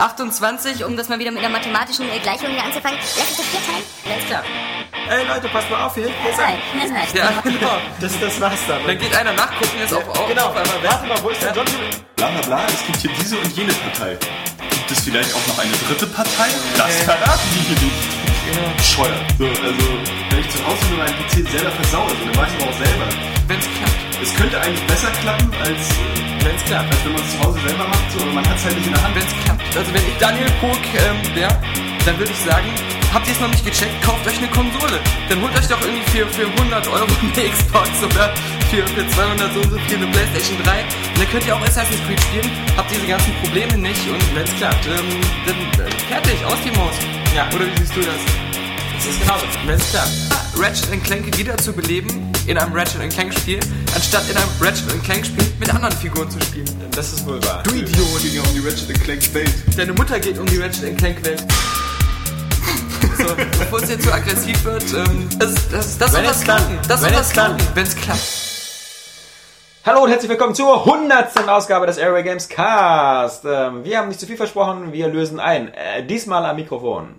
28, um das mal wieder mit einer mathematischen Gleichung hier anzufangen. Lass uns das vier teilen. Alles klar. Ey Leute, passt mal auf hier. Hier nein, nein. Ja, genau. Das, das war's dann. Dann geht einer nachgucken, jetzt auf, auf, genau. auf einmal. Warte mal, wo ist der John? Bla bla bla, es gibt hier diese und jene Partei. Gibt es vielleicht auch noch eine dritte Partei? Das verraten die hier nicht. Bescheuert. So, also, wenn ich zu Hause nur meinen PC selber versaue, so, dann weiß ich aber auch selber. Wenn's klappt. Es könnte eigentlich besser klappen, als, Wenn's klappt. als wenn man es zu Hause selber macht, so, aber man hat es halt nicht in der Hand. Wenn's klappt. Also wenn ich Daniel Pog ähm, wäre, dann würde ich sagen, habt ihr es noch nicht gecheckt, kauft euch eine Konsole. Dann holt euch doch irgendwie für, für 100 Euro eine Xbox oder für, für 200 so und so viel eine Playstation 3. Und dann könnt ihr auch Assassin's Creed spielen, habt diese ganzen Probleme nicht und wenn's klappt, ähm, dann äh, fertig, aus die Maus. Ja. Oder wie siehst du das? Das ist genauso. Wenn's klappt. Ratchet Clank wiederzubeleben in einem Ratchet Clank Spiel, anstatt in einem Ratchet Clank Spiel mit anderen Figuren zu spielen. Das ist wohl wahr. Du Idiot! Es ging um die Ratchet Clank Welt. Deine Mutter geht um die Ratchet Clank Welt. So, bevor es jetzt zu aggressiv wird, ähm, das, das, das soll das klappt. klappen. Das soll Wenn das es klappt. klappen, wenn es klappt. Hallo und herzlich willkommen zur 100. Ausgabe des Airway Games Cast. Ähm, wir haben nicht zu viel versprochen, wir lösen ein. Äh, diesmal am Mikrofon.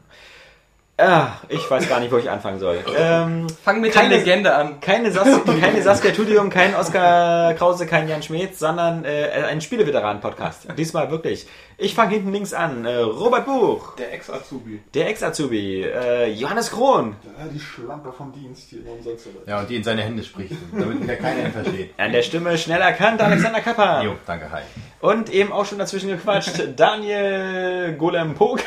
Ah, ich weiß gar nicht, wo ich anfangen soll. Ähm, Fang mit Keine- der Legende an. keine, Sas keine Saskia Tudium, kein Oskar Krause, kein Jan Schmidt, sondern äh, ein Spieleveteranen-Podcast. Diesmal wirklich. Ich fange hinten links an. Äh, Robert Buch, Der Ex-Azubi. der Ex-Azubi, äh, Johannes Krohn, Ja, die Schlampe vom Dienst hier, warum Ja, und die in seine Hände spricht, damit wieder keiner ihn versteht. an der Stimme schnell erkannt, Alexander Kappa. Jo, danke, hi. Und eben auch schon dazwischen gequatscht, Daniel Golem Pog.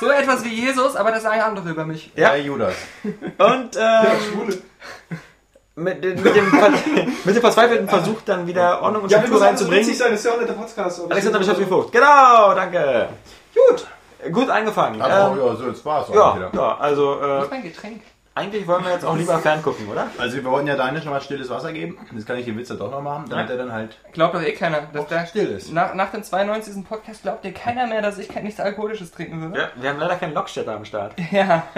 So etwas wie Jesus, aber das sagen andere über mich. Ja. Ja, Judas. Und ähm, mit, den- mit, dem, mit dem verzweifelten Versuch dann wieder Ordnung und Struktur reinzubringen. sein, ist ja auch nicht der Podcast. Alexander das ist- Bischofsky Vogt. Genau, danke. Gut, gut angefangen. Also, Ähm, ja, so, jetzt war's auch ja, wieder. ja, also äh, mein Getränk? Eigentlich wollen wir jetzt auch lieber ferngucken, oder? Also, wir wollten ja Daniel schon mal stilles Wasser geben. Das kann ich den Witz ja doch noch machen, damit er dann halt Glaubt doch eh keiner. Dass der, still ist. nach, nach dem 92. Podcast glaubt dir keiner mehr, dass ich kein nichts Alkoholisches trinken würde. Ja, wir haben leider keinen Lockstädter am Start. Ja.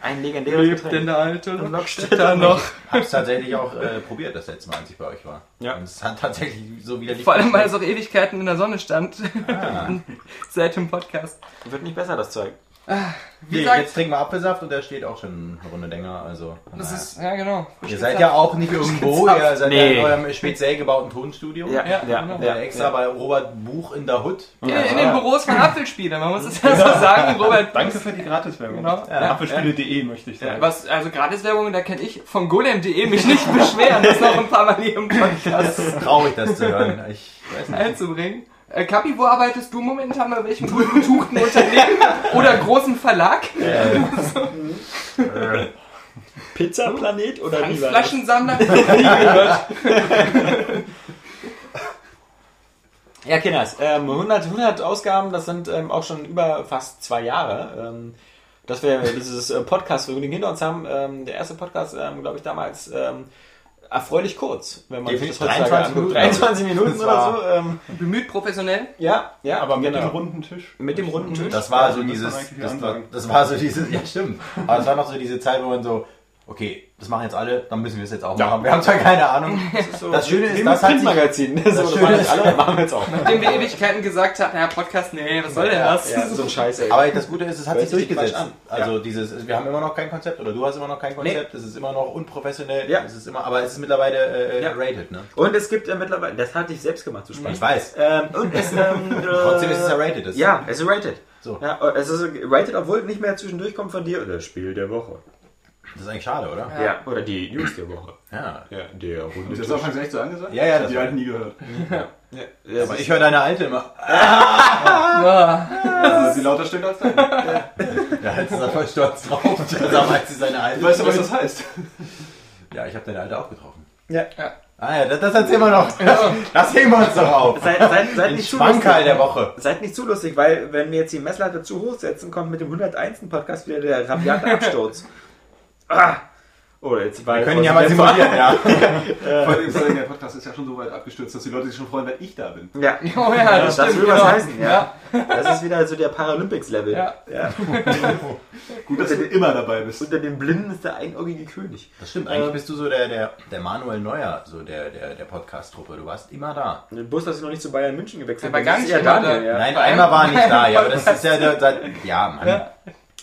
Ein legendäres Lebt denn Getränk. der alte Lockstädter Lockstädter noch? Hab's tatsächlich auch äh, probiert, das letzte Mal, als ich bei euch war. Ja. Und es hat tatsächlich so wieder Vor allem, weil es auch Ewigkeiten in der Sonne stand. Ah. Seit dem Podcast. Wird nicht besser, das Zeug. Wie Nee, gesagt, jetzt trinken wir Apfelsaft und der steht auch schon eine Runde länger. Also, das ist, ja genau. ihr seid ja auch nicht irgendwo, ihr seid Nee. ja in eurem speziell gebauten Tonstudio. Ja, Ja, ja, genau. ja, Ja, extra bei Robert Buch in der Hood. In, in den Büros von Apfelspiele, man muss es ja so sagen, Robert. Danke für die Gratiswerbung. Genau. Ja. Apfelspiele.de möchte ich sagen. Was, also Gratiswerbung, da kann ich von golem.de mich nicht beschweren, das noch ein paar Mal hier im Podcast Traurig, das zu hören. Ich weiß nicht. einzubringen. Äh, Kapi, wo arbeitest du momentan? Bei welchem gut betuchten Unternehmen oder großen Verlag? Pizza Planet oder wie war? Flaschensammler? Ja, Kinders, ähm, 100, 100 Ausgaben, das sind ähm, auch schon über fast zwei Jahre, ähm, dass wir dieses äh, Podcast-Vergnügen hinter uns haben. Ähm, der erste Podcast, ähm, glaube ich, damals ähm, erfreulich kurz, wenn man sich das Definitiv heutzutage 23 anguckt. Minuten. 23 Minuten oder so. Ähm, Bemüht professionell. ja, ja, Aber mit genau. dem runden Tisch. Mit dem runden Tisch. Das war so Also, das dieses, das das war so dieses, ja stimmt. Aber das war noch so diese Zeit, wo man so, okay, das machen jetzt alle, dann müssen wir es jetzt auch machen. Wir haben zwar keine Ahnung. So, Das Schöne ist, das mit hat sich- Printmagazin. Das, das Schöne ist- alle, machen wir jetzt auch. Nachdem wir Ewigkeiten gesagt hatten, ja, Podcast, nee, was soll denn Ja, das? ja, so ein Scheiß, ey. Aber das Gute ist, es hat Hört sich durchgesetzt. Also dieses, wir haben immer noch kein Konzept oder du hast immer noch kein Konzept. Es ist immer noch unprofessionell. Ja. Es ist immer, aber es ist mittlerweile äh, Ja. rated, ne? Und es gibt äh, mittlerweile, das hatte ich selbst gemacht, zu spannend. Ich weiß. Ähm, und es, ähm, äh, Trotzdem ist es ja rated. Das Ja, es ist rated. So. Ja, es ist rated, obwohl nicht mehr zwischendurch kommt von dir das Spiel der Woche. Das ist eigentlich schade, oder? Ja. Oder die News der Woche. Ja. Ja, der runde Ist das. Anfangs echt so angesagt? Ja, ja, das Die halt nie gehört. Ja, das Aber ist- ich höre deine alte immer. Ah, Also, sie lauter stimmt als dein. Ja, jetzt ist er voll stolz drauf. Damals ist seine alte. Weißt du, was das heißt? Ja, ich habe deine alte auch getroffen. ja. Ah ja, das, das erzählen wir noch. Das heben wir uns doch auf. Seid, seid, seid, nicht zu lustig, Schwankerl der Woche. seid nicht zu lustig, weil wenn wir jetzt die Messlatte zu hoch setzen, kommt mit dem 101. Podcast wieder der rabiate Absturz. Ah. Oh, jetzt war Wir können ja mal simulieren, ja. Vor allem, vor allem der Podcast ist ja schon so weit abgestürzt, dass die Leute sich schon freuen, wenn ich da bin. Ja, Oh ja, das, das stimmt. will was genau. heißen, ja. Das ist wieder so der Paralympics-Level. Ja. Ja. Gut, dass du immer dabei bist. Unter den Blinden ist der einaugige König. Das stimmt, eigentlich bist du so der, der, der Manuel Neuer, so der, der, der Podcast-Truppe. Du warst immer da. Den Bus hast du noch nicht zu Bayern München gewechselt. Er war Das gar nicht da. ja. Nein, einmal war er nicht da, ja, aber das ist ja der, der ja, Mann.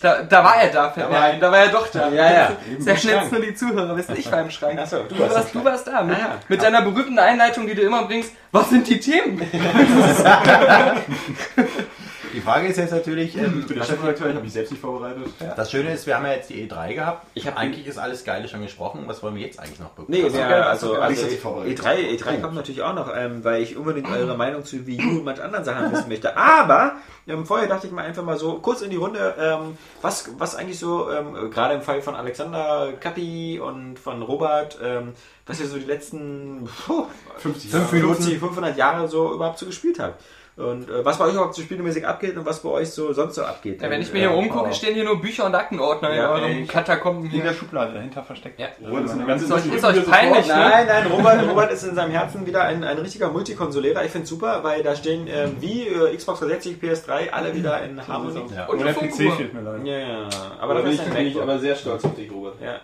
Da, da war er da, fällt mir ein. Da war er doch da. Ja, ja. Sehr schnell nur die Zuhörer wissen, ich war im Schrank. Achso, du Du warst warst, du warst da. Mit, Ah, ja. mit deiner berühmten Einleitung, die du immer bringst. Was sind die Themen? Die Frage ist jetzt natürlich, ähm, Ich bin der Chefredakteur, ich habe mich selbst nicht vorbereitet. das Schöne ist, wir haben ja jetzt die E3 gehabt. Ich hab- eigentlich ist alles Geile schon gesprochen. Was wollen wir jetzt eigentlich noch bekommen? Nee, Also, ja, also, also also Alex hat sich vorbereitet. E3, E3 kommt natürlich auch noch, ähm, weil ich unbedingt eure Meinung zu Wii U und manch anderen Sachen wissen möchte. Aber ähm, vorher dachte ich mal einfach mal so kurz in die Runde, ähm, was, was eigentlich so, ähm, gerade im Fall von Alexander Kappi und von Robert, ähm, was ihr so die letzten puh, 50 Fünf Jahre. Minuten. 50, 500 Jahre so überhaupt so gespielt habt. Und äh, was bei euch überhaupt so spielemäßig abgeht und was bei euch so sonst so abgeht. Ja, wenn ich mir hier äh, umgucke, stehen hier nur Bücher und Aktenordner Ja, in eurem Katakomben In der Schublade dahinter versteckt. Ja. Das ist eine ganze Ist euch- ist euch peinlich, ne? Nein, nein, Robert, Robert ist in seinem Herzen wieder ein, ein richtiger Multikonsolierer. Ich finde es super, weil da stehen ähm, wie äh, Xbox 360, PS3 alle wieder in Harmonie. Ja. Und der PC fehlt mir leider. Ja, ja, aber da bin ich, ein bin ich MacBook. aber sehr stolz auf dich, Robert. Ja.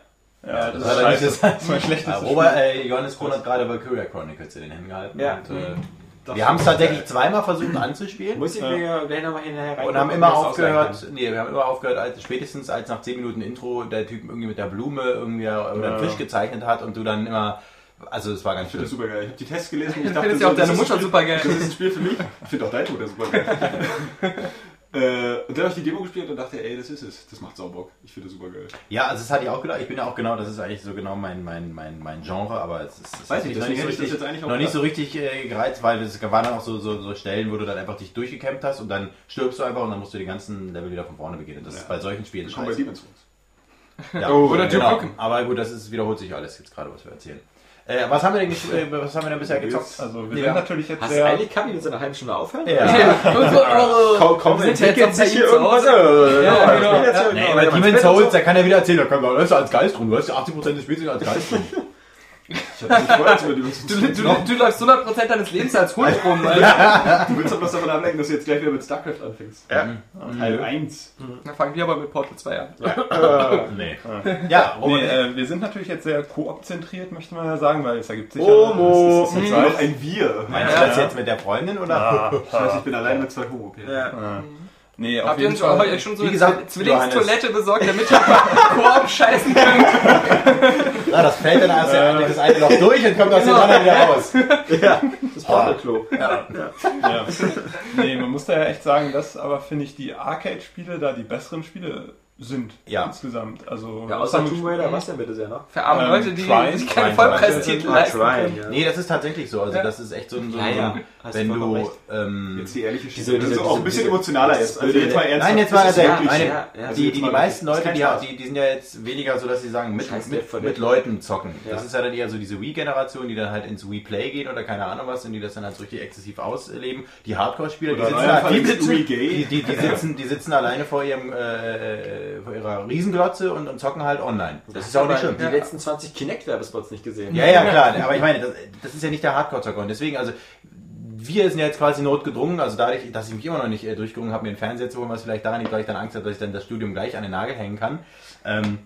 Ja, das, Das das, Das ist mein schlechtestes Ja, Robert, äh, Johannes Krohn hat gerade Valkyria Chronicles in den Händen gehalten. Ja. Und, äh, wir haben es tatsächlich zweimal versucht anzuspielen. Muss ich mir gleich nochmal hinterher rein. Und haben immer aufgehört, nee, wir haben immer aufgehört, als, spätestens als nach 10 Minuten Intro der Typ irgendwie mit der Blume irgendwie oder einen Fisch gezeichnet hat und du dann immer, also es war ganz Ich finde das schön. super geil. Ich habe die Tests gelesen und ich Ich dachte, finde ja auch so, deine Mutter super geil. Das ist ein Spiel für mich. Ich finde auch dein Tod super geil. äh, und dann habe ich die Demo gespielt und dachte, ey, das ist es. Das macht Saubock. Ich finde das super geil. Ja, also das hatte ich auch gedacht. Ich bin ja auch genau, das ist eigentlich so genau mein, mein, mein, mein Genre, aber es ist, es Weiß hat ich, mich noch nicht so richtig, jetzt eigentlich auch noch nicht gedacht. so richtig äh, gereizt, weil es waren dann auch so, so, so Stellen, wo du dann einfach dich durchgekämpft hast und dann stirbst du einfach und dann musst du die ganzen Level wieder von vorne beginnen. Das ist bei solchen Spielen Komm bei scheiße. Demon's Souls. Ja, Oder Duke genau. Aber gut, das ist, wiederholt sich alles jetzt gerade, was wir erzählen. Äh, was haben wir denn, äh, was haben wir denn bisher gezockt? Also wir Ja. sind natürlich jetzt Hast sehr... eigentlich kann in einer halben Stunde aufhören? Ja. Und so, oh, kaum wir sind jetzt sich hier irgendwas. Ja, ich genau. hier- Nee, bei Demon's Souls, so- da kann er wieder erzählen, da das ist als Geist rum, du hast ja 80% des Spiels als Geist rum. Ich habe nicht vorher über Demon's Du, Souls du, du läufst 100% deines Lebens als Hund rum. Alter. Du willst doch bloß davon ablenken, dass du jetzt gleich wieder mit StarCraft anfängst. Ja. Teil 1. Dann fangen wir aber mit Portal 2 an. Nee. Ja, Nee, äh, wir sind natürlich jetzt sehr Koop-zentriert, möchte man ja sagen, weil es ergibt sich Homo. ja... Jetzt noch ein Wir. meinst du das jetzt mit der Freundin oder? Ich weiß, ich bin allein mit zwei homo -Pärchen. Ja. Nee, auf Habt ihr jeden Fall. euch schon so Wie eine gesagt, Zwillingstoilette besorgt, damit ihr Koop scheißen könnt? Ja, das fällt dann erst ja. das eine Loch durch und kommt aus dem anderen wieder raus. ja, das Porno-Klo. Ja. Nee, man muss da ja echt sagen, dass aber finde ich die Arcade-Spiele da die besseren Spiele sind Ja. insgesamt. Also Ja, außer Tomb Raider, was denn bitte sehr noch? Für arme Ähm, Leute, die sich keine Trine, Vollpreistitel Ah, leisten können. ja. Nee, das ist tatsächlich so. Also Ja. das ist echt so ein, so Ja, ein ja. Hast wenn du vollkommen du recht. ähm, Jetzt die ehrliche Diese-. Das diese- ist auch ein bisschen diese- emotionaler jetzt. Also jetzt mal ernsthaft. Nein, jetzt mal Das ist also, eine, ja, ja. die, Also die, die mal meisten Leute, ist die, die, die sind ja jetzt weniger so, dass sie sagen, mit, Scheiß mit, mit Leuten zocken. Das Ja. ist ja dann eher so diese Wii-Generation, die dann halt ins Wii Play gehen oder keine Ahnung was und die das dann halt so richtig exzessiv ausleben. Die Hardcore-Spieler, die sitzen, da, die, ist sitzen, die, die, die, sitzen, die sitzen alleine vor ihrem äh, äh, vor ihrer Riesenglotze und, und zocken halt online. Das ist auch nicht schlimm. Die letzten 20 Kinect-Werbespots nicht gesehen. Ja, ja, klar. Aber ich meine, das, das ist ja nicht der Hardcore-Zocker. Und deswegen, also, wir sind ja jetzt quasi notgedrungen, also dadurch, dass ich mich immer noch nicht äh, durchgerungen habe, mir einen Fernseher zu holen, was vielleicht daran liegt, weil ich dann Angst habe, dass ich dann das Studium gleich an den Nagel hängen kann, ähm,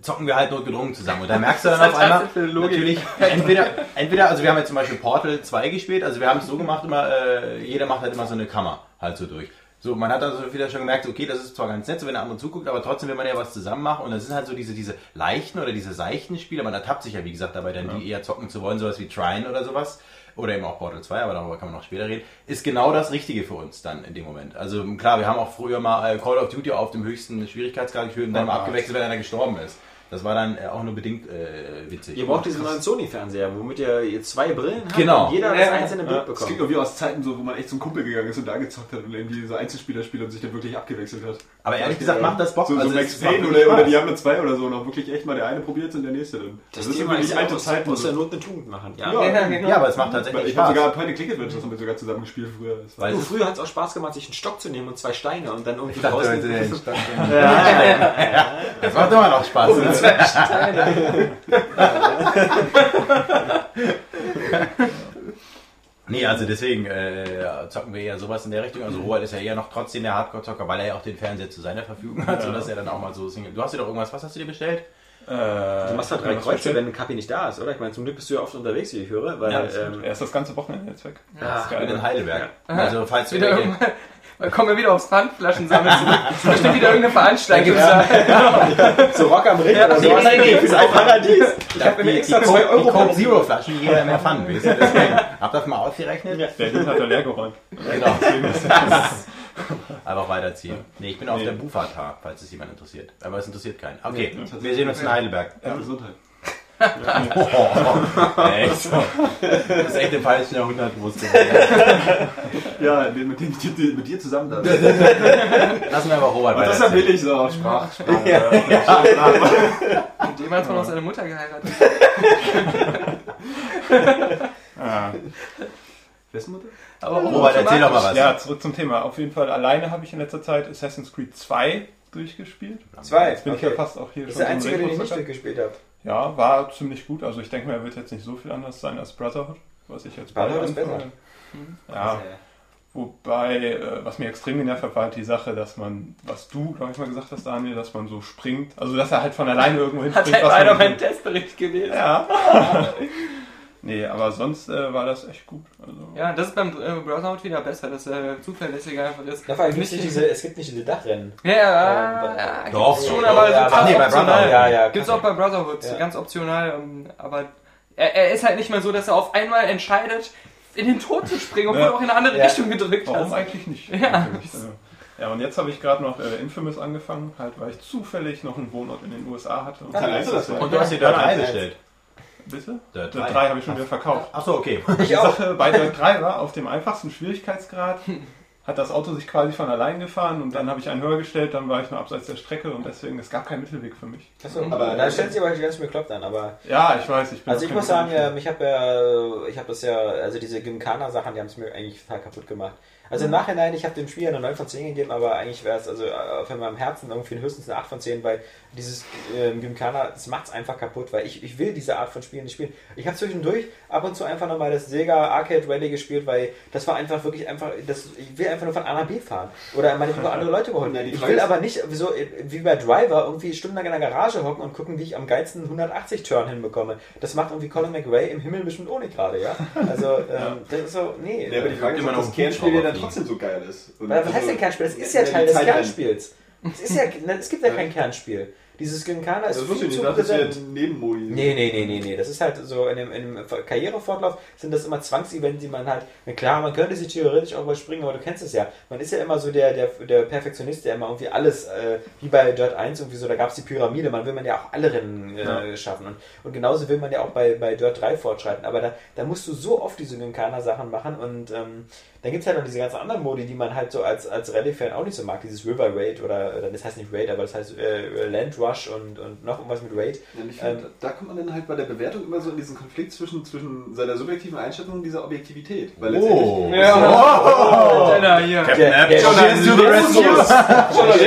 zocken wir halt notgedrungen zusammen. Und da merkst du dann auf einmal, natürlich, entweder, entweder, also wir haben jetzt zum Beispiel Portal 2 gespielt, also wir haben es so gemacht, immer, äh, jeder macht halt immer so eine Kammer halt so durch. So, man hat also wieder schon gemerkt, okay, das ist zwar ganz nett, so wenn der andere zuguckt, aber trotzdem will man ja was zusammen machen und das sind halt so diese, diese leichten oder diese seichten Spiele, man ertappt sich ja, wie gesagt, dabei dann die eher zocken zu wollen, sowas wie Trine oder sowas. Oder eben auch Portal 2, aber darüber kann man noch später reden, ist genau das Richtige für uns dann in dem Moment. Also klar, wir haben auch früher mal äh, Call of Duty auf dem höchsten Schwierigkeitsgrad gespielt und dann mal abgewechselt, wenn einer gestorben ist. Das war dann äh, auch nur bedingt äh, witzig. Ihr braucht diesen neuen Sony-Fernseher, womit ihr, ihr zwei Brillen habt Genau. und jeder das Ja. einzelne Bild Das klingt bekommt. irgendwie aus Zeiten so, wo man echt zum Kumpel gegangen ist und da gezockt hat und irgendwie so Einzelspieler spielt und sich dann wirklich abgewechselt hat. Aber ehrlich gesagt macht das Bock. So, so Also Max es macht Payne oder, oder Spaß. Diablo 2 oder so, noch wirklich echt mal der eine probiert und der nächste dann. Das, ist Thema wirklich ist alte aus, Zeiten. aus der so. Not eine Tugend machen. Ja. Ja, Ja, genau. Ja, aber es macht tatsächlich Ich habe Spaß. sogar Point Click Adventures haben wir sogar zusammen gespielt früher. Das Weil Du, früher hat es auch Spaß gemacht, sich einen Stock zu nehmen und zwei Steine und dann irgendwie dachte, heute den Stock- Das macht immer noch Spaß. und Ne? Nee, also deswegen äh, zocken wir eher sowas in der Richtung. Also Robert ist ja eher noch trotzdem der Hardcore-Zocker, weil er ja auch den Fernseher zu seiner Verfügung hat, sodass er dann auch mal so Single. Du hast dir doch irgendwas, was hast du dir bestellt? Äh, Du machst halt drei Kreuze, wenn Kapi nicht da ist, oder? Ich meine, zum Glück bist du ja oft unterwegs, wie ich höre, weil Ja, ähm, er ist das ganze Wochenende jetzt weg. Ja, ist ich bin in Heidelberg. Also falls du Wieder irgendwelche- irgendwann, dann kommen wir wieder aufs Pfandflaschen sammeln zurück. Da bestimmt wieder irgendeine Veranstaltung. so Rock am Ring oder nee, sowas. nee, nee, das ist ein Paradies. Ich habe mir extra 2 Euro Coke Zero Flaschen, jeder mehr Pfand, weißt du? Deswegen, hab das mal ausgerechnet? Berlin hat er leer geräumt. Genau. Einfach weiterziehen. Nee, ich bin auf der Bufata, falls es jemand interessiert. Aber es interessiert keinen. Okay, wir sehen uns in Heidelberg. Ja, Gesundheit. Echt? Das ist echt im falschen Jahrhundert groß geworden. Ja, mit, dem, mit, mit dir zusammen da. Lassen wir aber Robert Und das ist ja billig so auf Sprach. Sprache. Mit jemand von uns seine Mutter geheiratet. Ah. Wessen Mutter? Aber Robert, erzähl doch mal was. Ja, zurück zum Thema. Auf jeden Fall alleine habe ich in letzter Zeit Assassin's Creed 2 durchgespielt. Zwei. Jetzt bin ich ja fast auch hier Das ist schon der einzige, so den ein ich nicht durchgespielt habe. Ja, war ziemlich gut. Also ich denke mal, er wird jetzt nicht so viel anders sein als Brotherhood, was ich jetzt Brotherhood ist anfange. Ja, wobei, äh, was mir extrem genervt hat, war halt die Sache, dass man, was du, glaube ich, mal gesagt hast, Daniel, dass man so springt. Also, dass er halt von alleine irgendwo Hat hinspringt. halt was einer man- meinen Testbericht gelesen. Ja. nee, aber sonst äh, war das echt gut. Also, Ja, das ist beim äh, Browserhout wieder besser, dass er zuverlässiger einfach ist. Da vor allem nicht diese, es gibt nicht diese Dachrennen. Ja, ja, ja, Doch, gibt's schon, doch, aber ja, so nee, bei optional. Brotherhood, ja, ja, Gibt's auch bei Brotherhood, Ja. ganz optional, ähm, aber er, er ist halt nicht mehr so, dass er auf einmal entscheidet, in den Tod zu springen, obwohl Ja. du auch in eine andere Ja. Richtung gedrückt Warum hast. eigentlich nicht? Ja. Äh, ja, und jetzt habe ich gerade noch äh, Infamous angefangen, halt weil ich zufällig noch einen Wohnort in den USA hatte. Und Kann also das sein? Und du hast 3 Ja, bestellt. Bitte? Dirt 3. 3 habe ich schon wieder verkauft. Achso, okay. Die Sache bei Dirt 3 war, auf dem einfachsten Schwierigkeitsgrad hat das Auto sich quasi von allein gefahren und dann habe ich einen höher gestellt, dann war ich nur abseits der Strecke und deswegen, es gab keinen Mittelweg für mich. Achso, Aber- da stellt sich aber ganz bekloppt an, aber. Ja, ich weiß, ich bin Also auch ich muss sagen, ähm, ich habe ja, ich habe das ja, also diese Gymkhana-Sachen, die haben es mir eigentlich total kaputt gemacht. Also im Nachhinein, ich habe dem Spiel eine 9 von 10 gegeben, aber eigentlich wäre es also äh, von meinem Herzen irgendwie höchstens eine 8 von 10, weil dieses ähm, Gymkhana, das macht es einfach kaputt, weil ich, ich will diese Art von Spielen nicht spielen. Ich habe zwischendurch ab und zu einfach nochmal das Sega Arcade Rally gespielt, weil das war einfach wirklich einfach, das, ich will einfach nur von A nach B fahren. Oder meine über andere Leute die Ich will aber nicht so äh, wie bei Driver irgendwie stundenlang in der Garage hocken und gucken, wie ich am geilsten 180-Turn hinbekomme. Das macht irgendwie Colin McRae im Himmel bestimmt ohne gerade, ja? Also, ähm, das ist so, nee. Ja, aber die Frage ist, Immer ob noch das ein Kernspiel ja dann trotzdem so geil ist. Und Was heißt also- denn Kernspiel? Das ist ja die Teil des. Kernspiels. Es, ist ja, na, es gibt ja kein Kernspiel. Dieses Gymkhana ist Das viel zu nicht, das ist ja präsent. Nebenmodi. Nee, nee, nee, nee, nee. Das ist halt so, in dem, in dem Karrierefortlauf sind das immer Zwangsevents, die man halt, klar, man könnte sich theoretisch auch überspringen, aber du kennst es ja. Man ist ja immer so der, der, der Perfektionist, der immer irgendwie alles, äh, wie bei Dirt 1 irgendwie so, da gab es die Pyramide, man will man ja auch alle Rennen äh, schaffen. Und, und genauso will man ja auch bei, bei Dirt 3 fortschreiten. Aber da, da musst du so oft diese Gymkhana-Sachen machen und ähm, dann gibt es halt noch diese ganzen anderen Modi, die man halt so als, als Rallye-Fan auch nicht so mag. Dieses River Raid oder, oder das heißt nicht Raid, aber das heißt äh, Land Rush und, und noch irgendwas mit Raid. Ja, und ich find, Ähm, da kommt man dann halt bei der Bewertung immer so in diesen Konflikt zwischen, zwischen seiner subjektiven Einschätzung und dieser Objektivität. Weil letztendlich Oh. Ja, Alter, hier. Der, der, Journalismus, Journalismus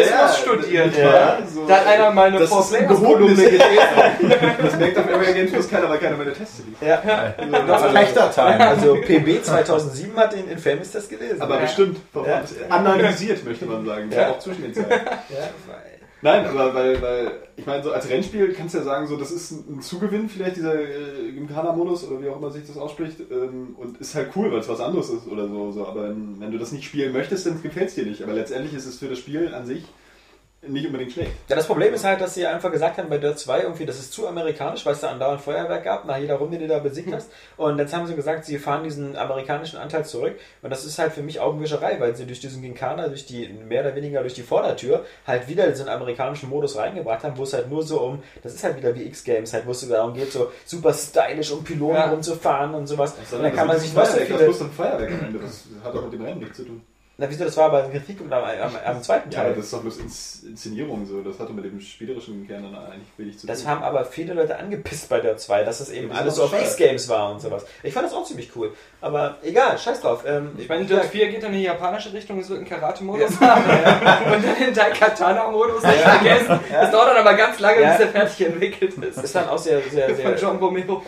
Ja, studiert. Ja. so, Da hat einer mal eine das ist ein Kolumne gehobenes gelesen. Das merkt auf Area Games keiner, weil keiner meine Tests liest. ja. Das Pächterteil. Also PB 2007 hat den Infamous das gelesen. Aber ja. bestimmt. Ja. Analysiert, möchte man sagen. Ja. Auch zwischen den Zeilen. Ja, Nein, aber weil, weil, ich meine, so als Rennspiel kannst du ja sagen, so, das ist ein, ein Zugewinn, vielleicht dieser äh, Gymkhana-Modus oder wie auch immer sich das ausspricht, ähm, und ist halt cool, weil es was anderes ist oder so. so. Aber wenn, wenn du das nicht spielen möchtest, dann gefällt es dir nicht. Aber letztendlich ist es für das Spiel an sich nicht unbedingt schlecht. Ja, das Problem ist halt, dass sie einfach gesagt haben bei Dirt 2 irgendwie, das ist zu amerikanisch, weil es da andauernd Feuerwerk gab, nach jeder Runde, die du da besiegt hast. Und jetzt haben sie gesagt, sie fahren diesen amerikanischen Anteil zurück. Und das ist halt für mich Augenwischerei, weil sie durch diesen Ginkana, durch die, mehr oder weniger durch die Vordertür, halt wieder diesen amerikanischen Modus reingebracht haben, wo es halt nur so um, das ist halt wieder wie X-Games, halt, wo es darum geht, so super stylisch um Pylonen Ja. rumzufahren und sowas. Und dann Das kann man sich noch so das viele... ist bloß ein Feuerwerk am Ende. Das hat auch mit dem Rennen nichts zu tun. Na, wieso, das war aber ein Kritikpunkt am, am, am zweiten Ja, Teil. aber das ist doch bloß Ins Inszenierung so. Das hatte mit dem spielerischen Kern dann eigentlich wenig zu Das tun. haben aber viele Leute angepisst bei der 2, dass es eben Ja, die alles so auf. X-Games war und sowas. Ich fand das auch ziemlich cool. Aber egal, scheiß drauf. Ähm, Ich meine, Dirt 4 geht dann in die japanische Richtung, es wird einen Karate-Modus haben. Und dann den Daikatana-Modus nicht vergessen. Das dauert dann aber ganz lange, Ja. bis der fertig entwickelt ist. ist dann auch sehr, sehr, Von sehr. John Romero.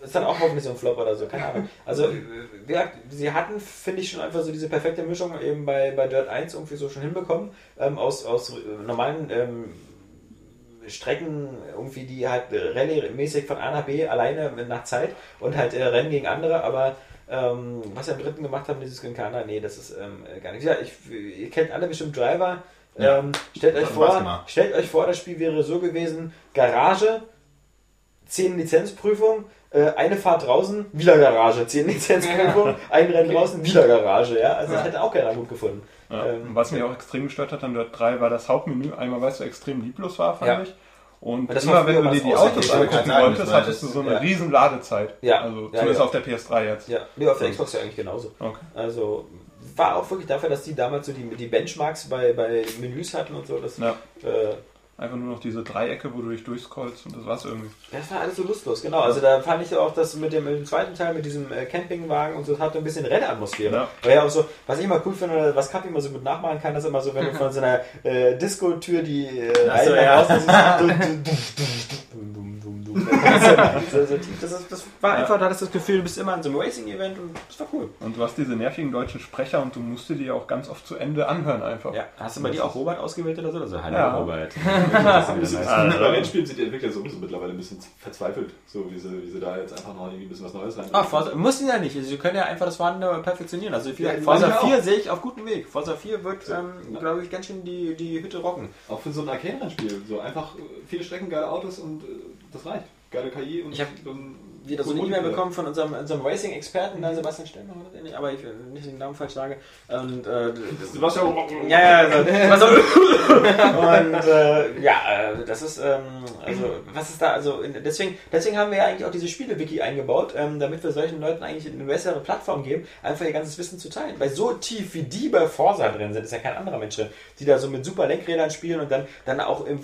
Ist dann auch hoffentlich so ein Flop oder so, keine Ahnung. Also, äh, wie gesagt, sie hatten, finde ich, schon einfach so diese perfekte Mischung eben bei, bei Dirt 1 irgendwie so schon hinbekommen. Ähm, aus, aus äh, normalen ähm, Strecken, irgendwie, die halt äh, Rallye-mäßig von A nach B alleine nach Zeit und halt äh, Rennen gegen andere, aber ähm, was sie am dritten gemacht haben, dieses Gincana, nee, das ist ähm, gar nicht. Ja, ich, ihr kennt alle bestimmt Driver. Ja. Ähm, stellt, euch vor, stellt euch vor, das Spiel wäre so gewesen: Garage, 10 Lizenzprüfung, äh, eine Fahrt draußen, wieder Garage, 10 Lizenzprüfung, ein Rennen draußen, wieder Garage. Ja? Also das hätte auch keiner gut gefunden. Ja. Ähm, was mich auch extrem gestört hat an Dirt 3 war das Hauptmenü. Einmal, weil es so extrem lieblos war, fand Ja. ich. Und Und das war immer wenn du dir die. Autos angucken wolltest, hattest du so eine ja. riesen Ladezeit. Ja. Also Ja, zumindest ja. auf der PS3 jetzt. Ja, nee, auf der Xbox ja eigentlich genauso. Okay. Also war auch wirklich dafür, dass die damals so die, die Benchmarks bei, bei Menüs hatten und so. Das, Ja. äh, Einfach nur noch diese Dreiecke, wo du dich durchscrollst und das war's irgendwie. das war alles so lustlos, genau. Also da fand ich auch das mit dem zweiten Teil, mit diesem äh, Campingwagen und so, das hatte ein bisschen Rennatmosphäre. Ja. Weil ja auch so, was ich immer cool finde, was Kapi immer so gut nachmachen kann, ist immer so, wenn du von so einer äh, Disco-Tür die äh, so, ja. nach so, so tief. Das, ist, das war einfach, da hattest du das Gefühl, du bist immer in so einem Racing-Event und das war cool. Und du hast diese nervigen deutschen Sprecher und du musst die auch ganz oft zu Ende anhören einfach. Ja, hast du bei dir auch Robert ausgewählt oder so? Also, hallo Ja. Robert. Bisschen, Also- Bei Rennspielen sind die Entwickler sowieso mittlerweile ein bisschen verzweifelt, so wie sie, wie sie da jetzt einfach noch irgendwie ein bisschen was Neues rein. Ah, Forza, muss ja nicht. Also, Sie können ja einfach das Vorhandene perfektionieren. Also, Ja, Forza manche 4 sehe ich auf gutem Weg. Forza 4 wird, ähm, glaube ich, ganz schön die, die Hütte rocken. Auch für so ein Arcade-Rennspiel. So einfach viele Strecken, geile Autos und äh, das reicht. Geile KI und Ich hab dann wieder so eine E-Mail bekommen von unserem, unserem Racing-Experten, da Sebastian Stelmer, oder ähnlich, aber ich will nicht den Namen falsch sage. Und, äh, Sebastian, ja, ja, also, und äh, ja, äh, das ist, ähm, also, was ist da, also, deswegen, deswegen haben wir ja eigentlich auch diese Spiele-Wiki eingebaut, ähm, damit wir solchen Leuten eigentlich eine bessere Plattform geben, einfach ihr ganzes Wissen zu teilen. Weil so tief wie die bei Forza drin sind, ist ja kein anderer Mensch drin, die da so mit super Lenkrädern spielen und dann, dann auch, im,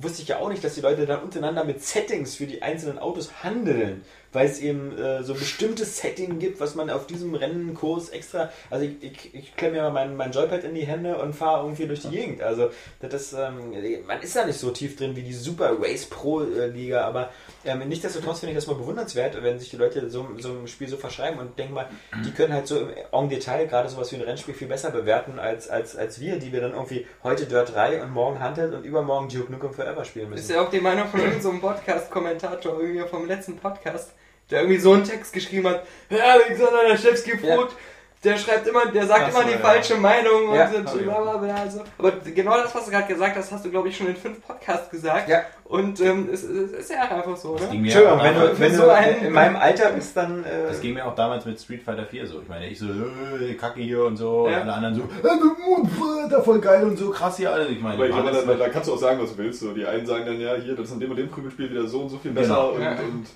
wusste ich ja auch nicht, dass die Leute dann untereinander mit Settings für die einzelnen Autos handeln weil es eben äh, so bestimmte Setting gibt, was man auf diesem Rennenkurs extra. Also ich, ich, ich klemme mir mal mein, mein Joypad in die Hände und fahre irgendwie durch die Gegend. Also das ist, ähm, man ist da nicht so tief drin wie die Super Race Pro äh, Liga, aber ähm, nichtsdestotrotz finde ich das mal bewundernswert, wenn sich die Leute so, so ein Spiel so verschreiben und denke mal, die können halt so im en Detail gerade sowas wie ein Rennspiel viel besser bewerten als, als, als wir, die wir dann irgendwie heute Dirt 3 und morgen Hunted und übermorgen Duke Nukem Forever spielen müssen. Ist ja auch die Meinung von irgendeinem so einem Podcast-Kommentator irgendwie vom letzten Podcast, der irgendwie so einen Text geschrieben hat. Ja, Alexander Laschewski Vogt, der schreibt immer, der sagt so, immer die ja. falsche Meinung Ja. und so, bla bla bla. Also. Aber genau das, was du gerade gesagt hast, hast du glaube ich schon in fünf Podcasts gesagt. Ja. Und ähm, es, es ist ja einfach so, Das oder? ging mir Entschuldigung, auch wenn du, wenn so du ein- in meinem Alter bist, dann. Äh, Das ging mir auch damals mit Street Fighter 4 so. Ich meine, ich so, äh, Kacke hier und so, Ja. und alle anderen so, äh, da voll geil und so krass hier. Also ich meine, Aber ich glaube, alles- da, da kannst du auch sagen, was du willst. So, die einen sagen dann, ja, hier, das ist in dem und dem Prügelspiel wieder so und so viel besser Genau. und, Ja. und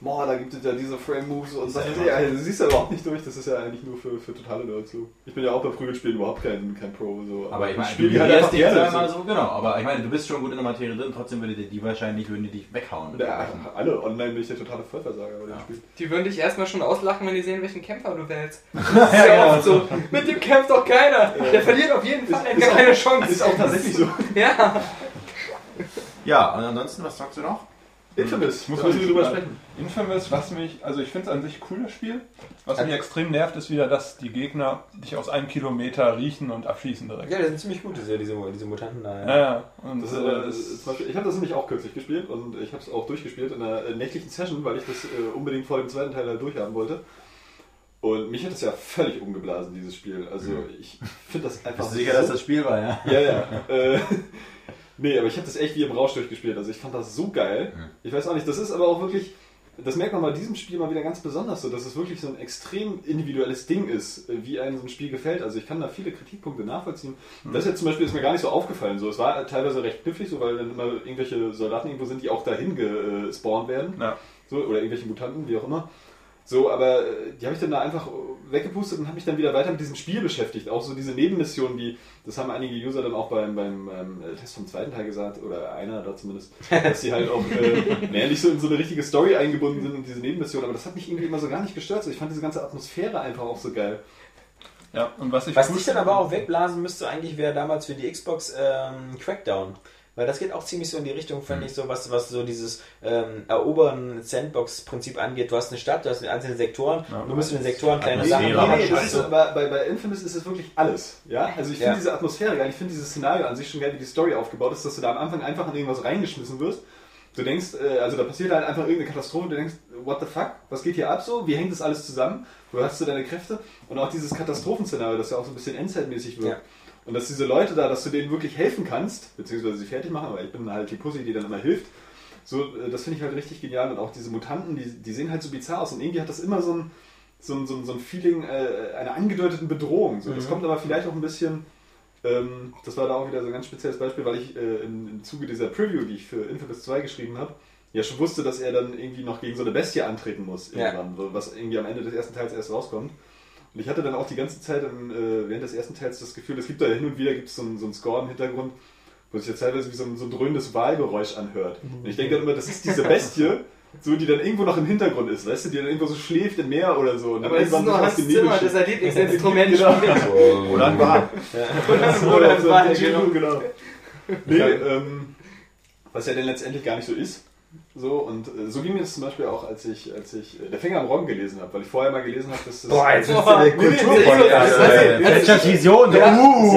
boah, da gibt es ja diese Frame-Moves und das, ja, also, du siehst ja überhaupt nicht durch, das ist ja eigentlich nur für, für totale Nerds so. Ich bin ja auch bei Prügelspielen überhaupt kein, kein Pro. So, aber ich meine, spiele du die halt einfach gerne. So. so, genau. Aber ich meine, du bist schon gut in der Materie drin, trotzdem würde dir die wahrscheinlich, würden die dich weghauen. Ja, alle online bin ich der totale Vollversager bei dem Ja. Spiel. Die würden dich erstmal schon auslachen, wenn die sehen, welchen Kämpfer du wählst. Das ist Ja, ja, genau. oft so. Mit dem kämpft doch keiner. Der verliert auf jeden Fall. Hat ist gar auch- keine Chance. Ist auch tatsächlich so. Ja. Ja, und ansonsten, was sagst du noch? Infamous, Muss man drüber sprechen. Infamous, was mich, also ich finde es an sich cool, das Spiel. Was mich extrem nervt, ist wieder, dass die Gegner dich aus einem Kilometer riechen und abschießen direkt. ja, die sind ziemlich gut, diese, diese, diese Mutanten da. Ja, ja. Und, Das ist, äh, das ist Beispiel, ich habe das nämlich auch kürzlich gespielt und ich habe es auch durchgespielt in einer äh, nächtlichen Session, weil ich das äh, unbedingt vor dem zweiten Teil halt durchhaben wollte. Und mich hat das ja völlig umgeblasen, dieses Spiel. Also ich finde das einfach Bist du sicher, dass so das Spiel war, ja? Ja, ja. äh, nee, aber ich habe das echt wie im Rausch durchgespielt. Also ich fand das so geil. Ich weiß auch nicht, das ist aber auch wirklich, das merkt man bei diesem Spiel mal wieder ganz besonders so, dass es wirklich so ein extrem individuelles Ding ist, äh, wie einem so ein Spiel gefällt. Also ich kann da viele Kritikpunkte nachvollziehen. Mhm. Das jetzt zum Beispiel ist mir gar nicht so aufgefallen. So, es war teilweise recht knifflig, so, weil dann immer irgendwelche Soldaten irgendwo sind, die auch dahin gespawnt werden. ja. So, oder irgendwelche Mutanten, wie auch immer. So, aber äh, die habe ich dann da einfach weggepustet und habe mich dann wieder weiter mit diesem Spiel beschäftigt. Auch so diese Nebenmissionen, die, das haben einige User dann auch beim, beim ähm, Test vom zweiten Teil gesagt, oder einer da zumindest, dass sie halt auch äh, naja, nicht so in so eine richtige Story eingebunden sind und diese Nebenmissionen. Aber das hat mich irgendwie immer so gar nicht gestört. So, ich fand diese ganze Atmosphäre einfach auch so geil. Ja, und was ich Was dich dann aber auch wegblasen müsste, eigentlich wäre damals für die Xbox ähm, Crackdown. Weil das geht auch ziemlich so in die Richtung, fand ich, so was, was so dieses ähm, Erobern Sandbox-Prinzip angeht. Du hast eine Stadt, du hast einzelne Sektoren, Ja, du musst in den Sektoren kleine. Sachen Nee, aber nee, machen. das ist so, aber bei, bei Infamous ist es wirklich alles. Ja? Also ich finde Ja. diese Atmosphäre geil, ich finde dieses Szenario an sich schon geil, wie die Story aufgebaut ist, dass du da am Anfang einfach in irgendwas reingeschmissen wirst. Du denkst, äh, also da passiert halt einfach irgendeine Katastrophe, du denkst, what the fuck, was geht hier ab so? Wie hängt das alles zusammen? Wo hast du deine Kräfte? Und auch dieses Katastrophenszenario, das ja auch so ein bisschen Endzeitmäßig wirkt. Ja. Und dass diese Leute da, dass du denen wirklich helfen kannst, beziehungsweise sie fertig machen, aber ich bin halt die Pussy, die dann immer hilft. So, äh, das finde ich halt richtig genial. Und auch diese Mutanten, die, die sehen halt so bizarr aus. Und irgendwie hat das immer so ein, so ein, so ein, so ein Feeling äh, einer angedeuteten Bedrohung. So, Das kommt aber vielleicht auch ein bisschen, ähm, das war da auch wieder so ein ganz spezielles Beispiel, weil ich äh, im, im Zuge dieser Preview, die ich für Infamous 2 geschrieben habe, ja schon wusste, dass er dann irgendwie noch gegen so eine Bestie antreten muss, Ja. irgendwann, so, was irgendwie am Ende des ersten Teils erst rauskommt. Und ich hatte dann auch die ganze Zeit im, äh, während des ersten Teils das Gefühl, es gibt da hin und wieder gibt's so, einen, so einen Score im Hintergrund, wo sich ja teilweise wie so ein, so ein dröhnendes Wahlgeräusch anhört. Und ich denke dann immer, das ist diese Bestie, so die dann irgendwo noch im Hintergrund ist, weißt du, die dann irgendwo so schläft im Meer oder so. Und dann Aber es ist irgendwann nur Hans Nebel Zimmer, das er Lieblingsinstrument Genau. spielt. Oder ein Bar. Oder ein genau. genau. genau. Nee, ähm, was ja denn letztendlich gar nicht so ist. So, und äh, so ging mir das zum Beispiel auch, als ich, als ich äh, Der Fänger am Roggen gelesen habe, weil ich vorher mal gelesen habe, dass das. Boah, jetzt Boah. der Kulturpodcast. Fletchers Vision. Ja.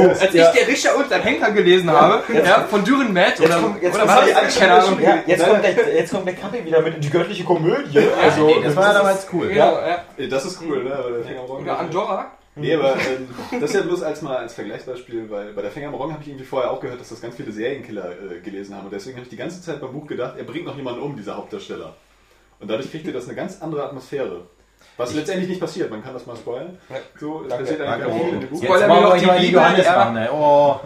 Als ich der Richter und ein Henker gelesen habe, ja, von Düren Matt oder, kommt- jetzt oder kommt was? das? Keine Ahnung. Ja, jetzt, kommt der, jetzt kommt der Kaffee wieder mit in die göttliche Komödie. Also, Nee, das war ja damals cool. Ja. Das ist cool, ne? Der Fänger am Roggen. Oder Andorra. Nee, aber ähm, das ist ja bloß als mal als Vergleichsbeispiel, weil bei der Fänger am Roggen habe ich irgendwie vorher auch gehört, dass das ganz viele Serienkiller äh, gelesen haben. Und deswegen habe ich die ganze Zeit beim Buch gedacht, er bringt noch jemanden um, dieser Hauptdarsteller. Und dadurch kriegt ihr das eine ganz andere Atmosphäre. Was letztendlich nicht passiert, man kann das mal spoilern. So, es passiert eigentlich auch viel in dem Buch. Jetzt Spoiler mir wir noch die Bibel, Johannes ja. machen, ey. Oh.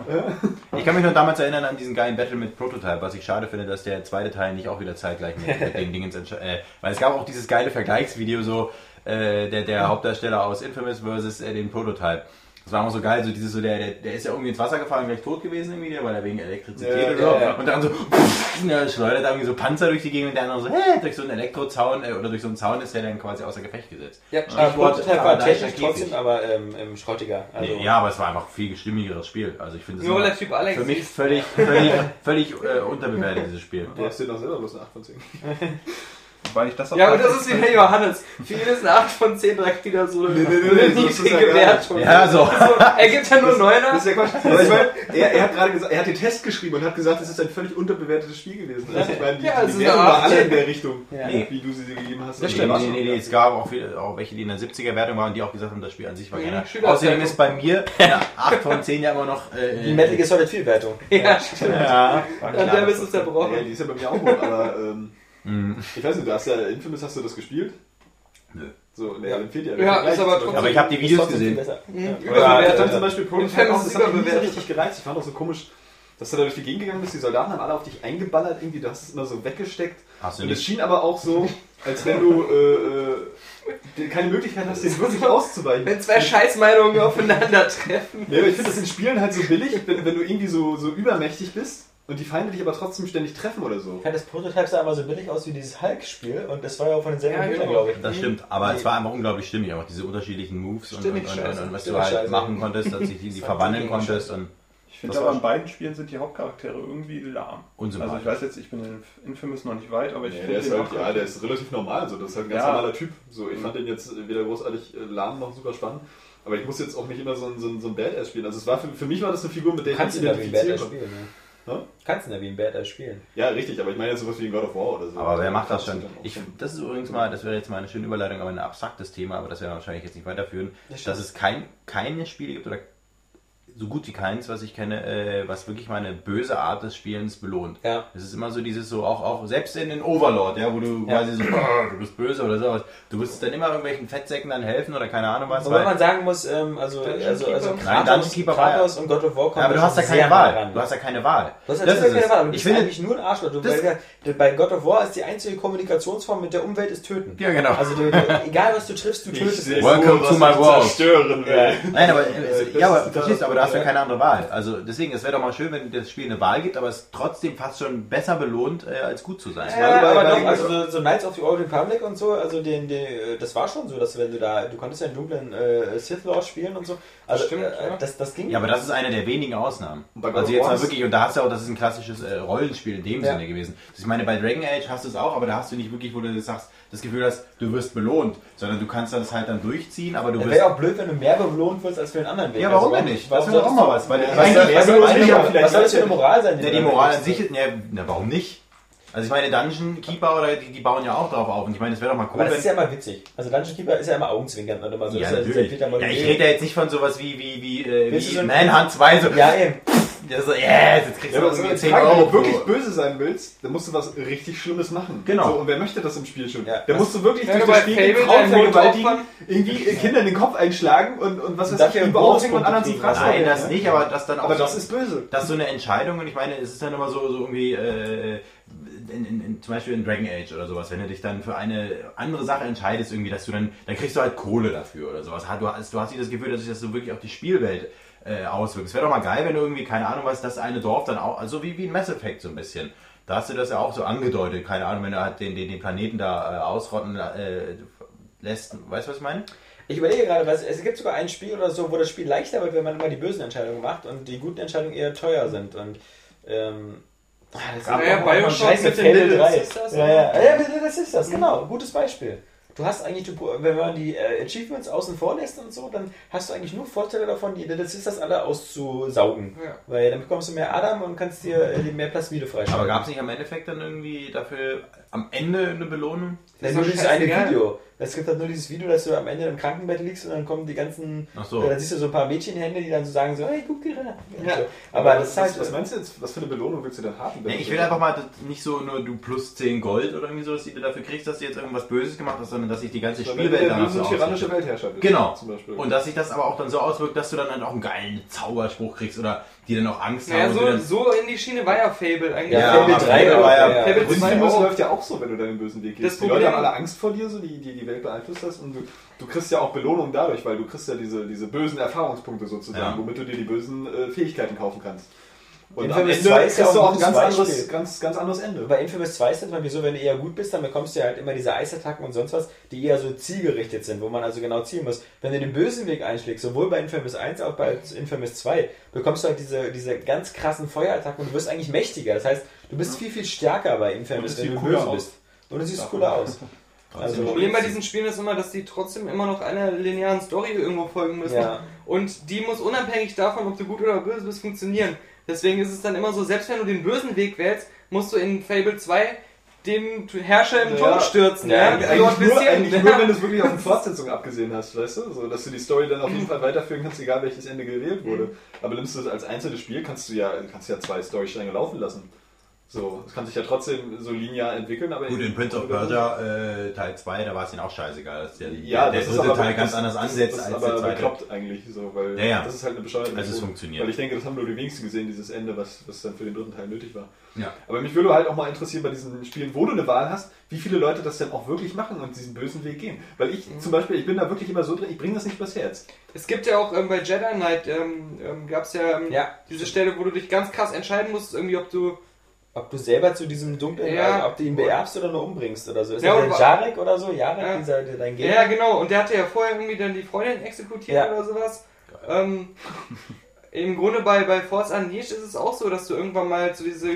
Ich kann mich noch damals erinnern an diesen geilen Battle mit Prototype, was ich schade finde, dass der zweite Teil nicht auch wieder zeitgleich mit, mit den Dingens entsche- äh, Weil es gab auch dieses geile Vergleichsvideo, so äh, der, der Hauptdarsteller aus Infamous versus äh, den Prototype. Das war immer so geil, so dieses so, der, der, der ist ja irgendwie ins Wasser gefallen, gleich tot gewesen irgendwie, der, weil er wegen Elektrizität Ja, oder so. ja, ja. Und dann so, pff, der schleudert irgendwie so Panzer durch die Gegend und der andere so, hä, durch so einen Elektrozaun äh, oder durch so einen Zaun ist der dann quasi außer Gefecht gesetzt. ja, Stichwort Prototype war technisch trotzdem, aber ähm, ähm, schrottiger. Also, Nee, ja, aber es war einfach viel stimmigeres Spiel. Also ich finde es Nur der Typ Alex. für mich völlig, völlig, völlig äh, unterbewertet, dieses Spiel. Du hast dir doch selber bloß eine 8 von 10. Weil ich das auch Ja, aber das ist wie der Johannes. Für jedes eine 8 von 10 direkt wieder so eine nee, nee, nee, ist niedrige Wertung. Ja, so. Also, er gibt ja nur Das Neuner. ist ja Quatsch. Aber ich meine, er, er hat gerade gesagt, er hat den Test geschrieben und hat gesagt, es ist ein völlig unterbewertetes Spiel gewesen. Also ich meine, die, Ja, es die ist Wertung war alle in der Richtung, Ja. wie du sie dir gegeben hast. Das Also, stimmt. Nee, nee, nee, nee, es gab auch, viele, auch welche, die in der 70er-Wertung waren, die auch gesagt haben, das Spiel an sich war. Schüler- Außerdem ist bei mir eine 8 von 10 ja immer noch... Äh, Die Metal Gear Solid 4 Wertung. Ja, stimmt. Ja, klar, der du war- zerbrochen. Ja, die ist ja bei mir auch hoch, aber ähm, Mhm. ich weiß nicht, du hast ja Infamous, hast du das gespielt? Nö. So, ne, Ja. dann fehlt Ja, Vergleich ist aber trotzdem- Aber ich habe die Videos gesehen. besser. Ja, ich Überbewertet. fand zum Beispiel Prototype Infamous auch, das hat mich so richtig gereizt. Ich fand auch so komisch, dass du da durch die Gegend gegangen bist, die Soldaten haben alle auf dich eingeballert, irgendwie, du hast es immer so weggesteckt. Hast du Und es nicht? schien aber auch so, als wenn du äh, äh, keine Möglichkeit hast, den wirklich auszuweichen. Wenn zwei Scheißmeinungen aufeinandertreffen. Ja, aber ich finde das in Spielen halt so billig, wenn, wenn du irgendwie so, so übermächtig bist und die Feinde dich aber trotzdem ständig treffen oder so. Ich fand das Prototype sah aber so billig aus wie dieses Hulk-Spiel und das war ja auch von denselben Ja, Entwicklern, genau. glaube ich. Das stimmt, aber es war einfach unglaublich stimmig, auch diese unterschiedlichen Moves und, und, Stimmig und, scheiße. und, und was du halt scheiße. machen konntest, dass sich die, die verwandeln konntest und Ich finde aber in beiden Spielen sind die Hauptcharaktere irgendwie lahm. unsympathisch. Also ich weiß jetzt, ich bin in Infamous noch nicht weit, aber ich Nee, finde der ist halt, ja, der ist relativ normal, so. das ist halt ein ganz Ja. normaler Typ. So, ich fand den jetzt weder großartig äh, lahm noch super spannend, aber ich muss jetzt auch nicht immer so ein, so ein, so ein Badass spielen. Also es war für, für mich war das eine Figur, mit der ich mich identifizieren spielen, ne? Kannst du da wie ein Badass spielen. Ja, richtig, aber ich meine jetzt sowas wie in God of War oder so. Aber wer macht das schon? Ich, das ist übrigens mal, das wäre jetzt mal eine schöne Überleitung, aber ein abstraktes Thema, aber das werden wir wahrscheinlich jetzt nicht weiterführen, Das dass es kein, keine Spiele gibt oder so gut wie keins, was ich kenne, äh, was wirklich mal eine böse Art des Spielens belohnt. Ja. Es ist immer so dieses so, auch, auch selbst in den Overlord, ja, wo du Ja. quasi so, "Ah, du bist böse oder sowas, du wirst dann immer irgendwelchen Fettsäcken dann helfen oder keine Ahnung was. Wobei weil- man sagen muss, ähm, also, also, also Keeper? Nein, Kratos, Kratos und God of War kommen ja, aber du da hast ja schon keine Wahl. Du hast ja keine Wahl. Du hast ist keine es. Wahl, du Ich finde- eigentlich nur ein Arschloch. Du, weil, bei God of War ist die einzige Kommunikationsform mit der Umwelt ist töten. Ja, genau. Also du, egal was du triffst, du tötest es. Welcome to my world. zerstören will. Nein, aber, äh, das ja, aber ist- verstehst du, aber du hast ja ja. keine andere Wahl. Also deswegen, es wäre doch mal schön, wenn das Spiel eine Wahl gibt, aber es trotzdem fast schon besser belohnt, äh, als gut zu sein. Ja, bei- aber bei- doch, also so, so Knights of the Old Republic und so, also den, den, äh, das war schon so, dass wenn du da, du konntest ja einen dunklen äh, Sith Lord spielen und so. Also Stimmt, äh, ja. das, das ging. Ja, aber das ist eine der wenigen Ausnahmen. Also jetzt War mal wirklich, und da hast du auch, das ist ein klassisches äh, Rollenspiel in dem Ja. Sinne gewesen. Ich meine, bei Dragon Age hast du es auch, aber da hast du nicht wirklich, wo du das sagst, das Gefühl hast, du wirst belohnt, sondern du kannst das halt dann durchziehen, aber du Es wirst... wäre auch blöd, wenn du mehr belohnt wirst als für den anderen Weg. Ja, warum Also, denn nicht? Warum Das wäre solltest mal was. Weil, Was weil, was soll das was soll das für eine Moral sein? Ja, die du da Moral an sich, ja, na, warum nicht? Also ich meine, Dungeon Keeper oder die, die bauen ja auch drauf auf. Und ich meine, es wäre doch mal cool, Aber das ist ja immer witzig. Also Dungeon Keeper ist ja immer augenzwinkernd und immer so. ja, das ist ja natürlich. Ja, ich rede ja jetzt nicht von sowas wie, wie, wie, äh, wie Manhunt 2, so, Ja, eben. Ja, so, yes, jetzt kriegst Ja, du so irgendwie eine 10 Frage, Euro. wenn du wirklich böse sein willst, dann musst du was richtig Schlimmes machen. Genau. So, und wer möchte das im Spiel schon? Ja. Der musst du wirklich durch du das Spiel Frauen vergewaltigen, irgendwie Kinder in den Kopf einschlagen und, und was weiß ich, überhaupt und Bonuspunkte anderen kriegen. Fraß Nein, das ja? nicht, aber das dann auch Aber so, das ist böse. das ist so eine Entscheidung und ich meine, es ist dann immer so, so irgendwie, äh, in, in, in, zum Beispiel in Dragon Age oder sowas, wenn du dich dann für eine andere Sache entscheidest, irgendwie, dass du dann, dann kriegst du halt Kohle dafür oder sowas. Du hast, du hast nicht das Gefühl, dass sich das so wirklich auf die Spielwelt äh, auswirkt. Es wäre doch mal geil, wenn du irgendwie, keine Ahnung was, das eine Dorf dann auch, also wie, wie ein Mass Effect so ein bisschen. Da hast du das ja auch so angedeutet, keine Ahnung, wenn du halt den, den, den Planeten da äh, ausrotten äh, lässt. Weißt du, was ich meine? Ich überlege gerade, was, es gibt sogar ein Spiel oder so, wo das Spiel leichter wird, wenn man immer die bösen Entscheidungen macht und die guten Entscheidungen eher teuer sind. Und ähm, ah, das Ja, ja, mal Bioshock scheiße, mit den Fable Little 3. Sisters, Ja, ja, ja, mit Little Sisters, genau, gutes Beispiel. Du hast eigentlich, du, wenn man die äh, Achievements außen vor lässt und so, dann hast du eigentlich nur Vorteile davon, die Little Sisters alle auszusaugen. Ja. Weil dann bekommst du mehr Adam und kannst dir äh, mehr Plasmide freischalten. Aber gab es nicht am Endeffekt dann irgendwie dafür am Ende eine Belohnung? Ja, ist nur dieses eine. Video. Es gibt halt nur dieses Video, dass du am Ende im Krankenbett liegst und dann kommen die ganzen. Ach so. Ja, dann siehst du so ein paar Mädchenhände, die dann so sagen so, hey, guck dir. Ja. So. Aber das ist halt. was, was meinst du jetzt, was für eine Belohnung willst du denn haben? Nee, ich will einfach mal dass nicht so nur du plus 10 Gold oder irgendwie sowas, die du dafür kriegst, dass du jetzt irgendwas Böses gemacht hast, sondern dass sich die ganze du Spielwelt der danach so tyrannische. Weltherrscher bist. Genau. Zum Beispiel. Und dass sich das aber auch dann so auswirkt, dass du dann halt auch einen geilen Zauberspruch kriegst oder die dann auch Angst Naja, haben. und so, so in die Schiene war ja Fable eigentlich. Ja, Ja, Fable aber 3 Fable war ja- ja. Fable Und 2 Infamous auch. läuft ja auch so, wenn du deinen bösen Weg gehst. Das die Leute haben alle Angst vor dir, so die, die die Welt beeinflusst hast und du, du kriegst ja auch Belohnung dadurch, weil du kriegst ja diese, diese bösen Erfahrungspunkte sozusagen, Ja. womit du dir die bösen äh, Fähigkeiten kaufen kannst. Und am Infamous Ende 2 ist ja du auch auch ein ganz gutes anderes, Beispiel. ganz, ganz anderes Ende. Bei Infamous 2 ist es mal wieso, wenn du eher gut bist, dann bekommst du ja halt immer diese Eisattacken und sonst was, die eher so zielgerichtet sind, wo man also genau zielen muss. Wenn du den bösen Weg einschlägst, sowohl bei Infamous 1 als auch bei Infamous 2, bekommst du halt diese, diese ganz krassen Feuerattacken und du wirst eigentlich mächtiger. Das heißt, du bist viel, viel stärker bei Infamous, wenn du böse aus. bist. Und es sieht cooler aus. Das Also, Problem bei diesen Spielen ist immer, dass die trotzdem immer noch einer linearen Story irgendwo folgen müssen. Ja. Und die muss unabhängig davon, ob du gut oder böse bist, funktionieren. Deswegen ist es dann immer so, selbst wenn du den bösen Weg wählst, musst du in Fable 2 den Herrscher im Ja. Turm stürzen. Ja, Ja, Eigentlich, So ein nur, eigentlich nur, wenn du es wirklich auf eine Fortsetzung abgesehen hast, weißt du? So, dass du die Story dann auf jeden Fall weiterführen kannst, egal welches Ende gewählt wurde. Aber nimmst du es als einzelnes Spiel, kannst du ja, kannst ja zwei Storystränge laufen lassen. So, es kann sich ja trotzdem so linear entwickeln, aber Gut, in Prince of Persia äh, Teil 2, da war es ihnen auch scheißegal, dass der, Ja, der das ist dritte Teil ganz das- anders das- ansetzt das ist als der aber zweite. bekloppt eigentlich so, weil Ja, ja. das ist halt eine Bescheuerung. Also es funktioniert. Weil ich denke, das haben nur die wenigsten gesehen, dieses Ende, was, was dann für den dritten Teil nötig war. Ja. Aber mich würde halt auch mal interessieren bei diesen Spielen, wo du eine Wahl hast, wie viele Leute das denn auch wirklich machen und diesen bösen Weg gehen. Weil ich zum Beispiel, ich bin da wirklich immer so drin, ich bringe das nicht übers Herz. Es gibt ja auch ähm, bei Jedi Knight, ähm, ähm, gab es ja, ähm, Ja. diese Stelle, wo du dich ganz krass entscheiden musst, irgendwie ob du... ob du selber zu diesem dunklen, Ja. also, ob du ihn beerbst oder nur umbringst oder so. Ist Ja, das der Jarek oder so? Jarek, Ja. dieser, der dein Gegner? ja, genau. Und der hatte ja vorher irgendwie dann die Freundin exekutiert Ja. oder sowas. Ähm, Im Grunde bei, bei Force Unleashed ist es auch so, dass du irgendwann mal so diese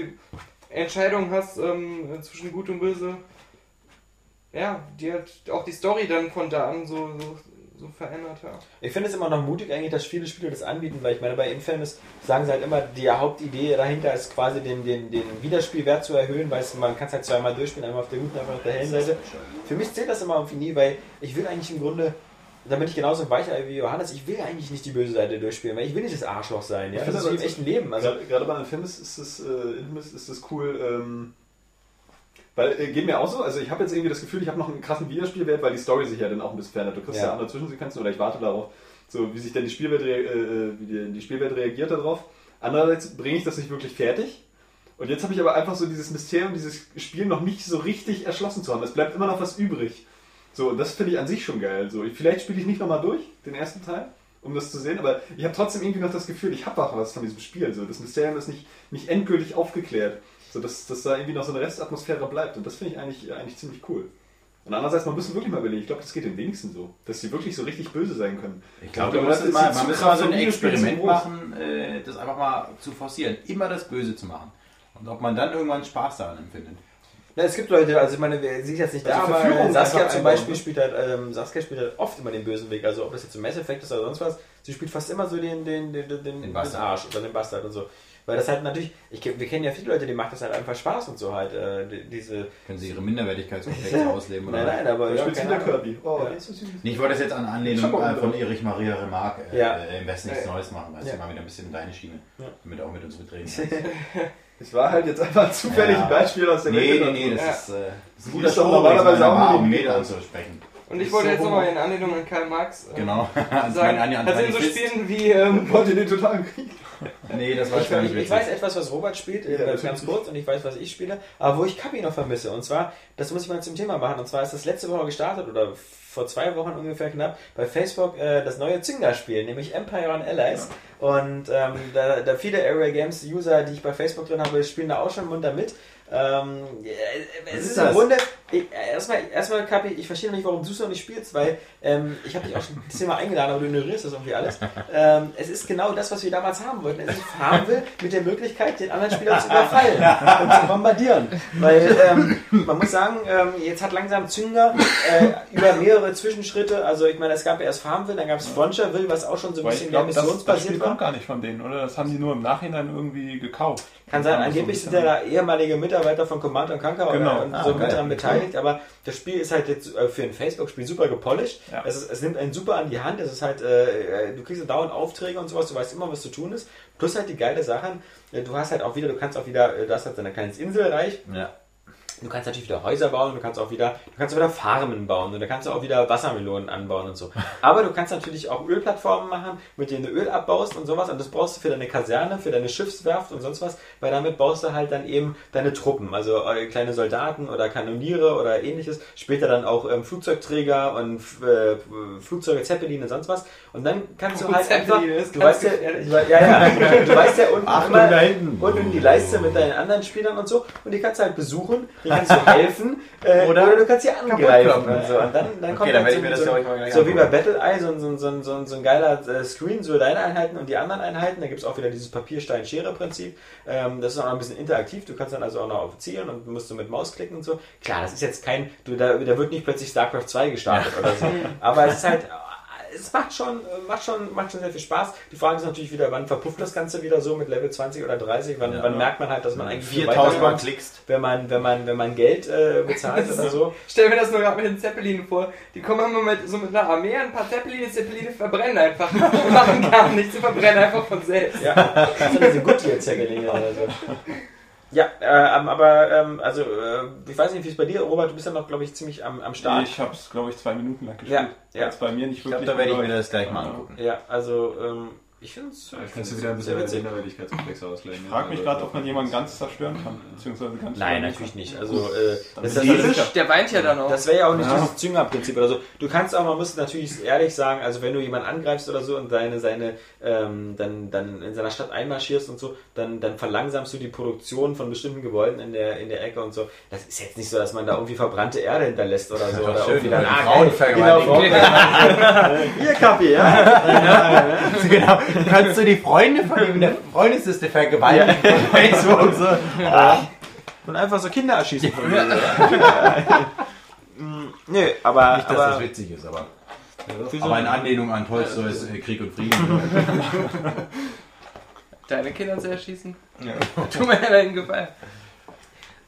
Entscheidung hast ähm, zwischen Gut und Böse. Ja, die hat auch die Story dann von da an so, so, so verändert. Ja. Ich finde es immer noch mutig eigentlich, dass viele Spiele das anbieten, weil ich meine, bei Infamous sagen sie halt immer, die Hauptidee dahinter ist quasi den, den, den Wiederspielwert zu erhöhen, weil man kann es halt zweimal durchspielen, einmal auf der guten, einmal auf der hellen Seite. Für mich zählt das immer irgendwie nie, weil ich will eigentlich im Grunde da bin ich genauso ein Weichei wie Johannes. Ich will eigentlich nicht die böse Seite durchspielen, weil ich will nicht das Arschloch sein. Ja? Ich Das finde ist wie im echten Leben. Also, Gerade- Gerade bei Infamous ist das, äh, Infamous ist das cool, ähm, weil äh, geht mir auch so, also ich habe jetzt irgendwie das Gefühl, ich habe noch einen krassen Wiederspielwert, weil die Story sich ja dann auch ein bisschen verändert. Du kriegst ja, Ja. andere Zwischensequenzen oder ich warte darauf, so wie sich denn die Spielwelt, rea- äh, wie die, die Spielwelt reagiert darauf. Andererseits bringe ich das nicht wirklich fertig. Und jetzt habe ich aber einfach so dieses Mysterium, dieses Spiel noch nicht so richtig erschlossen zu haben. Es bleibt immer noch was übrig. So, und das finde ich an sich schon geil. So, ich- vielleicht spiele ich nicht nochmal durch, den ersten Teil, um das zu sehen, aber ich habe trotzdem irgendwie noch das Gefühl, ich habe auch was von diesem Spiel. So, das Mysterium ist nicht, nicht endgültig aufgeklärt. So, dass, dass da irgendwie noch so eine Restatmosphäre bleibt. Und das finde ich eigentlich, eigentlich ziemlich cool. Und andererseits, man muss wirklich mal überlegen, ich glaube, das geht den wenigsten so, dass sie wirklich so richtig böse sein können. Ich glaube, Und man mal, man müsste Zugkraft mal so ein Experiment machen, äh, das einfach mal zu forcieren. Immer das Böse zu machen. Und ob man dann irgendwann Spaß daran empfindet. Ja, es gibt Leute, also ich meine, wer- sie ist jetzt nicht da, Also aber Verführung Saskia zum Beispiel ne? spielt halt, ähm, Saskia spielt halt oft immer den bösen Weg, also ob das jetzt im Mass Effect ist oder sonst was, sie spielt fast immer so den, den, den, den, den, Bastard. Arsch oder den Bastard und so. Weil das halt natürlich, ich, wir kennen ja viele Leute, die macht das halt einfach Spaß und so halt, äh, die- diese, Können sie ihre Minderwertigkeitskomplexe ausleben oder nein, nein, aber ja, keine. Kirby. Oh, Ja. so süß. Nee, Ich wollte das jetzt an Anlehnung äh, von. Erich Maria Remarque äh, Ja. äh, im Westen nichts Ja. Neues machen. Weißt Ja. du, mal wieder ein bisschen in deine Schiene. Ja. Damit du auch mit uns mitreden kannst. Es war halt jetzt einfach zufällig Ja. ein Beispiel aus der nee, Welt. nee, nee, das Ja. ist, äh, das ist ein guter Show, normalerweise auch um dem Meter anzusprechen. Und ich wollte so jetzt nochmal in Anlehnung an Karl Marx äh, Genau. Sagen, an- an das sind so. Spielen wie ähm, Wollt ihr den totalen Krieg? Nee, das war Ich, gar ich, nicht ich weiß etwas, was Robert spielt, äh, Ja, ganz natürlich. kurz, und ich weiß, was ich spiele, aber wo ich Kapi noch vermisse. Und zwar, das muss ich mal zum Thema machen, und zwar ist das letzte Woche gestartet, oder vor zwei Wochen ungefähr knapp, bei Facebook äh, das neue Zynga-Spiel, nämlich Empire on Allies. Und ähm, da, da viele Area Games User, die ich bei Facebook drin habe, spielen da auch schon munter mit. Ähm, äh, es ist ist im? Grunde, ich, äh, erstmal, erstmal Kapi, ich verstehe noch nicht, warum du es noch nicht spielst, weil ähm, ich habe dich auch schon das Thema eingeladen, aber du ignorierst das irgendwie alles. Ähm, es ist genau das, was wir damals haben wollten. Es ist Farmville mit der Möglichkeit, den anderen Spieler zu überfallen und zu bombardieren. Weil ähm, man muss sagen, ähm, jetzt hat langsam Zünger äh, über mehrere Zwischenschritte, also ich meine, es gab ja erst Farmville, dann gab es Frontierville, was auch schon so ein Weil bisschen mehr glaube, das, das Spiel missionsbasiert war. kommt gar nicht von denen, oder? Das haben die nur im Nachhinein irgendwie gekauft. Kann sein, angeblich sind ja da ehemalige Mitarbeiter von Command Conquer Genau. und Ah, so mit daran beteiligt, aber das Spiel ist halt jetzt äh, für ein Facebook-Spiel super gepolished. Ja. Es, ist, es nimmt einen super an die Hand, es ist halt, äh, du kriegst dauernd Aufträge und sowas, du weißt immer, was zu tun ist. Plus halt die geile Sache, äh, du hast halt auch wieder, du kannst auch wieder, äh, du hast halt dein kleines Inselreich, Ja. Du kannst natürlich wieder Häuser bauen, du kannst auch wieder, du kannst wieder Farmen bauen und da kannst du auch wieder Wassermelonen anbauen und so. Aber du kannst natürlich auch Ölplattformen machen, mit denen du Öl abbaust und sowas und das brauchst du für deine Kaserne, für deine Schiffswerft und sonst was, weil damit baust du halt dann eben deine Truppen, also äh, kleine Soldaten oder Kanoniere oder ähnliches, später dann auch ähm, Flugzeugträger und äh, Flugzeuge, Zeppelin und sonst was und dann kannst du halt einfach, du weißt ja, ja, ja, du weißt ja unten Achtung, immer, unten die Leiste mit deinen anderen Spielern und so und die kannst du halt besuchen, die kannst du helfen äh, oder, Oder du kannst sie angreifen und so. Und dann, dann kommt dann halt so, ja so, so wie bei. Battle Eye, so, ein- so, ein- so, ein- so, ein- so ein geiler äh, Screen, so deine Einheiten und die anderen Einheiten. Da gibt es auch wieder dieses Papier-Stein-Schere-Prinzip. Ähm, das ist auch noch ein bisschen interaktiv. Du kannst dann also auch noch auf zielen und musst du mit Maus klicken und so. Klar, das ist jetzt kein, du, da, da wird nicht plötzlich StarCraft 2 gestartet oder so. Aber es ist halt, es macht schon, macht schon, macht schon sehr viel Spaß. Die Frage ist natürlich wieder, wann verpufft das Ganze wieder so mit Level 20 oder 30? Wann, Ja. wann merkt man halt, dass man eigentlich viel 4000 Mal klickst. wenn man, wenn man, wenn man Geld äh, bezahlt oder so? Stell mir das nur gerade mit den Zeppelinen vor. Die kommen immer mit so mit einer Armee, ein paar Zeppeline, Zeppeline verbrennen einfach. Und machen gar nichts, sie verbrennen einfach von selbst. Ja, das sind diese Goodyear-Zergelinge oder so. Ja, äh, aber ähm, also äh, ich weiß nicht, wie es bei dir, Robert, du bist ja noch, glaube ich, ziemlich am, am Start. Ich habe es, glaube ich, zwei Minuten lang gespielt. Ja, ja. Bei mir nicht Ich wirklich glaube, da werde ich mir das gleich mal angucken. Ja, also ähm, ich finde es Kannst du wieder ein bisschen sehr witzig. Minderwertigkeitskomplexe ausgleichen. Ich frage mich gerade, ob man jemanden ganz zerstören kann. Beziehungsweise ganz Nein, natürlich kann. nicht. Also äh, das, das, das, Der weint ja dann auch. das wäre ja auch nicht Ja. dieses Zünger-Prinzip oder so. Du kannst auch, man muss natürlich ehrlich sagen, also wenn du jemanden angreifst oder so und deine, seine, ähm, dann, dann in seiner Stadt einmarschierst und so, dann, dann verlangsamst du die Produktion von bestimmten Gebäuden in der, in der Ecke und so. Das ist jetzt nicht so, dass man da irgendwie verbrannte Erde hinterlässt oder so. oder schön, irgendwie dann, ah, Frauen genau, vergewaltigen. Frauen- Hier, Kapi, ja. genau. Kannst du die Freunde von ihm in der Freundesliste vergewaltigen von Facebook? So. Und einfach so Kinder erschießen von mir. Nö, aber, Nicht, dass aber das witzig ist, aber, so aber in Anlehnung an Tolstoys äh, Krieg und Frieden. Deine Kinder zu erschießen? Tu mir einen Gefallen.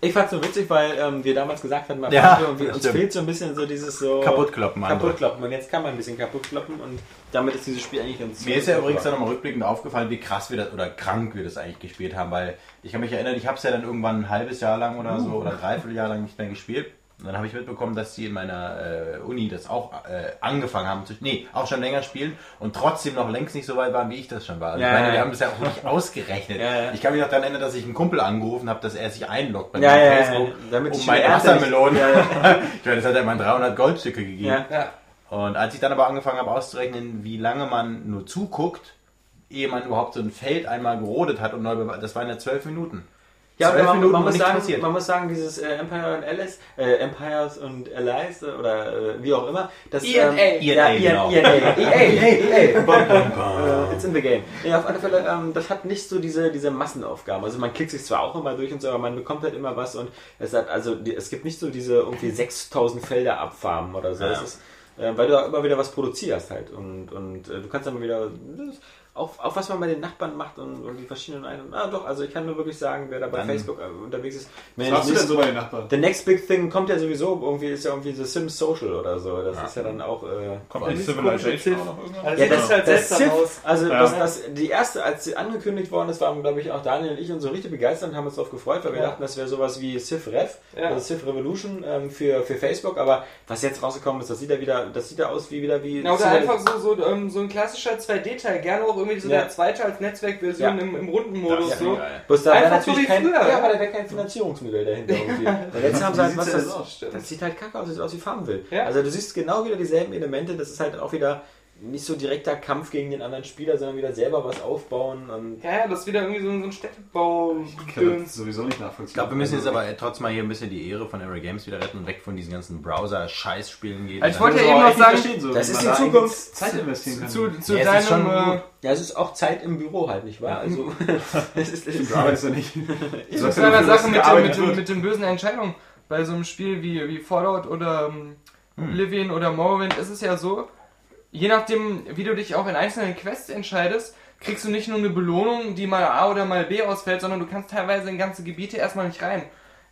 Ich fand's nur witzig, weil ähm, wir damals gesagt hatten, Ja, uns stimmt. fehlt so ein bisschen so dieses so Kaputtkloppen, andere. Kaputtkloppen. Und jetzt kann man ein bisschen kaputtkloppen und damit ist dieses Spiel eigentlich ganz Mir ist ja übrigens dann nochmal rückblickend aufgefallen, wie krass wir das oder krank wir das eigentlich gespielt haben, weil ich kann mich erinnern, ich habe es ja dann irgendwann ein halbes Jahr lang oder so oder ein Dreivierteljahr lang nicht mehr gespielt. Und dann habe ich mitbekommen, dass die in meiner äh, Uni das auch äh, angefangen haben zu nee, auch schon länger spielen und trotzdem noch längst nicht so weit waren, wie ich das schon war. Also Ja, ich meine, ja, wir haben das ja auch wirklich ausgerechnet. Ja, ja. Ich kann mich noch daran erinnern, dass ich einen Kumpel angerufen habe, dass er sich einloggt bei Ja, mir ja, Facebook, ja. Damit um meine Wassermelonen. Ja, ich meine, das hat er mal 300 Goldstücke gegeben. Ja. Ja. Und als ich dann aber angefangen habe auszurechnen, wie lange man nur zuguckt, ehe man überhaupt so ein Feld einmal gerodet hat und neu das waren ja zwölf Minuten. Ja, aber man, Minuten man, muss sagen, passiert. man muss sagen, dieses äh, Empire und Alice, äh, Empires und Allies äh, oder äh, wie auch immer, das E&A. ähm, ja, E&A, genau. EA, EA, EA, Bum, bum, it's in the game. Ja, auf alle Fälle, ähm, das hat nicht so diese, diese Massenaufgaben. Also man klickt sich zwar auch immer durch und so, aber man bekommt halt immer was und es hat, also die, es gibt nicht so diese irgendwie 6000 Felder abfarmen oder so. Ja. Äh, weil du da immer wieder was produzierst halt und, und äh, du kannst dann mal wieder auch, auch was man bei den Nachbarn macht und, und die verschiedenen Ein- Ah doch, also ich kann nur wirklich sagen, wer da bei Dann- Facebook äh, unterwegs ist. Was machst du denn so bei den Nachbarn? The next big thing kommt ja sowieso, irgendwie ist ja irgendwie The Sims Social oder so. Das ist ja dann auch. Äh, Kommt Ja, nicht Civilization auch noch irgendwas? Also ja, sieht das, halt das Civ, aus. also Ja. das, das, die erste, als sie angekündigt worden ist, waren, glaube ich, auch Daniel und ich uns so richtig begeistert und haben uns darauf gefreut, weil wir Ja. dachten, das wäre sowas wie Civ Rev, Ja. also Civ Revolution ähm, für, für Facebook, aber was jetzt rausgekommen ist, das sieht ja wieder, das sieht ja aus wie wieder wie. Ja, oder einfach so, so, ähm, so ein klassischer 2D-Teil, gerne auch irgendwie so Ja. der zweite als Netzwerkversion Ja. im, im Rundenmodus. Das ist so. geil. Bloß da wäre Einfach so natürlich wie kein, früher, ja, aber da wäre kein Finanzierungsmittel dahinter irgendwie. Weil jetzt haben sie halt was, das, das sieht halt kacke aus, sieht aus wie Farmville. Ja. Also du siehst genau wieder dieselben Elemente, das ist halt auch wieder nicht so direkter Kampf gegen den anderen Spieler, sondern wieder selber was aufbauen und Ja, ja, das ist wieder irgendwie so, ein- so ein städtebau Ich kann das sowieso nicht nachvollziehen. Ich glaube, wir müssen jetzt aber trotzdem mal hier ein bisschen die Ehre von Array Games wieder retten und weg von diesen ganzen Browser-Scheißspielen gehen. Also ich wollte Also ja eben auch noch sagen, so, das ist die da Zukunft. Zeit investieren kann. zu, zu Ja, es ist deinem... schon Äh. Ja, es ist auch Zeit im Büro halt, nicht wahr? Also, es ist, es Du arbeitest ja nicht. Eine dafür, dass Sache mit, den, mit, den, mit den bösen Entscheidungen. Bei so einem Spiel wie, wie Fallout oder ähm, Hm. Oblivion oder Morrowind ist es ja so, je nachdem, wie du dich auch in einzelnen Quests entscheidest, kriegst du nicht nur eine Belohnung, die mal A oder mal B ausfällt, sondern du kannst teilweise in ganze Gebiete erstmal nicht rein.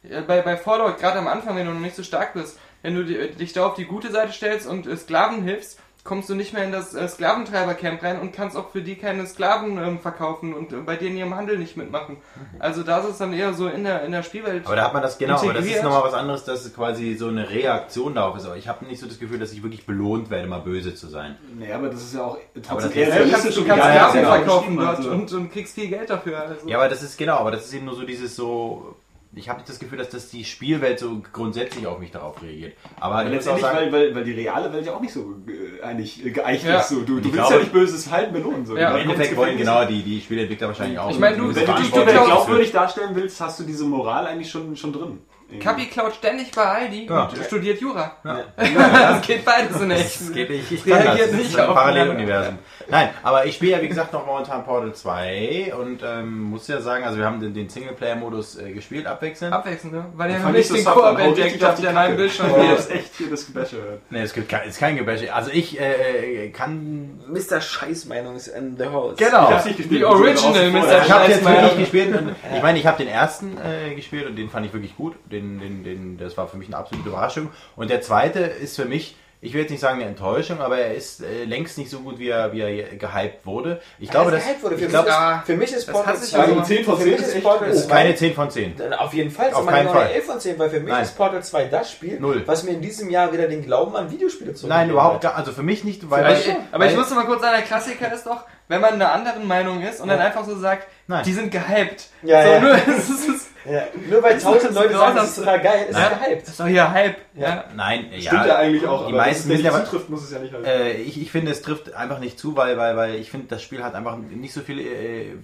Äh, Bei, bei Fallout, gerade am Anfang, wenn du noch nicht so stark bist, wenn du di- dich da auf die gute Seite stellst und äh, Sklaven hilfst, kommst du nicht mehr in das äh, Sklaventreibercamp rein und kannst auch für die keine Sklaven ähm, verkaufen und äh, bei denen ihrem Handel nicht mitmachen. Also da ist es dann eher so in der, in der Spielwelt. Aber da hat man das genau, aber das ist nochmal was anderes, dass es quasi so eine Reaktion darauf ist. Aber ich habe nicht so das Gefühl, dass ich wirklich belohnt werde, mal böse zu sein. Nee, aber das ist ja auch Aber trotzdem das ist- Ja, du kannst, du und kannst Sklaven ja, ja, verkaufen dort also. und, und kriegst viel Geld dafür. Also. Ja, aber das ist genau, aber das ist eben nur so dieses so. Ich habe nicht das Gefühl, dass das die Spielwelt so grundsätzlich auf mich darauf reagiert. Aber letztendlich, sagen, weil, weil, weil die reale Welt ja auch nicht so äh, eigentlich äh, geeicht Ja. ist. So. Du, du Ich willst glaube- ja nicht böses Verhalten belohnen. So. Ja. Im Endeffekt wollen genau die, die Spieleentwickler wahrscheinlich auch. Ich meine, du- eine Wenn du dich glaubwürdig darstellen willst, hast du diese Moral eigentlich schon, schon drin. Kapi klaut ständig bei Aldi Ja. und studiert Jura. Ja. Das geht beides in echt. Das geht nicht. Ich Reagiert kann das. Das nicht ist ein auf- Paralleluniversum. Nein, aber ich spiele ja wie gesagt noch momentan Portal 2 und ähm, muss ja sagen, also wir haben den, den Singleplayer-Modus äh, gespielt, abwechselnd. Abwechselnd, ne? Weil Fand nicht den Koop entdeckt auf der in einem Kacke. Bildschirm Oh, geht. das ist echt hier das Gebäsche. Nee, es gibt kein, ist kein Gebäsche. Also ich äh, kann... Mr. Scheißmeinung ist in the house. Genau. Ich hab's nicht gespielt. Die Original. Mr. Ich habe jetzt Scheißmeinung. wirklich gespielt ich meine, ich habe den ersten äh, gespielt und den fand ich wirklich gut. Den, den, den, das war für mich eine absolute Überraschung. Und der zweite ist für mich, ich will jetzt nicht sagen eine Enttäuschung, aber er ist äh, längst nicht so gut, wie er, wie er gehypt wurde. Ich glaube, dass, wurde. Für, ich ja, ist, für mich ist Portal hat sich 2 also eine 10 von für 10 mich ist Portal das ist 2 keine 10 von 10. Dann Auf jeden Fall, Auf keinen Fall. 11 von 10, weil für mich Nein. ist Portal 2 das Spiel, Null. was mir in diesem Jahr wieder den Glauben an Videospiele zurück. Nein, überhaupt gar, also für mich nicht, weil... Aber weil ich, aber ich musste mal kurz sagen, der Klassiker ist doch, wenn man einer anderen Meinung ist und dann einfach so sagt, Nein. die sind gehypt. Ja, so, ja. Nur, es ist, es Ja, nur weil tausend Leute sagen, das ist total geil, ist es Nein. gehypt. ist doch hier Hype. Ja. Nein, Stimmt ja eigentlich auch. Die aber meisten wenn sind es ja... nicht zutrifft, muss es ja nicht halt. Äh, ich, ich finde, es trifft einfach nicht zu, weil, weil, weil ich finde, das Spiel hat einfach nicht so viele, äh,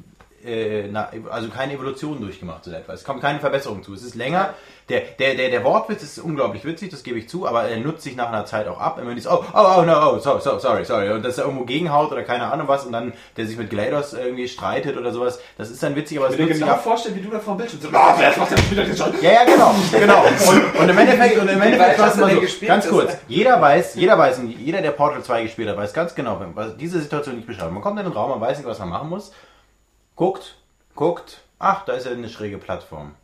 äh, na, also keine Evolution durchgemacht so etwa. Es kommt keine Verbesserung zu. Es ist länger. Der, der, der, der Wortwitz ist unglaublich witzig, das gebe ich zu, aber er nutzt sich nach einer Zeit auch ab. Wenn man dieses, oh, oh, oh, no, oh, so, so, sorry, sorry, und dass er irgendwo gegenhaut oder keine Ahnung was und dann der sich mit GLaDOS irgendwie streitet oder sowas, das ist dann witzig, aber es Ich mir nutzt sich genau ab. vorstellen, wie du da vor dem Bildschirm sitzt. Ah, wer macht denn wieder den schon? Ja, ja, genau, genau. Und, und im Endeffekt, und im Endeffekt was mal denn so, ganz kurz, jeder weiß, jeder weiß, und jeder, der Portal 2 gespielt hat, weiß ganz genau, wenn was diese Situation nicht beschreibt. Man kommt in den Raum, man weiß nicht, was man machen muss, guckt, guckt, ach, da ist ja eine schräge Plattform.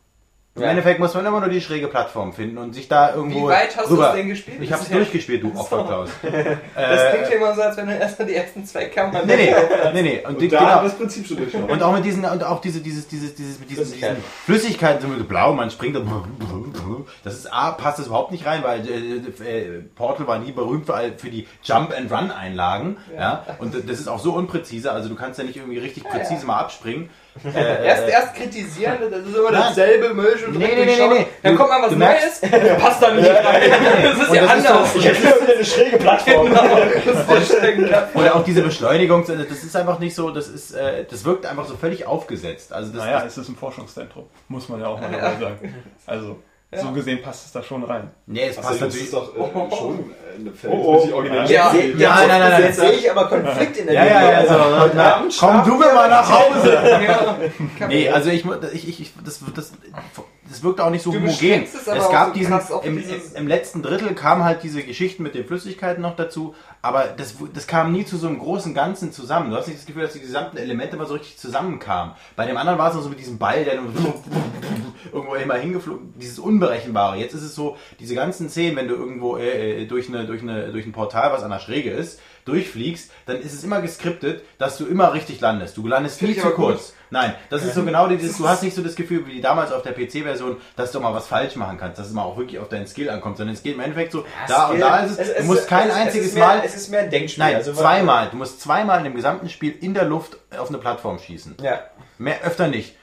Im Ja. Endeffekt muss man immer nur die schräge Plattform finden und sich da irgendwo Wie weit hast du es denn gespielt? Ich habe es durchgespielt, du Opferklaus. Das klingt ja immer so, als wenn du erst mal die ersten zwei Kammern Nee, nee, nee, nee. Und, die, Und da haben wir genau. das Prinzip schon durchgenommen. Und auch mit diesen, und auch diese, dieses, dieses, dieses, mit diesen Flüssigkeiten. diesen Flüssigkeiten, so mit blau, man springt, und das ist A, passt das überhaupt nicht rein, weil äh, äh, Portal war nie berühmt für, für die Jump-and-Run-Einlagen, ja. Und das ist auch so unpräzise, also du kannst ja nicht irgendwie richtig präzise mal abspringen. Äh, Erst, erst kritisieren, das ist immer Nein. dasselbe Müll und Nee, nee, nee, nee, nee. Dann Du- kommt mal was Neues, passt da nicht rein. Das ist Und ja das ist anders. so- Jetzt ist wieder eine schräge Plattform. Das ist der Oder auch diese Beschleunigung, das ist einfach nicht so, das ist, äh, das wirkt einfach so völlig aufgesetzt. Also das, Naja, das, es ist ein Forschungszentrum, muss man ja auch mal dabei sagen. Also, so gesehen passt es da schon rein. nee, es Also, passt das natürlich. ist doch äh, schon äh, eine Oh, oh. originelle Ja. Sehe- Ja, nein, nein, nein, Jetzt sehe ich aber Konflikt in der Ja, ja, ja, Also, heute na, Abend komm du mir wir mal nach Hause. Ja. Nee, also ich, ich, ich das, das, das wirkt auch nicht so Du homogen. es Es gab so diesen, krass im, im letzten Drittel kamen halt diese Geschichten mit den Flüssigkeiten noch dazu, aber das, das kam nie zu so einem großen Ganzen zusammen. Du hast nicht das Gefühl, dass die gesamten Elemente mal so richtig zusammenkamen. Bei dem anderen war es noch so mit diesem Ball, der irgendwo immer hingeflogen, dieses Unberechenbare. Jetzt ist es so, diese ganzen Szenen, wenn du irgendwo äh, äh, durch, eine, durch, eine, durch ein Portal, was an der Schräge ist, durchfliegst, dann ist es immer geskriptet, dass du immer richtig landest. Du landest viel Finde ich zu aber gut. Nein, das ist so genau dieses, du hast nicht so das Gefühl wie damals auf der PC-Version, dass du mal was falsch machen kannst, dass es mal auch wirklich auf deinen Skill ankommt, sondern es geht im Endeffekt so, da und da ist es, du musst kein einziges ist mehr, Mal, Es ist mehr ein Denkspiel. nein, also, zweimal, du musst zweimal in dem gesamten Spiel in der Luft auf eine Plattform schießen. Ja. Mehr, öfter nicht.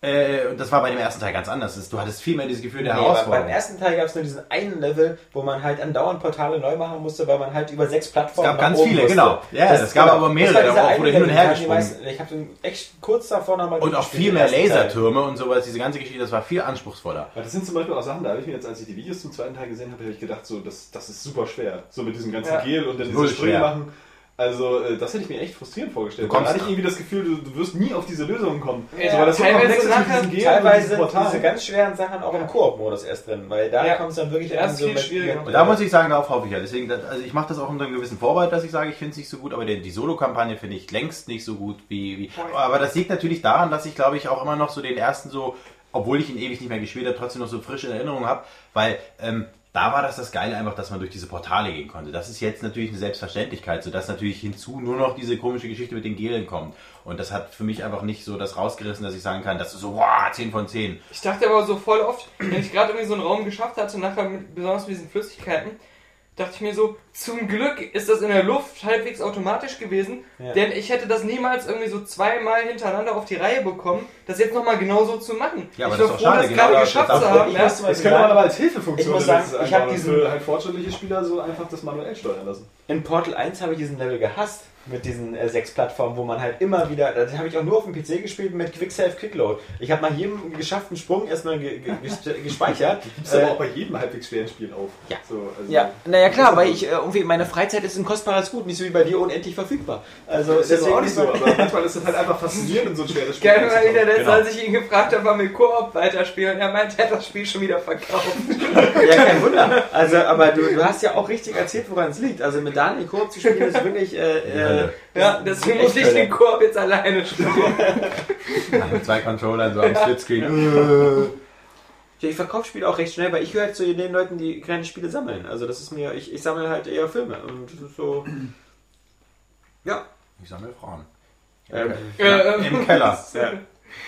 Äh, und das war bei dem ersten Teil ganz anders. Du hattest viel mehr dieses Gefühl der Nee, beim, Herausforderung. beim ersten Teil gab es nur diesen einen Level, wo man halt andauernd Portale neu machen musste, weil man halt über sechs Es Plattformen gab nach ganz viele, musste. genau. Ja, es gab aber mehrere, da eine hin und her gesprungen meisten- Ich habe den echt kurz davor nochmal Und auch viel mehr Lasertürme und sowas, diese ganze Geschichte, das war viel anspruchsvoller. Ja, das sind zum Beispiel auch Sachen, da habe ich mir jetzt, als ich die Videos zum zweiten Teil gesehen habe, habe ich gedacht, so, das, das ist super schwer. So mit diesem ganzen Ja. Gel und dann diese Sprünge schwer. machen. Also, äh, das hätte ich mir echt frustrierend vorgestellt. Du kommst- Dann hatte ich irgendwie das Gefühl, du, du wirst nie auf diese Lösung kommen. Ja, so, weil das so teilweise diesem Gel und Teilweise Portal. diese ganz schweren Sachen auch im Koop-Modus erst drin, weil da Ja. kommt es dann wirklich an ist viel schwieriger. Und da muss ich sagen, darauf hoffe ich ja. Deswegen, also ich mache das auch unter einem gewissen Vorbehalt, dass ich sage, ich finde es nicht so gut, aber die, die Solo-Kampagne finde ich längst nicht so gut wie, wie. Aber das liegt natürlich daran, dass ich, glaube ich, auch immer noch so den ersten so, obwohl ich ihn ewig nicht mehr gespielt habe, trotzdem noch so frisch in Erinnerung habe, weil ähm, da war das das Geile einfach, dass man durch diese Portale gehen konnte. Das ist jetzt natürlich eine Selbstverständlichkeit, sodass natürlich hinzu nur noch diese komische Geschichte mit den Gelen kommt. Und das hat für mich einfach nicht so das rausgerissen, dass ich sagen kann, das ist so, wow, 10 von 10. Ich dachte aber so voll oft, wenn ich gerade irgendwie so einen Raum geschafft hatte, nachher mit, besonders mit diesen Flüssigkeiten, dachte ich mir so, zum Glück ist das in der Luft halbwegs automatisch gewesen, Ja. denn ich hätte das niemals irgendwie so zweimal hintereinander auf die Reihe bekommen, das jetzt nochmal genauso zu machen. Ja, aber ich das war froh, schade, das genau gerade geschafft das- zu haben. ich Ja. Das Beispiel könnte man aber als Hilfefunktion Ich muss sagen, ich hab einfach diesen- halt fortschrittliche Spieler so einfach das manuell steuern lassen. In Portal 1 habe ich diesen Level gehasst mit diesen äh, sechs Plattformen, wo man halt immer wieder, das habe ich auch nur auf dem PC gespielt mit Quick Save Quick Load. Ich habe nach jedem geschafften Sprung erstmal ge ge ges- gespeichert. Aber Äh, auch bei jedem halbwegs schweren Spiel auf. Ja. So, also ja, naja klar, weil ich äh, irgendwie meine Freizeit ist ein kostbares Gut, nicht so wie bei dir unendlich verfügbar. Also Das ist ja auch nicht so, aber manchmal ist das halt einfach faszinierend, in so ein schweres Spiel. Geil, weil wieder letzte, Genau. als ich ihn gefragt habe, wann wir Koop weiterspielen, er meinte, er hat das Spiel schon wieder verkauft. Ja, kein Wunder. Also, aber du, du hast ja auch richtig erzählt, woran es liegt. Also mit Daniel Koop zu spielen ist wirklich. Äh, äh, Hölle. Ja, deswegen muss ich den Koop jetzt alleine spielen. Mit zwei Controllern so am Splitscreen. Ja, ich verkaufe Spiele auch recht schnell, weil ich gehöre halt zu den Leuten, die keine Spiele sammeln. Also das ist mir, ich, ich sammle halt eher Filme und das ist so. Ja. Ich sammle Frauen. Ähm, Äh, Im Keller. ja.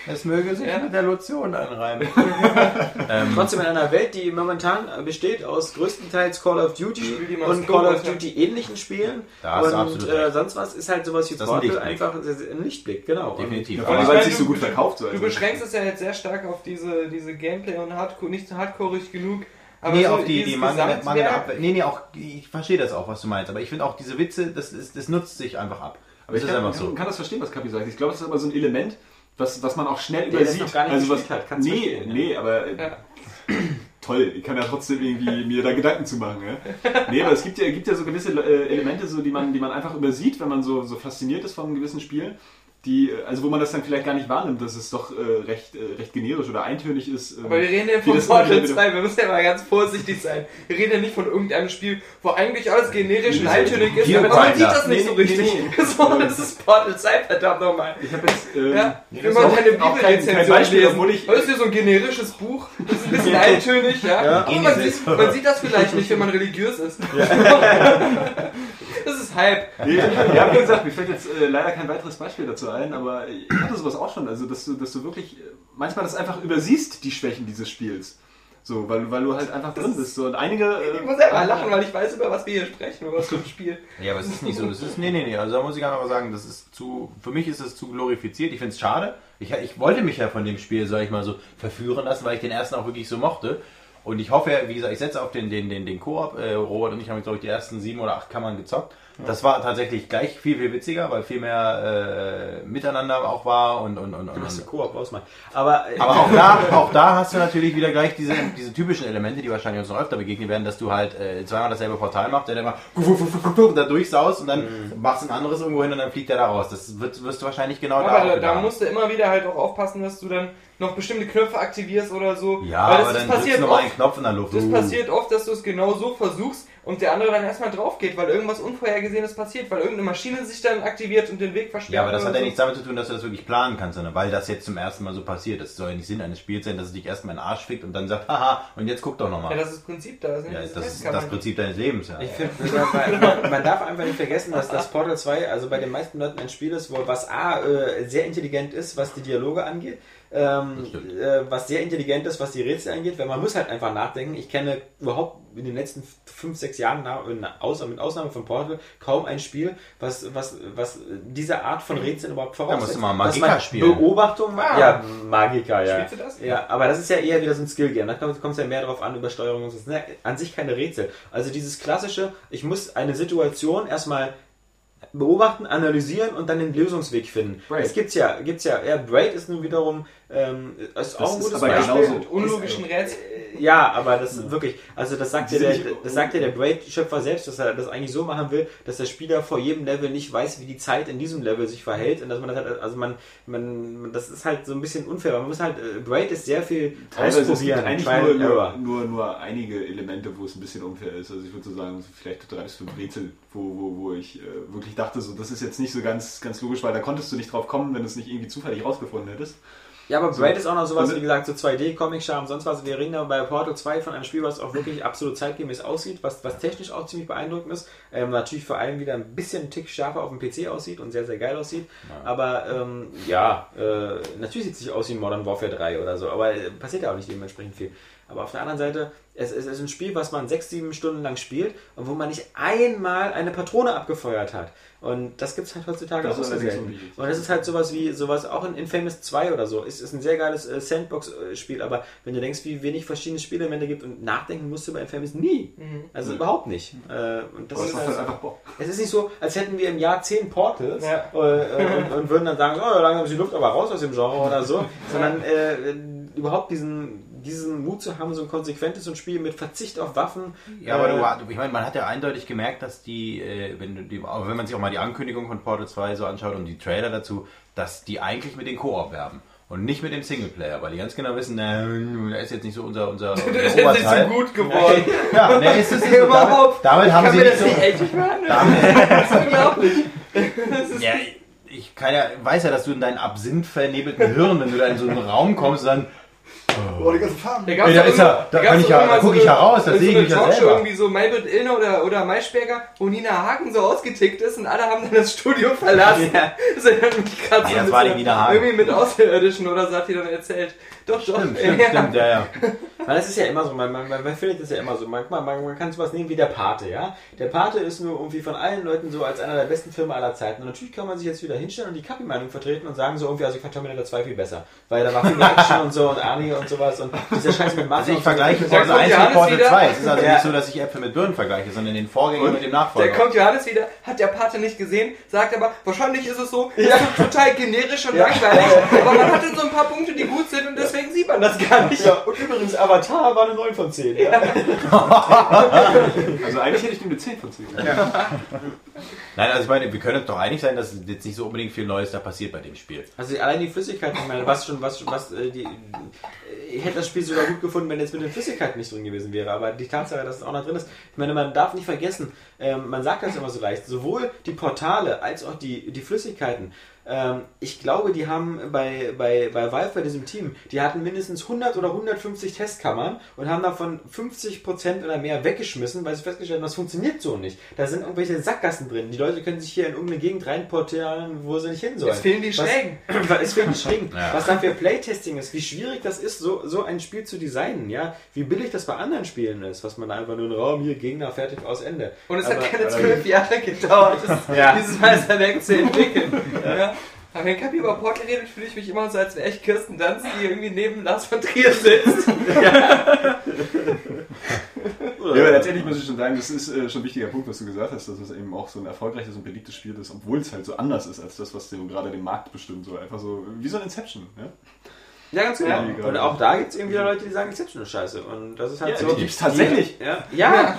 Es möge sich Ja. mit der Lotion anreimen. ähm, Trotzdem in einer Welt, die momentan besteht aus größtenteils Call of Duty Spiel die mal und Call of. Duty ähnlichen Spielen und absolut äh, sonst was ist halt sowas wie Portal Lichtblick. einfach ein Lichtblick, genau. definitiv. Aber weil es sich so du- gut verkauft. So. Du Also, beschränkst es ja jetzt sehr stark auf diese, diese Gameplay und Hardcore, nicht so hardcoreig genug. Aber nee, so auf die, die dieses Mangel, Gesamtwerk- Mangel Abwehr. Nee, nee, auch, ich verstehe das auch, was du meinst, aber ich finde auch diese Witze, das, ist, das nutzt sich einfach ab. aber ich das kann, einfach so. kann das verstehen, was Kapi sagt. Ich glaube, das ist aber so ein Element, was, was man auch schnell Der das übersieht. noch gar nicht also was, hat, kann's nee, nee, aber äh, Ja. toll. Ich kann ja trotzdem irgendwie mir da Gedanken zu machen. Ja? Nee, aber es gibt ja, gibt ja so gewisse äh, Elemente, so, die, man, die man einfach übersieht, wenn man so, so fasziniert ist von einem gewissen Spiel. Die, also wo man das dann vielleicht gar nicht wahrnimmt, dass es doch äh, recht, äh, recht generisch oder eintönig ist. ähm, Aber wir reden ja von das Portal wieder- 2, wir müssen ja mal ganz vorsichtig sein. Wir reden ja nicht von irgendeinem Spiel, wo eigentlich alles generisch und eintönig ist, aber man sieht das nicht Nee, so nee, richtig. nee, So, das ist Portal 2, verdammt nochmal. Ich habe jetzt ähm, Ja, das wenn ist man auch- deine auch kein, kein Bibelrezension Beispiel, lesen, obwohl ich das ist ja so ein generisches Buch, das ist ein bisschen eintönig, ja. Ja. Aber man sieht, man sieht das vielleicht nicht, wenn man religiös ist. Das ist Hype. Nee, ja, wie gesagt, mir fällt jetzt äh, leider kein weiteres Beispiel dazu ein, aber ich hatte sowas auch schon, also dass du, dass du wirklich äh, manchmal das einfach übersiehst, die Schwächen dieses Spiels. So, weil, weil du halt einfach drin bist. So, und einige. Äh, Ich muss selber lachen, weil ich weiß, über was wir hier sprechen, über was für ein Spiel. Ja, aber es ist nicht so. Das ist, nee, nee, nee. Also da muss ich einfach sagen, das ist zu, für mich ist es zu glorifiziert. Ich finde es schade. Ich, ich wollte mich ja von dem Spiel, sag ich mal so, verführen lassen, weil ich den ersten auch wirklich so mochte. Und ich hoffe, wie gesagt, ich setze auf den, den, den, den Koop. Äh, Robert und ich haben, glaube ich, die ersten sieben oder acht Kammern gezockt. Das war tatsächlich gleich viel, viel witziger, weil viel mehr äh, miteinander auch war und, und, und, und, du Koop ausmacht. Aber, äh, aber auch da, auch da hast du natürlich wieder gleich diese, diese typischen Elemente, die wahrscheinlich uns noch öfter begegnen werden, dass du halt äh, zweimal dasselbe Portal machst, der dann immer und da durchsaust und dann machst du ein anderes irgendwo hin und dann fliegt der da raus. Das wird, wirst du wahrscheinlich genau da Aber da, wieder da musst du immer wieder halt auch aufpassen, dass du dann noch bestimmte Knöpfe aktivierst oder so. Ja, Weil das aber ist dann passiert du oft. einen Knopf in der Luft. Das Uh. passiert oft, dass du es genau so versuchst und der andere dann erstmal drauf geht, weil irgendwas Unvorhergesehenes passiert, weil irgendeine Maschine sich dann aktiviert und den Weg versperrt. Ja, aber das hat ja so. nichts damit zu tun, dass du das wirklich planen kannst, sondern weil das jetzt zum ersten Mal so passiert. Das soll ja nicht Sinn eines Spiels sein, dass es dich erstmal in den Arsch fickt und dann sagt, haha, und jetzt guck doch Ja, nochmal. das ist das Prinzip da. Das, Ja, das, das ist das Prinzip deines Lebens, ja. Ich finde, man, man darf einfach nicht vergessen, dass das Portal 2 also bei den meisten Leuten ein Spiel ist, wo was A äh, sehr intelligent ist, was die Dialoge angeht, ähm, äh, was sehr intelligent ist, was die Rätsel angeht, weil man muss halt einfach nachdenken. Ich kenne überhaupt in den letzten fünf, sechs Jahren, in, außer, mit Ausnahme von Portal, kaum ein Spiel, was, was, was diese Art von Rätseln überhaupt voraussetzt. musst du mal Dass Magica man spielen. Beobachtung macht. Ah. Ja, Magica, ja. Spielst du das? Ja, aber das ist ja eher wieder so ein Skill-Game. Da kommt es ja mehr drauf an, über Steuerung und so. Das sind ja an sich keine Rätsel. Also dieses klassische, ich muss eine Situation erstmal beobachten, analysieren und dann den Lösungsweg finden. Braid. Es gibt's ja, gibt's ja, ja, Braid ist nun wiederum, ähm, ist auch ein ist gutes aber Beispiel. genauso. Unlogischen Rätseln. Ja, aber das wirklich, also das sagt ja der, das sagt ja der Braid-Schöpfer selbst, dass er das eigentlich so machen will, dass der Spieler vor jedem Level nicht weiß, wie die Zeit in diesem Level sich verhält und dass man das halt, also man, man, das ist halt so ein bisschen unfair. Man muss halt, äh, Braid ist sehr viel Teilweise es gibt ausprobieren, eigentlich Trial nur, nur, nur, nur einige Elemente, wo es ein bisschen unfair ist. Also ich würde so sagen, vielleicht drei bis fünf Rätsel, wo, wo, wo ich äh, wirklich dachte, so das ist jetzt nicht so ganz, ganz logisch, weil da konntest du nicht drauf kommen, wenn du es nicht irgendwie zufällig rausgefunden hättest. Ja, aber Braid ist auch noch sowas, Damit- wie gesagt, so 2D, Comic-Charme, sonst was. Wir reden ja bei Portal 2 von einem Spiel, was auch wirklich absolut zeitgemäß aussieht, was, was technisch auch ziemlich beeindruckend ist. Ähm, natürlich vor allem wieder ein bisschen einen Tick schärfer auf dem PC aussieht und sehr, sehr geil aussieht. Aber ähm, ja, äh, natürlich sieht es nicht aus wie Modern Warfare 3 oder so, aber äh, passiert ja auch nicht dementsprechend viel. Aber auf der anderen Seite, es, es ist ein Spiel, was man sechs, sieben Stunden lang spielt und wo man nicht einmal eine Patrone abgefeuert hat. Und das gibt es halt heutzutage Das auch so allerdings selten. unwichtig. Und das ist halt sowas wie, sowas auch in Infamous 2 oder so. Ist, ist ein sehr geiles äh, Sandbox-Spiel, aber wenn du denkst, wie wenig verschiedene Spielelemente gibt und nachdenken musst du bei Infamous nie. Also überhaupt nicht. Äh, und das Aber ist halt, einfach Bock. es ist nicht so, als hätten wir im Jahr 10 Portals Ja. äh, äh, und, und würden dann sagen, oh, langsam ist die Luft aber raus aus dem Genre oder so, sondern äh, überhaupt diesen, diesen Mut zu haben, so ein konsequentes und Spiel mit Verzicht auf Waffen. Ja, aber äh, du, ich meine, man hat ja eindeutig gemerkt, dass die, äh, wenn, du die wenn man sich auch mal die Ankündigung von Portal 2 so anschaut und die Trailer dazu, dass die eigentlich mit den Koop werben. Und nicht mit dem Singleplayer, weil die ganz genau wissen, na, der ist jetzt nicht so unser, unser, unser Das ist jetzt nicht so gut geworden. Ja, ne, ist es Überhaupt. Damit, damit Ich haben sie mir nicht das so. nicht. Das ist unglaublich. Ja, ich kann ja, weiß ja, dass du in deinen Absinth vernebelten Hirn, wenn du da in so einen Raum kommst, dann Oh, die ganzen Farben. Da, gab's Ey, da ist er. Da kann ich ja- da guck ich eine- ja raus, da so sehe ich eine mich ja selber. irgendwie so Maybrit Illner oder, oder Maischberger, wo Nina Hagen so ausgetickt ist und alle haben dann das Studio verlassen. Ja. Das erinnert mich gerade so das ein war die Nina Hagen. Irgendwie mit Außerirdischen oder so hat die dann erzählt. Doch, doch. Stimmt, stimmt, ja. stimmt, ja, ja. Weil das ist ja immer so, man, man, man findet das ja immer so. Man, man, man kann sowas nehmen wie der Pate, ja. Der Pate ist nur irgendwie von allen Leuten so als einer der besten Filme aller Zeiten. Und natürlich kann man sich jetzt wieder hinstellen und die Kapi-Meinung vertreten und sagen so irgendwie, also ich fand Terminator 2 viel besser. Weil da war viel Action und so und Arnie und sowas und dieser Scheiß mit Masse Also ich und so. vergleiche Da Portal kommt 1 mit Johannes Portal wieder. 2. Es ist also Ja. nicht so, dass ich Äpfel mit Birnen vergleiche, sondern den Vorgänger mit dem Da Nachfolger. kommt Johannes wieder, hat der Pate nicht gesehen, sagt aber, wahrscheinlich ist es so, ist so total generisch und langweilig, aber man hatte so ein paar Punkte, die gut sind und deswegen sieht man das gar nicht. Ja, und übrigens, Avatar war eine 9 von 10. Ja. Also eigentlich hätte ich ihm eine 10 von 10. Nein, also ich meine, wir können uns doch einig sein, dass jetzt nicht so unbedingt viel Neues da passiert bei dem Spiel. Also allein die Flüssigkeit, ich meine, was schon, was, schon- was, äh, die, ich hätte das Spiel sogar gut gefunden, wenn jetzt mit den Flüssigkeiten nicht drin gewesen wäre, aber die Tatsache, dass es auch noch drin ist, ich meine, man darf nicht vergessen, ähm, man sagt das immer so leicht, sowohl die Portale als auch die, die Flüssigkeiten, ähm, ich glaube, die haben bei, bei, bei Valve, bei diesem Team, die hatten mindestens 100 oder 150 Testkammern und haben davon 50% oder mehr weggeschmissen, weil sie festgestellt haben, das funktioniert so nicht. Da sind irgendwelche Sackgassen drin. Die Leute können sich hier in irgendeine Gegend reinportieren, wo sie nicht hin sollen. Es fehlen die Was- Schrägen. es fehlen die Schrägen. Ja. Was dann für Playtesting ist, wie schwierig das ist, so, so ein Spiel zu designen, ja. Wie billig das bei anderen Spielen ist, was man da einfach nur einen Raum hier, Gegner, fertig, aus Ende. Und es Aber- hat keine zwölf Jahre gedauert, Ja. dieses Meisterwerk zu entwickeln. Ja. Aber wenn Kapi über Portal redet, fühle ich mich immer so, als wäre ich Kirsten Dunst, die irgendwie neben Lars von Trier sitzt. Ja, aber letztendlich muss ich schon sagen, das ist äh, schon ein wichtiger Punkt, was du gesagt hast, dass es eben auch so ein erfolgreiches und beliebtes Spiel ist, obwohl es halt so anders ist als das, was so gerade den Markt bestimmt. So einfach so wie so ein Inception. Ja? Ja, ganz genau. Ja. Und auch da gibt es irgendwie Leute, die sagen, Exception ist scheiße. Und das ist halt Ja, so. die gibt's tatsächlich. Ja, ja.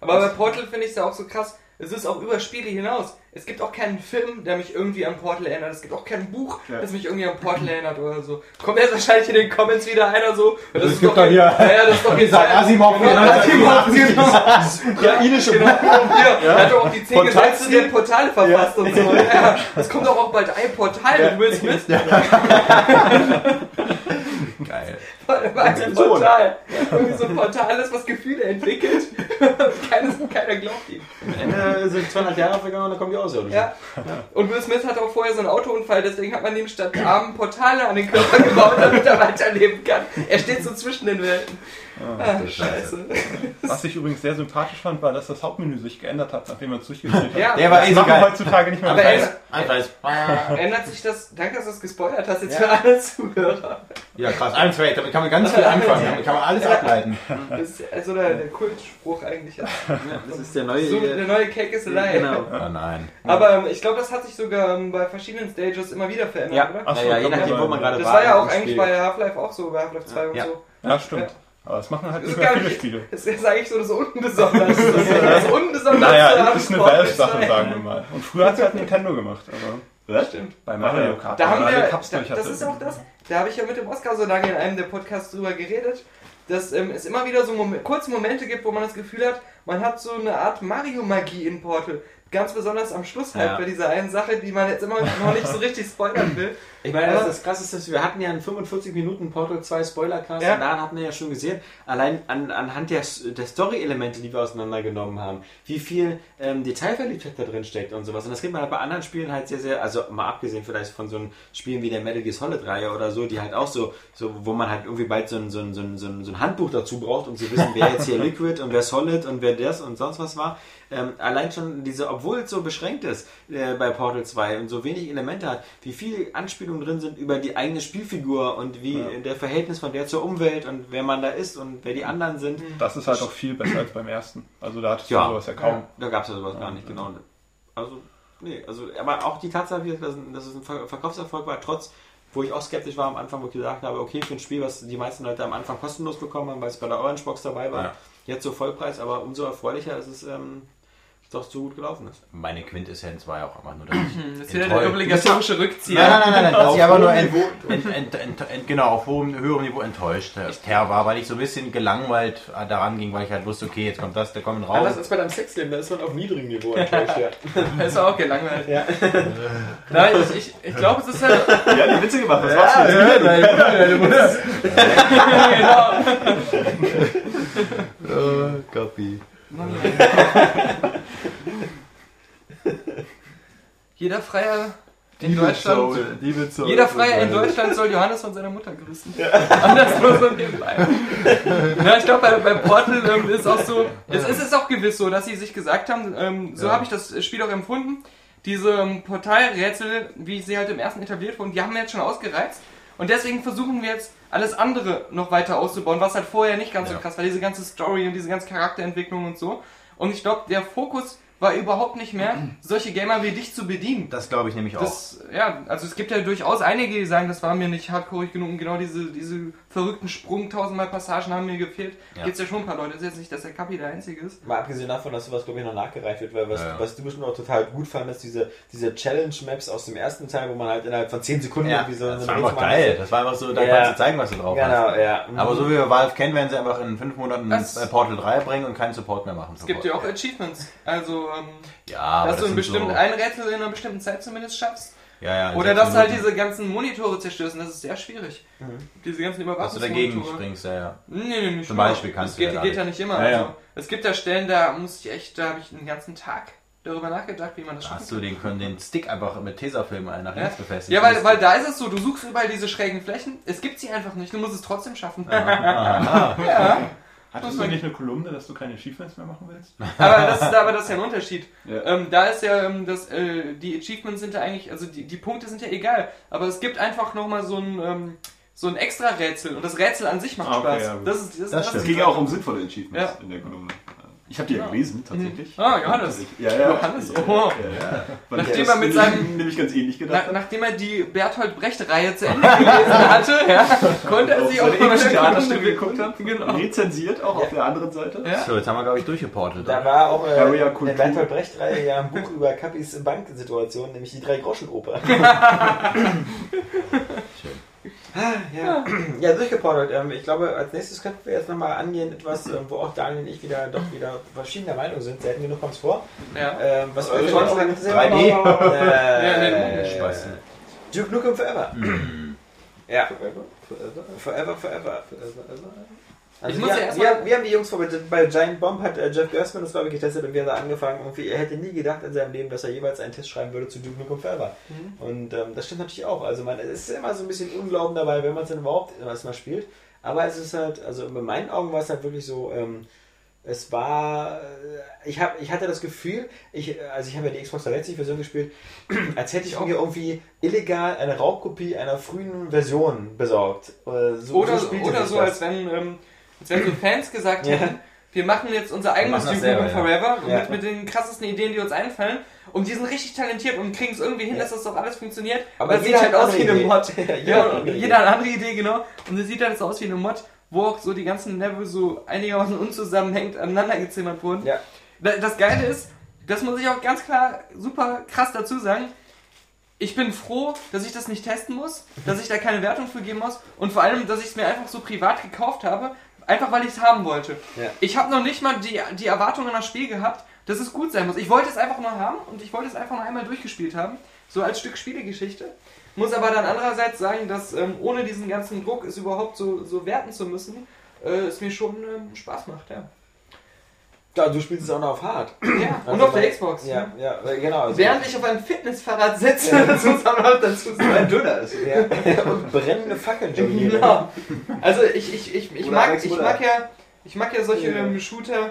Aber bei Portal finde ich es ja auch so krass. Es ist auch über Spiele hinaus. Es gibt auch keinen Film, der mich irgendwie an Portal erinnert. Es gibt auch kein Buch, Ja. das mich irgendwie an Portal erinnert oder so. Kommt jetzt wahrscheinlich in den Comments wieder einer so. Das Es ist gibt doch hier- Ja, ja, das ist doch Sagt Asimov Genau, Asimov, genau. Ukrainische Genau. Ja, er hat doch auch die zehn Gesetze der Portale verfasst und so. Ja, es kommt doch auch bald ein Portal mit Will Smith. Geil. Ein Portal. Irgendwie so ein Portal ist, was Gefühle entwickelt. Keines, keiner glaubt ihm. Ende sind 200 Jahre vergangen und dann kommen die Außerirdischen. Ja. Und Will Smith hatte auch vorher so einen Autounfall, deswegen hat man ihm statt Armen Portale an den Körper gebaut, damit er weiterleben kann. Er steht so zwischen den Welten. Ah, scheiße. Was ich übrigens sehr sympathisch fand, war, dass das Hauptmenü sich geändert hat, nachdem man es durchgespielt hat. Ja, Der war eh Das so geil. heutzutage nicht mehr. aber er, ist- ändert sich das, danke, dass du es gespoilert hast, jetzt für alle Zuhörer. Ja, krass. Eins, zwei, damit kann man ganz viel anfangen. Damit kann man alles ableiten. Das ist also der, der Kultspruch eigentlich. Das ist der neue. So, der neue Cake is a lie. genau. Oh nein. Aber ähm, ich glaube, das hat sich sogar ähm, bei verschiedenen Stages immer wieder verändert, Ja, oder? Ach so, naja, je nachdem, wo man gerade Das war. war ja auch eigentlich Spiel. bei Half-Life auch so, bei Half-Life 2 und Ja. so. Ja, stimmt. Aber das machen halt Das nicht mehr viele nicht, Spiele. das ist eigentlich so das Unbesonderste. Das Unbesonderste Naja, an das ist eine Valve-Sache, 2. sagen wir mal. Und früher hat es halt Nintendo gemacht, aber Stimmt. bei Mario Kart. Da haben wir, Cups da, das ist auch das, da habe ich ja mit dem Oscar so lange in einem der Podcasts drüber geredet, dass ähm, es immer wieder so Mom kurze Momente gibt, wo man das Gefühl hat, man hat so eine Art Mario-Magie in Portal. Ganz besonders am Schluss halt Ja. bei dieser einen Sache, die man jetzt immer noch nicht so richtig spoilern will. Ich meine, das, das Krasse ist, wir hatten ja einen 45 Minuten Portal 2 Spoilercast Ja. und daran hat man ja schon gesehen, allein an, anhand der, der Story-Elemente, die wir auseinandergenommen haben, wie viel ähm, Detailverliebtheit da drin steckt und sowas. Und das kriegt man halt bei anderen Spielen halt sehr, sehr, also mal abgesehen vielleicht von so einem Spielen wie der Metal Gear Solid-Reihe oder so, die halt auch so, so, wo man halt irgendwie bald so ein, so ein, so ein, so ein Handbuch dazu braucht, um zu wissen, wer jetzt hier Liquid und wer Solid und wer das und sonst was war. Ähm, allein schon diese, obwohl es so beschränkt ist äh, bei Portal 2 und so wenig Elemente hat, wie viele Anspielungen drin sind über die eigene Spielfigur und wie Ja. der Verhältnis von der zur Umwelt und wer man da ist und wer die anderen sind. Das ist halt auch viel besser als beim ersten. Also da hattest du Ja. sowas ja kaum. Da gab es ja sowas gar nicht, genau. Also, nee, also, aber auch die Tatsache, dass, dass es ein Ver- Verkaufserfolg war, trotz, wo ich auch skeptisch war am Anfang, wo ich gesagt habe, okay, für ein Spiel, was die meisten Leute am Anfang kostenlos bekommen haben, weil es bei der Orange Box dabei war, Ja. jetzt so Vollpreis, aber umso erfreulicher ist es, ähm, dass es doch so gut gelaufen ist. Meine Quintessenz war ja auch einfach nur, dass ich. Das ist wieder der obligatorische Rückzieher. Nein, nein, nein, nein, dass ich aber nur hohem ent, Niveau. ent, ent, ent, ent, genau, auf hohem, höherem Niveau enttäuscht Ter war, weil ich so ein bisschen gelangweilt daran ging, weil ich halt wusste, okay, jetzt kommt das, der kommt raus. Anders als bei deinem Sexleben, da ist man auf niedrigem Niveau enttäuscht, ja. Das ist auch gelangweilt. Nein, ich, ich, ich glaube, es ist halt. Ja, die Witze gemacht. Was war's denn? ja, deine, deine Mutter. genau. Oh, Copy. Jeder Freier in Deutschland. Liebe Zoll, Jeder Freier in Deutschland soll Johannes von seiner Mutter grüßen. Anders nur so nebenbei. Ja, ich glaube, bei, bei Portal ähm, ist auch so, es, es ist auch gewiss so, dass sie sich gesagt haben, ähm, so Ja. habe ich das Spiel auch empfunden, diese ähm, Portalrätsel, wie sie halt im ersten etabliert wurden, die haben wir jetzt schon ausgereizt. Und deswegen versuchen wir jetzt alles andere noch weiter auszubauen, was halt vorher nicht ganz Ja. so krass war, diese ganze Story und diese ganze Charakterentwicklung und so. Und ich glaube, der Fokus war überhaupt nicht mehr, solche Gamer wie dich zu bedienen. Das glaube ich nämlich auch. Das, ja, also es gibt ja durchaus einige, die sagen, das war mir nicht hardcore genug und genau diese, diese verrückten Sprung tausendmal Passagen haben mir gefehlt. Ja. Gibt's ja schon ein paar Leute. Das ist jetzt nicht, dass der Kapi der Einzige ist. Mal abgesehen davon, dass sowas, glaube ich, noch nachgereicht wird, weil was, Ja, ja. was du bestimmt auch total gut fandest, diese, diese Challenge-Maps aus dem ersten Teil, wo man halt innerhalb von 10 Sekunden ja, irgendwie so das so war einfach geil. Das war einfach so, da Ja. kannst du zeigen, was du drauf musst. hast. Genau, ja. Mhm. Aber so wie wir Valve kennen, werden sie einfach in fünf Monaten Das- Portal 3 bringen und keinen Support mehr machen. Es gibt ja auch Achievements. Also, ähm, Ja, aber dass du das bestimmt, so, ein Rätsel in einer bestimmten Zeit zumindest schaffst. Ja, ja, Oder dass du halt diese ganzen Monitore zerstörst. Und das ist sehr schwierig. Diese ganzen dass du dagegen Überwachungsmonitore. springst, ja, ja. Nee, nee, nicht Zum immer. Beispiel kannst das du ja geht, da geht nicht. ja nicht immer. Ja, ja. Also, es gibt da Stellen, da muss ich echt, da habe ich einen ganzen Tag darüber nachgedacht, wie man das Da schafft. hast du den, können den Stick einfach mit Tesafilm nach Ja, links befestigen. ja weil, weil da ist es so, du suchst überall diese schrägen Flächen, es gibt sie einfach nicht, du musst es trotzdem schaffen. Hattest du nicht eine Kolumne, dass du keine Achievements mehr machen willst? aber, das, ist- aber das ist ja ein Unterschied. Ja. Ähm, da ist ja, ähm, das, äh, die Achievements sind ja eigentlich, also die, die Punkte sind ja egal, aber es gibt einfach nochmal so ein, ähm, so ein extra Rätsel und das Rätsel an sich macht Ah, okay, Spaß. ja, das ist, das, Das Es stimmt. ging ja auch um sinnvolle Achievements Ja. in der Kolumne. Ich habe die ja gelesen, tatsächlich. Ah, Johannes. Ja, ja. Johannes, ja, oh. ja, ja. Nachdem er mit seinem- nämlich ganz ähnlich gedacht habe. nachdem er die Berthold Brecht-Reihe zu Ende gelesen hatte, ja, konnte er sich auch ähnlichen eine Theaterstücke geguckt habe, Genau. rezensiert auch auf der anderen Seite. Ja. So, jetzt haben wir, glaube ich, durchgeportet. Da oder? war auch äh, in der. Bertolt Brecht-Reihe ja ein Buch über Kappis Banksituation, nämlich die Drei-Groschen-Oper. Schön. Ja. ja, durchgeportelt. Ähm, ich glaube, als nächstes könnten wir jetzt nochmal angehen, etwas, ähm, wo auch Daniel und ich wieder doch wieder verschiedener Meinung sind. Selten genug kommt es vor. Ja. Ähm, was euch schon schon 3D. Ja, nee, äh, Spaß. Duke Nukem Forever. ja. Forever, Forever, forever. Also Ich muss wir, ja wir, wir haben die Jungs vorbereitet. Bei Giant Bomb hat äh, Jeff Gerstmann das glaube ich getestet und wir haben da angefangen. Irgendwie, er hätte nie gedacht in seinem Leben, dass er jeweils einen Test schreiben würde zu Duke Nukem Forever. Mhm. Und ähm, das stimmt natürlich auch. Also man es ist immer so ein bisschen Unglauben dabei, wenn man es denn überhaupt erstmal spielt. Aber es ist halt, also in meinen Augen war es halt wirklich so, ähm, es war, äh, ich, hab, ich hatte das Gefühl, ich, also ich habe ja die Xbox 360-Version gespielt, als hätte ich mir irgendwie illegal eine Raubkopie einer frühen Version besorgt. Äh, So, Oder, so oder so, als wenn, ähm, als wenn so Fans gesagt Ja. hätten, wir machen jetzt unser eigenes Duke Nukem Forever Ja. mit, mit den krassesten Ideen, die uns einfallen. Und die sind richtig talentiert und kriegen es irgendwie hin, dass das doch alles funktioniert. Aber das sieht halt aus wie eine. Mod. Ja, jeder hat eine andere Idee, genau. Und es sieht halt so aus wie eine Mod, wo auch so die ganzen Level so einigermaßen unzusammenhängend aneinander gezimmert wurden. Ja. Da- Das Geile ist, das muss ich auch ganz klar super krass dazu sagen. Ich bin froh, dass ich das nicht testen muss, dass ich da keine Wertung für geben muss und vor allem, dass ich es mir einfach so privat gekauft habe, einfach weil ich es haben wollte. Ja. Ich habe noch nicht mal die, die Erwartung an das Spiel gehabt, dass es gut sein muss. Ich wollte es einfach nur haben und ich wollte es einfach nur einmal durchgespielt haben, so als Stück Spielegeschichte. Muss aber dann andererseits sagen, dass ähm, ohne diesen ganzen Druck, es überhaupt so, so werten zu müssen, äh, es mir schon ähm, Spaß macht, ja. Ja, du spielst es auch noch auf Hard. Ja, und Also auf der Xbox. Ja, ja, genau. Also, Während ich auf einem Fitnessfahrrad sitze, muss man auch dazu sagen. dünner ist. ja, und brennende Fackeln jonglieren. Genau. Also ich, ich, ich, ich, Oder mag, ich mag ja, ich mag ja solche Ja. ähm, Shooter,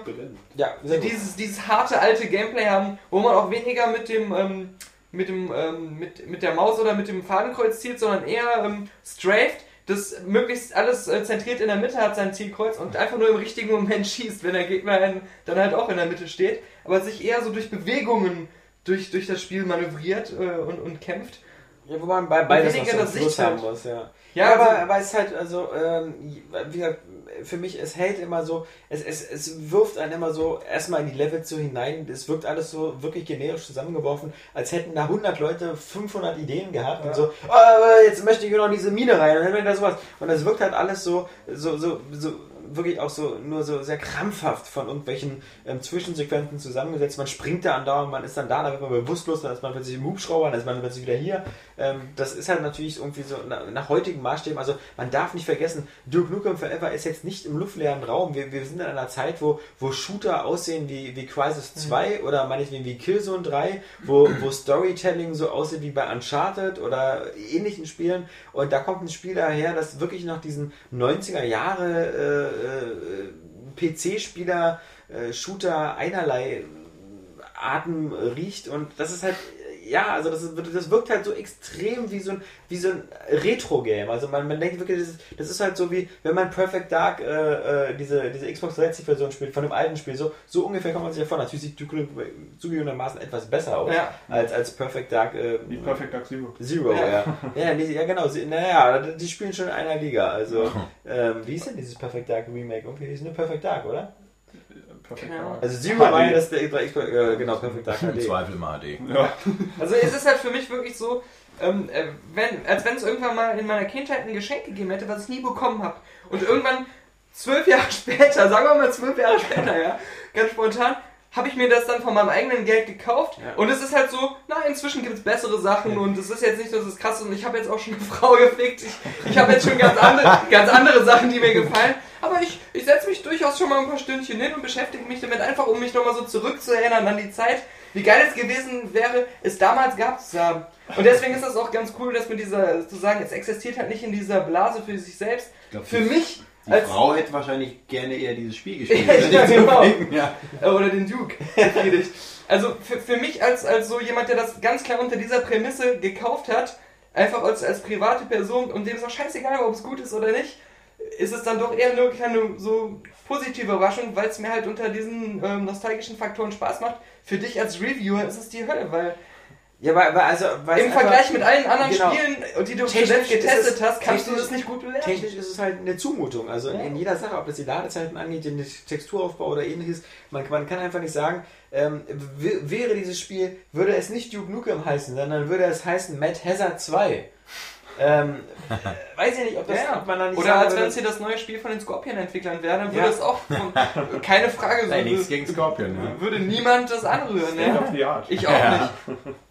Ja, die dieses, dieses harte alte Gameplay haben, wo man auch weniger mit dem, ähm, mit dem, ähm, mit, mit der Maus oder mit dem Fadenkreuz zielt, sondern eher ähm, strafed, das möglichst alles äh, zentriert in der Mitte hat sein Zielkreuz und einfach nur im richtigen Moment schießt, wenn der Gegner dann halt auch in der Mitte steht, aber sich eher so durch Bewegungen durch, durch das Spiel manövriert äh, und, und kämpft. Ja, wo man bei beides einen Fluss haben muss, ja. Ja, Ja, aber, also- aber es ist halt, also, ähm, wie gesagt, für mich, es hält immer so, es, es, es wirft einen immer so erstmal in die Level zu hinein. Es wirkt alles so wirklich generisch zusammengeworfen, als hätten da 100 Leute 500 Ideen gehabt und so, oh, jetzt möchte ich noch diese Mine rein und dann da sowas. Und das wirkt halt alles so, so, so, so wirklich auch so nur so sehr krampfhaft von irgendwelchen ähm, Zwischensequenzen zusammengesetzt. Man springt da andauernd, man ist dann da, dann wird man bewusstlos, dann ist man plötzlich im Hubschrauber, dann ist man plötzlich wieder hier. Ähm, das ist halt natürlich irgendwie so nach, nach heutigen Maßstäben. Also man darf nicht vergessen, Duke Nukem Forever ist jetzt nicht im luftleeren Raum. Wir, wir sind in einer Zeit, wo, wo Shooter aussehen wie, wie Crisis 2 oder meinetwegen wie Killzone 3, wo, wo Storytelling so aussieht wie bei Uncharted oder ähnlichen Spielen. Und da kommt ein Spiel daher, das wirklich nach diesen 90er Jahre äh, äh, PC-Spieler, äh, Shooter einerlei Atem riecht und das ist halt ja, also das, ist, das wirkt halt so extrem wie so ein, wie so ein Retro-Game. Also man, man denkt wirklich, das ist, das ist halt so wie, wenn man Perfect Dark, äh, äh, diese, diese Xbox 360-Version spielt, von dem alten Spiel, so, so ungefähr kommt man sich ja vor. Natürlich sieht Duke zugegebenermaßen etwas besser aus Ja. als, als Perfect Dark äh, Wie Perfect Dark Zero. Zero, ja. Ja, nee, ja genau. Sie- Naja, die spielen schon in einer Liga. Also, ähm, wie ist denn dieses Perfect Dark Remake? Irgendwie ist nur Perfect Dark, oder? Perfect Ahnung. Dark. Also Zero war ja das der Xbox, äh, genau, Perfect Dark HD. Zweifel mal HD. Ja. Also es ist halt für mich wirklich so, ähm, äh, wenn, als wenn es irgendwann mal in meiner Kindheit ein Geschenk gegeben hätte, was ich nie bekommen habe. Und irgendwann, zwölf Jahre später, sagen wir mal zwölf Jahre später, ja, ganz spontan, habe ich mir das dann von meinem eigenen Geld gekauft. Und es ist halt so, na, inzwischen gibt es bessere Sachen und es ist jetzt nicht so das Krasse und ich habe jetzt auch schon eine Frau gefickt. Ich, ich habe jetzt schon ganz andere, ganz andere Sachen, die mir gefallen. Aber ich, ich setze mich durchaus schon mal ein paar Stündchen hin und beschäftige mich damit, einfach um mich nochmal so zurückzuerinnern an die Zeit, wie geil es gewesen wäre, es damals gab zu haben. Und deswegen ist das auch ganz cool, dass mit dieser, zu sagen, es existiert halt nicht in dieser Blase für sich selbst. glaub, Für mich Die als Frau hätte wahrscheinlich gerne eher dieses Spiel gespielt. Ja, genau. ja. Oder den Duke befriedigt. Also für, für mich als, als so jemand, der das ganz klar unter dieser Prämisse gekauft hat, einfach als, als private Person und dem ist auch scheißegal, ob es gut ist oder nicht, ist es dann doch eher nur keine so positive Überraschung, weil es mir halt unter diesen ähm, nostalgischen Faktoren Spaß macht. Für dich als Reviewer ist es die Hölle, weil Ja, weil, weil also, weil im Vergleich mit allen anderen Genau. Spielen, die du Technisch zuletzt getestet es- hast, kannst du das nicht gut bewerten. Technisch ist es halt eine Zumutung. Also in, Ja. in jeder Sache, ob das die Ladezeiten angeht, den Texturaufbau oder ähnliches, man, man kann einfach nicht sagen, ähm, wäre dieses Spiel, würde es nicht Duke Nukem heißen, sondern würde es heißen Mad Hazard 2. Ähm, äh, weiß ich nicht, ob, das, Ja, ob man da nicht Oder sagen als wenn es hier das neue Spiel von den Scorpion-Entwicklern wäre, dann würde Ja. es auch von, keine Frage so. Nein, nichts gegen Scorpion. Ja. Würde niemand das anrühren, ne? Ich auch Ja. nicht.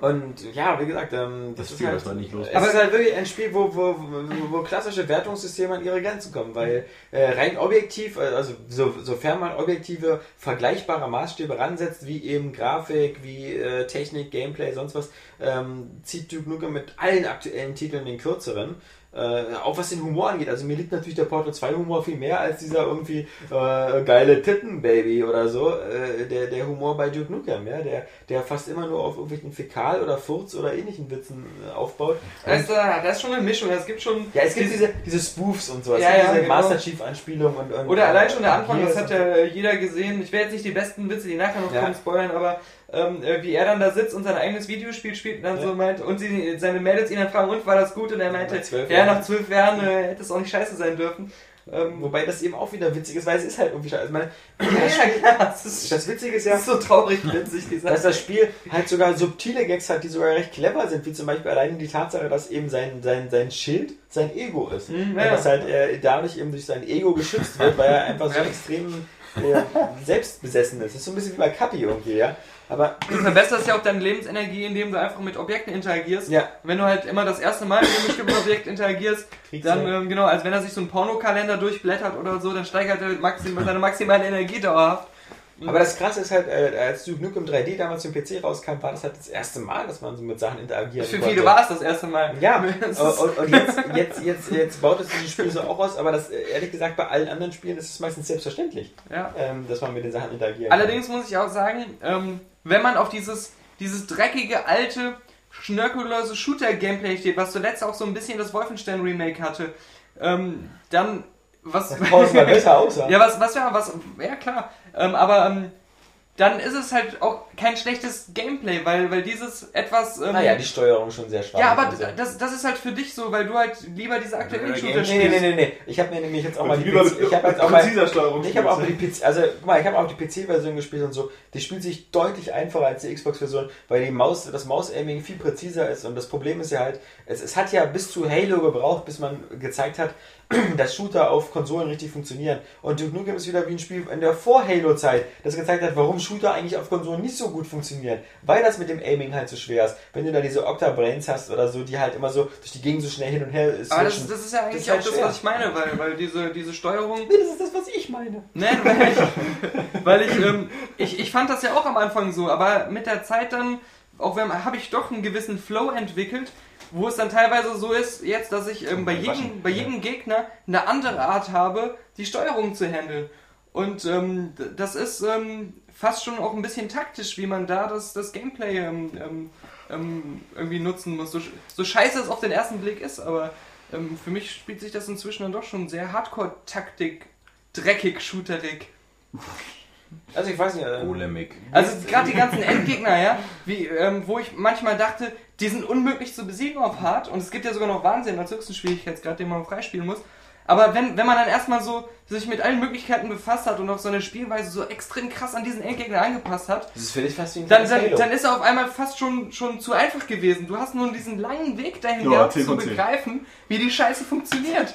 Und ja, wie gesagt, ähm, das, Das ist Spiel, halt, was man nicht los- es Aber- ist halt wirklich ein Spiel, wo, wo, wo, wo klassische Wertungssysteme an ihre Grenzen kommen, weil äh, rein objektiv, äh, also so, sofern man objektive, vergleichbare Maßstäbe ransetzt, wie eben Grafik, wie äh, Technik, Gameplay, sonst was, ähm, zieht Duke Nukem mit allen aktuellen Titeln den kürzeren. Äh, auch was den Humor angeht. Also mir liegt natürlich der Portal 2 Humor viel mehr als dieser irgendwie äh, geile Titten-Baby oder so. Äh, der, der Humor bei Duke Nukem, ja, der, der fast immer nur auf irgendwelchen Fäkal- oder Furz- oder ähnlichen Witzen äh, aufbaut. Da ist, da, da ist schon eine Mischung. Es gibt schon. ja, es gibt diese, diese Spoofs und sowas. Ja, gibt ja, diese genau. Master Chief-Anspielungen und, und. Oder allein schon der Anfang, das hat ja jeder gesehen. Ich werde jetzt nicht die besten Witze, die nachher noch Ja. kommen, spoilern, aber ähm, äh, wie er dann da sitzt und sein eigenes Videospiel spielt und dann so meint, und sie, seine Mädels ihn dann fragen, und war das gut? Und er meinte, Nach zwölf ja, Jahren. nach zwölf Jahren äh, hätte es auch nicht scheiße sein dürfen. Ähm, Wobei das eben auch wieder witzig ist, weil es ist halt irgendwie scheiße. Also meine, ja, klar, das ist, das Witzige ist das ja, ist so traurig witzig, die dass das Spiel halt sogar subtile Gags hat, die sogar recht clever sind, wie zum Beispiel allein die Tatsache, dass eben sein, sein, sein Schild sein Ego ist. Mhm, ja. ja. Dass halt äh, dadurch eben durch sein Ego geschützt wird, weil er einfach so extrem äh, selbstbesessen ist. Das ist so ein bisschen wie bei Kapi irgendwie, ja. Aber Du verbesserst ja auch deine Lebensenergie, indem du einfach mit Objekten interagierst. ja, Wenn du halt immer das erste Mal mit einem bestimmten Objekt interagierst, kriegst dann, ähm, genau, als wenn er sich so einen Pornokalender durchblättert oder so, dann steigert er maxim seine maximale Energie dauerhaft. Aber das Krasse ist halt, äh, als Duke Nukem 3D damals im PC rauskam, war das halt das erste Mal, dass man so mit Sachen interagieren Für viele war es das erste Mal. Ja, und, und jetzt, jetzt, jetzt, jetzt baut es dieses Spiel so auch aus, aber das, äh, ehrlich gesagt, bei allen anderen Spielen ist es meistens selbstverständlich, Ja. ähm, dass man mit den Sachen interagiert. Allerdings muss ich auch sagen, ähm, wenn man auf dieses, dieses dreckige, alte, schnörkellose Shooter-Gameplay steht, was zuletzt auch so ein bisschen das Wolfenstein-Remake hatte, ähm, dann was. Das tausendmal besser aussah. ja, was, was ja, was, ja klar. Ähm, aber ähm, dann ist es halt auch kein schlechtes Gameplay, weil, weil dieses etwas. Ähm, Naja, die Steuerung schon sehr schwach. ja, aber das, das ist halt für dich so, weil du halt lieber diese aktuellen Shooter spielst. nee, nee, nee, nee. Ich habe mir nämlich jetzt auch mal die PC, ich habe jetzt auch mal Steuerung. Ich habe auch die PC, also guck mal, ich habe auch die PC-Version gespielt und so. Die spielt sich deutlich einfacher als die Xbox-Version, weil die Maus, das Maus-Aiming viel präziser ist. Und das Problem ist ja halt, es, es hat ja bis zu Halo gebraucht, bis man gezeigt hat, dass Shooter auf Konsolen richtig funktionieren. Und Duke Nukem ist wieder wie ein Spiel in der Vor-Halo-Zeit, das gezeigt hat, warum Shooter eigentlich auf Konsolen nicht so gut funktionieren. Weil das mit dem Aiming halt so schwer ist. Wenn du da diese Octa-Brains hast oder so, die halt immer so durch die Gegend so schnell hin und her Aber das, das ist ja eigentlich ist halt auch das, was ich meine, weil, weil diese, diese Steuerung. Nee, das ist das, was ich meine. Nein, weil ich, weil ich, ähm, ich, ich fand das ja auch am Anfang so, aber mit der Zeit dann, auch wenn habe ich doch einen gewissen Flow entwickelt, wo es dann teilweise so ist, jetzt, dass ich ähm, bei, jedem, bei jedem Gegner eine andere Art habe, die Steuerung zu handeln. Und ähm, das ist ähm, fast schon auch ein bisschen taktisch, wie man da das, das Gameplay ähm, ähm, ähm, irgendwie nutzen muss. So, so scheiße es auf den ersten Blick ist, aber ähm, für mich spielt sich das inzwischen dann doch schon sehr Hardcore-Taktik, dreckig, shooterig. Also ich weiß nicht, ähm, Polemik. Also gerade die ganzen Endgegner, ja, wie, ähm, wo ich manchmal dachte, die sind unmöglich zu besiegen auf Hard und es gibt ja sogar noch Wahnsinn als höchsten Schwierigkeitsgrad, den man freispielen muss. Aber wenn, wenn man dann erstmal so sich mit allen Möglichkeiten befasst hat und auf so eine Spielweise so extrem krass an diesen Endgegner angepasst hat, das ist fast wie ein dann, dann, dann ist er auf einmal fast schon, schon zu einfach gewesen. Du hast nur diesen langen Weg dahin Ja, gehabt, 10 zu von 10. begreifen, wie die Scheiße funktioniert.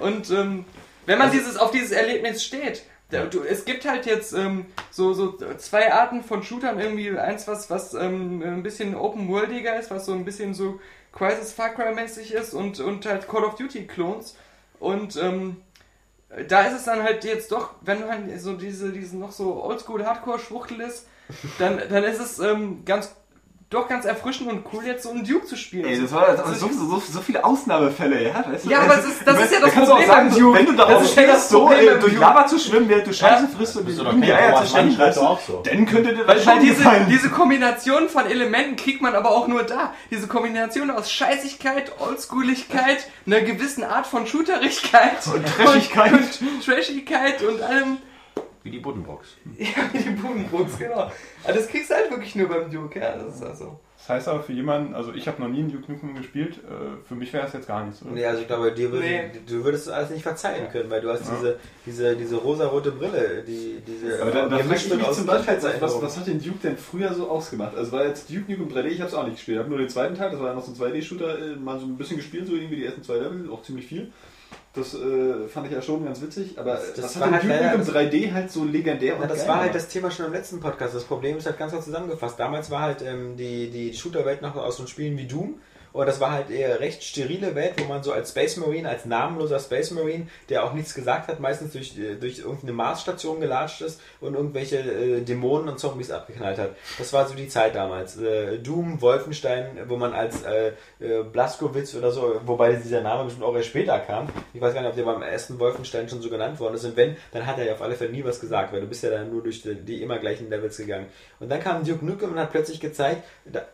Und ähm, wenn man dieses, auf dieses Erlebnis steht, da, du, es gibt halt jetzt ähm, so, so zwei Arten von Shootern, irgendwie eins, was, was ähm, ein bisschen open-worldiger ist, was so ein bisschen so Crisis Far Cry mäßig ist und, und halt Call of Duty Clones. Und ähm, da ist es dann halt jetzt doch, wenn man so diese, diesen noch so Oldschool-Hardcore-Schwuchtel ist, dann, dann ist es ähm, ganz, doch ganz erfrischend und cool, jetzt so einen Duke zu spielen. Ey, das war das aber so, so, so viele Ausnahmefälle, ja? Weißt du? Ja, aber es ist- das Ich ist ja da das kannst du auch Problem sagen, beim Duke. wenn du Das darauf das stehst, so Problem äh, durch. Lava zu schwimmen, während du Scheiße frisst und Das um die Eier doch auch so. dann könnte dir das weil schon diese, gefallen. diese Kombination von Elementen kriegt man aber auch nur da. Diese Kombination aus Scheißigkeit, Oldschooligkeit, einer gewissen Art von Shooterigkeit Und Trashigkeit. und, und Trashigkeit und allem. Wie die Buddenbrooks. Ja, wie die Bubenbrooks, genau. Aber das kriegst du halt wirklich nur beim Duke, ja. Das ist also. Das heißt aber für jemanden, also ich habe noch nie in Duke Nukem gespielt, äh, für mich wäre es jetzt gar nichts. Oder? Nee, also ich glaube, dir würd, Nee. du würdest das alles nicht verzeihen können, weil du hast diese, diese, diese rosarote Brille, die, diese Aber da, da frage gemischt ich mich aus zum Beispiel, was, was hat den Duke denn früher so ausgemacht? Also war jetzt Duke Nukem 3D, ich habe es auch nicht gespielt. Ich habe nur den zweiten Teil, das war ja noch so ein 2D-Shooter, äh, mal so ein bisschen gespielt, so irgendwie die ersten zwei Level, auch ziemlich viel. Das äh, fand ich ja schon ganz witzig, aber Das- das was war halt leider- Nukem 3D halt so legendär Na, und das war halt das Thema schon im letzten Podcast. Das Problem ist halt ganz kurz zusammengefasst. Damals war halt ähm, die, die Shooter-Welt noch aus so Spielen wie Doom. Und das war halt eher recht sterile Welt, wo man so als Space Marine, als namenloser Space Marine, der auch nichts gesagt hat, meistens durch, äh, durch irgendeine Marsstation gelatscht ist und irgendwelche äh, Dämonen und Zombies abgeknallt hat. Das war so die Zeit damals. Äh, Doom, Wolfenstein, wo man als äh, äh, Blaskowitz oder so, wobei dieser Name bestimmt auch erst später kam. Ich weiß gar nicht, ob der beim ersten Wolfenstein schon so genannt worden ist. Und wenn, dann hat er ja auf alle Fälle nie was gesagt, weil du bist ja dann nur durch die, die immer gleichen Levels gegangen. Und dann kam Duke Nukem und hat plötzlich gezeigt,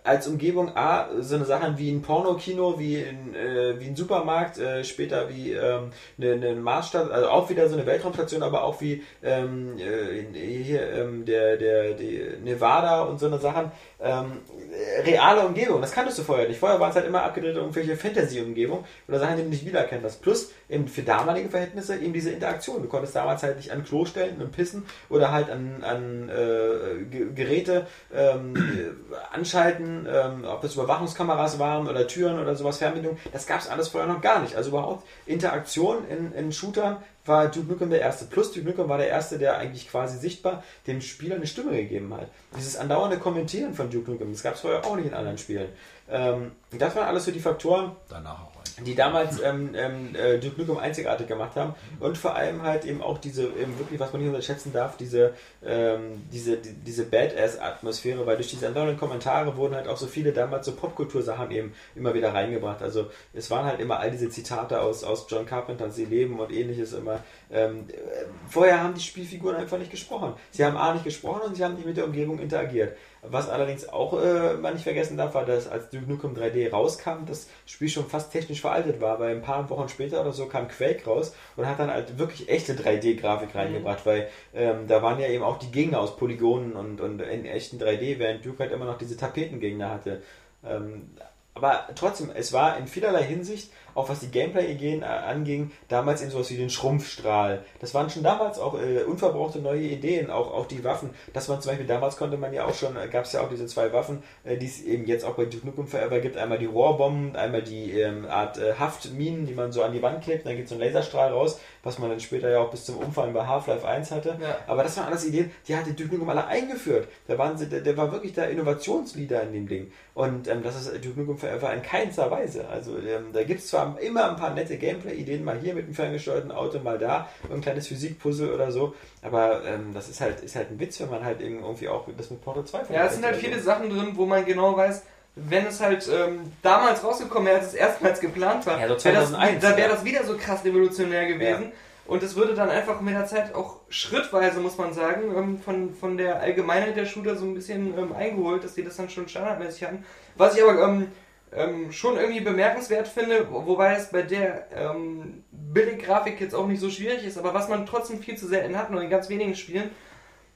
als Umgebung A, so eine Sachen wie ein Pornokino, wie ein, äh, wie ein Supermarkt, äh, später wie ähm, eine, eine Marsstadt, also auch wieder so eine Weltraumstation, aber auch wie ähm, äh, in- hier ähm, der, der, die Nevada und so eine Sachen. Ähm, äh, reale Umgebung, das kanntest du vorher nicht. Vorher waren es halt immer abgedrehte irgendwelche Fantasy-Umgebung oder Sachen, die du nicht wiedererkennen hast. Plus eben für damalige Verhältnisse eben diese Interaktion. Du konntest damals halt nicht an Klo stellen und pissen oder halt an, an äh, Ge- Geräte ähm, äh, anschalten, ähm, ob das Überwachungskameras waren oder Türen oder sowas, Fernbedienung. Das gab es alles vorher noch gar nicht. Also überhaupt Interaktion in, in Shootern war Duke Nukem der erste. Plus Duke Nukem war der erste, der eigentlich quasi sichtbar dem Spieler eine Stimme gegeben hat. Dieses andauernde Kommentieren von Duke Nukem, das gab es vorher auch nicht in anderen Spielen. Ähm, das waren alles so die Faktoren, Danach. Die damals ähm, ähm, äh, Duke Nukem einzigartig gemacht haben und vor allem halt eben auch diese, eben wirklich, was man nicht unterschätzen darf, diese, ähm, diese, die, diese Badass-Atmosphäre, weil durch diese andauernden Kommentare wurden halt auch so viele damals so Popkultursachen eben immer wieder reingebracht. Also es waren halt immer all diese Zitate aus, aus John Carpenters Sie leben und ähnliches immer. Ähm, äh, vorher haben die Spielfiguren einfach nicht gesprochen. Sie haben A nicht gesprochen und sie haben nicht mit der Umgebung interagiert. Was allerdings auch äh, man nicht vergessen darf, war, dass als Duke Nukem 3D rauskam, das Spiel schon fast technisch veraltet war, weil ein paar Wochen später oder so kam Quake raus und hat dann halt wirklich echte 3D-Grafik reingebracht, weil ähm, da waren ja eben auch die Gegner aus Polygonen und, und in echten 3D, während Duke halt immer noch diese Tapetengegner hatte. Ähm, aber trotzdem, es war in vielerlei Hinsicht, auch was die Gameplay-Ideen äh, anging, damals eben sowas wie den Schrumpfstrahl. Das waren schon damals auch äh, unverbrauchte neue Ideen, auch, auch die Waffen. Dass man zum Beispiel, damals konnte man ja auch schon, äh, gab es ja auch diese zwei Waffen, äh, die es eben jetzt auch bei Duke Nukem Forever gibt. Einmal die Rohrbomben, einmal die ähm, Art äh, Haftminen, die man so an die Wand klebt, dann geht so ein Laserstrahl raus, was man dann später ja auch bis zum Umfallen bei Half-Life 1 hatte. Ja. Aber das waren alles Ideen, die hatte Duke Nukem alle eingeführt. Da waren sie, der, der war wirklich der Innovationsleader in dem Ding. Und ähm, das ist Duke Nukem Forever in keinster Weise. Also ähm, da gibt es zwar immer ein paar nette Gameplay-Ideen, mal hier mit dem ferngesteuerten Auto, mal da, ein kleines Physikpuzzle oder so. Aber ähm, das ist halt, ist halt ein Witz, wenn man halt irgendwie auch das mit Portal 2 Ja, es sind halt viele. Sachen drin, wo man genau weiß, wenn es halt ähm, damals rausgekommen wäre, als es erstmals geplant war, Ja, so wäre das, 2001, da wäre ja. das wieder so krass revolutionär gewesen. Und es würde dann einfach mit der Zeit auch schrittweise, muss man sagen, ähm, von, von der Allgemeinheit der Shooter so ein bisschen ähm, eingeholt, dass die das dann schon standardmäßig hatten. Was ich aber ähm, ähm, schon irgendwie bemerkenswert finde, wo- wobei es bei der ähm, Billiggrafik jetzt auch nicht so schwierig ist, aber was man trotzdem viel zu selten hat, nur in ganz wenigen Spielen,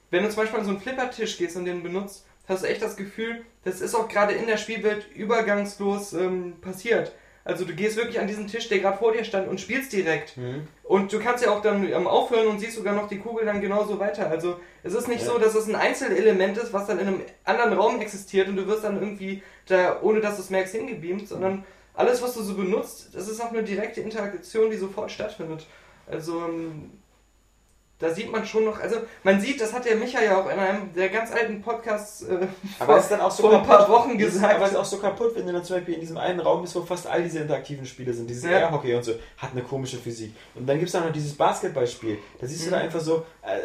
wenn du zum Beispiel an so einen Flippertisch gehst und den benutzt, hast du echt das Gefühl, das ist auch gerade in der Spielwelt übergangslos ähm, passiert. Also du gehst wirklich an diesen Tisch, der gerade vor dir stand und spielst direkt. Und du kannst ja auch dann ähm, aufhören und siehst sogar noch die Kugel dann genauso weiter. Also es ist nicht so, dass es ein Einzelelement ist, was dann in einem anderen Raum existiert und du wirst dann irgendwie da, ohne dass du es merkst, hingebeamt, sondern alles, was du so benutzt, das ist auch eine direkte Interaktion, die sofort stattfindet. Also ähm, da sieht man schon noch, also man sieht, das hat der Micha ja auch in einem der ganz alten Podcasts äh, auch so vor ein paar kaputt. Wochen gesagt. Aber es ist auch so kaputt, wenn du dann zum Beispiel in diesem einen Raum bist, wo fast all diese interaktiven Spiele sind. Dieses Ja. Airhockey und so, hat eine komische Physik. Und dann gibt es da noch dieses Basketballspiel. Da siehst du da einfach so, äh,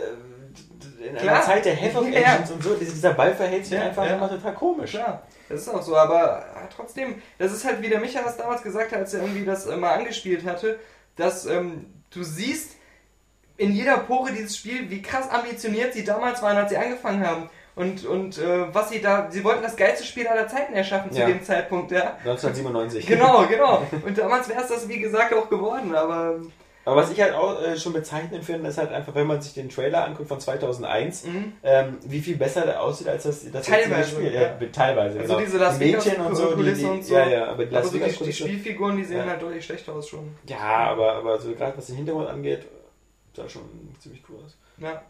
in einer Klar. Zeit der Havoc Ja. Engines und so, dieser Ball verhält sich Ja, einfach ja. immer total komisch. Klar, das ist auch so, aber äh, trotzdem, das ist halt wie der Micha das damals gesagt hat, als er irgendwie das äh, mal angespielt hatte, dass ähm, du siehst in jeder Pore dieses Spiel, wie krass ambitioniert sie damals waren, als sie angefangen haben. Und, und äh, was sie da, sie wollten das geilste Spiel aller Zeiten erschaffen zu Ja. dem Zeitpunkt, ja. 1997. Genau, genau. Und damals wäre es das, wie gesagt, auch geworden, aber Aber was ich halt auch äh, schon bezeichnend finde, ist halt einfach, wenn man sich den Trailer anguckt von 2001, Mhm. ähm, wie viel besser der aussieht als das, das Teilweise, Spiel. ja. Ja, teilweise. Also genau. diese Las die Mädchen Vegas und so, die, die, und so. Ja, ja, aber die aber so Vegas die, die Spielfiguren, die sehen Ja. halt deutlich schlechter aus schon. Ja, aber, aber so gerade was den Hintergrund angeht, sah schon ziemlich cool aus. Ja.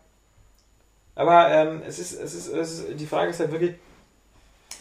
Aber ähm, es, ist, es, ist, es ist, die Frage ist halt wirklich,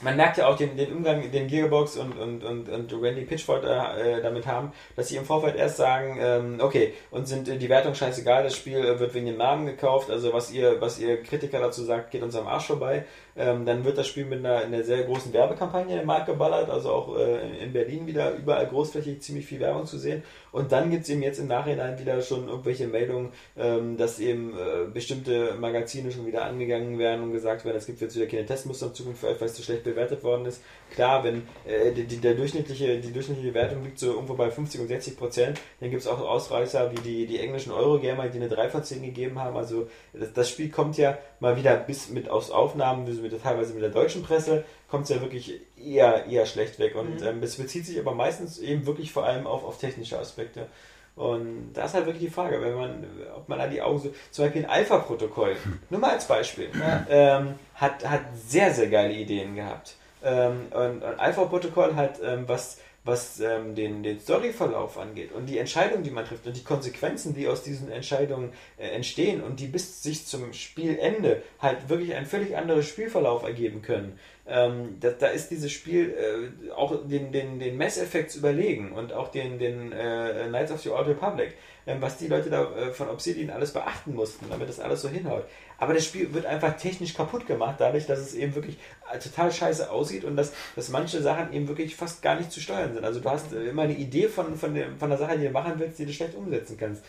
man merkt ja auch den, den Umgang, den Gearbox und, und, und, und Randy Pitchford äh, damit haben, dass sie im Vorfeld erst sagen, ähm, okay, uns sind die Wertung scheißegal, das Spiel äh, wird wegen dem Namen gekauft, also was ihr, was ihr Kritiker dazu sagt, geht uns am Arsch vorbei. Ähm, dann wird das Spiel mit einer, einer sehr großen Werbekampagne in den Markt geballert, also auch äh, in Berlin wieder überall großflächig ziemlich viel Werbung zu sehen. Und dann gibt es eben jetzt im Nachhinein wieder schon irgendwelche Meldungen, ähm, dass eben äh, bestimmte Magazine schon wieder angegangen werden und gesagt werden, es gibt jetzt wieder keine Testmuster in Zukunft für euch, weil es zu schlecht bewertet worden ist. Klar, wenn äh, die, die, der durchschnittliche, die durchschnittliche Wertung liegt so irgendwo bei 50 und 60 Prozent, dann gibt es auch Ausreißer wie die, die englischen Eurogamer, die eine 3 von 10 gegeben haben. Also das, das Spiel kommt ja mal wieder bis mit aus Aufnahmen, wie so mit, teilweise mit der deutschen Presse, kommt es ja wirklich eher, eher schlecht weg. Und ähm, es bezieht sich aber meistens eben wirklich vor allem auf, auf technische Aspekte. Und da ist halt wirklich die Frage, wenn man, ob man an die Augen so, zum Beispiel ein Alpha-Protokoll, nur mal als Beispiel, ähm, hat, hat sehr, sehr geile Ideen gehabt. Ähm, und, und Alpha-Protokoll hat, ähm, was, was ähm, den, den Storyverlauf angeht und die Entscheidungen, die man trifft und die Konsequenzen, die aus diesen Entscheidungen äh, entstehen und die bis sich zum Spielende halt wirklich ein völlig anderes Spielverlauf ergeben können. Ähm, da, da ist dieses Spiel äh, auch den, den, den Messeffekt zu überlegen und auch den, den äh, Knights of the Old Republic, ähm, was die Leute da äh, von Obsidian alles beachten mussten, damit das alles so hinhaut. Aber das Spiel wird einfach technisch kaputt gemacht, dadurch, dass es eben wirklich äh, total scheiße aussieht und dass, dass manche Sachen eben wirklich fast gar nicht zu steuern sind. Also du hast äh, immer eine Idee von, von, dem, von der Sache, die du machen willst, die du schlecht umsetzen kannst.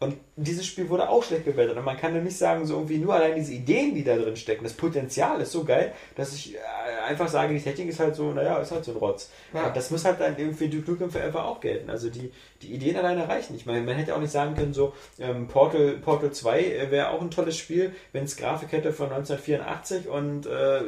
Und dieses Spiel wurde auch schlecht bewertet. Und man kann ja nicht sagen, so irgendwie nur allein diese Ideen, die da drin stecken, das Potenzial ist so geil, dass ich äh, einfach sage, die Setting ist halt so, naja, ist halt so ein Rotz. Ja. Und das muss halt dann irgendwie Duke Nukem Forever auch gelten. Also die, die Ideen alleine reichen nicht. Man, man hätte auch nicht sagen können, so ähm, Portal, Portal 2 äh, wäre auch ein tolles Spiel, wenn es Grafik hätte von 1984 und äh,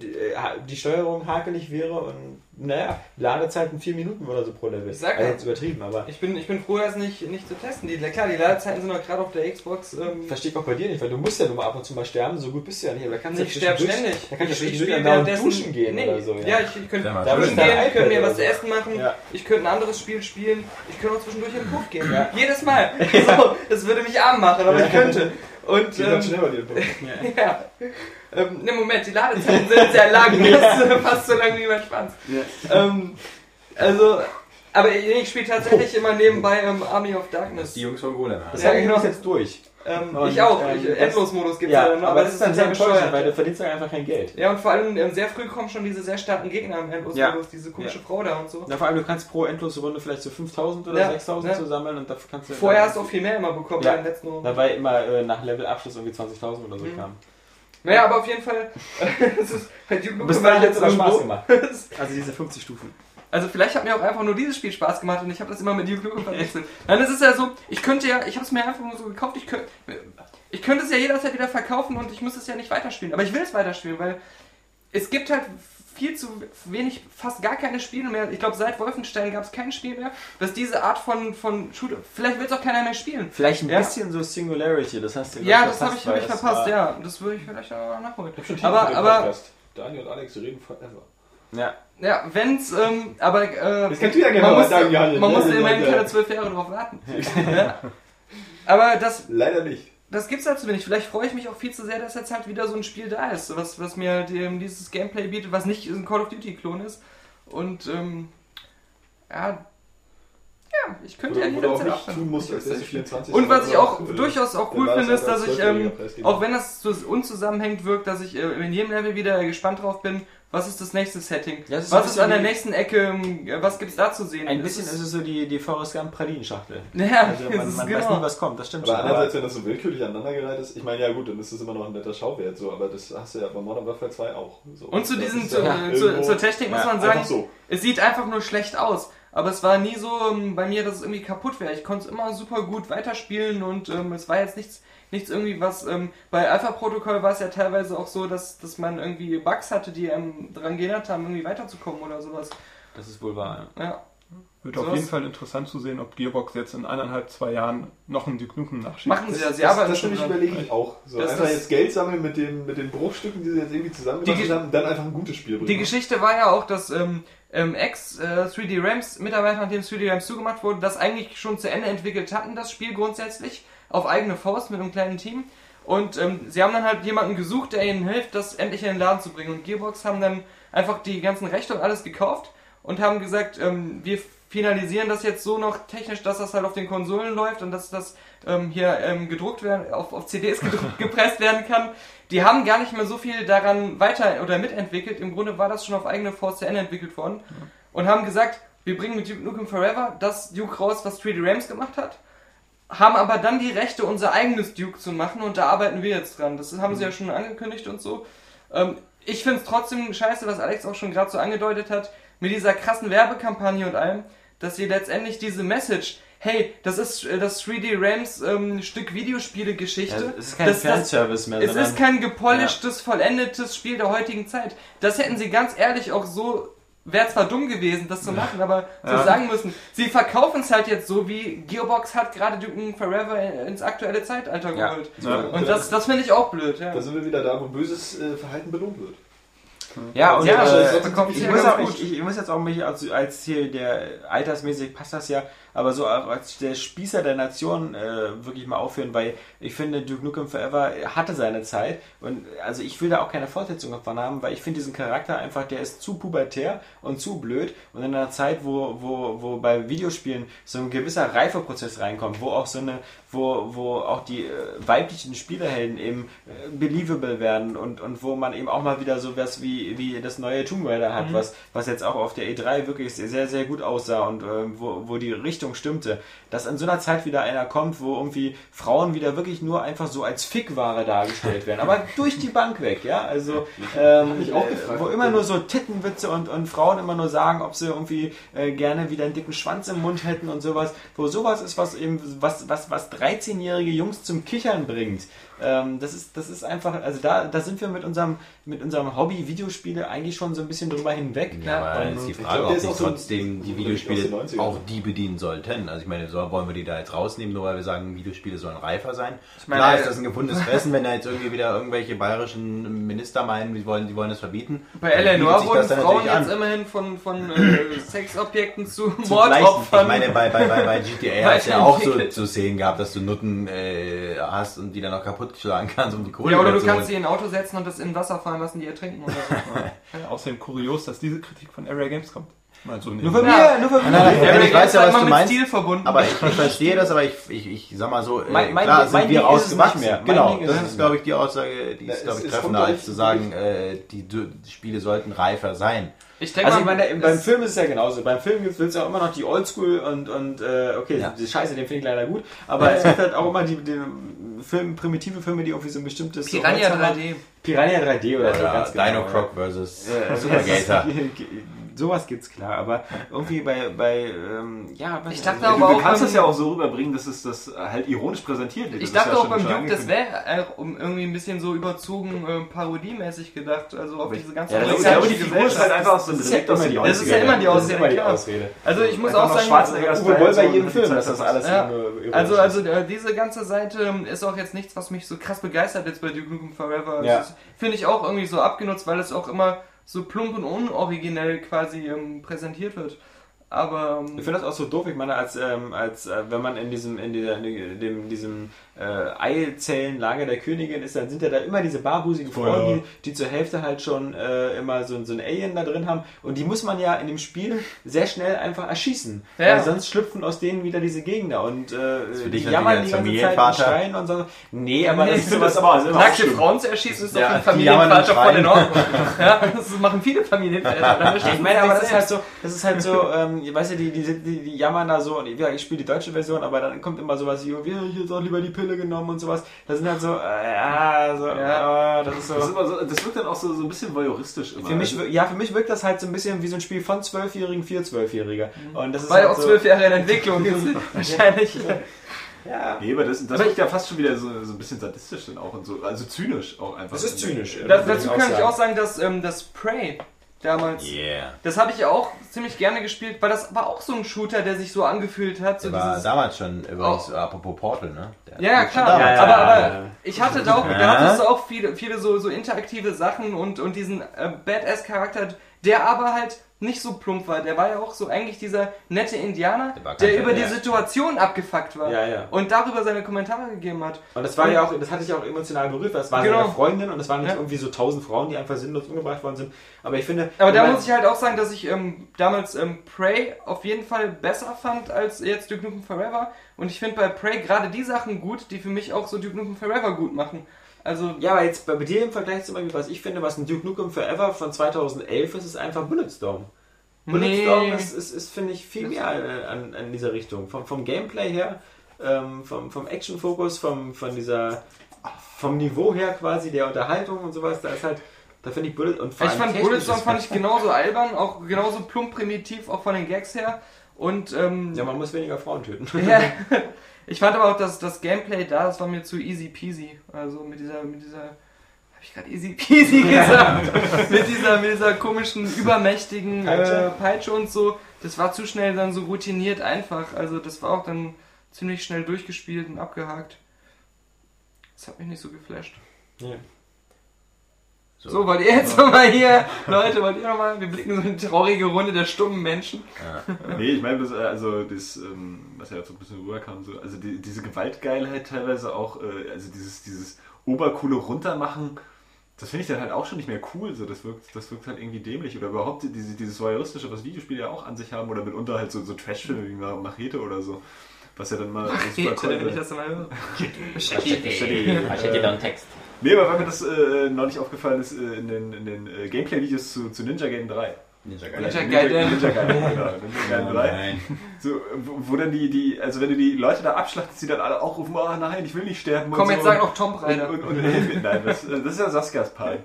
die, äh, die Steuerung hakelig wäre und naja, Ladezeiten vier Minuten oder so pro Level. Ich sag also ja. jetzt übertrieben, aber Ich bin, ich bin froh, das nicht, nicht zu testen. Die, klar, die Ladezeiten sind auch gerade auf der Xbox. Ähm, Verstehe ich auch bei dir nicht, weil du musst ja nur mal ab und zu mal sterben, so gut bist du ja nicht, aber da kannst ich sterbe zwischendurch- ständig. Da kannst du ich zwischendurch duschen gehen nee, oder so. Ja, ich, ich könnte Da duschen gehen, ich könnte mir was zu essen machen, Ja. ich könnte ein anderes Spiel spielen, ich könnte auch zwischendurch in den Puff gehen. Ja. Jedes Mal. So, das würde mich arm machen, aber ich könnte. Und ähm, ja. Ähm, ne, Moment, die Ladezeiten sind sehr lang. Das ist fast so lang wie mein Schwanz. Ähm, also, aber ich, ich spiele tatsächlich immer nebenbei ähm, Army of Darkness. Die Jungs von Golem. Das Ja, ich genau. noch jetzt durch. Ähm, Und, ich auch. ähm, ich, Endlosmodus gibt es Ja, ja, dann, aber das ist dann sehr enttäuschend, bescheuert. weil du verdienst dann einfach kein Geld. Ja, und vor allem ähm, sehr früh kommen schon diese sehr starken Gegner im Endlosmodus, Ja. diese komische Ja. Frau da und so. Na, vor allem, du kannst pro endlose Runde vielleicht so 5000 oder Ja, 6000 ja. zu sammeln und dafür kannst du. Vorher hast du auch viel mehr immer bekommen Ja. in den letzten Runden. Dabei immer äh, nach Levelabschluss irgendwie 20.000 oder so Mhm. kam. Naja, aber auf jeden Fall, es ist bei Duke Bis Nukem dahin aber Spaß gemacht. Also diese 50 Stufen. Also vielleicht hat mir auch einfach nur dieses Spiel Spaß gemacht und ich habe das immer mit Duke Nukem verwechselt. Dann ist es ja so, ich könnte ja, ich habe es mir einfach nur so gekauft, ich könnte, ich könnte es ja jederzeit wieder verkaufen und ich muss es ja nicht weiterspielen. Aber ich will es weiterspielen, weil es gibt halt viel zu wenig, fast gar keine Spiele mehr. Ich glaube, seit Wolfenstein gab es kein Spiel mehr, dass diese Art von, von Shooter, vielleicht will es auch keiner mehr spielen. Vielleicht ein Ja. bisschen so Singularity, das hast du Ja, das habe ich, ich das verpasst, ja. Das würde ich vielleicht auch nachholen. Schon Aber, aber, Podcast. Daniel und Alex reden forever. Ja. ja, wenn's, ähm, aber, äh, Das kannst du ja gerne man sagen, Daniel. man musste immerhin keine zwölf Jahre drauf warten. ja. Aber das, Leider nicht. Das gibt's halt zu wenig. Vielleicht freue ich mich auch viel zu sehr, dass jetzt halt wieder so ein Spiel da ist, was, was mir die, dieses Gameplay bietet, was nicht ein Call of Duty-Klon ist. Und, ähm, ja, ja, ich könnte ja oder auch jederzeit nicht tun musst, als wärst du 24. Und was ich auch Äh, durchaus auch cool finde, ist, halt dass ich, 12-Jähriger ähm, auch wenn das unzusammenhängend wirkt, dass ich äh, in jedem Level wieder gespannt drauf bin, was ist das nächste Setting? Ja, ist was ist an der nächsten Ecke? Was gibt's da zu sehen? Ein Das bisschen ist es so die, die Forrest Gump Pralinenschachtel. Ja, Also das man, ist man genau. weiß nie, was kommt, das stimmt Aber schon. andererseits, wenn das so willkürlich aneinandergereiht ist, ich meine, ja gut, dann ist das immer noch ein netter Schauwert, so, aber das hast du ja bei Modern Warfare 2 auch. So. Und zu ist zu, ja äh, zu, zur Technik muss man sagen, so. es sieht einfach nur schlecht aus. Aber es war nie so ähm, bei mir, dass es irgendwie kaputt wäre. Ich konnte es immer super gut weiterspielen und ähm, es war jetzt nichts, nichts irgendwie, was ähm, bei Alpha Protocol war es ja teilweise auch so, dass, dass man irgendwie Bugs hatte, die einem daran gehindert haben, irgendwie weiterzukommen oder sowas. Das ist wohl wahr. Ja. Wird auf Sowas- jeden Fall interessant zu sehen, ob Gearbox jetzt in eineinhalb, zwei Jahren noch einen Duke Nukem nachschiebt. Machen sie ja, Das, das, arbeiten das nämlich dran. überlege ich auch. So, Das einfach ist- jetzt Geld sammeln mit den, mit den Bruchstücken, die sie jetzt irgendwie Ge- haben, dann einfach ein gutes Spiel bringen. Die Geschichte war ja auch, dass ähm, ähm, Ex äh, 3D Rams, Mitarbeiter, nachdem 3D Rams zugemacht wurde, das eigentlich schon zu Ende entwickelt hatten, das Spiel grundsätzlich, auf eigene Faust mit einem kleinen Team. Und ähm, sie haben dann halt jemanden gesucht, der ihnen hilft, das endlich in den Laden zu bringen. Und Gearbox haben dann einfach die ganzen Rechte und alles gekauft und haben gesagt, ähm, wir finalisieren das jetzt so noch technisch, dass das halt auf den Konsolen läuft und dass das ähm, hier ähm, gedruckt werden, auf, auf CDs gedruckt, gepresst werden kann. Die haben gar nicht mehr so viel daran weiter oder mitentwickelt. Im Grunde war das schon auf eigene Faust zu Ende entwickelt worden. Und haben gesagt, wir bringen mit Duke Nukem Forever das Duke raus, was 3D Rams gemacht hat. Haben aber dann die Rechte, unser eigenes Duke zu machen und da arbeiten wir jetzt dran. Das haben sie ja schon angekündigt und so. Ähm, ich finde es trotzdem scheiße, was Alex auch schon gerade so angedeutet hat, mit dieser krassen Werbekampagne und allem, dass sie letztendlich diese Message, hey, das ist äh, das 3D Rams ähm, Stück Videospiele-Geschichte. Ja, es ist kein Das- das- Fanservice mehr, Es ist kein gepolischtes, vollendetes Spiel der heutigen Zeit. Das hätten sie ganz ehrlich auch so, wäre zwar dumm gewesen, das zu machen, aber so Ja. sagen müssen. Sie verkaufen es halt jetzt so, wie Gearbox hat gerade Duke Forever ins aktuelle Zeitalter Ja. geholt. Ja. Und das, das finde ich auch blöd, ja. Da sind wir wieder da, wo böses äh, Verhalten belohnt wird. Ja, und Ja, äh, ich, muss auch, ich, ich muss jetzt auch mich als, als hier der altersmäßig passt das ja, aber so als der Spießer der Nation äh, wirklich mal aufführen, weil ich finde Duke Nukem Forever hatte seine Zeit. Und also ich will da auch keine Fortsetzung davon haben, weil ich finde diesen Charakter einfach, der ist zu pubertär und zu blöd. Und in einer Zeit, wo, wo, wo bei Videospielen so ein gewisser Reifeprozess reinkommt, wo auch so eine, wo, wo auch die äh, weiblichen Spielerhelden eben äh, believable werden und, und wo man eben auch mal wieder so was wie, wie das neue Tomb Raider hat, was, was jetzt auch auf der E3 wirklich sehr, sehr gut aussah und äh, wo, wo die Richtung stimmte. Dass in so einer Zeit wieder einer kommt, wo irgendwie Frauen wieder wirklich nur einfach so als Fickware dargestellt werden, aber durch die Bank weg, ja, also ähm, äh, wo immer nur so Tittenwitze und, und Frauen immer nur sagen, ob sie irgendwie äh, gerne wieder einen dicken Schwanz im Mund hätten und sowas, wo sowas ist, was eben, was, was, was 13-jährige Jungs zum Kichern bringt. Ähm, das ist, das ist einfach, also da, da sind wir mit unserem, mit unserem Hobby Videospiele eigentlich schon so ein bisschen drüber hinweg. Ja, aber jetzt die Frage, glaub, ob ist sich auch so trotzdem die Videospiele den 90ern. auch die bedienen sollten. Also ich meine, so, wollen wir die da jetzt rausnehmen, nur weil wir sagen, Videospiele sollen reifer sein. meine, Klar ist das ein gefundenes Fressen, wenn da jetzt irgendwie wieder irgendwelche bayerischen Minister meinen, die wollen, die wollen das verbieten. Bei Eleanor wurden Frauen jetzt an. immerhin von, von äh, Sexobjekten zu, gleichen. Mordopfern. Ich meine, bei, bei, bei, bei GTA hast du ja auch so, so Szenen gehabt, dass du Nutten äh, hast und die dann auch kaputt schlagen kannst, um die Kohle ja, oder du zu kannst sie in ein Auto setzen und das in Wasser fahren lassen, die ertrinken oder so. Außerdem kurios, dass diese Kritik von Area Games kommt. Mal so Nur von Ja. mir, nur von mir. Nein, nein, Ja, ich weiß ja, was immer du meinst. Stil verbunden. Aber ich, ich verstehe das, aber ich, ich, ich sag mal so, äh, Mein- mein- klar sind wir ist rausgewachsen. mehr. Genau, ist das ist, nicht glaube ich, die Aussage, die Ja, ist, glaube ich, treffender, als zu sagen, äh, die, die Spiele sollten reifer sein. ich denke Also ich mal, meine, beim Film ist es ja genauso. Beim Film gibt es ja auch immer noch die Oldschool und, und äh, okay, Ja. die Scheiße, den finde ich leider gut, aber es gibt halt auch immer die, die Film, primitive Filme, die irgendwie so ein bestimmtes... so Piranha haben. 3D. Piranha 3D oder, so, Oder ganz genau. Dino ja. Croc versus Ja, Supergator. sowas gibt's klar, aber irgendwie bei, bei ähm, ja, Ich dachte also, aber du auch kannst das ja auch so rüberbringen, dass es das halt ironisch präsentiert wird. Ich dachte ja auch beim Duke, das wäre um irgendwie ein bisschen so überzogen äh, parodiemäßig gedacht, also auf diese ganze Ja, das ja die Figur ist halt einfach so Relikt aus immer den die 90ern. Das ist ja immer die Ausrede. Also ich muss auch sagen, Uwe Boll bei jedem Film, dass das alles Also, also äh, diese ganze Seite ähm, ist auch jetzt nichts, was mich so krass begeistert jetzt bei Duke Nukem Forever. Finde ich auch irgendwie so abgenutzt, weil es auch immer so plump und unoriginell quasi ähm, präsentiert wird. Aber ähm, Ich finde das auch so doof. Ich meine, als, ähm, als äh, wenn man in diesem, in dieser, in dem, diesem äh, Eizellenlager der Königin ist, dann sind ja da immer diese barbusigen Frauen, ja. die, die zur Hälfte halt schon äh, immer so, so ein Alien da drin haben. Und die muss man ja in dem Spiel sehr schnell einfach erschießen. Ja. Weil sonst schlüpfen aus denen wieder diese Gegner und äh, für die dich jammern die ganze Zeit und schreien und so. Nee, aber Nee, das ich ist sowas aber immer nackte. Frauen zu erschießen ist doch Ja, für einen Familienvater voll in. Ordnung. ja, das machen viele Familienväter. Ich meine, aber das ist halt so, das ist halt so, ähm, weißt du, die, die, die, die jammern da so, und ja, ich spiele die deutsche Version, aber dann kommt immer sowas wie, wir hier doch lieber die Pille genommen und sowas. Das sind halt so, äh, ja, so, Ja. äh, das ist so. Das, ist immer so, das wirkt dann auch so, so ein bisschen voyeuristisch immer. für mich, Also, ja, für mich wirkt das halt so ein bisschen wie so ein Spiel von Zwölfjährigen für Zwölfjährige. Und das ist Weil halt auch so, zwölf Jahre in Entwicklung sind. Wahrscheinlich. Ja. nee, aber das, das Aber wirkt ja fast schon wieder so, so ein bisschen sadistisch dann auch und so. Also zynisch auch einfach. Das ist zynisch. Da, würde dazu ich kann ich auch sagen, dass ähm, das Prey damals, Yeah. das habe ich auch ziemlich gerne gespielt, weil das war auch so ein Shooter, der sich so angefühlt hat. So Der war damals schon übrigens, Oh. apropos Portal, ne? Der ja, klar. Ja, aber, ja, aber ja, ja. ich hatte da auch, da hattest du auch viele, viele so, so interaktive Sachen und, und diesen äh, Badass-Charakter, der aber halt nicht so plump war. Der war ja auch so eigentlich dieser nette Indianer, Der der über die. Situation abgefuckt war. Ja, ja. Und darüber seine Kommentare gegeben hat. Und das war ja auch, das hatte ich auch emotional berührt, weil es war Genau. seine Freundin und es waren nicht irgendwie so tausend Frauen, die einfach sinnlos umgebracht worden sind. Aber ich finde. Aber da muss ich halt auch sagen, dass ich ähm, damals ähm, Prey auf jeden Fall besser fand als jetzt Duke Nukem Forever. Und ich finde bei Prey gerade die Sachen gut, die für mich auch so Duke Nukem Forever gut machen. Also, Ja, aber jetzt bei dir im Vergleich zum Beispiel, was ich finde, was ein Duke Nukem Forever von 2011 ist, ist einfach Bulletstorm. Bulletstorm Nee. ist, ist, ist finde ich, viel mehr an, an dieser Richtung. Vom, vom Gameplay her, ähm, vom, vom Action-Fokus, vom, von dieser, vom Niveau her quasi, der Unterhaltung und sowas, da ist halt, da finde ich Bullet und vor ich fand Bulletstorm fand ich genauso albern, auch genauso plump primitiv, auch von den Gags her. Und ähm, Ja, man muss weniger Frauen töten. Ja. Ich fand aber auch, dass das Gameplay da, das war mir zu easy peasy. Also mit dieser, mit dieser, habe ich gerade easy peasy gesagt? mit dieser, mit dieser komischen, übermächtigen Peitsche? äh, Peitsche und so. Das war zu schnell dann so routiniert einfach. Also das war auch dann ziemlich schnell durchgespielt und abgehakt. Das hat mich nicht so geflasht. Ja. So, wollt ihr jetzt nochmal hier, Leute, wollt ihr nochmal, wir blicken so in eine traurige Runde der stummen Menschen. Nee, ich meine, das, äh, also das, ähm, was ja so ein bisschen rüberkam, so, also die, diese Gewaltgeilheit teilweise auch, äh, also dieses, dieses obercoole Runtermachen, das finde ich dann halt auch schon nicht mehr cool. So, das wirkt, das wirkt halt irgendwie dämlich. Oder überhaupt diese, dieses voyeuristische, was Videospiele ja auch an sich haben, oder mitunter halt so, so Trash-Filme wie Ma- Machete oder so. Was ja dann mal so super Rede, wenn ich cool das mal höre. Machete dann Text. Nee, aber weil mir das äh, neulich aufgefallen ist äh, in den, in den äh, Gameplay-Videos zu, zu Ninja Game 3. Ninja Ninja Gaiden. Gaiden. Ninja Gaiden, genau. Ninja Gaiden 3. Nein. So, wo, wo dann die, die, also wenn du die Leute da abschlachtest, die dann alle auch rufen, oh nein, ich will nicht sterben. Komm, und jetzt so. sag noch Tomb Raider. Und, und, und hilf mir. Nein, das, das ist ja Saskias Part.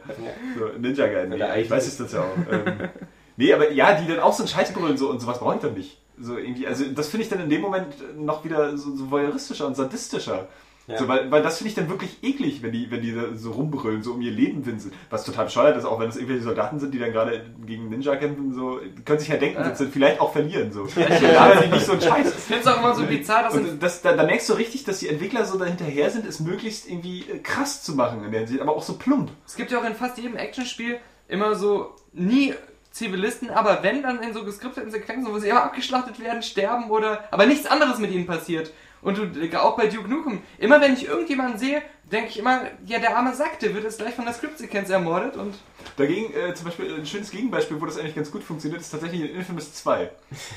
So, Ninja Gaiden, nee, ich weiß es das ja auch. Ähm, nee, aber ja, die dann auch so einen Scheiß brüllen so, und sowas brauche ich dann nicht. So irgendwie, also das finde ich dann in dem Moment noch wieder so, so voyeuristischer und sadistischer. Ja. So, weil, weil das finde ich dann wirklich eklig, wenn die, wenn die so rumbrüllen, so um ihr Leben winseln. Was total bescheuert ist, auch wenn es irgendwelche Soldaten sind, die dann gerade gegen Ninja kämpfen, so, können sich ja denken, dass sie vielleicht auch verlieren. So. Da sie nicht so einen Scheiß. Ich finde es auch immer so bizarr, dass Und das, da, da merkst du richtig, dass die Entwickler so dahinterher sind, es möglichst irgendwie äh, krass zu machen in der Hinsicht, aber auch so plump. Es gibt ja auch in fast jedem Actionspiel immer so nie Zivilisten, aber wenn dann in so geskripteten Sequenzen, wo sie immer abgeschlachtet werden, sterben oder aber nichts anderes mit ihnen passiert. Und du, auch bei Duke Nukem, immer wenn ich irgendjemanden sehe, denke ich immer, ja, der arme Sack, der wird jetzt gleich von der Skriptsequenz ermordet und Dagegen, äh, zum Beispiel, ein schönes Gegenbeispiel, wo das eigentlich ganz gut funktioniert, ist tatsächlich in Infamous 2.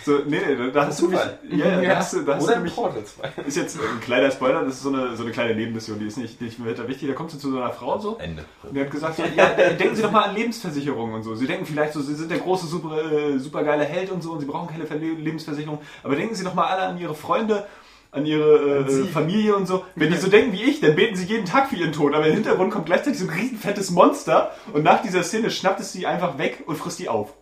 So, nee, nee, da, hast du Zufall. ja, ja, da Ja. hast du, da hast du Oder Portal 2. ist jetzt ein kleiner Spoiler, das ist so eine, so eine kleine Nebenmission, die ist nicht, nicht weiter wichtig, da kommst du zu so einer Frau so, Ende. Und er hat gesagt, so, ja, denken Sie doch mal an Lebensversicherungen und so. Sie denken vielleicht so, Sie sind der große, super, äh, super geile Held und so und Sie brauchen keine Ver- Lebensversicherung. Aber denken Sie doch mal alle an Ihre Freunde, an Ihre äh, Familie und so. Wenn die so denken wie ich, dann beten sie jeden Tag für ihren Tod. Aber im Hintergrund kommt gleichzeitig so ein riesen fettes Monster und nach dieser Szene schnappt es sie einfach weg und frisst die auf.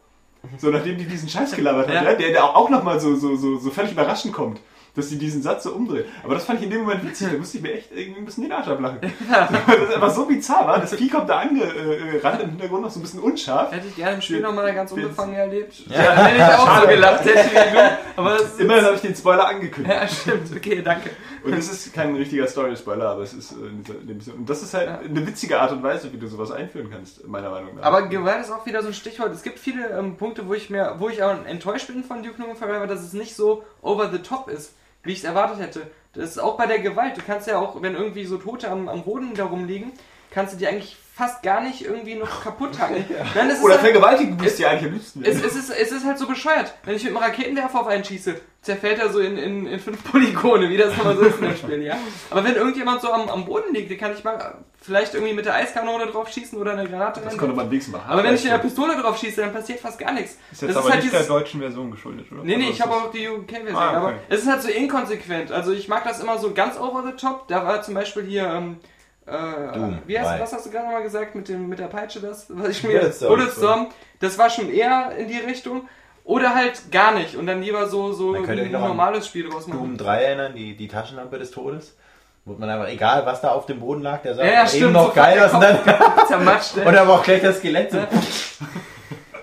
So, nachdem die diesen Scheiß gelabert hat, Ja. ja. der, der auch nochmal so, so, so, so völlig überraschend kommt. Dass sie diesen Satz so umdreht. Aber das fand ich in dem Moment witzig, da musste ich mir echt irgendwie ein bisschen den Arsch ablachen. Weil das einfach so bizarr war. Das Vieh kommt da angerannt im Hintergrund noch so ein bisschen unscharf. Hätte ich gerne im Spiel nochmal ganz unbefangen erlebt. Ja. Ja, hätte ich auch so gelacht, hätte ich. Aber Immerhin habe ich den Spoiler angekündigt. Ja, stimmt. Okay, danke. Und es ist kein richtiger Story-Spoiler, aber es ist äh, in dem Und das ist halt eine witzige Art und Weise, wie du sowas einführen kannst, meiner Meinung nach. Aber Gewalt ist auch wieder so ein Stichwort. Es gibt viele ähm, Punkte, wo ich mir, wo ich auch enttäuscht bin von Duke Nukem Forever, dass es nicht so over the top ist, wie ich es erwartet hätte. Das ist auch bei der Gewalt. Du kannst ja auch, wenn irgendwie so Tote am, am Boden da rumliegen, kannst du die eigentlich fast gar nicht irgendwie noch kaputt hacken. Nein, Oder halt- vergewaltigen bist du eigentlich am liebsten. es, es, ist, es ist halt so bescheuert. Wenn ich mit einem Raketenwerfer auf einen schieße, zerfällt er so in, in, in fünf Polygone, wie das immer so ist in dem Spiel, ja. Aber wenn irgendjemand so am, am Boden liegt, dann kann ich mal vielleicht irgendwie mit der Eiskanone drauf schießen oder eine Granate das rein. konnte man wenigstens machen. Aber wenn ich mit der Pistole drauf schieße, dann passiert fast gar nichts. Ist jetzt das aber ist halt nicht der dieses. deutschen Version geschuldet, oder? Nee, nee, Also ich habe auch die UK-Version, Ah, okay. aber es ist halt so inkonsequent. Also ich mag das immer so ganz over the top. Da war zum Beispiel hier, ähm, äh, Doom wie heißt, was hast du gerade nochmal gesagt mit, dem, mit der Peitsche, das, was ich mir, Bulletstorm. Bulletstorm, das war schon eher in die Richtung. Oder halt gar nicht und dann lieber so, so könnte ein normales Spiel draus machen. Doom 3 erinnern, die, die Taschenlampe des Todes. Wo man einfach, egal was da auf dem Boden lag, der sah Ja, ja, eben stimmt, noch sofort geil aus und dann, Zermatscht, und aber auch gleich das Skelett so.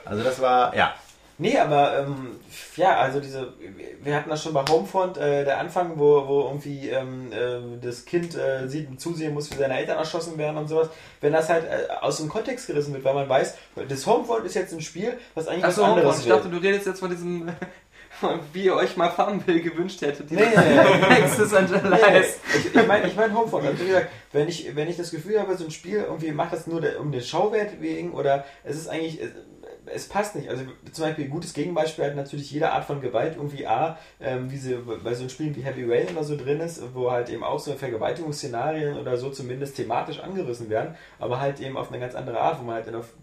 Also das war, ja. Nee, aber ähm, ja, also diese, wir hatten das schon bei Homefront, äh, der Anfang, wo, wo irgendwie ähm, äh, das Kind äh, sieht und zusehen muss, wie seine Eltern erschossen werden und sowas. Wenn das halt äh, aus dem Kontext gerissen wird, weil man weiß, das Homefront ist jetzt ein Spiel, was eigentlich Achso, was anderes Homefront. ich dachte, du redest jetzt von diesem, wie ihr euch mal Farmville gewünscht hättet. Nee, nee, nee. Texas and Nee, ich ich meine ich mein Homefront. Also wie gesagt, wenn ich, wenn ich das Gefühl habe, so ein Spiel irgendwie macht das nur der, um den Schauwert wegen oder es ist eigentlich, es, passt nicht. Also zum Beispiel ein gutes Gegenbeispiel hat natürlich jede Art von Gewalt irgendwie A, ähm, wie sie bei so einem Spiel wie Heavy Rain oder so drin ist, wo halt eben auch so Vergewaltigungsszenarien oder so zumindest thematisch angerissen werden, aber halt eben auf eine ganz andere Art, wo man halt in auf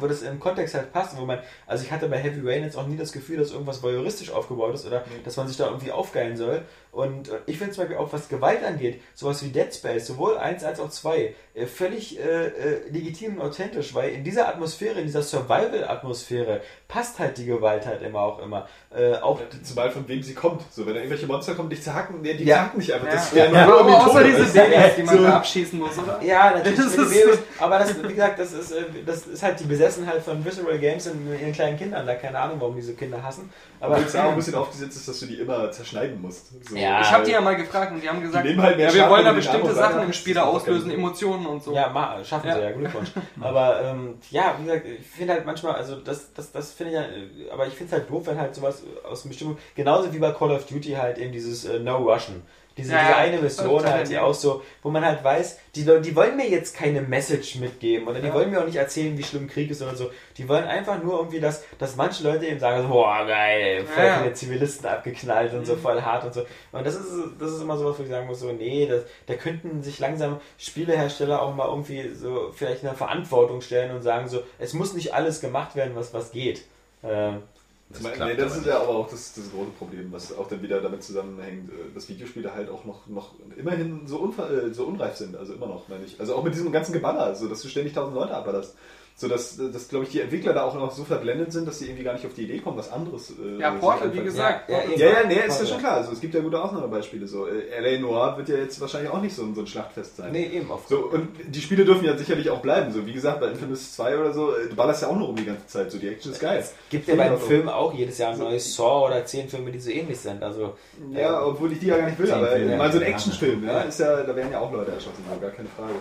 wo das im Kontext halt passt, wo man, also ich hatte bei Heavy Rain jetzt auch nie das Gefühl, dass irgendwas voyeuristisch aufgebaut ist oder dass man sich da irgendwie aufgeilen soll. Und äh, ich finde zum Beispiel auch, was Gewalt angeht, sowas wie Dead Space, sowohl 1 als auch 2, äh, völlig äh, äh, legitim und authentisch, weil in dieser Atmosphäre, in dieser Survival-Atmosphäre passt halt die Gewalt halt immer auch immer. Äh, auch Zumal von wem sie kommt. So, wenn da irgendwelche Monster kommen, dich zerhacken, nee, die Ja. zerhacken nicht einfach. Ja. Das ist ja, Ja, nur den außer diese Babys, die man so. da abschießen muss, oder? Ja, natürlich. Das Babys, aber das, wie gesagt, das ist, das ist halt die Besessenheit von Visceral Games und ihren kleinen Kindern. Da keine Ahnung, warum diese Kinder hassen. Aber es auch ein bisschen aufgesetzt ist, dass du die immer zerschneiden musst. So, Ja. Ich habe die ja mal gefragt und die haben gesagt, halt ja, wir wollen da bestimmte Sachen im. Spiel auslösen, Emotionen und so. Ja, ma, schaffen Ja. sie ja, Glückwunsch. aber ähm, ja, wie gesagt, ich finde halt manchmal, also das, das, das finde ich ja, äh, aber ich finde es halt doof, wenn halt sowas aus Bestimmung, genauso wie bei Call of Duty halt eben dieses äh, No Russian. Diese, Ja, diese eine Mission halt, die auch so, wo man halt weiß, die, Leute- die wollen mir jetzt keine Message mitgeben oder die Ja. wollen mir auch nicht erzählen, wie schlimm Krieg ist oder so. Die wollen einfach nur irgendwie, dass, dass manche Leute eben sagen, so, boah, geil, voll Ja. viele Zivilisten abgeknallt und so Mhm. voll hart und so. Und das ist, das ist immer sowas, wo ich sagen muss, so, nee, das, da könnten sich langsam Spielehersteller auch mal irgendwie so vielleicht in eine Verantwortung stellen und sagen so, es muss nicht alles gemacht werden, was, was geht. Ähm, Beispiel, klappt nee, das ist ja aber auch das, das große Problem, was auch dann wieder damit zusammenhängt, äh, dass Videospiele halt auch noch, noch immerhin so, unver äh, so unreif sind, also immer noch, meine ich. Also auch mit diesem ganzen Geballer, so dass du ständig tausend Leute abballerst. So dass, dass glaube ich, die Entwickler da auch noch so verblendet sind, dass sie irgendwie gar nicht auf die Idee kommen, was anderes. Äh, Ja, Portal, wie gesagt. Ja, ja, Ja, ja, nee, ist ja schon klar. Also es gibt ja gute Ausnahmebeispiele. So, äh, L.A. Noir wird ja jetzt wahrscheinlich auch nicht so ein, so ein Schlachtfest sein. nee, eben auf. So, und die Spiele dürfen ja sicherlich auch bleiben. So, wie gesagt, bei Infamous 2 oder so, äh, du ballerst ja auch nur um die ganze Zeit. So, die Action ist geil. Gibt ja beim Also- Film auch jedes Jahr ein neues Saw oder zehn Filme, die so ähnlich sind. Also, Ja, obwohl ich die ja gar nicht will, aber Filme. mal so ein. Actionfilm, ja, ist ja, da werden ja auch Leute erschossen, so, gar keine Frage.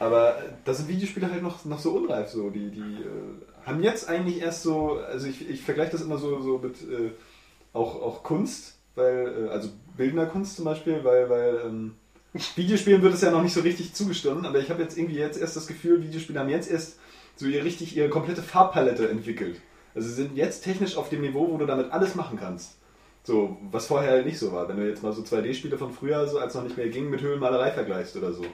Aber da sind Videospiele halt noch, noch so unreif, so, die, die äh, haben jetzt eigentlich erst so, also ich, ich vergleiche das immer so, so mit äh, auch, auch Kunst, weil, äh, also bildender Kunst zum Beispiel, weil, weil ähm, Videospielen wird es ja noch nicht so richtig zugestanden, aber ich habe jetzt irgendwie jetzt erst das Gefühl, Videospiele haben jetzt erst so ihr richtig ihre komplette Farbpalette entwickelt. Also sie sind jetzt technisch auf dem Niveau, wo du damit alles machen kannst. So, was vorher halt nicht so war. Wenn du jetzt mal so 2D-Spiele von früher, so als noch nicht mehr ging, mit Höhlenmalerei vergleichst oder so.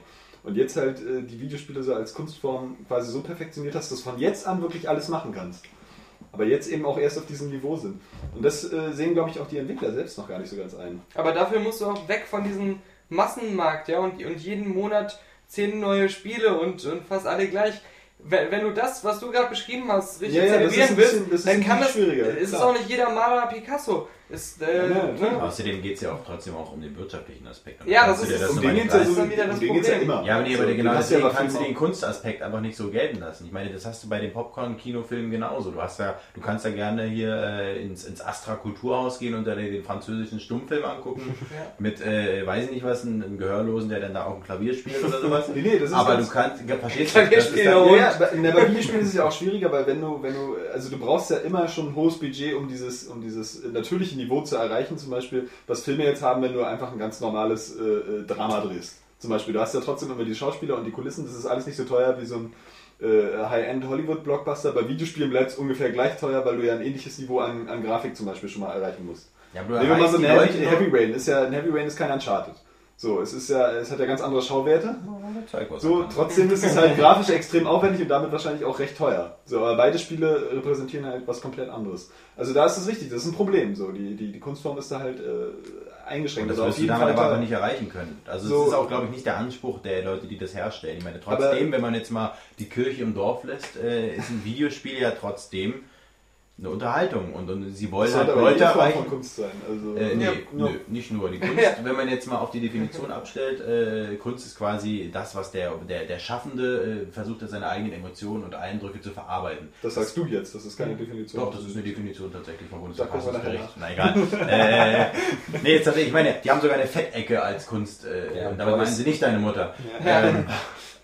Und jetzt halt äh, die Videospiele so als Kunstform quasi so perfektioniert hast, dass du von jetzt an wirklich alles machen kannst. Aber jetzt eben auch erst auf diesem Niveau sind. Und das äh, sehen, glaube ich, auch die Entwickler selbst noch gar nicht so ganz ein. Aber dafür musst du auch weg von diesem Massenmarkt, ja, und, und jeden Monat zehn neue Spiele und, und fast alle gleich. wenn, wenn du das, was du gerade beschrieben hast, richtig Ja, ja, ist zelebrieren willst, ist dann kann das, schwieriger, es ist auch nicht jeder Maler Picasso. Ist, äh, Ja, ne? Außerdem geht es ja auch trotzdem auch um den wirtschaftlichen Aspekt. Und Ja, das ist- dir um den nicht geht's ja, Das so, dann wieder das um geht's ja Problem. immer. Ja, aber nee, aber So, genau ja deswegen bei kannst du den Kunstaspekt einfach nicht so gelten lassen. Ich meine, das hast du bei den Popcorn-Kinofilmen genauso. Du hast ja, du kannst ja gerne hier äh, ins, ins Astra Kulturhaus gehen und da den, französischen Stummfilm angucken. Mit, äh, weiß ich nicht was, einem, Gehörlosen, der dann da auch ein Klavier spielt oder sowas. Nee, nee, das ist aber du kannst, verstehst du, das ist dann-. Ja, ja, in der bei Videospielen ist es ja auch schwieriger, weil wenn du, wenn du, also du brauchst ja immer schon ein hohes Budget, um dieses, um dieses natürliche Niveau zu erreichen, zum Beispiel, was Filme jetzt haben, wenn du einfach ein ganz normales äh, äh, Drama drehst. Zum Beispiel, du hast ja trotzdem immer die Schauspieler und die Kulissen, das ist alles nicht so teuer wie so ein äh, High-End Hollywood-Blockbuster. Bei Videospielen bleibt es ungefähr gleich teuer, weil du ja ein ähnliches Niveau an, an Grafik zum Beispiel schon mal erreichen musst. Ja, aber Nehmen wir mal so ein Heavy Rain. Ist ja, ein Heavy Rain ist kein Uncharted. So, es ist ja, es hat ja ganz andere Schauwerte. So, trotzdem ist es halt grafisch extrem aufwendig und damit wahrscheinlich auch recht teuer. So, aber beide Spiele repräsentieren halt was komplett anderes. Also da ist es richtig, das ist ein Problem. So, die, die, die Kunstform ist da halt äh, eingeschränkt. Und das Also wirst du damit aber einfach nicht erreichen können. Also So. es ist auch, glaube ich, nicht der Anspruch der Leute, die das herstellen. Ich meine, trotzdem, wenn man jetzt mal die Kirche im Dorf lässt, äh, ist ein Videospiel ja trotzdem eine Unterhaltung. Und, und sie wollen Das halt Leute erreichen. von Kunst sein. Also, Äh, nee, Ja, nö, nicht nur. Die Kunst, wenn man jetzt mal auf die Definition abstellt, äh, Kunst ist quasi das, was der, der, der Schaffende äh, versucht, seine eigenen Emotionen und Eindrücke zu verarbeiten. das sagst du jetzt, das ist keine Definition. Doch, das ist eine Definition tatsächlich vom Bundesverfassungsgericht. Na egal. äh, nee, jetzt tatsächlich, ich meine, die haben sogar eine Fettecke als Kunst. Äh, Ja, und damit aber meinen sie nicht deine Mutter. Ja. Ähm,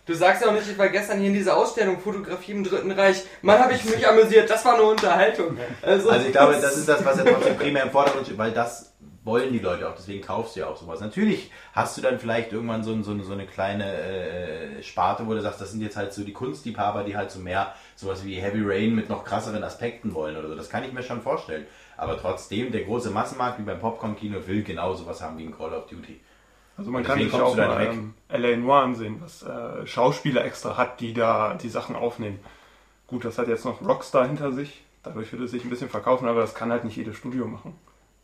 Du sagst ja auch nicht, ich war gestern hier in dieser Ausstellung Fotografie im Dritten Reich. Mann, habe ich mich amüsiert. Das war eine Unterhaltung. Also, Also ich glaube, das ist das, was ja trotzdem primär im Vordergrund steht, weil das wollen die Leute auch, deswegen kaufst du ja auch sowas. Natürlich hast du dann vielleicht irgendwann so, so, eine- so eine kleine äh, Sparte, wo du sagst, das sind jetzt halt so die Kunstliebhaber, die halt so mehr sowas wie Heavy Rain mit noch krasseren Aspekten wollen oder so. Das kann ich mir schon vorstellen. Aber trotzdem, der große Massenmarkt wie beim Popcorn-Kino will genau sowas haben wie ein Call of Duty. Also man Und kann deswegen sich auch mal ähm, LA Noir ansehen, was äh, Schauspieler extra hat, die da die Sachen aufnehmen. Gut, das hat jetzt noch Rockstar hinter sich. Dadurch wird es sich ein bisschen verkaufen, aber das kann halt nicht jedes Studio machen.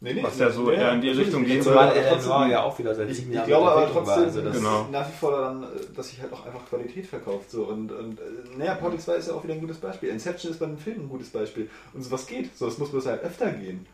Nee, nee, Was ja so eher in die Richtung geht. Zumal Ellen Noir ja auch wieder seit Ich, sieben ich Jahren glaube in aber trotzdem, also das- dass Genau. nach wie vor daran, äh, dass sich halt auch einfach Qualität verkauft. So. Und, und äh, naja, Portal 2 ist ja auch wieder ein gutes Beispiel. Inception ist bei den Filmen ein gutes Beispiel. Und sowas geht. So, es muss bloß halt öfter gehen.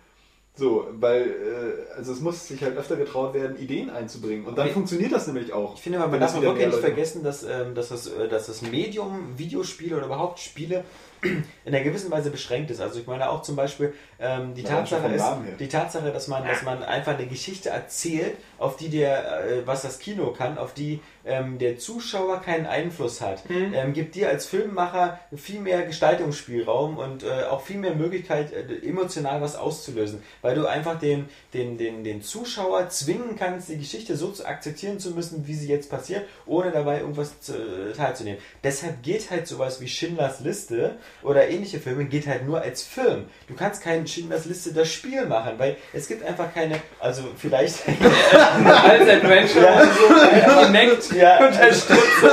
So, weil, äh, also es muss sich halt öfter getraut werden, Ideen einzubringen. Und dann Ich- funktioniert das nämlich auch. Ich finde, man darf wirklich nicht Leute- vergessen, dass, ähm, dass, das, äh, dass das Medium Videospiele oder überhaupt Spiele in einer gewissen Weise beschränkt ist. Also ich meine auch zum Beispiel ähm, die, Tatsache ist, die Tatsache, dass man, dass man einfach eine Geschichte erzählt, auf die der, äh, was das Kino kann, auf die ähm, der Zuschauer keinen Einfluss hat, ähm, gibt dir als Filmemacher viel mehr Gestaltungsspielraum und äh, auch viel mehr Möglichkeit, äh, emotional was auszulösen, weil du einfach den, den, den, den Zuschauer zwingen kannst, die Geschichte so zu akzeptieren zu müssen, wie sie jetzt passiert, ohne dabei irgendwas zu, äh, teilzunehmen. Deshalb geht halt sowas wie Schindlers Liste oder ähnliche Filme geht halt nur als Film. Du kannst keinen Schindlers Liste das Spiel machen, weil es gibt einfach keine, also vielleicht als Adventure Ja. so connect Ja. unterstützt.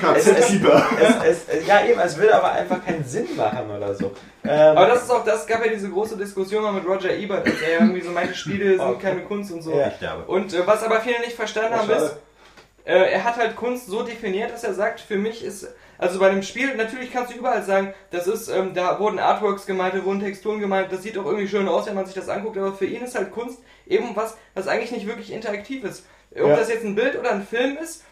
KZ-Keeper. es, es, ja eben, es würde aber einfach keinen Sinn machen oder so. Ähm, Aber das ist auch, das gab ja diese große Diskussion mal mit Roger Ebert, als er ja irgendwie so meinte, Spiele sind keine Kunst und so. Ja. Ich glaube. Und äh, was aber viele nicht verstanden haben, ist, äh, er hat halt Kunst so definiert, dass er sagt, für mich ist, also bei einem Spiel, natürlich kannst du überall sagen, das ist, ähm, da wurden Artworks gemalt, da wurden Texturen gemalt, das sieht auch irgendwie schön aus, wenn man sich das anguckt, aber für ihn ist halt Kunst eben was, was eigentlich nicht wirklich interaktiv ist. Ob Ja. das jetzt ein Bild oder ein Film ist,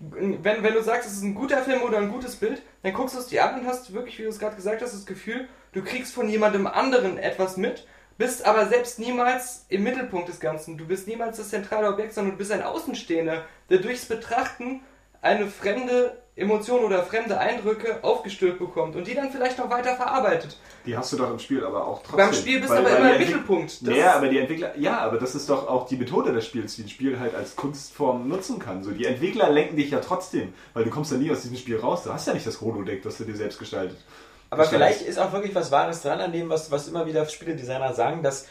wenn, wenn du sagst, es ist ein guter Film oder ein gutes Bild, dann guckst du es dir an und hast wirklich, wie du es gerade gesagt hast, das Gefühl, du kriegst von jemandem anderen etwas mit, bist aber selbst niemals im Mittelpunkt des Ganzen. Du bist niemals das zentrale Objekt, sondern du bist ein Außenstehender, der durchs Betrachten eine fremde Emotion oder fremde Eindrücke aufgestülpt bekommt und die dann vielleicht noch weiter verarbeitet. Die hast du doch im Spiel aber auch trotzdem. Beim Spiel bist du aber immer im Mittelpunkt. Das ja, aber die Entwickler, ja, aber das ist doch auch die Methode des Spiels, die ein Spiel halt als Kunstform nutzen kann. So, die Entwickler lenken dich ja trotzdem, weil du kommst ja nie aus diesem Spiel raus. Du hast ja nicht das Holodeck, das du dir selbst gestaltet. Aber vielleicht ist auch wirklich was Wahres dran an dem, was, was immer wieder Spieledesigner sagen, dass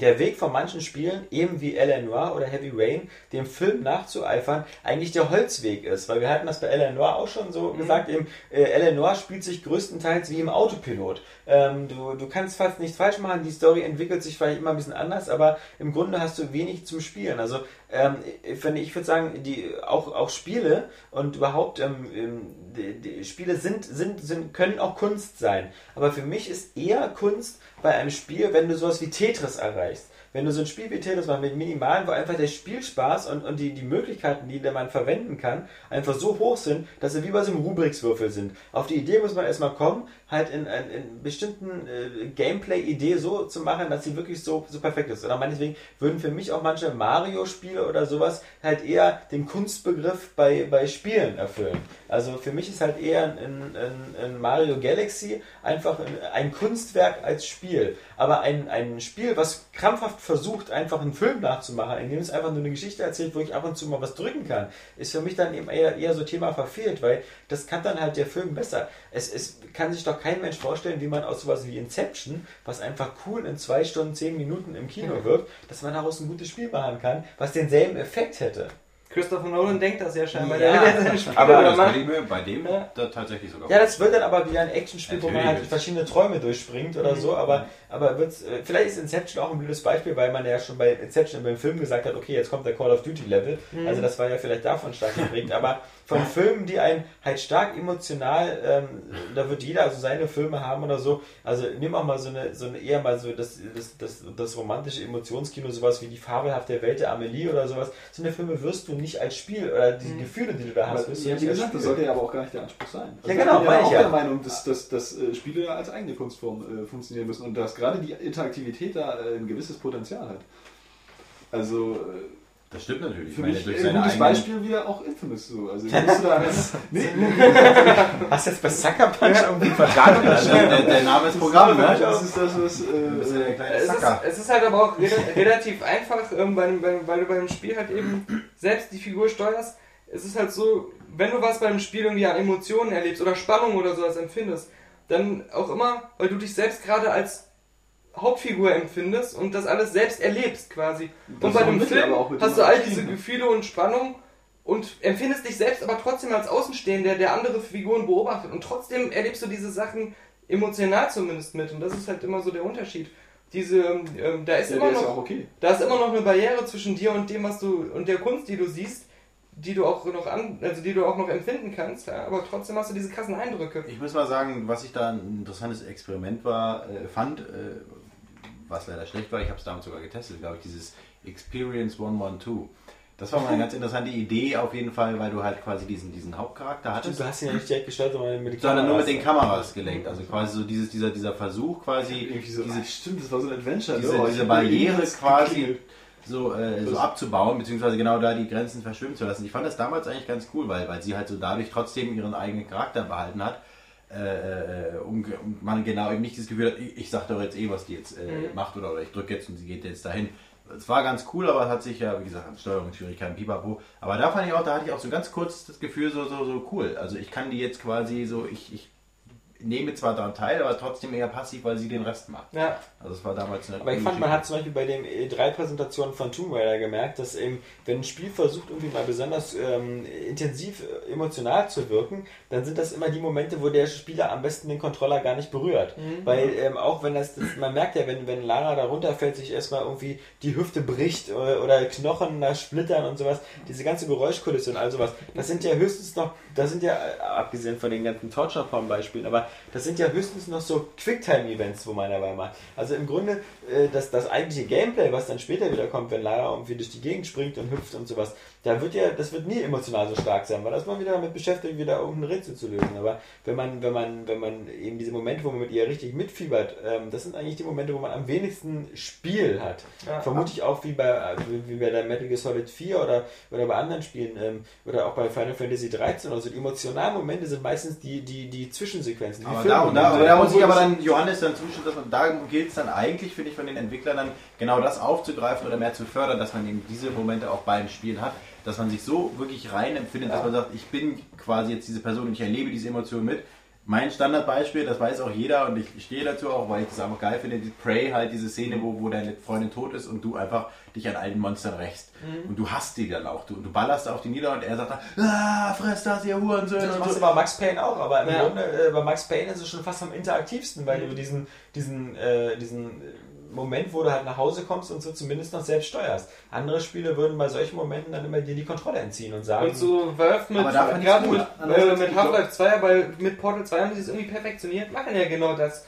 der Weg von manchen Spielen, eben wie L.A. Noir oder Heavy Rain, dem Film nachzueifern, eigentlich der Holzweg ist. Weil wir hatten das bei L.A. Noir auch schon so gesagt, eben äh, L.A. Noir spielt sich größtenteils wie im Autopilot. Ähm, du, du kannst fast nichts falsch machen, die Story entwickelt sich vielleicht immer ein bisschen anders, aber im Grunde hast du wenig zum Spielen. Also ähm, finde, ich würde sagen, die auch, auch Spiele und überhaupt ähm, ähm, die, die Spiele sind, sind, sind, können auch Kunst sein. Aber für mich ist eher Kunst bei einem Spiel, wenn du sowas wie Tetris erreichst wenn du so ein Spiel wie Tetris machst mit Minimalen, wo einfach der Spielspaß und, und die, die Möglichkeiten, die man verwenden kann, einfach so hoch sind, dass sie wie bei so einem Rubrikswürfel sind. Auf die Idee muss man erstmal kommen, halt in, in, in bestimmten äh, Gameplay-Idee so zu machen, dass sie wirklich so, so perfekt ist. Oder meinetwegen würden für mich auch manche Mario-Spiele oder sowas halt eher den Kunstbegriff bei, bei Spielen erfüllen. Also für mich ist halt eher ein, ein, ein Mario Galaxy einfach ein Kunstwerk als Spiel. Aber ein, ein Spiel, was krampfhaft versucht, einfach einen Film nachzumachen, indem es einfach nur eine Geschichte erzählt, wo ich ab und zu mal was drücken kann, ist für mich dann eben eher, eher so Thema verfehlt, weil das kann dann halt der Film besser. Es, es kann sich doch kein Mensch vorstellen, wie man aus sowas wie Inception, was einfach cool in zwei Stunden, zehn Minuten im Kino wirkt, dass man daraus ein gutes Spiel machen kann, was denselben Effekt hätte. Christopher Nolan denkt das ja scheinbar. Ja, der will ja seine Spiele aber das ich mir bei dem Ja. da tatsächlich sogar Ja, das wird dann aber wieder ein Actionspiel, wo man Natürlich. halt verschiedene Träume durchspringt oder so, aber, aber wird's, äh, vielleicht ist Inception auch ein blödes Beispiel, weil man ja schon bei Inception beim Film gesagt hat, okay, jetzt kommt der Call of Duty Level, also das war ja vielleicht davon stark geprägt, aber von Filmen, die einen halt stark emotional, ähm, da wird jeder also seine Filme haben oder so, also nimm auch mal so eine, so eine eher mal so das, das, das, das romantische Emotionskino, sowas wie die fabelhafte Welt der Amelie oder sowas, so eine Filme wirst du nicht als Spiel oder die Gefühle, die du da hast, wirst du ja, nicht gesagt, das sollte ja aber auch gar nicht der Anspruch sein. Also Ja, ich genau, bin meine ja ich auch ja. der Meinung, dass, dass, dass äh, Spiele als eigene Kunstform äh, funktionieren müssen und dass gerade die Interaktivität da äh, ein gewisses Potenzial hat. Also äh, Das stimmt natürlich. Ich für meine, mich ein gutes Beispiel wieder auch Infamous so. Also musst du da nee, Hast du jetzt bei Sucker Punch irgendwie verraten? Also, der, der Name ist Programm, ne? das ist das, was ja äh, der kleine Es ist, es ist halt aber auch re- relativ einfach, ähm, bei, bei, weil du beim Spiel halt eben selbst die Figur steuerst. Es ist halt so, wenn du was beim Spiel irgendwie an Emotionen erlebst oder Spannung oder sowas empfindest, dann auch immer, weil du dich selbst gerade als Hauptfigur empfindest und das alles selbst erlebst quasi. Das und bei dem Film hast du all diese. Gefühle und Spannung und empfindest dich selbst aber trotzdem als Außenstehender, der andere Figuren beobachtet. Und trotzdem erlebst du diese Sachen emotional zumindest mit. Und das ist halt immer so der Unterschied. Diese, ähm, da ist ja, immer ist noch, okay. da ist immer noch eine Barriere zwischen dir und dem, was du und der Kunst, die du siehst, die du auch noch an, also die du auch noch empfinden kannst. Ja, aber trotzdem hast du diese krassen Eindrücke. Ich muss mal sagen, was ich da ein interessantes Experiment war, äh, fand, äh, was leider schlecht war, ich habe es damals sogar getestet, glaube ich, dieses Experience 112. Das war mal eine ganz interessante Idee auf jeden Fall, weil du halt quasi diesen, diesen Hauptcharakter hattest. Du hast ihn ja nicht direkt gestaltet, sondern mit den sondern nur mit den Kameras. Gelenkt. Also quasi so dieses, dieser, dieser Versuch quasi, so, diese, ah, stimmt, das war so ein Adventure. diese, ne? Oh, diese Barriere quasi so, äh, so abzubauen, beziehungsweise genau da die Grenzen verschwimmen zu lassen. Ich fand das damals eigentlich ganz cool, weil, weil sie halt so dadurch trotzdem ihren eigenen Charakter behalten hat. Äh, äh, ge- und man genau eben nicht das Gefühl hat, ich, ich sag doch jetzt eh, was die jetzt äh, macht oder, oder ich drücke jetzt und sie geht jetzt dahin. Es war ganz cool, aber es hat sich ja, wie gesagt, an Steuerungsschwierigkeiten, pipapo. Aber da fand ich auch, da hatte ich auch so ganz kurz das Gefühl, so, so, so cool. Also ich kann die jetzt quasi so, ich, ich nehme zwar daran teil, aber trotzdem eher passiv, weil sie den Rest macht. Ja, Also es war damals eine Aber ich fand, man hat zum Beispiel bei den E3-Präsentationen von Tomb Raider gemerkt, dass eben, wenn ein Spiel versucht, irgendwie mal besonders ähm, intensiv äh, emotional zu wirken, dann sind das immer die Momente, wo der Spieler am besten den Controller gar nicht berührt. Weil ähm, auch wenn das, das, man merkt ja, wenn, wenn Lara da runterfällt, sich erstmal irgendwie die Hüfte bricht oder, oder Knochen da splittern und sowas, diese ganze Geräuschkulisse und all sowas, das sind ja höchstens noch, das sind ja, äh, abgesehen von den ganzen Torture-Porn-Beispielen, aber das sind ja höchstens noch so Quicktime-Events, wo man dabei macht. Also im Grunde, äh, das, das eigentliche Gameplay, was dann später wieder kommt, wenn Lara irgendwie durch die Gegend springt und hüpft und sowas, da wird ja, das wird nie emotional so stark sein, weil das man wieder damit beschäftigt, wieder irgendein Rätsel zu lösen. Aber wenn man, wenn man, wenn man eben diese Momente, wo man mit ihr richtig mitfiebert, ähm, das sind eigentlich die Momente, wo man am wenigsten Spiel hat. Ja. Vermutlich auch wie bei, wie bei der Metal Gear Solid 4 oder, oder bei anderen Spielen ähm, oder auch bei Final Fantasy 13 oder so. Die emotionalen Momente sind meistens die, die, die Zwischensequenzen. Die Aber da, und da, aber da muss ich aber dann Johannes dann zustimmen, dass man, da gilt es dann eigentlich, finde ich, von den Entwicklern dann genau das aufzugreifen oder mehr zu fördern, dass man eben diese Momente auch beim Spielen hat, dass man sich so wirklich rein empfindet, dass man sagt, ich bin quasi jetzt diese Person und ich erlebe diese Emotion mit. Mein Standardbeispiel, das weiß auch jeder und ich stehe dazu auch, weil ich das einfach geil finde, die Prey halt diese Szene, wo, wo deine Freundin tot ist und du einfach dich an allen Monstern rächst. Und du hast die dann auch. Du, du ballerst auf die nieder und er sagt dann, ah, fress das, ihr Hurensöhne. Das und machst so. du bei Max Payne auch, aber im Ja. Grunde äh, bei Max Payne ist es schon fast am interaktivsten, weil du diesen, diesen, äh, diesen Moment, wo du halt nach Hause kommst und so zumindest noch selbst steuerst. Andere Spiele würden bei solchen Momenten dann immer dir die Kontrolle entziehen und sagen, Und so Valve mit, gerade gut. mit, äh, mit Half-Life 2, weil mit Portal 2 haben sie es irgendwie perfektioniert, machen ja genau das.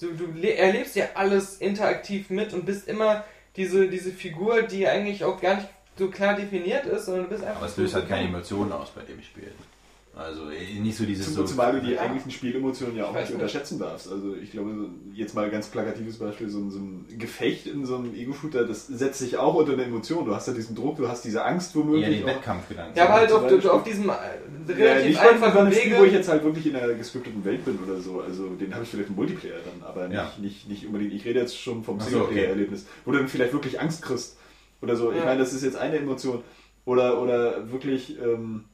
Du, du le- erlebst ja alles interaktiv mit und bist immer diese, diese Figur, die eigentlich auch gar nicht so klar definiert ist, sondern du bist einfach Aber es löst halt keine Emotionen aus bei dem Spiel. Also eh, nicht so dieses Zum, so. zumal du die eigentlichen Spielemotionen ja auch nicht nicht. unterschätzen darfst. Also ich glaube, jetzt mal ein ganz plakatives Beispiel, so ein, so ein Gefecht in so einem Ego-Shooter, das setzt sich auch unter eine Emotion. Du hast ja diesen Druck, du hast diese Angst womöglich. eher den auch. Wettkampfgedanken. Ja, aber halt auf, auf diesem äh, Ja, relativ nicht bei einfachen einem Spiel, wo ich Wege. jetzt halt wirklich in einer gescripteten Welt bin oder so. Also den habe ich vielleicht im Multiplayer dann, aber nicht, Ja. nicht, nicht unbedingt. Ich rede jetzt schon vom Singleplayer-Erlebnis, wo du dann vielleicht wirklich Angst kriegst oder so. Ich Ja. meine, das ist jetzt eine Emotion. Oder, oder wirklich, ähm,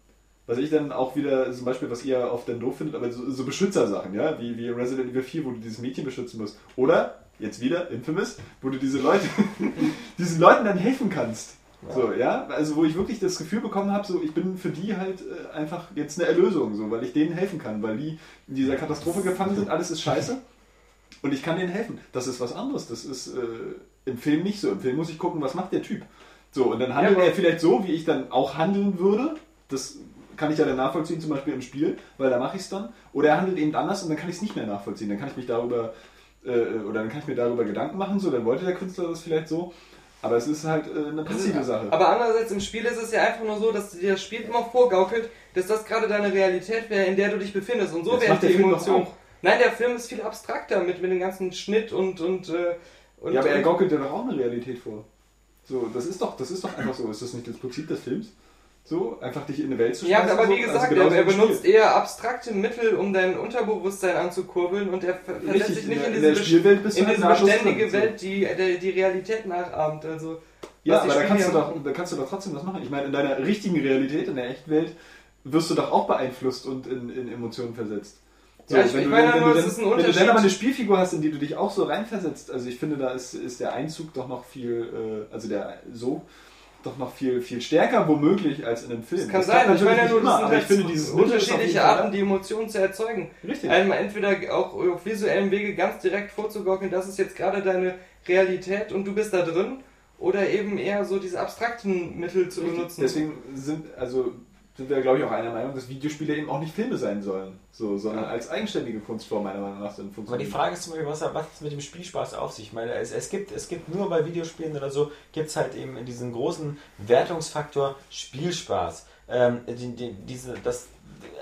was ich dann auch wieder, zum Beispiel, was ihr oft dann doof findet, aber so, so Beschützersachen, ja, wie, wie Resident Evil 4, wo du dieses Mädchen beschützen musst. Oder, jetzt wieder, Infamous, wo du diese Leute, diesen Leuten dann helfen kannst. So, ja, also wo ich wirklich das Gefühl bekommen habe, so ich bin für die halt äh, einfach jetzt eine Erlösung, so, weil ich denen helfen kann, weil die in dieser Katastrophe gefangen sind, alles ist scheiße und ich kann denen helfen. Das ist was anderes, das ist äh, im Film nicht so. Im Film muss ich gucken, was macht der Typ. So, und dann handelt Ja, er vielleicht so, wie ich dann auch handeln würde. Das kann ich ja dann nachvollziehen, zum Beispiel im Spiel, weil da mache ich es dann. Oder er handelt eben anders und dann kann ich es nicht mehr nachvollziehen. Dann kann ich mich darüber, äh, oder dann kann ich mir darüber Gedanken machen, so, dann wollte der Künstler das vielleicht so. Aber es ist halt äh, eine passive Sache. Aber andererseits im Spiel ist es ja einfach nur so, dass dir das Spiel immer vorgaukelt, dass das gerade deine Realität wäre, in der du dich befindest. Und so der die Film doch Emotion. auch. Nein, der Film ist viel abstrakter mit, mit dem ganzen Schnitt und und äh, und, ja, aber er gaukelt dir doch auch eine Realität vor. So, das ist doch, das ist doch einfach so. Ist das nicht das Prinzip des Films? So, einfach dich in eine Welt zu ja, schmeißen, aber so? wie Also gesagt, genauso er, er im Spiel. benutzt eher abstrakte Mittel, um dein Unterbewusstsein anzukurbeln und er ver- Richtig, sich nicht in in, in diese, du in halt diese beständige so. Welt, die die, Realität nachahmt. Also Ja, aber da kannst, du ja doch, da kannst du doch trotzdem was machen. Ich meine, in deiner richtigen Realität, in der echten Welt, wirst du doch auch beeinflusst und in, in Emotionen versetzt. Ja, ich- wenn ich du meine wenn nur, es ist ein Wenn du Unterschied. dann aber eine Spielfigur hast, in die du dich auch so reinversetzt, also ich finde, da ist, ist der Einzug doch noch viel, äh, also der so, doch noch viel, viel stärker womöglich als in einem Film. Das kann Das sein, ich natürlich meine ja nur, immer, das sind aber halt ich unterschiedliche. Arten, die Emotionen zu erzeugen. Richtig. Einem entweder auch auf visuellem Wege ganz direkt vorzugaukeln, das ist jetzt gerade deine Realität und du bist da drin, oder eben eher so diese abstrakten Mittel zu Richtig. benutzen. Deswegen sind, also sind wir, glaube ich, auch einer Meinung, dass Videospiele eben auch nicht Filme sein sollen, so, sondern als eigenständige Kunstform meiner Meinung nach sind. Aber die. Frage ist zum Beispiel, was was mit dem Spielspaß auf sich? Ich meine, es, es, gibt, es gibt nur bei Videospielen oder so, gibt es halt eben diesen großen Wertungsfaktor Spielspaß. Ähm, die, die, diese, das,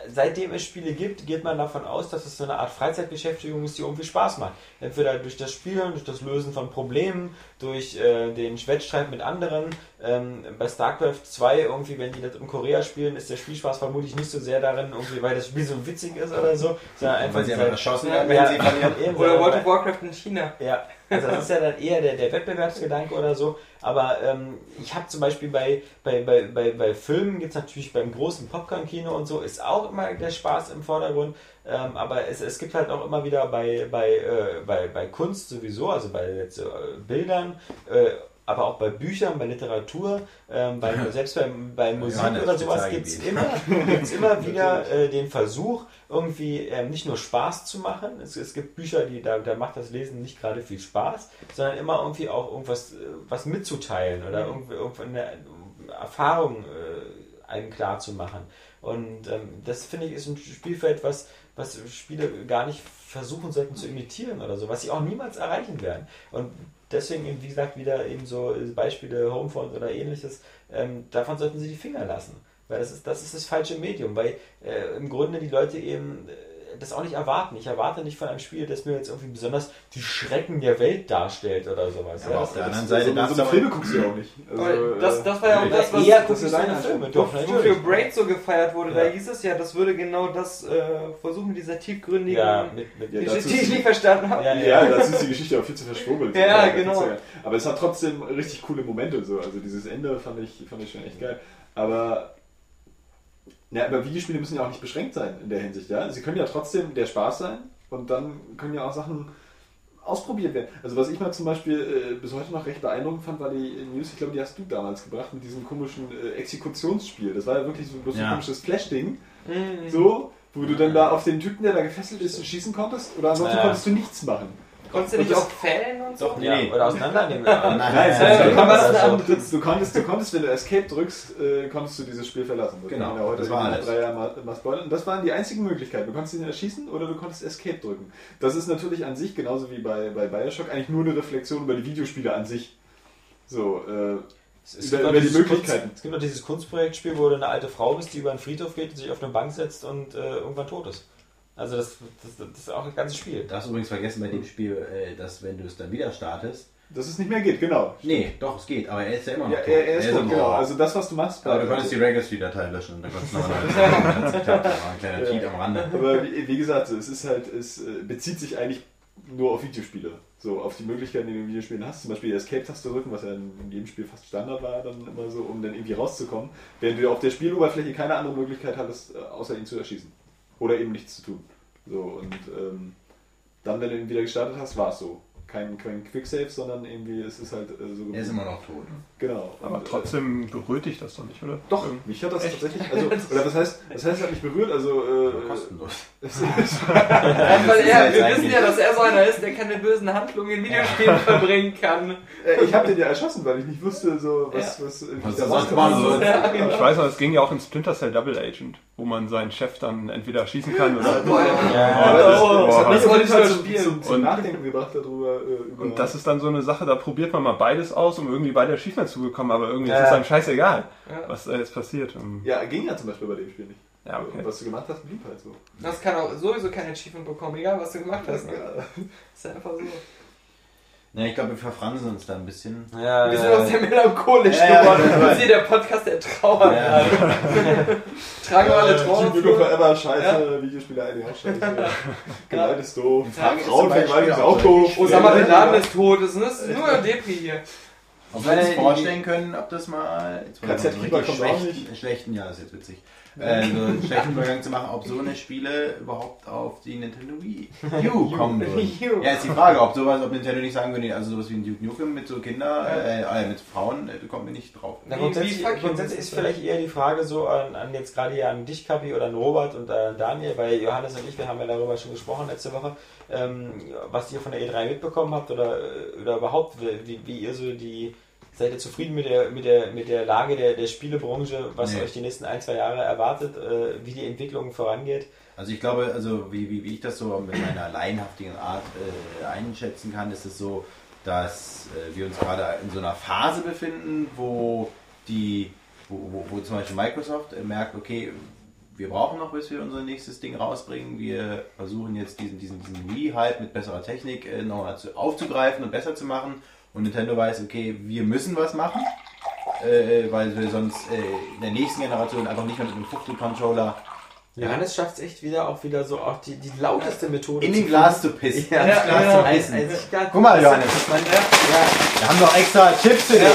seitdem es Spiele gibt, geht man davon aus, dass es so eine Art Freizeitbeschäftigung ist, die irgendwie Spaß macht. Entweder durch das Spielen, durch das Lösen von Problemen, durch äh, den Wettstreit mit anderen. Ähm, bei StarCraft 2 irgendwie, wenn die das in Korea spielen, ist der Spielspaß vermutlich nicht so sehr darin, irgendwie, weil das Spiel so witzig ist oder so, sondern einfach Weil sie einfach erschossen werden, wenn ja, sie verlieren. oder World of Warcraft in China. ja, also das ist ja dann eher der, der Wettbewerbsgedanke oder so. Aber ähm, ich habe zum Beispiel bei, bei, bei, bei, bei Filmen, gibt es natürlich beim großen Popcorn-Kino und so, ist auch immer der Spaß im Vordergrund. Ähm, aber es, es gibt halt auch immer wieder bei, bei, äh, bei, bei Kunst sowieso, also bei jetzt, äh, Bildern, äh, aber auch bei Büchern, bei Literatur, ähm, bei, selbst bei, bei Musik Johannes, oder sowas gibt es immer, gibt's immer wieder äh, den Versuch, irgendwie ähm, nicht nur Spaß zu machen. Es, es gibt Bücher, die da, da macht das Lesen nicht gerade viel Spaß, sondern immer irgendwie auch irgendwas äh, was mitzuteilen oder irgendwie, irgendwie eine Erfahrung äh, einem klar zu machen. Und ähm, das finde ich ist ein Spielfeld, was, was Spiele gar nicht versuchen sollten zu imitieren oder so, was sie auch niemals erreichen werden. Und deswegen, eben, wie gesagt, wieder eben so Beispiele Homefront oder ähnliches, ähm, davon sollten sie die Finger lassen. Weil das ist das, ist das falsche Medium, weil äh, im Grunde die Leute eben äh, das auch nicht erwarten. Ich erwarte nicht von einem Spiel, das mir jetzt irgendwie besonders die Schrecken der Welt darstellt oder sowas. Aber Ja, auf der anderen so, Seite so, darfst so Filme guckst du ja auch nicht. Also, Aber das, äh, das war ja auch das, was eher das deine Filme, doch, Wofür natürlich. Braid so gefeiert wurde, da Ja. hieß es ja, das würde genau das äh, versuchen mit dieser tiefgründigen, Ja, mit, mit, Ja, dazu die ich nicht verstanden habe. Ja, Ja, das ist die Geschichte auch viel zu verschwurbelt. Ja, genau. ja. Aber es hat trotzdem richtig coole Momente so. Also dieses Ende fand ich, fand ich schon echt geil. Aber, ja, aber Videospiele müssen ja auch nicht beschränkt sein in der Hinsicht, ja. Sie können ja trotzdem der Spaß sein und dann können ja auch Sachen ausprobiert werden. Also was ich mal zum Beispiel äh, bis heute noch recht beeindruckend fand, war die News, ich glaube, die hast du damals gebracht mit diesem komischen äh, Exekutionsspiel. Das war ja wirklich so bloß ein Ja. komisches Flash-Ding. Mhm. So, wo du dann da auf den Typen, der da gefesselt ist, schießen konntest oder ansonsten Ja. konntest du nichts machen. Konntest du nicht auch fällen und so? Doch, nee, Ja, oder auseinandernehmen. Nein, Nein, nein, Ja, du, konntest, das du, konntest, du, wenn du Escape drückst, äh, konntest du dieses Spiel verlassen. Das Genau, heute das war in alles. drei. Und das waren die einzigen Möglichkeiten. Du konntest ihn erschießen oder du konntest Escape drücken. Das ist natürlich an sich, genauso wie bei, bei Bioshock, eigentlich nur eine Reflexion über die Videospiele an sich. So, äh, Es Über- gibt über noch die dieses Möglichkeiten. Kunst, es gibt noch dieses Kunstprojektspiel, wo du eine alte Frau bist, die über einen Friedhof geht, sich auf eine Bank setzt und äh, irgendwann tot ist. Also das, das, das ist auch ein ganzes Spiel. Du hast übrigens vergessen bei dem Spiel, äh, dass wenn du es dann wieder startest. dass es nicht mehr geht, genau. Nee, doch, es geht, aber er ist ja immer noch Ja, tot. er, er ist im tot, genau. Also das, was du machst. aber du bei- konntest die Registry Street-Datei löschen und dann konntest du nochmal neu Das war ein kleiner Cheat am Rande. Aber wie, wie gesagt, es ist halt, es äh, bezieht sich eigentlich nur auf Videospiele. So, auf die Möglichkeiten, die du in Videospielen hast. Zum Beispiel die Escape-Taste drücken, was ja in jedem Spiel fast Standard war, dann immer so, um dann irgendwie rauszukommen. Während du auf der Spieloberfläche keine andere Möglichkeit hattest, äh, außer ihn zu erschießen. Oder eben nichts zu tun. So, und ähm, dann, wenn du ihn wieder gestartet hast, war es so. Kein, kein Quicksave, sondern irgendwie es ist halt äh, so Er ist immer noch tot. Genau. Aber Und, äh, trotzdem berührt dich das doch nicht, oder? Doch, Irgend- mich hat das tatsächlich, also, oder was heißt, was heißt, hat mich berührt, also, äh, Kostenlos. weil er, jetzt wir wissen ja, dass er so einer ist, der keine bösen Handlungen in Videospielen verbringen kann. Äh, ich habe den ja erschossen, weil ich nicht wusste, so, was, Ja. was, Was der er macht. sonst machen soll. Ja, genau. Ich weiß noch, es ging ja auch in Splinter Cell Double Agent, wo man seinen Chef dann entweder schießen kann oder. Aber Ja, das, Oh, das hat mich das auf wollte jeden ich Fall mal zum, spielen. zum, zum Und- Nachdenken gebracht darüber. Äh, Und das ist dann so eine Sache, da probiert man mal beides aus, um irgendwie beide Achievements zu bekommen, aber irgendwie Ja. ist es einem scheißegal, Ja. was da jetzt passiert. Ähm, ja, ging ja zum Beispiel bei dem Spiel nicht. Ja, Und okay. was du gemacht hast, blieb halt so. Das kann auch sowieso kein Achievement bekommen, egal was du gemacht hast. Ne? Ja. ist einfach so. Ja, ich glaube, wir verfransen uns da ein bisschen. Ja, Wir sind auch sehr melancholisch Ja, ja, geworden. ja, ja. Und sie der Podcast der Trauer. Ja. Tragen wir alle Trauer. Duke Nukem Forever, scheiße, Videospiele eigentlich auch scheiße. Gewalt ist doof. Zum Frauenvergewaltigung ist auch doof. Osama Bin Laden ist tot. Das ist nur Depri hier. Ob wir uns vorstellen können, ob das mal. Jetzt wollen wir KZ noch einen Fieber richtig kommt auch schlechten, schlechten, ja, das ist jetzt witzig. Äh, so einen schlechten Übergang zu machen, ob so eine Spiele überhaupt auf die Nintendo Wii U kommen würden. Ja, ist die Frage, ob sowas, ob Nintendo nicht sagen würde, also sowas wie ein Duke Nukem mit so Kinder, äh, äh, mit Frauen, äh, kommen wir nicht drauf. Na, grundsätzlich, grundsätzlich ist vielleicht eher die Frage so an, an jetzt gerade hier an dich, Kapi, oder an Robert und an Daniel, weil Johannes und ich, wir haben ja darüber schon gesprochen letzte Woche, ähm, was ihr von der E3 mitbekommen habt oder, oder überhaupt, wie, wie ihr so die, seid ihr zufrieden mit der, mit der, mit der Lage der, der Spielebranche, was Nee. euch die nächsten ein, zwei Jahre erwartet, äh, wie die Entwicklung vorangeht? Also ich glaube, also wie, wie, wie ich das so mit meiner laienhaftigen Art äh, einschätzen kann, ist es so, dass äh, wir uns gerade in so einer Phase befinden, wo die, wo, wo, wo zum Beispiel Microsoft äh, merkt, okay, wir brauchen noch, bis wir unser nächstes Ding rausbringen. Wir versuchen jetzt diesen, diesen, diesen Wii-Hype mit besserer Technik äh, nochmal zu, aufzugreifen und besser zu machen. Und Nintendo weiß, okay, wir müssen was machen, äh, weil wir sonst äh, in der nächsten Generation einfach nicht mehr mit einem Fuchtel-Controller Johannes schafft es echt wieder, auch wieder so auch die, die lauteste Methode in den Glas zu pissen. Ja, ins Glas genau. zu pissen. Also ich glaub, Guck mal, das- Johannes. Ja, Wir haben doch extra Chips für dich.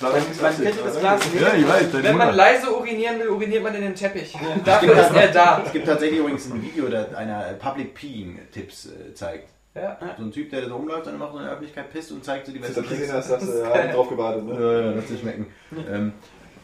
man, man könnte das Glas nicht. Ja, ich weiß, Wenn man leise urinieren will, uriniert man in den Teppich. Dafür ist er da. Es gibt tatsächlich übrigens ein Video, das einer Public Peeing Tipps äh, zeigt. Ja. So ein Typ, der da so rumläuft und immer so in der Öffentlichkeit pisst und zeigt so die besten du Tricks. hast, hast du ja, drauf gewartet. Ne? Ja, ja, das zu schmecken. Ähm,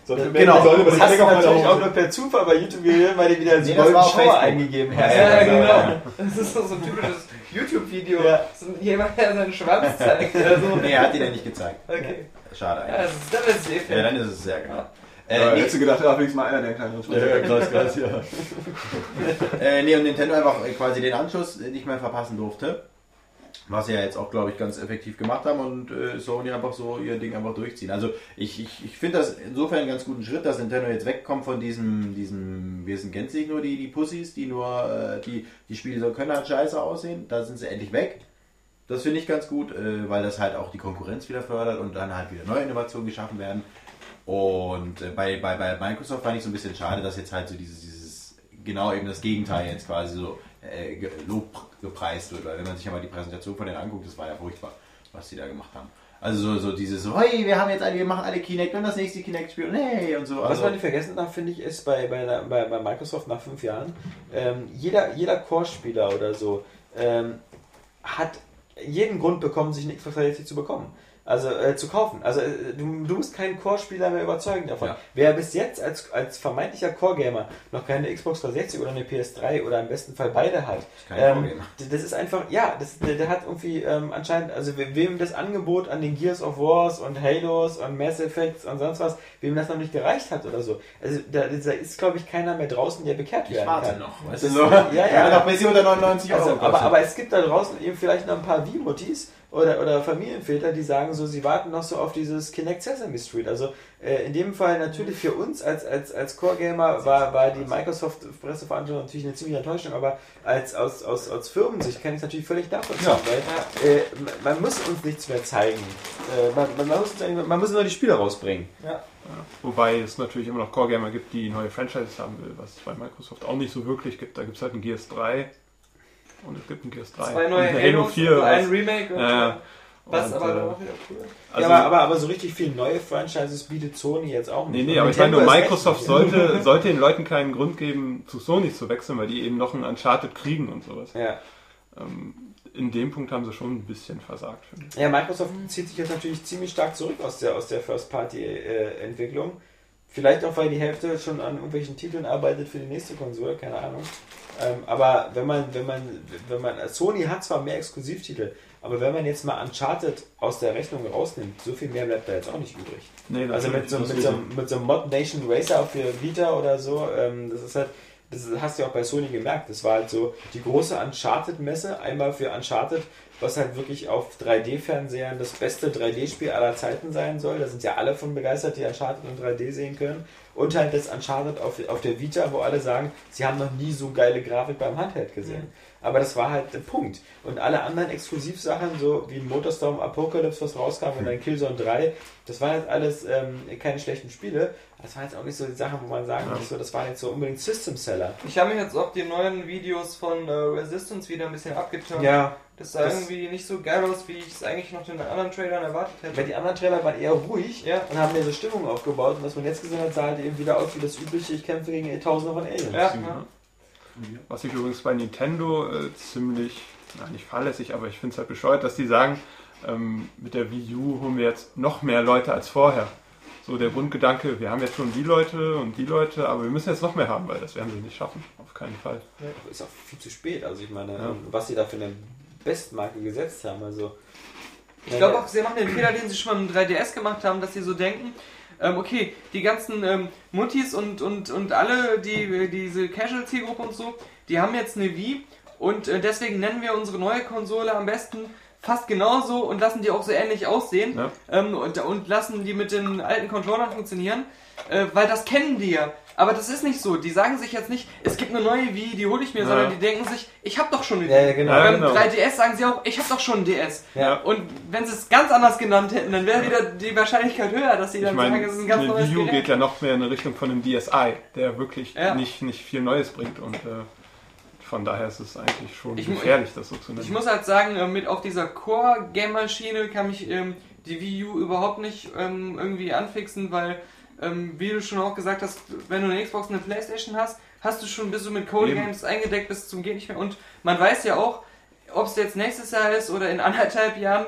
Sonst Genau. genau. Über Das hast du natürlich auch nur per Zufall bei YouTube gesehen, weil die wieder Nee, auf Shower eingegeben Ja, hast. Ja, ja, genau. Das ist so so ein typisches YouTube-Video. Ja. So Jemand, der seinen Schwanz zeigt. Oder so. nee, er hat die dann nicht gezeigt. Okay. Schade Ja, eigentlich. das ist, dann ist es Ja, dann ist es sehr genau. Ja, Äh, nee, hättest du gedacht, ja, wenigstens mal einer der kleineren Schweizer. krass, krass, ja. äh, nee, und Nintendo einfach äh, quasi den Anschluss äh, nicht mehr verpassen durfte. Was sie ja jetzt auch, glaube ich, ganz effektiv gemacht haben und äh, Sony einfach so ihr Ding einfach durchziehen. Also ich, ich, ich finde das insofern einen ganz guten Schritt, dass Nintendo jetzt wegkommt von diesem, diesem wir sind gänzlich nur die, die Pussys, die nur, äh, die, die Spiele so können halt scheiße aussehen. Da sind sie endlich weg. Das finde ich ganz gut, äh, weil das halt auch die Konkurrenz wieder fördert und dann halt wieder neue Innovationen geschaffen werden. Und äh, bei, bei, bei Microsoft fand ich so ein bisschen schade, dass jetzt halt so dieses, dieses genau eben das Gegenteil jetzt quasi so äh, Lob gepreist wird. Weil wenn man sich ja mal die Präsentation von denen anguckt, das war ja furchtbar, was die da gemacht haben. Also so, so dieses, hey, wir haben jetzt alle, wir machen alle Kinect, wenn das nächste Kinect spielen, hey, und so. Was Also, man nicht vergessen darf, finde ich, ist bei, bei, bei, bei Microsoft nach fünf Jahren, ähm, jeder, jeder Core-Spieler oder so ähm, hat jeden Grund bekommen, sich eine Xbox 360 zu bekommen. Also äh, zu kaufen. Also äh, du, du musst keinen Core-Spieler mehr überzeugen davon. Ja. Wer bis jetzt als, als vermeintlicher Core-Gamer noch keine Xbox 360 oder eine PS3 oder im besten Fall beide hat, ähm, das ist einfach, ja, das, der, der hat irgendwie ähm, anscheinend, also we- wem das Angebot an den Gears of Wars und Halos und Mass Effects und sonst was, wem das noch nicht gereicht hat oder so. Also da, da ist, glaube ich, keiner mehr draußen, der bekehrt Ich werden warte kann. noch. Weißt du so? ja, ja. Ja, noch bis unter 99 Euro. Also, aber, aber es gibt da draußen eben vielleicht noch ein paar Wii-Muttis oder, oder Familienväter, die sagen so, sie warten noch so auf dieses Kinect Sesame Street. Also äh, in dem Fall natürlich für uns als, als, als Core-Gamer war, war die Microsoft-Presseveranstaltung natürlich eine ziemliche Enttäuschung, aber als, aus, aus, aus Firmensicht kann ich es natürlich völlig nachvollziehen, Ja. weil äh, man- muss uns nichts mehr zeigen. Äh, man, man, man, muss, man muss nur die Spiele rausbringen. Wobei es natürlich immer noch Core-Gamer gibt, die neue Franchises haben will, was es bei Microsoft auch nicht so wirklich gibt. Da gibt es halt ein Gears 3 und es gibt ein Gears 3 Zwei neue ein Halos, und ein was- Remake. Und, Ja, was und, aber äh, auch wieder cool. also- ja, aber, aber, aber so richtig viele neue Franchises bietet Sony jetzt auch nicht. Nee, nee, Und aber ich meine, nur Microsoft sollte, sollte den Leuten keinen Grund geben, zu Sony zu wechseln, weil die eben noch ein Uncharted kriegen und sowas. Ja. Ähm, in dem Punkt haben sie schon ein bisschen versagt, finde ich. Ja, Microsoft zieht sich jetzt natürlich ziemlich stark zurück aus der, aus der First-Party-Entwicklung. Vielleicht auch, weil die Hälfte schon an irgendwelchen Titeln arbeitet für die nächste Konsole, keine Ahnung. Ähm, aber wenn man, wenn man, wenn man, Sony hat zwar mehr Exklusivtitel, aber wenn man jetzt mal Uncharted aus der Rechnung rausnimmt, so viel mehr bleibt da jetzt auch nicht übrig. Nee, Also mit so, mit, so, mit so einem Mod Nation Racer für Vita oder so, ähm, das ist halt, das hast du ja auch bei Sony gemerkt, das war halt so die große Uncharted-Messe, einmal für Uncharted, was halt wirklich auf 3D-Fernsehern das beste 3D-Spiel aller Zeiten sein soll. Da sind ja alle von begeistert, die Uncharted in 3D sehen können. Und halt das Uncharted auf, auf der Vita, wo alle sagen, sie haben noch nie so geile Grafik beim Handheld gesehen. Aber das war halt der Punkt. Und alle anderen Exklusivsachen, so wie Motorstorm Apocalypse, was rauskam, und dann Killzone 3, das waren halt alles ähm, keine schlechten Spiele. Das waren jetzt auch nicht so die Sachen, wo man sagen muss, so, das waren jetzt so unbedingt System-Seller. Ich habe mich jetzt auf die neuen Videos von äh, Resistance wieder ein bisschen abgeturnt. Ja, Das sah das- irgendwie nicht so geil aus, wie ich es eigentlich noch in den anderen Trailern erwartet weil hätte. die anderen Trailer waren eher ruhig Ja. und haben mir so Stimmung aufgebaut. Und was man jetzt gesehen hat, sah halt eben wieder aus wie das übliche, ich kämpfe gegen Tausende von Aliens. Ja, ja. Was ich übrigens bei Nintendo äh, ziemlich, na nicht fahrlässig, aber ich finde es halt bescheuert, dass die sagen, ähm, mit der Wii U holen wir jetzt noch mehr Leute als vorher. So der Grundgedanke, wir haben jetzt schon die Leute und die Leute, aber wir müssen jetzt noch mehr haben, weil das werden sie nicht schaffen. Auf keinen Fall. Ist auch viel zu spät. Also ich meine, Ja. was sie da für eine Bestmarke gesetzt haben. Also Ich glaube auch, sie machen den Fehler, den sie schon mal im 3DS gemacht haben, dass sie so denken, ähm, okay, die ganzen ähm, Muttis und, und, und alle, die diese Casual-Zielgruppe und so, die haben jetzt eine Wii und äh, deswegen nennen wir unsere neue Konsole am besten fast genauso und lassen die auch so ähnlich aussehen Ja. ähm, und, und lassen die mit den alten Controllern funktionieren, äh, weil das kennen die ja. Aber das ist nicht so. Die sagen sich jetzt nicht, es gibt eine neue Wii, die hole ich mir, Ja. sondern die denken sich, ich habe doch schon eine Wii. Ja, ja, genau. Beim genau. 3DS sagen sie auch, ich habe doch schon ein DS. Ja. Und wenn sie es ganz anders genannt hätten, dann wäre wieder die Wahrscheinlichkeit höher, dass sie Ich dann meine, sagen, es ist ein ganz neues Wii U geht ja noch mehr in Richtung von einem DSi, der wirklich Ja. nicht, nicht viel Neues bringt und äh, von daher ist es eigentlich schon Ich gefährlich, das so zu nennen. Ich muss halt sagen, äh, mit auf dieser Core-Game-Maschine kann mich ähm, die Wii U überhaupt nicht ähm, irgendwie anfixen, weil, ähm, wie du schon auch gesagt hast, wenn du eine Xbox und eine Playstation hast, hast du schon, bist du mit Code Eben. Games eingedeckt bis zum geht nicht mehr. Und man weiß ja auch, ob es jetzt nächstes Jahr ist oder in anderthalb Jahren,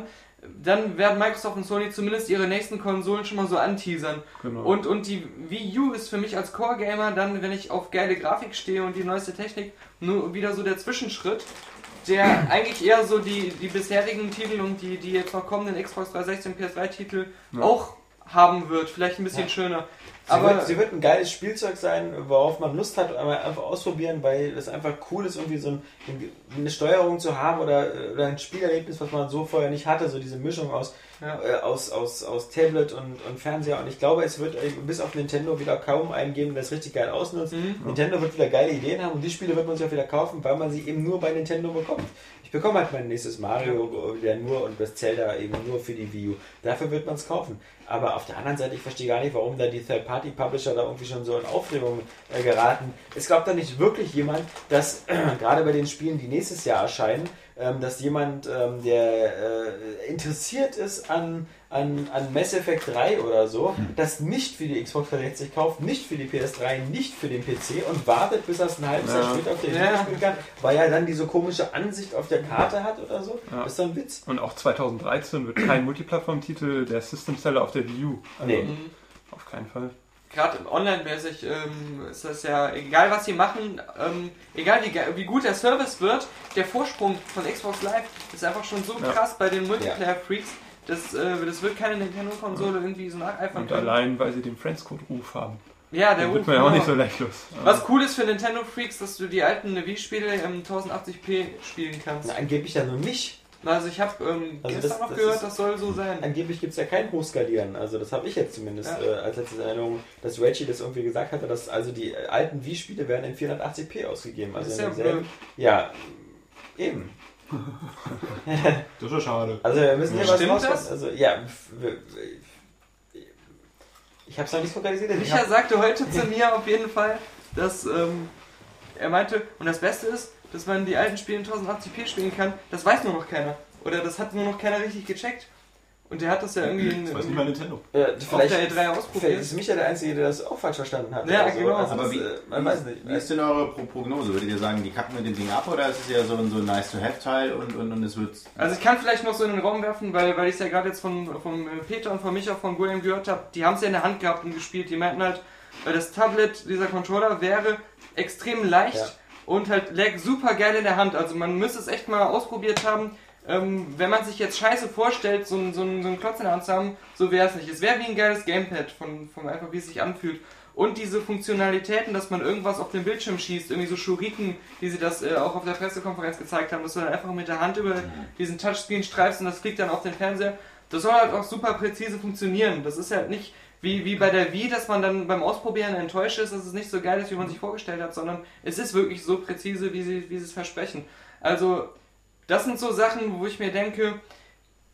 dann werden Microsoft und Sony zumindest ihre nächsten Konsolen schon mal so anteasern. Genau. Und, und die Wii U ist für mich als Core-Gamer dann, wenn ich auf geile Grafik stehe und die neueste Technik, nur wieder so der Zwischenschritt, der eigentlich eher so die, die bisherigen Titel und die, die jetzt noch kommenden Xbox 360 und PS3-Titel Ja. auch haben wird. Vielleicht ein bisschen schöner. Sie, Aber wird, sie wird ein geiles Spielzeug sein, worauf man Lust hat, aber einfach ausprobieren, weil es einfach cool ist, irgendwie so ein, eine Steuerung zu haben oder, oder ein Spielerlebnis, was man so vorher nicht hatte, so diese Mischung aus, Ja. äh, aus, aus, aus Tablet und, und Fernseher. Und ich glaube, es wird äh, bis auf Nintendo wieder kaum einen geben, der es richtig geil ausnutzt. Mhm. Nintendo wird wieder geile Ideen haben und die Spiele wird man sich auch wieder kaufen, weil man sie eben nur bei Nintendo bekommt. Ich bekomme halt mein nächstes Mario wieder nur und das Zelda eben nur für die Wii U. Dafür wird man es kaufen. Aber auf der anderen Seite, ich verstehe gar nicht, warum da die Third-Party-Publisher da irgendwie schon so in Aufregung äh, geraten. Es glaubt da nicht wirklich jemand, dass gerade bei den Spielen, die nächstes Jahr erscheinen, ähm, dass jemand, ähm, der äh, interessiert ist an, an, an Mass Effect 3 oder so, das nicht für die Xbox 360 kauft, nicht für die PS3, nicht für den PC und wartet, bis er es ein halbes Jahr Ja. später auf der Ja. Xbox spielen kann, weil er dann diese komische Ansicht auf der Karte hat oder so. Ja. Das ist doch ein Witz. Und auch 2013 wird kein Multiplattform-Titel der System Seller auf der Wii U. Also, Nee. Auf keinen Fall. Gerade online-mäßig ähm, ist das ja, egal was sie machen, ähm, egal wie, ge- wie gut der Service wird, der Vorsprung von Xbox Live ist einfach schon so Ja. krass bei den Multiplayer-Freaks, dass äh, das wird keine Nintendo-Konsole irgendwie so nacheifern Und können. allein, weil sie den Friends-Code-Ruf haben. Ja, der Da wird Ruf, man ja auch genau. nicht so leichtlos. Was cool ist für Nintendo-Freaks, dass du die alten Wii-Spiele im 1080p spielen kannst. Na, angeblich ja nur nicht. Also ich habe ähm, Also gestern das- noch das gehört, ist- das soll so sein. Angeblich gibt es ja kein Hochskalieren. Also das habe ich jetzt zumindest Ja. äh, als letzte Erinnerung, dass Reggie das irgendwie gesagt hatte, dass also die alten Wii-Spiele werden in 480p ausgegeben. Also Das ist in ja blöd. Ja, eben. Das ist ja schade. Also wir müssen hier was Stimmt rausfinden. das? Also ja, ich habe es noch nicht lokalisiert. Ich Micha sagte heute zu mir auf jeden Fall, dass ähm, er meinte, und das Beste ist, dass man die alten Spiele in 1080p spielen kann, das weiß nur noch keiner. Oder das hat nur noch keiner richtig gecheckt. Und der hat das ja irgendwie in, Das weiß nicht mal Nintendo. äh, auf vielleicht, der E3 vielleicht ausprobiert. ist Micha der Einzige, der das auch falsch verstanden hat. Ja, oder so. genau. Also Aber das, wie, äh, man wie, weiß nicht. wie ist denn eure Pro Prognose? Würdet ihr sagen, die kacken mit dem Ding ab oder ist es eher so ein, so ein Nice-to-Have-Teil und, und, und es wird... Also ich kann vielleicht noch so in den Raum werfen, weil, weil ich es ja gerade jetzt von, von äh, Peter und von Micha von William gehört habe, die haben es ja in der Hand gehabt und gespielt. Die meinten halt, äh, das Tablet, dieser Controller wäre extrem leicht Ja. und halt lag super geil in der Hand. Also man müsste es echt mal ausprobiert haben. Ähm, wenn man sich jetzt scheiße vorstellt, so ein, so so ein Klotz in der Hand zu haben, so wäre es nicht. Es wäre wie ein geiles Gamepad, von, von einfach wie es sich anfühlt. Und diese Funktionalitäten, dass man irgendwas auf den Bildschirm schießt, irgendwie so Schuriken, wie sie das äh, auch auf der Pressekonferenz gezeigt haben, dass du dann einfach mit der Hand über diesen Touchscreen streifst und das fliegt dann auf den Fernseher. Das soll halt auch super präzise funktionieren. Das ist halt nicht wie, wie bei der Wii, dass man dann beim Ausprobieren enttäuscht ist, dass es nicht so geil ist, wie man sich vorgestellt hat, sondern es ist wirklich so präzise, wie sie, wie sie es versprechen. Also, das sind so Sachen, wo ich mir denke,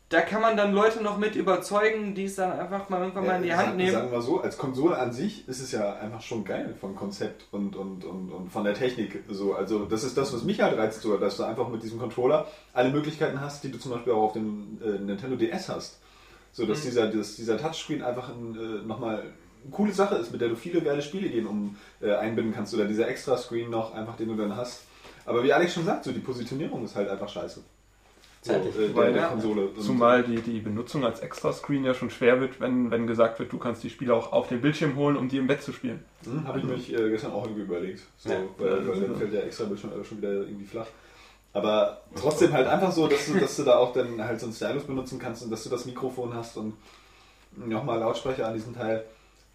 da kann man dann Leute noch mit überzeugen, die es dann einfach mal irgendwann mal in die Ja, Hand sagen- nehmen. Sagen wir so, als Konsole an sich ist es ja einfach schon geil vom Konzept und, und, und, und von der Technik. So, also das ist das, was mich halt reizt, so, dass du einfach mit diesem Controller alle Möglichkeiten hast, die du zum Beispiel auch auf dem äh, Nintendo DS hast. So, dass Mhm. dieser, dass dieser Touchscreen einfach ein, äh, nochmal eine coole Sache ist, mit der du viele geile Spielideen um, äh, einbinden kannst. Oder dieser Extra-Screen noch, einfach den du dann hast. Aber wie Alex schon sagt, so die Positionierung ist halt einfach scheiße. So, äh, der, Weil- der ja. Konsole. Zumal die, die Benutzung als Extra-Screen ja schon schwer wird, wenn, wenn gesagt wird, du kannst die Spiele auch auf den Bildschirm holen, um die im Bett zu spielen. Hm, Habe ich mich äh, gestern auch irgendwie überlegt. So, Ja. weil, weil dann fällt der extra Bildschirm äh, schon wieder irgendwie flach. Aber trotzdem halt einfach so, dass du, dass du da auch dann halt so einen Stylus benutzen kannst und dass du das Mikrofon hast und nochmal Lautsprecher an diesem Teil.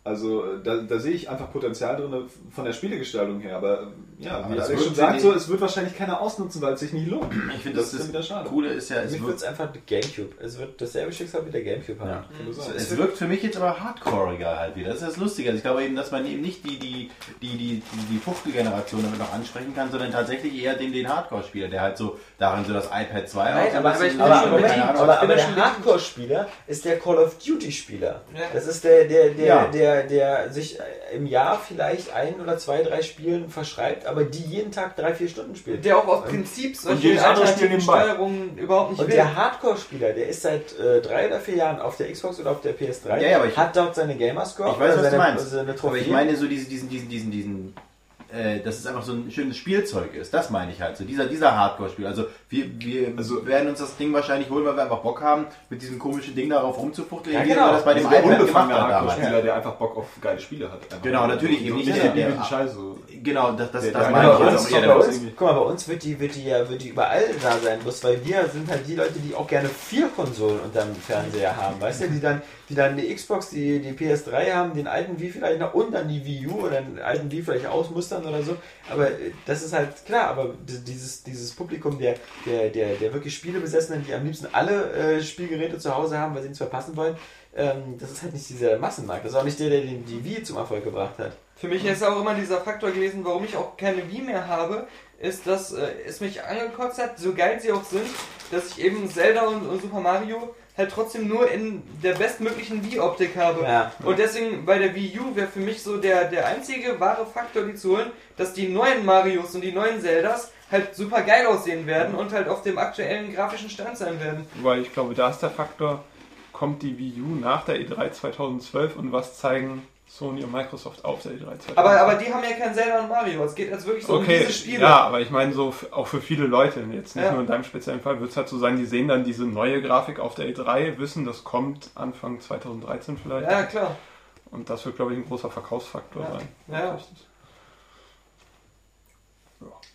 Also äh, da, da sehe ich einfach Potenzial drin von der Spielegestaltung her. Aber ja, Aber wie das Alex schon sagt, so, es wird wahrscheinlich keiner ausnutzen, weil es sich nicht lohnt. Ich finde, das, ist dann wieder das schade. Coole ist ja, es wird, es einfach Gamecube. Es wird dasselbe Schicksal wie der Gamecube haben. Ja. Kann nur sein. Es wirkt für mich jetzt aber hardcoreiger halt wieder. Das ist das Lustige. Also ich glaube eben, dass man eben nicht die, die, die, die, die, die Fuchtelgeneration damit noch ansprechen kann, sondern tatsächlich eher den, den Hardcore-Spieler, der halt so darin so das iPad 2 Nein, hat. aber, aber ich aber, aber, aber, aber, der. Hardcore-Spieler ist der Call of Duty-Spieler. Ja. Das ist der, der, der, Ja. der, der sich im Jahr vielleicht ein oder zwei, drei Spielen verschreibt, aber die jeden Tag drei, vier Stunden spielt. Der auch aus Prinzip solche alternativen. Steuerungen überhaupt nicht Und will. der Hardcore-Spieler, der ist seit äh, drei oder vier Jahren auf der Xbox oder auf der PS3, Ja, ja, aber ich- hat dort seine Gamerscore, Ich weiß, was seine, du meinst. seine Aber ich meine so diese, diesen, diesen, diesen, diesen, äh, dass es einfach so ein schönes Spielzeug ist. Das meine ich halt. So dieser, dieser Hardcore-Spiel. Also wir, wir Also- werden uns das Ding wahrscheinlich holen, weil wir einfach Bock haben, mit diesem komischen Ding darauf rumzufuchteln, Ja, genau. das bei dem Also der iPad gemacht haben damals. Hardcore-Spieler, der einfach Bock auf geile Spiele hat. Einfach. Genau, natürlich eben nicht der- der, der- Scheiße. Genau, das, das, Der- das der- meine ich bei jetzt uns, auch eher bei uns, guck mal, bei uns wird die, wird die ja wird die überall da sein muss, weil wir sind halt die Leute, die auch gerne vier Konsolen unterm Fernseher haben, weißt du, die dann, die dann die Xbox, die, die PS3 haben, den alten Wii vielleicht noch und dann die Wii U oder den alten Wii vielleicht ausmustern oder so. Aber äh, das ist halt klar, aber di- dieses, dieses Publikum der, der, der, der wirklich Spielebesessenen, die am liebsten alle äh, Spielgeräte zu Hause haben, weil sie nichts verpassen wollen, ähm, das ist halt nicht dieser Massenmarkt. Das ist auch nicht der, der den, die Wii zum Erfolg gebracht hat. Für mich ist auch immer dieser Faktor gewesen, warum ich auch keine Wii mehr habe, ist, dass äh, es mich angekotzt hat, so geil sie auch sind, dass ich eben Zelda und, und Super Mario halt trotzdem nur in der bestmöglichen Wii-Optik habe. Ja. Und deswegen bei der Wii U wäre für mich so der, der einzige wahre Faktor, die zu holen, dass die neuen Marios und die neuen Zeldas halt super geil aussehen werden und halt auf dem aktuellen grafischen Stand sein werden. Weil ich glaube, da ist der Faktor, kommt die Wii U nach der E3 2012 und was zeigen Sony und Microsoft auf der E3 2012? Aber, aber die haben ja kein Zelda und Mario. Es geht jetzt wirklich so um Okay, diese Spiele. ja, aber ich meine so auch für viele Leute, jetzt nicht Ja. nur in deinem speziellen Fall, wird es halt so sein, die sehen dann diese neue Grafik auf der E3, wissen, das kommt Anfang 2013 vielleicht. Ja, klar. Und das wird, glaube ich, ein großer Verkaufsfaktor Ja. sein. Ja.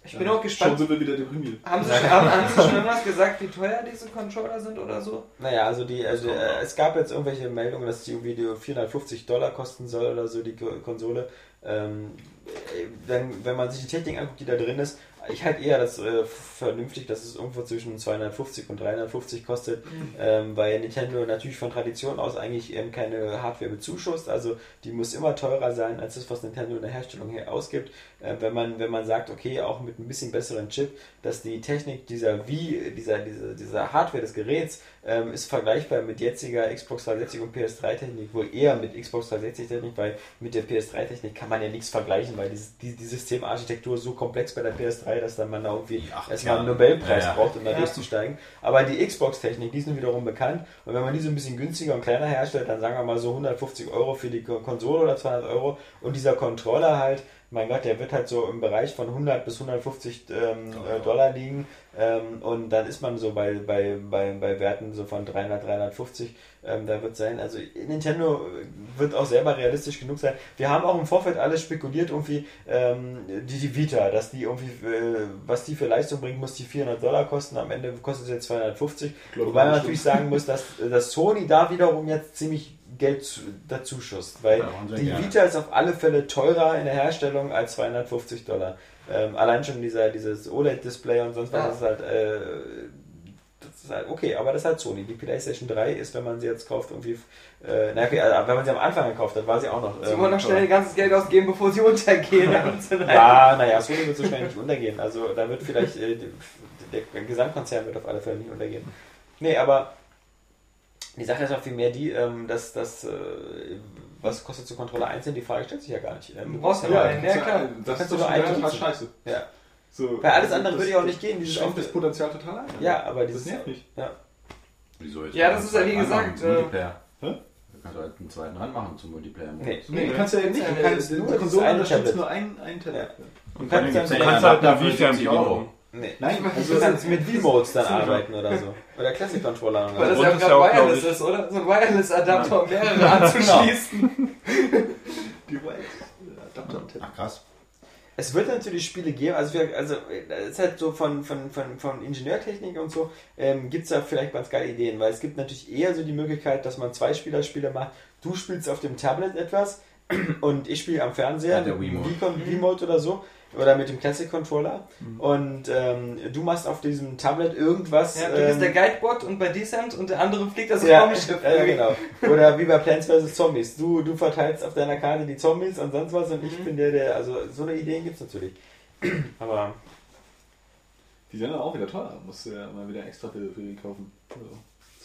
Ich bin auch Schon gespannt. sind wir wieder deprimiert. Haben Sie, schon, haben, haben Sie schon irgendwas gesagt, wie teuer diese Controller sind oder so? Naja, also die, also äh, es gab jetzt irgendwelche Meldungen, dass die Video 450 Dollar kosten soll oder so, die Ko- Konsole. Ähm, äh, wenn, wenn man sich die Technik anguckt, die da drin ist, ich halte eher das äh, vernünftig, dass es irgendwo zwischen 250 und 350 kostet, ähm, weil Nintendo natürlich von Tradition aus eigentlich ähm, keine Hardware bezuschusst, also die muss immer teurer sein als das, was Nintendo in der Herstellung her ausgibt. Äh, wenn man wenn man sagt, okay, auch mit ein bisschen besseren Chip, dass die Technik dieser Wii, dieser dieser, dieser Hardware des Geräts ähm, ist vergleichbar mit jetziger Xbox 360 und PS3-Technik, wohl eher mit Xbox 360-Technik, weil mit der PS3-Technik kann man ja nichts vergleichen, weil dieses, die, die Systemarchitektur ist so komplex bei der PS3, dass dann man da irgendwie Ach, erstmal ja. einen Nobelpreis Ja, ja. braucht, um da Ja. durchzusteigen. Aber die Xbox-Technik, die ist nun wiederum bekannt. Und wenn man die so ein bisschen günstiger und kleiner herstellt, dann sagen wir mal so 150 Euro für die Ko- Konsole oder 200 Euro. Und dieser Controller halt, mein Gott, der wird halt so im Bereich von 100 bis 150 ähm, äh, Dollar liegen. Ähm, und dann ist man so bei, bei, bei, bei Werten so von 300, 350. Ähm, da wird sein, also Nintendo wird auch selber realistisch genug sein. Wir haben auch im Vorfeld alles spekuliert, irgendwie ähm, die, die Vita, dass die irgendwie, äh, was die für Leistung bringt, muss die 400 Dollar kosten. Am Ende kostet sie jetzt 250. glaub, Wobei man natürlich sagen muss, dass, dass Sony da wiederum jetzt ziemlich Geld zu, dazu schusst, weil Ja, sie die gerne. Vita ist auf alle Fälle teurer in der Herstellung als 250 Dollar. Ähm, allein schon dieser, dieses OLED-Display und sonst was Ja. ist halt, äh, das ist halt okay, aber das ist halt Sony. Die PlayStation 3 ist, wenn man sie jetzt kauft, irgendwie, äh, na okay, also, wenn man sie am Anfang gekauft hat, war sie auch noch. Sie ähm, wollen noch schnell ihr ganzes Geld ausgeben, bevor sie untergehen. Ja, naja, Sony wird so schnell nicht untergehen. Also da wird vielleicht äh, der, der Gesamtkonzern wird auf alle Fälle nicht untergehen. Nee, aber die Sache ist auch viel mehr die, ähm, dass das, äh, was kostet so Controller einzeln, die Frage stellt sich ja gar nicht. Ähm, Du brauchst ja Ja, nur einen, ja das, klar. das Kannst ist du doch schon einen total scheiße. Ja. So, Bei alles das- andere das- würde ja auch nicht gehen. Das Dieses schränkt das Potenzial total ein. Ja, aber das dieses nervt mich. Ja. Wieso jetzt? Ja, das ist ja wie Einen gesagt, äh, Multiplayer. Hä? Kannst du halt einen zweiten ranmachen zum Multiplayer. Nee. Nee, kannst du ja eben nicht. Du Du kannst nur dieses Konsole unterstützt Tablet. nur ein, ein Tablet. Und Kannst dann, du du kannst ja halt eine dafür Vita 70 Euro. Euro. Nee. Nein, also Du kannst mit V-Modes dann arbeiten oder so. Oder Classic Controller. Weil das ja gerade Wireless ist, oder? So ein Wireless-Adapter, um mehrere anzuschließen. die Adapter Ach krass. Es wird natürlich Spiele geben, also, wir, also es ist halt so von, von, von, von Ingenieurtechnik und so, ähm, gibt es da vielleicht ganz geile Ideen, weil es gibt natürlich eher so die Möglichkeit, dass man zwei Spieler-Spiele macht. Du spielst auf dem Tablet etwas und ich spiele am Fernseher, Ja, der mit dem Wiimote. Wii-Con- Wii-Mode oder so, oder mit dem Classic Controller und ähm, du machst auf diesem Tablet irgendwas. Ja, du bist ähm, der Guidebot und bei Descent und der andere fliegt das ja, Raumschiff. ja, genau. Oder wie bei Plants vs. Zombies. Du, du verteilst auf deiner Karte die Zombies und sonst was und ich Mhm. bin der, der. Also so eine Ideen gibt es natürlich. Aber Die sind dann auch wieder teuer. Musst du ja mal wieder extra für, für die kaufen. Also,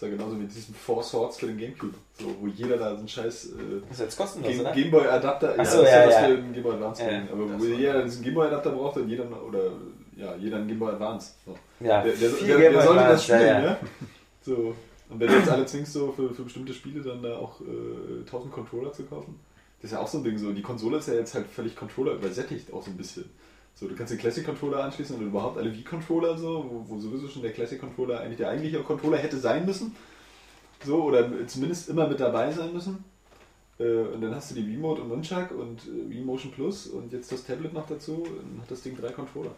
das ja genauso mit diesem Four Swords für den Gamecube. So, wo jeder da so einen scheiß äh, das ist jetzt kostenlos, Game? Gameboy Adapter, Ach so, ja, was ja. für den Gameboy Advance Ja. Aber wo war- jeder diesen Gameboy Adapter braucht und jeder oder ja, jeder einen Gameboy Advance. So. Ja, Der, der, der, der sollte Advance, das spielen, ja, ja. ne? So. Und wenn du jetzt alle zwingst, so für, für bestimmte Spiele dann da auch äh, 1000 Controller zu kaufen, das ist ja auch so ein Ding. So. Die Konsole ist ja jetzt halt völlig Controller übersättigt, auch so ein bisschen. So, du kannst den Classic Controller anschließen und überhaupt alle Wii-Controller, so, wo, wo sowieso schon der Classic Controller eigentlich der eigentliche Controller hätte sein müssen. So, oder zumindest immer mit dabei sein müssen. Äh, Und dann hast du die Wii-Mode und Nunchuck und äh, Wii Motion Plus und jetzt das Tablet noch dazu und hat das Ding drei Controller.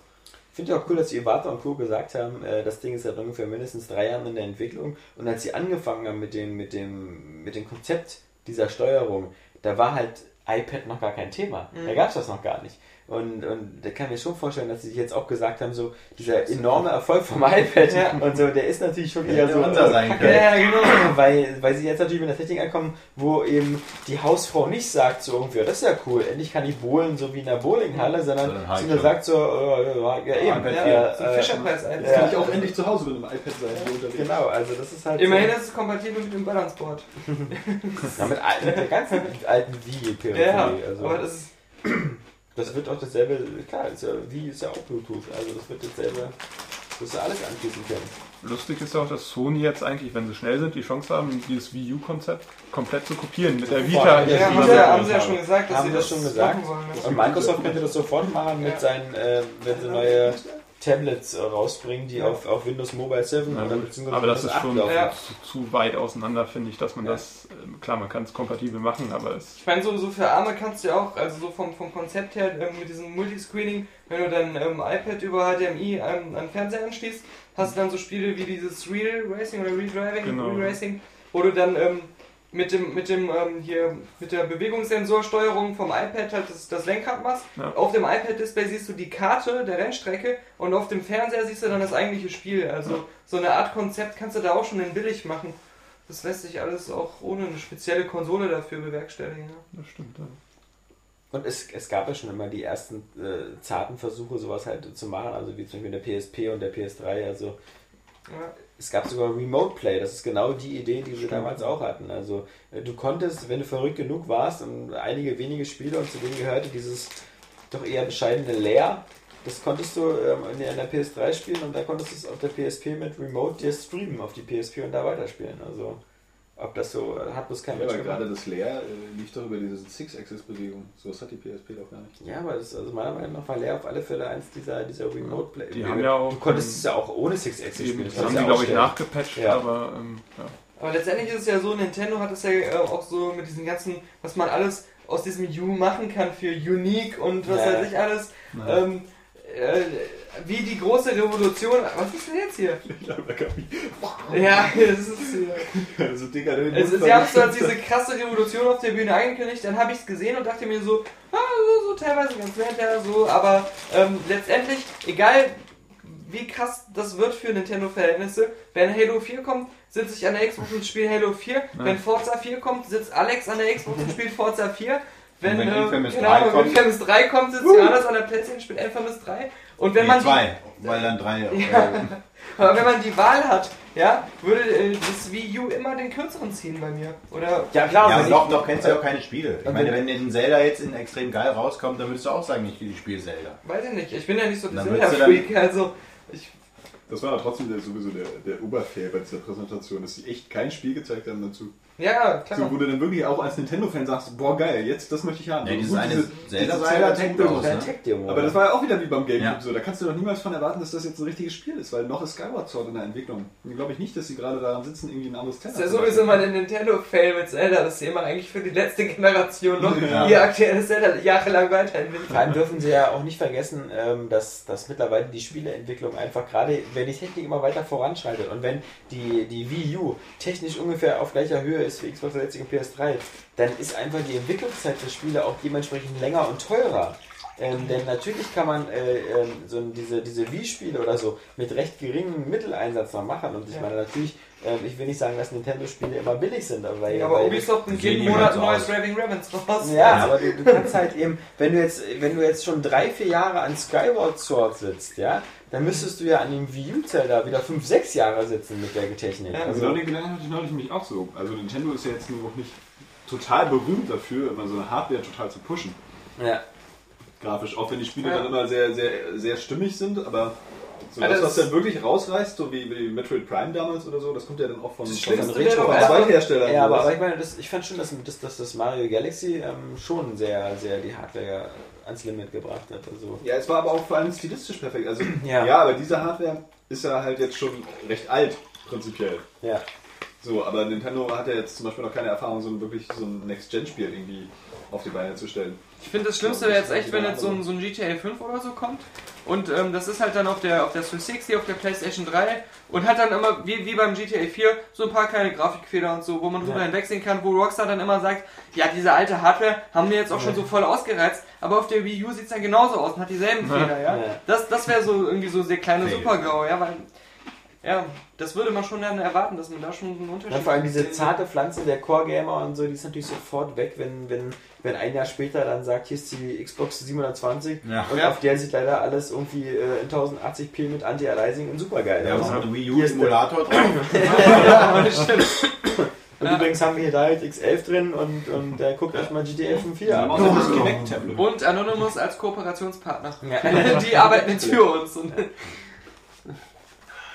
Ich finde ja auch cool, dass die Iwata und Co. gesagt haben, äh, das Ding ist seit ungefähr mindestens drei Jahren in der Entwicklung. Und als sie angefangen haben mit dem, mit dem, mit dem Konzept dieser Steuerung, da war halt iPad noch gar kein Thema. Da gab es das noch gar nicht. Und, und da kann ich mir schon vorstellen, dass sie sich jetzt auch gesagt haben, so dieser enorme Erfolg vom iPad und so, der ist natürlich schon eher so unser sein Kacke. können. Ja, genau. weil, weil sie jetzt natürlich mit einer Technik ankommen, wo eben die Hausfrau nicht sagt so irgendwie, ja, das ist ja cool, endlich kann ich bowlen, so wie in der Bowlinghalle, sondern Sondern sie nur sagt so, äh, ja, ja, eben. iPad äh, So äh, Fischerpreis Jetzt Ja. kann ich auch endlich zu Hause mit einem iPad sein, unterwegs. Genau, also das ist halt Immerhin so, ist es kompatibel mit dem Balanceboard. ja, mit, mit der ganzen alten Wii-Peripherie. Ja, also. aber das ist. Das wird auch dasselbe, klar, ist ja, wie ist ja auch Bluetooth, also das wird dasselbe, das ist ja alles anschließen können. Lustig ist ja auch, dass Sony jetzt eigentlich, wenn sie schnell sind, die Chance haben, dieses Wii U-Konzept komplett zu kopieren. Mit der Vita. Ja, Ja, haben sie, ja, haben sie ja schon gesagt, dass Haben sie das das schon gesagt? Und Microsoft könnte das sofort machen mit Ja. seinen, äh, wenn sie neue Tablets äh, rausbringen, die auf, auf Windows Mobile 7 Ja, oder beziehungsweise aber das Windows ist 8 schon. Ja. zu, zu weit auseinander, finde ich, dass man Ja. das, ähm, klar, man kann es kompatibel machen, aber es Ich meine, so, so für Arme kannst du ja auch, also so vom, vom Konzept her, ähm, mit diesem Multiscreening, wenn du dein ähm, iPad über HDMI an, an Fernseher anschließt, hast du dann so Spiele wie dieses Real Racing oder Real Driving, Genau. Real Racing, wo du dann ähm, mit dem, mit dem ähm, hier, mit der Bewegungssensorsteuerung vom iPad halt das, das Lenkrad machst. Ja. Auf dem iPad-Display siehst du die Karte der Rennstrecke und auf dem Fernseher siehst du dann das eigentliche Spiel. Also so eine Art Konzept kannst du da auch schon in billig machen. Das lässt sich alles auch ohne eine spezielle Konsole dafür bewerkstelligen. Ja. das stimmt. Ja. Und es, es gab ja schon immer die ersten äh, zarten Versuche, sowas halt zu machen, also wie zum Beispiel in der PSP und der PS3, also Ja. Es gab sogar Remote Play, das ist genau die Idee, die sie damals auch hatten. Also äh, du konntest, wenn du verrückt genug warst, und einige wenige Spiele und zu denen gehörte dieses doch eher bescheidene Lair, das konntest du ähm, in der in der PS3 spielen und da konntest du es auf der PSP mit Remote dir streamen auf die PSP und da weiterspielen. Also ob das so, äh, hat bloß kein Ja, Mensch aber gerade das Leer äh, lief doch über diese Six-Axis-Bewegung. So was hat die PSP doch gar nicht. Ja, aber das, also meiner Meinung nach war Lair auf alle Fälle eins dieser, dieser Remote Play. Die haben ja auch, du konntest ähm, es ja auch ohne Six Axis Eben, spielen. das konntest haben die, glaube ich, nachgepatcht, Ja. aber ähm, ja. Aber letztendlich ist es ja so, Nintendo hat es ja äh, auch so mit diesen ganzen, was man alles aus diesem U machen kann für Unique und was Ja. weiß ich alles. Ähm, äh, wie die große Revolution. Was ist denn jetzt hier? Ja, da kam Ja, das ist hier. Also, Digga, du Also, sie haben so als diese krasse Revolution auf der Bühne angekündigt, dann habe ich es gesehen und dachte mir so, ah, so, so teilweise ganz nett, ja, so, aber ähm, letztendlich, egal wie krass das wird für Nintendo-Verhältnisse, wenn Halo 4 kommt, sitze ich an der Xbox und spiele Halo 4, wenn Forza 4 kommt, sitzt Alex an der Xbox und spielt Forza 4, wenn, Und wenn äh, Infamous keine 3 Ahnung, wenn kommt- Infamous 3 kommt, sitzt Johannes an der Playstation und spielt Infamous 3 und wenn Nee, man die, zwei, weil dann drei. Ja. aber wenn man die Wahl hat, ja, würde äh, das Wii U immer den kürzeren ziehen bei mir, oder Ja, klar, Ja, aber ich- doch, doch kennst du ja auch keine Spiele. Ich Und meine, wenn- ein Zelda jetzt in extrem geil rauskommt, dann würdest du auch sagen, ich ich spiele Zelda. Weiß ich nicht, ich bin ja nicht so der dann- Zelda-Freak, also ich, Das war aber trotzdem der, sowieso der, der Oberfail bei dieser Präsentation, dass sie echt kein Spiel gezeigt haben dazu. Ja, klar. So, wo du dann wirklich auch als Nintendo-Fan sagst, boah geil, jetzt das möchte ich haben. Ja, dieses gut, eine diese- Zelda diese sah ja ganz gut Zelda-Tech-Demos, aus, Kleine ne? Tech-Demo. Aber das war ja auch wieder wie beim Gamecube Ja. so. Da kannst du doch niemals von erwarten, dass das jetzt ein richtiges Spiel ist, weil noch ist Skyward Sword in der Entwicklung. Und glaube ich nicht, dass sie gerade daran sitzen, irgendwie ein anderes Das Zelda ist ja sowieso mal ein Nintendo-Fail mit Zelda, dass sie immer eigentlich für die letzte Generation noch Ja. ihr aktuelles Zelda jahrelang weiterentwickeln. Vor allem dürfen sie ja auch nicht vergessen, ähm, dass, dass mittlerweile die Spieleentwicklung einfach gerade, wenn die Technik immer weiter voranschreitet und wenn die, die Wii U technisch ungefähr auf gleicher Höhe ist wie Xbox 360 und PS3, dann ist einfach die Entwicklungszeit für Spiele auch dementsprechend länger und teurer. Ähm, denn natürlich kann man äh, ähm, so diese, diese Wii-Spiele oder so mit recht geringem Mitteleinsatz noch machen. Und ich Ja. meine natürlich, ähm, ich will nicht sagen, dass Nintendo-Spiele immer billig sind, aber, Ja, aber Ubisoft bringt sehen jeden Monat ein neues. Raving Ravens raus. ja, aber du, du kannst halt eben, wenn du jetzt, wenn du jetzt schon drei, vier Jahre an Skyward Sword sitzt, ja, dann müsstest du ja an dem Wii U Zelda wieder fünf, sechs Jahre sitzen mit der Technik. Ja, Also genau also, den Gedanken hatte ich neulich nämlich auch so. Also Nintendo ist ja jetzt nur noch nicht total berühmt dafür, immer so eine Hardware total zu pushen. ja. Grafisch, auch wenn die Spiele Ja. dann immer sehr, sehr, sehr stimmig sind, aber so Ja, das, was dann wirklich rausreißt, so wie, wie Metroid Prime damals oder so, das kommt ja dann auch von, Das Retro, einfach- Zweitherstellern. Ja, aber, aber ich meine, das, ich fand schon, dass, dass, dass das Mario Galaxy ähm, schon sehr, sehr die Hardware ans Limit gebracht hat. Also, Ja, es war aber auch vor allem stilistisch perfekt. Also, Ja. ja. aber diese Hardware ist ja halt jetzt schon recht alt, prinzipiell. ja. So, aber Nintendo hat ja jetzt zum Beispiel noch keine Erfahrung, so ein wirklich so ein Next-Gen-Spiel irgendwie auf die Beine zu stellen. Ich finde das Schlimmste wäre jetzt echt, wenn jetzt so ein, so ein GTA 5 oder so kommt. Und ähm, das ist halt dann auf der, auf der 360, auf der PlayStation 3 und hat dann immer, wie, wie beim GTA 4, so ein paar kleine Grafikfehler und so, wo man drüber Ja. hinwegsehen kann, wo Rockstar dann immer sagt, ja, diese alte Hardware haben wir jetzt auch schon so voll ausgereizt, aber auf der Wii U sieht es dann genauso aus und hat dieselben Fehler, ja. Ja. Das, das wäre so irgendwie so sehr kleine. Super-GAU, ja, weil, ja, das würde man schon dann erwarten, dass man da schon einen Unterschied Ja, vor allem diese zarte Pflanze der Core-Gamer und so, die ist natürlich sofort weg, wenn, wenn, wenn ein Jahr später dann sagt, hier ist die Xbox 720 Ja. und Ja. auf der sieht leider alles irgendwie äh, in 1080p mit Anti-Aliasing und super geil. Ja, und Wii Hier ist U-Emulator drauf. Ja, stimmt. Und übrigens haben wir hier DirectX 11 drin und, und äh, guckt euch mal GTA 5 hier an. Kinect-Tablet. Und Anonymous als Kooperationspartner. Ja. Die arbeiten jetzt für uns. Und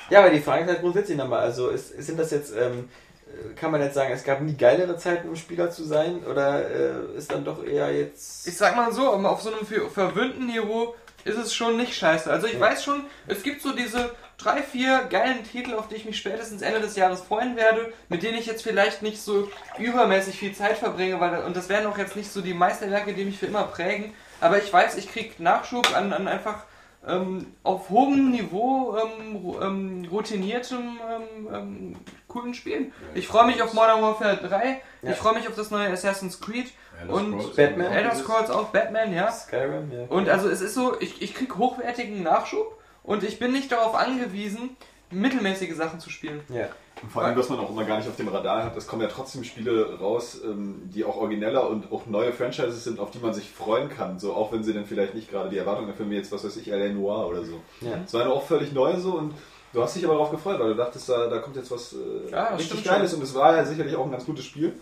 Ja, aber die Frage ist halt grundsätzlich nochmal, also ist, sind das jetzt, ähm, äh, kann man jetzt sagen, es gab nie geilere Zeiten, um Spieler zu sein oder äh, ist dann doch eher jetzt... ich sag mal so, auf so einem ver- verwöhnten Niveau ist es schon nicht scheiße. Also ich Ja. weiß schon, es gibt so diese drei, vier geilen Titel, auf die ich mich spätestens Ende des Jahres freuen werde, mit denen ich jetzt vielleicht nicht so übermäßig viel Zeit verbringe, weil und das werden auch jetzt nicht so die Meisterwerke, die mich für immer prägen. Aber ich weiß, ich krieg Nachschub an, an einfach ähm, auf hohem Niveau ähm, ähm, routiniertem ähm, ähm, coolen Spielen. Ich freue mich auf Modern Warfare 3, Ja. ich freue mich auf das neue Assassin's Creed und Batman. Elder Scrolls auch, Batman, ja. Skyrim, ja. Und also es ist so, ich, ich krieg hochwertigen Nachschub und ich bin nicht darauf angewiesen, mittelmäßige Sachen zu spielen. ja. Und vor allem, was man auch immer gar nicht auf dem Radar hat, es kommen ja trotzdem Spiele raus, ähm, die auch origineller und auch neue Franchises sind, auf die man sich freuen kann. So, auch wenn sie dann vielleicht nicht gerade die Erwartungen erfüllen, wie jetzt, was weiß ich, L.A. Noir oder so. Ja. Es war ja auch völlig neu so und du hast dich aber darauf gefreut, weil du dachtest, da, da kommt jetzt was äh, Ja, richtig Geiles und es war ja sicherlich auch ein ganz gutes Spiel.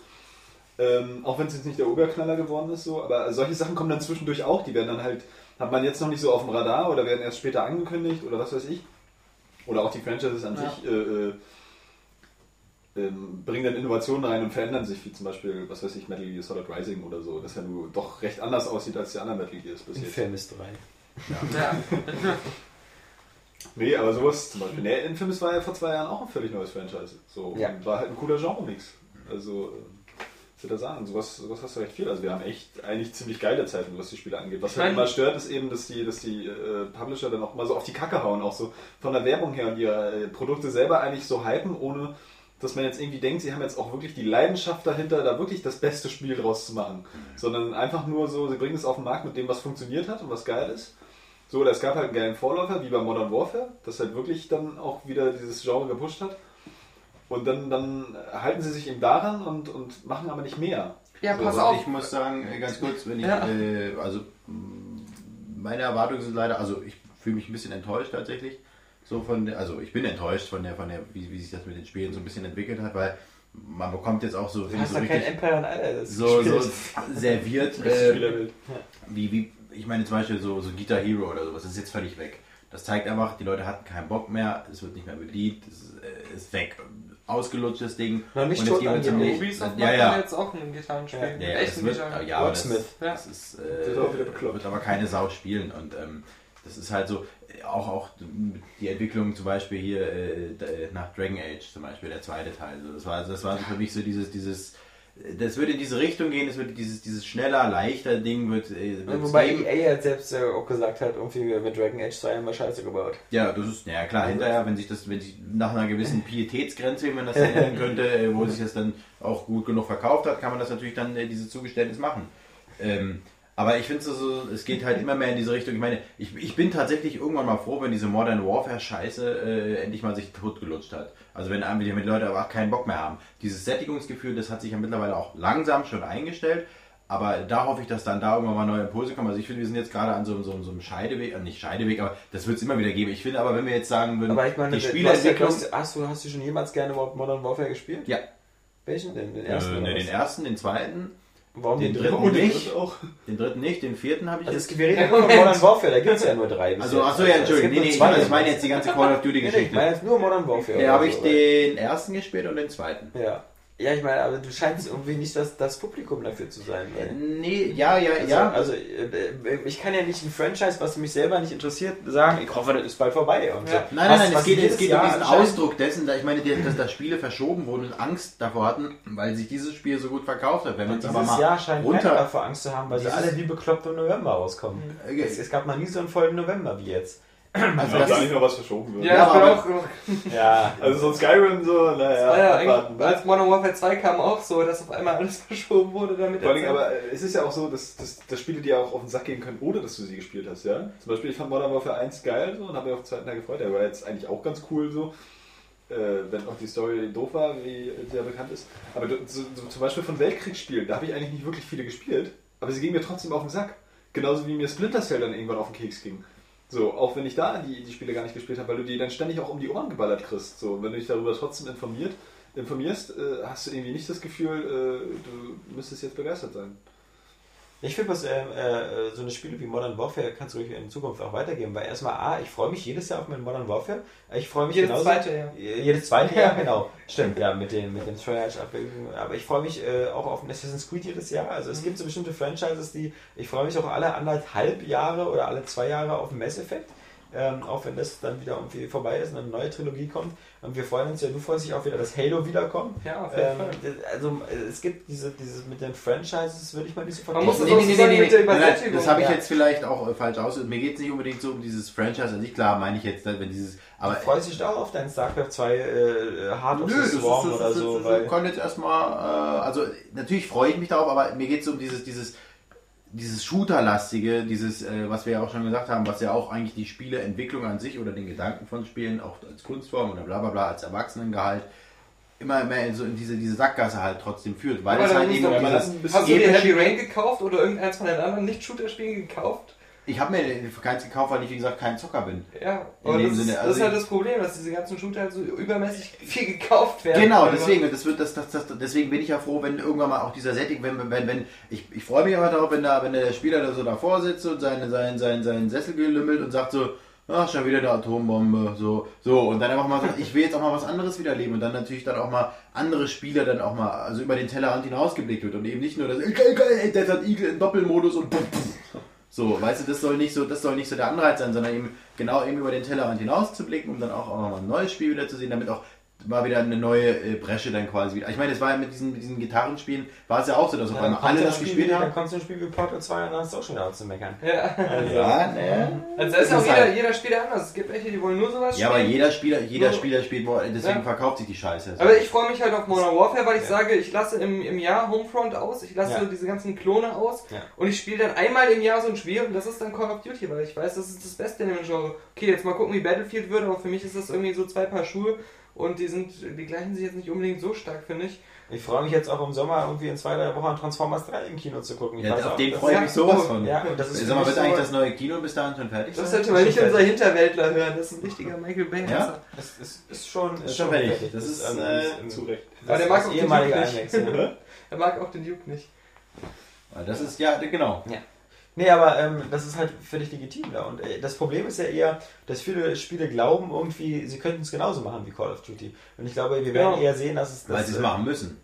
Ähm, auch wenn es jetzt nicht der Oberknaller geworden ist, so, aber solche Sachen kommen dann zwischendurch auch, die werden dann halt, hat man jetzt noch nicht so auf dem Radar oder werden erst später angekündigt oder was weiß ich. Oder auch die Franchises an Ja. sich äh, äh, ähm, bringen dann Innovationen rein und verändern sich, wie zum Beispiel, was weiß ich, Metal Gear Solid Rising oder so, das ja nur doch recht anders aussieht als die anderen Metal Gears bis jetzt. Infamous 3. Ja. Nee, aber sowas zum Beispiel. Nee, Infamous war ja vor zwei Jahren auch ein völlig neues Franchise. So, Ja. und war halt ein cooler Genre-Mix. Also, äh, ich würde sagen, sowas, sowas hast du recht viel. Also wir haben echt eigentlich ziemlich geile Zeiten, was die Spiele angeht. Was halt immer stört, ist eben, dass die, dass die äh, Publisher dann auch mal so auf die Kacke hauen, auch so von der Werbung her und ihre äh, Produkte selber eigentlich so hypen, ohne dass man jetzt irgendwie denkt, sie haben jetzt auch wirklich die Leidenschaft dahinter, da wirklich das beste Spiel draus zu machen. Sondern einfach nur so, sie bringen es auf den Markt mit dem, was funktioniert hat und was geil ist. So, oder es gab halt einen geilen Vorläufer, wie bei Modern Warfare, das halt wirklich dann auch wieder dieses Genre gepusht hat. Und dann, dann halten sie sich eben daran und, und machen aber nicht mehr. Ja, pass so, auf. Ich muss sagen, äh, ganz kurz, wenn ich, Ja. äh, also meine Erwartungen sind leider, also ich fühle mich ein bisschen enttäuscht tatsächlich. So von der, also ich bin enttäuscht von der, von der, wie, wie sich das mit den Spielen so ein bisschen entwickelt hat, weil man bekommt jetzt auch so, Du hast so doch kein richtig Empire und all das so, so serviert, äh, wie, wie, ich meine zum Beispiel so, so Guitar Hero oder sowas, das ist jetzt völlig weg. Das zeigt einfach, die Leute hatten keinen Bock mehr, es wird nicht mehr beliebt, es ist, äh, ist weg. Ausgelutschtes Ding. Noch nicht Und jetzt tot gehen wir zum nächsten. Ja, ja. jetzt auch ein Gitarrenspiel. Ja, Ja, echten das wird, Gitarren. ja, aber das. Ja. das ist, Das äh, ist auch wieder bekloppt. wird aber keine Sau spielen und ähm, das ist halt so, auch, auch die Entwicklung zum Beispiel hier äh, nach Dragon Age zum Beispiel, der zweite Teil, so, das war, das war für mich so dieses, dieses, das würde in diese Richtung gehen, es wird dieses, dieses schneller, leichter Ding wird, äh, Wobei geben. EA halt selbst äh, auch gesagt hat, irgendwie mit Dragon Age 2 haben wir Scheiße gebaut. Ja, das ist, ja klar, hinterher, wenn sich das, wenn sich nach einer gewissen Pietätsgrenze, wie man das nennen könnte, äh, wo sich das dann auch gut genug verkauft hat, kann man das natürlich dann äh, dieses Zugeständnis machen. Ähm, aber ich finde es so, es geht halt immer mehr in diese Richtung. Ich meine, ich, ich bin tatsächlich irgendwann mal froh, wenn diese Modern Warfare Scheiße äh, endlich mal sich totgelutscht hat. Also wenn einfach die Leute aber auch keinen Bock mehr haben. Dieses Sättigungsgefühl, das hat sich ja mittlerweile auch langsam schon eingestellt. Aber da hoffe ich, dass dann da irgendwann mal neue Impulse kommen. Also ich finde, wir sind jetzt gerade an so, so, so einem Scheideweg, äh, nicht Scheideweg, aber das wird es immer wieder geben. Ich finde aber, wenn wir jetzt sagen würden, Aber ich meine, die du hast, hast, du, hast du schon jemals gerne Modern Warfare gespielt? Ja, Welchen denn? Den äh, ersten? ne, oder den ersten, den zweiten, Warum den den dritten Und nicht, den dritten nicht, den vierten habe ich Also jetzt. wir reden ja nur von Modern Warfare, da gibt es ja nur drei. Also, achso, ja, es Entschuldigung, nee, nee, ich meine, ich meine jetzt die ganze Call of Duty Nee, nee, ich meine jetzt nur Modern Warfare. Ja, habe ich so, den ersten gespielt und den zweiten. Ja. Ja, ich meine, aber du scheinst irgendwie nicht das, das Publikum dafür zu sein. Weil, Nee, ja, ja, also, ja. also äh, ich kann ja nicht ein Franchise, was mich selber nicht interessiert, sagen, ich hoffe, das ist bald vorbei. Und so. Ja. Nein, Was- nein, nein, was es geht, es geht um diesen Ausdruck dessen, da ich meine, dass da Spiele verschoben wurden und Angst davor hatten, weil sich dieses Spiel so gut verkauft hat. Wenn man es aber Dieses mal Jahr scheint runter... davor Angst zu haben, weil sie Dieses- alle wie bekloppt im November rauskommen. Okay. Es, es gab noch nie so einen vollen November wie jetzt. Also Ja, das da nicht noch was verschoben wird. Ja, Ja, aber- auch. Ja, Also so ein Skyrim so, naja, ja, als Modern Warfare 2 kam auch so, dass auf einmal alles verschoben wurde damit. Vor allem, aber äh, es ist ja auch so, dass, dass, dass Spiele dir auch auf den Sack gehen können, ohne dass du sie gespielt hast, ja? Zum Beispiel, ich fand Modern Warfare 1 geil so, und habe mich auf den zweiten Teil gefreut. Der war jetzt eigentlich auch ganz cool so. Äh, wenn auch die Story doof war, wie sehr bekannt ist. Aber du, so, so, zum Beispiel von Weltkriegsspielen, da habe ich eigentlich nicht wirklich viele gespielt, aber sie gingen mir trotzdem auf den Sack. Genauso wie mir Splinter Cell dann irgendwann auf den Keks ging. So, auch wenn ich da die, die Spiele gar nicht gespielt habe, weil du die dann ständig auch um die Ohren geballert kriegst. So, wenn du dich darüber trotzdem informiert, informierst, äh, hast du irgendwie nicht das Gefühl, äh, du müsstest jetzt begeistert sein. Ich finde, was ähm, äh, so eine Spiele wie Modern Warfare kannst du ruhig in Zukunft auch weitergeben, weil erstmal A, ich freue mich jedes Jahr auf mein Modern Warfare. Ich freue mich Jedes genauso. zweite, ja. Jedes zweite Jahr, genau. Stimmt, ja, mit den, mit den Triage-Abbildungen. Aber ich freue mich äh, auch auf ein Assassin's Creed jedes Jahr. Also es gibt so bestimmte Franchises, die, ich freue mich auch alle anderthalb Jahre oder alle zwei Jahre auf Mass Effect. Ähm, auch wenn das dann wieder irgendwie vorbei ist und eine neue Trilogie kommt. Und wir freuen uns ja, du freust dich auch wieder, dass Halo wiederkommt. Ja, auf jeden Ähm, Fall. also äh, es gibt diese, dieses mit den Franchises, würde ich mal nicht so Man muss vergleichen. es auch so sagen mit der Übersättigung. das habe ich Ja. jetzt vielleicht auch äh, falsch aus. Mir geht es nicht unbedingt so um dieses Franchise an sich. Klar, meine ich jetzt, wenn dieses. Aber Du freust dich doch auf deinen StarCraft 2 äh, Heart of Nö, the das ist, Swarm das, oder ist, so. das, das kann jetzt erstmal, äh, also natürlich freue ich mich darauf, aber mir geht es um dieses, dieses, dieses Shooter-lastige, dieses, äh, was wir ja auch schon gesagt haben, was ja auch eigentlich die Spieleentwicklung an sich oder den Gedanken von Spielen, auch als Kunstform oder bla bla bla, als Erwachsenengehalt, immer mehr in, so in diese, diese Sackgasse halt trotzdem führt. Weil es halt eben dieses, Hast du dir Heavy Rain gekauft oder irgendeins von den anderen Nicht-Shooter-Spielen gekauft? Ich habe mir keins gekauft, weil ich wie gesagt kein Zocker bin. Ja, aber das, ist, Sinne, das also ist halt das Problem, dass diese ganzen Shooter halt so übermäßig viel gekauft werden. Genau, deswegen, das wird, das, das, das, deswegen bin ich ja froh, wenn irgendwann mal auch dieser Setting, wenn, wenn, wenn, ich, ich freue mich aber darauf, wenn da, wenn der Spieler da so davor sitzt und seinen, seinen, seinen, seinen Sessel gelümmelt und sagt so, ach, schon wieder eine Atombombe, so, so, und dann einfach mal sagt, ich will jetzt auch mal was anderes wieder leben und dann natürlich dann auch mal andere Spieler dann auch mal, also über den Tellerrand hinausgeblickt wird und eben nicht nur das, geil, geil, ey, Desert Eagle in Doppelmodus und puff, puff. So, weißt du, das soll nicht so, das soll nicht so der Anreiz sein, sondern eben genau eben über den Tellerrand hinaus zu blicken, um dann auch, auch mal ein neues Spiel wieder zu sehen, damit auch mal wieder eine neue äh, Bresche dann quasi wieder. Ich meine, es war ja mit diesen, mit diesen Gitarrenspielen, war es ja auch so, dass auf dann einmal alle das Spiel gespielt haben. Dann kommst du ein Spiel wie Portal 2 und dann hast du auch schon wieder was zu meckern. Ja. Also, Ja, ne? Also da ist Das auch jeder, halt- jeder Spieler anders. Es gibt welche, die wollen nur sowas Ja, aber spielen. jeder Spieler, jeder Nur- Spieler spielt, deswegen Ja. verkauft sich die Scheiße. Aber ich freue mich halt auf Modern Warfare, weil ich Ja. sage, ich lasse im, im Jahr Homefront aus, ich lasse Ja. diese ganzen Klone aus Ja. und ich spiele dann einmal im Jahr so ein Spiel und das ist dann Call of Duty, weil ich weiß, das ist das Beste in dem Genre. Okay, jetzt mal gucken, wie Battlefield wird, aber für mich ist das irgendwie so zwei Paar Schuhe und die sind, die gleichen sich jetzt nicht unbedingt so stark, finde ich. Ich freue mich jetzt auch im Sommer irgendwie in zwei, drei Wochen Transformers 3 im Kino zu gucken. Ich ja, auf den das- freue ich mich sowas Ja, von. Ja, und das ist Sag mal, wird so- eigentlich das neue Kino bis dahin schon fertig Das sollte mal nicht unser fertig. Hinterwäldler hören, das ist ein richtiger Michael Bay. Ja? Es ist, ist schon, Ist schon fertig. Das ist, also, äh, ist- Zu Recht. das Aber der ist mag auch den Duke nicht. Ja. Er mag auch den Duke nicht. Das ist, ja, genau. Nee, aber ähm, das ist halt völlig legitim da. Und äh, das Problem ist ja eher, dass viele Spiele glauben irgendwie, sie könnten es genauso machen wie Call of Duty. Und ich glaube, wir werden Ja. eher sehen, dass es... Weil dass, sie es äh, machen müssen.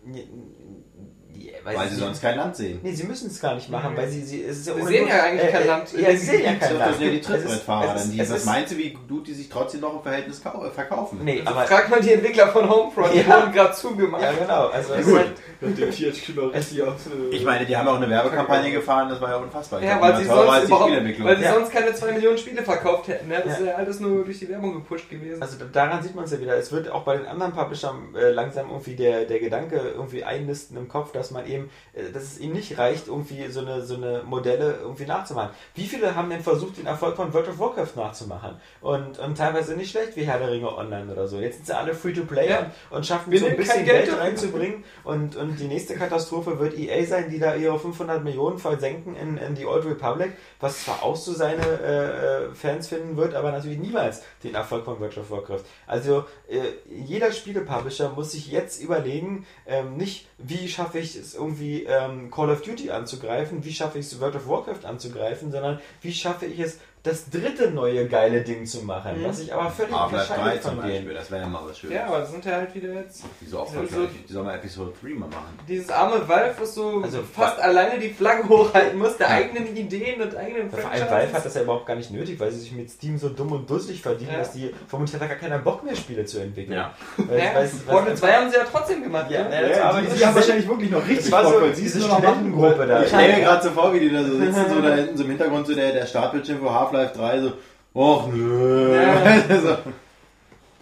ja, ja, Weil sie sonst kein Land sehen. Nee, sie müssen es gar nicht machen, Mhm. weil sie, sie es ist ja Sie sehen ja eigentlich kein Land. Ja, sie sehen ja kein sind Land. das ja die Trittbrettfahrer, es dann ist- die, es was ist- meinst du, wie gut die sich trotzdem noch im Verhältnis äh, verkaufen? Nee, Also aber... frag mal die Entwickler von Homefront, die Ja. wurden gerade zugemacht. Ja, genau. Also gut. ist halt, äh, Ich meine, die haben auch eine Werbekampagne gefahren, das war ja unfassbar. Ich Ja, weil sie sonst weil sie sonst keine 2 Millionen Spiele verkauft hätten. Ne? Das Ja. ist ja alles nur durch die Werbung gepusht gewesen. Also daran sieht man es ja wieder. Es wird auch bei den anderen Publishern äh, langsam irgendwie der, der Gedanke irgendwie einnisten im Kopf, dass man eben, äh, dass es ihnen nicht reicht, irgendwie so eine, so eine Modelle irgendwie nachzumachen. Wie viele haben denn versucht, den Erfolg von World of Warcraft nachzumachen? Und, und teilweise nicht schlecht wie Herr der Ringe Online oder so. Jetzt sind sie alle Free-to-Play Ja. und, und schaffen Wir so ein bisschen Geld Geld reinzubringen. Und, und die nächste Katastrophe wird EA sein, die da ihre 500 Millionen versenken in, in die Old Republic, was zwar auch so seine äh, äh, Fans finden wird, aber natürlich niemals den Erfolg von World of Warcraft. Also äh, jeder Spielepublisher muss sich jetzt überlegen, ähm, nicht wie schaffe ich es irgendwie ähm, Call of Duty anzugreifen, wie schaffe ich es World of Warcraft anzugreifen, sondern wie schaffe ich es das dritte neue geile Ding zu machen, was ich aber völlig Half-Life 3 unterscheidet zum von Beispiel, denen. das wäre ja mal was Schönes. Ja, aber das sind ja halt wieder jetzt Wieso auch So- die sollen mal Episode 3 mal machen. dieses arme Valve, was so Also, fast alleine die Flagge hochhalten muss, der eigenen Ideen und eigenen Vor allem Valve hat das ja überhaupt gar nicht nötig, weil sie sich mit Steam so dumm und dusselig verdienen, Ja. dass die vermutlich hat da gar keiner Bock mehr Spiele zu entwickeln. Ja. Weil, Ja, weil- Portal 2 haben sie ja trotzdem gemacht, Ja, ne? ja, Ja, aber die, das die haben wahrscheinlich wirklich noch richtig Bock, so weil sie es diese Studentengruppe da. Ich stelle mir gerade so vor, wie die da so sitzen, so da hinten so im Hintergrund, so der, der Startbildschirm für Half-Life 3, so, och nö. Ja. so.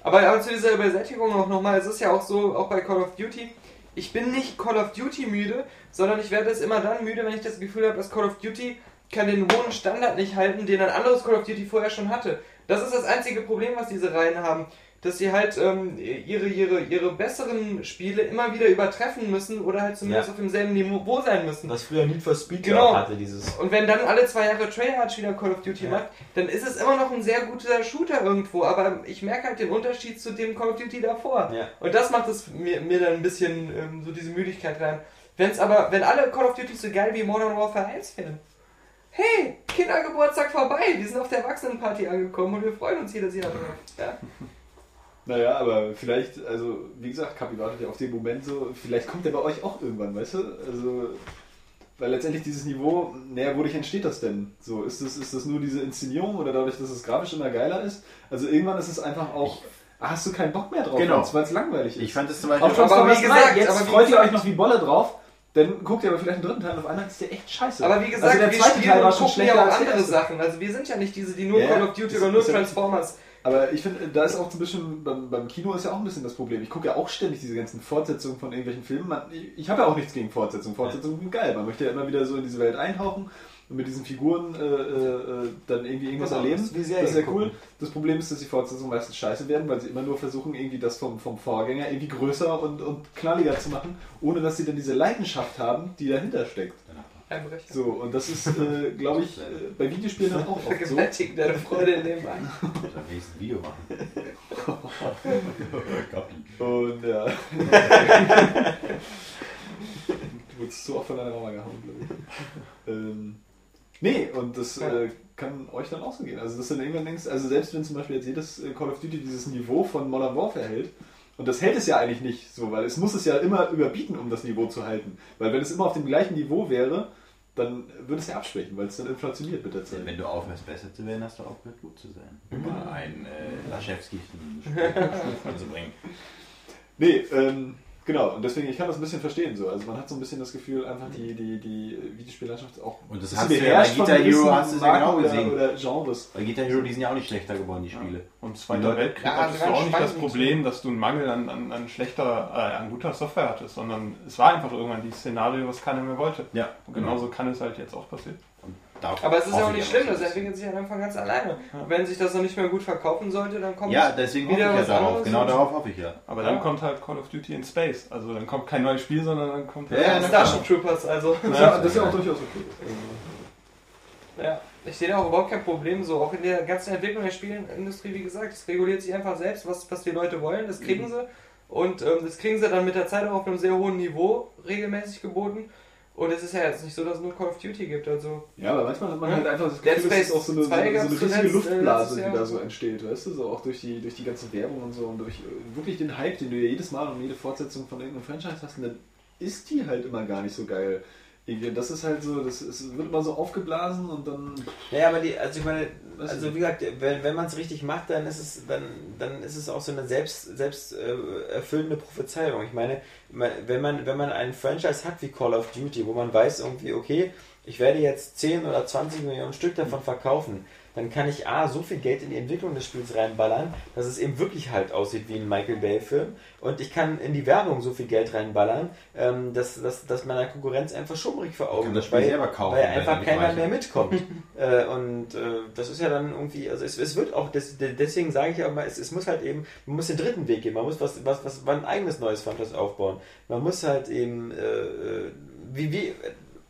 Aber, aber zu dieser Übersättigung auch nochmal, es ist ja auch so, auch bei Call of Duty, ich bin nicht Call of Duty müde, sondern ich werde es immer dann müde, wenn ich das Gefühl habe, dass Call of Duty kann den hohen Standard nicht halten, den ein anderes Call of Duty vorher schon hatte. Das ist das einzige Problem, was diese Reihen haben. Dass sie halt ähm, ihre, ihre, ihre besseren Spiele immer wieder übertreffen müssen oder halt zumindest Ja. auf demselben Niveau sein müssen. was früher Need for Speed Genau. hatte, dieses Und wenn dann alle zwei Jahre Treyarch wieder Call of Duty Ja. macht, dann ist es immer noch ein sehr guter Shooter irgendwo. Aber ich merke halt den Unterschied zu dem Call of Duty davor. Ja. Und das macht es mir, mir dann ein bisschen ähm, so diese Müdigkeit rein. Wenn's aber, wenn alle Call of Duty so geil wie Modern Warfare 1 wären. Hey, Kindergeburtstag vorbei, wir sind auf der Erwachsenenparty angekommen und wir freuen uns jedes Jahr drauf. Ja. Naja, aber vielleicht, also wie gesagt, Kapi wartet ja auf den Moment so, vielleicht kommt der bei euch auch irgendwann, weißt du? Also, weil letztendlich dieses Niveau, naja, wodurch entsteht das denn? So, ist das, ist das nur diese Inszenierung oder dadurch, dass es grafisch immer geiler ist? Also irgendwann ist es einfach auch, ah, hast du keinen Bock mehr drauf, Genau. weil es langweilig ist. Ich fand das zum Beispiel Auch schon Aber wie gesagt, jetzt aber freut ihr euch noch wie Bolle drauf, dann guckt ihr aber vielleicht einen dritten Teil auf einmal, ist der echt scheiße. Aber wie gesagt, also der wir zweite Teil war schon schlechter ja auch andere. Sachen. Also wir sind ja nicht diese, die nur Ja, Call of Duty oder nur ist ja- Transformers. Aber ich finde, da ist auch so ein bisschen, beim, beim Kino ist ja auch ein bisschen das Problem. Ich gucke ja auch ständig diese ganzen Fortsetzungen von irgendwelchen Filmen. Man, ich ich habe ja auch nichts gegen Fortsetzungen. Fortsetzungen sind geil. Man möchte ja immer wieder so in diese Welt eintauchen und mit diesen Figuren äh, äh, dann irgendwie irgendwas Genau, erleben. das Das ist ja cool. Das Problem ist, dass die Fortsetzungen meistens scheiße werden, weil sie immer nur versuchen, irgendwie das vom, vom Vorgänger irgendwie größer und, und knalliger zu machen, ohne dass sie dann diese Leidenschaft haben, die dahinter steckt. Einbrecher. So, und das ist, äh, glaube ich, äh, bei Videospielen dann auch oft so. Vergewaltigen deine Freundin nebenan. Ich soll nächstes Video machen. Und ja. du wurdest zu oft von deiner Mama gehauen, glaube ich. Ähm, nee, und das äh, kann euch dann auch so gehen. Also, dass du dann irgendwann denkst, also selbst wenn zum Beispiel jetzt jedes äh, Call of Duty dieses Niveau von Modern Warfare hält, und das hält es ja eigentlich nicht so, weil es muss es ja immer überbieten, um das Niveau zu halten. Weil wenn es immer auf dem gleichen Niveau wäre, dann würde es ja abschwächen, weil es dann inflationiert mit der Zeit. Wenn du aufhörst, besser zu werden, hast du aufgehört, gut zu sein. Um mal ein äh, Laschewski anzubringen. Nee, ähm, genau, und deswegen, ich kann das ein bisschen verstehen so. Also man hat so ein bisschen das Gefühl, einfach die, die, die Videospiellandschaft auch Und das ist hast du ja bei Guitar Hero, hast du es ja genau oder, gesehen. Oder Genres. Bei Guitar Hero, die sind ja auch nicht schlechter geworden, die Spiele. Und Zweiter Weltkrieg Ja, hattest du auch nicht das. Problem, dass du einen Mangel an, an, an schlechter, äh, an guter Software hattest, sondern es war einfach irgendwann dieses Szenario, was keiner mehr wollte. Ja, Und genauso kann es halt jetzt auch passieren. Und da Aber es ist ja auch ich nicht schlimm, das entwickelt sich am Anfang ganz alleine. Und wenn sich das noch nicht mehr gut verkaufen sollte, dann kommt Ja, deswegen hoffe ich wieder ja darauf. Genau darauf hoffe ich ja. Aber Ja. dann kommt halt Call of Duty in Space. Also dann kommt kein neues Spiel, sondern dann kommt Ja, ja, na Starship Troopers, also. Das ist ja, das ist ja auch durchaus okay. Ja, ich sehe da auch überhaupt kein Problem so. Auch in der ganzen Entwicklung der Spielindustrie, wie gesagt, es reguliert sich einfach selbst, was, was die Leute wollen, das kriegen sie. Und ähm, das kriegen sie dann mit der Zeit auch auf einem sehr hohen Niveau regelmäßig geboten. Und es ist ja jetzt nicht so, dass es nur Call of Duty gibt. Also, Ja, aber manchmal hat man halt einfach das Gefühl, es ist Space auch so eine, so 2 eine, so eine zuletzt, äh, Luftblase, die da so entsteht, weißt du? So auch durch die, durch die ganze Werbung und so und durch äh, wirklich den Hype, den du ja jedes Mal und jede Fortsetzung von irgendeinem Franchise hast, und dann ist die halt immer gar nicht so geil. Das ist halt so, das es wird immer so aufgeblasen und dann. Naja, aber die, also ich meine, also wie gesagt, wenn, wenn man es richtig macht, dann ist es, dann, dann ist es auch so eine selbst, selbst äh, erfüllende Prophezeiung. Ich meine, wenn man, wenn man einen Franchise hat wie Call of Duty, wo man weiß irgendwie, okay, ich werde jetzt 10 oder 20 Millionen Stück davon verkaufen, dann kann ich A, so viel Geld in die Entwicklung des Spiels reinballern, dass es eben wirklich halt aussieht wie ein Michael Bay-Film. Und ich kann in die Werbung so viel Geld reinballern, ähm, dass, dass, dass meiner Konkurrenz einfach schummrig vor Augen ist, weil, kaufen, weil einfach keiner weiter- mehr mitkommt. äh, und äh, das ist ja dann irgendwie, also es, es wird auch, des, de- deswegen sage ich ja immer, es, es muss halt eben, man muss den dritten Weg gehen, man muss was, was, was, ein eigenes neues Franchise aufbauen. Man muss halt eben, äh, äh, wie, wie,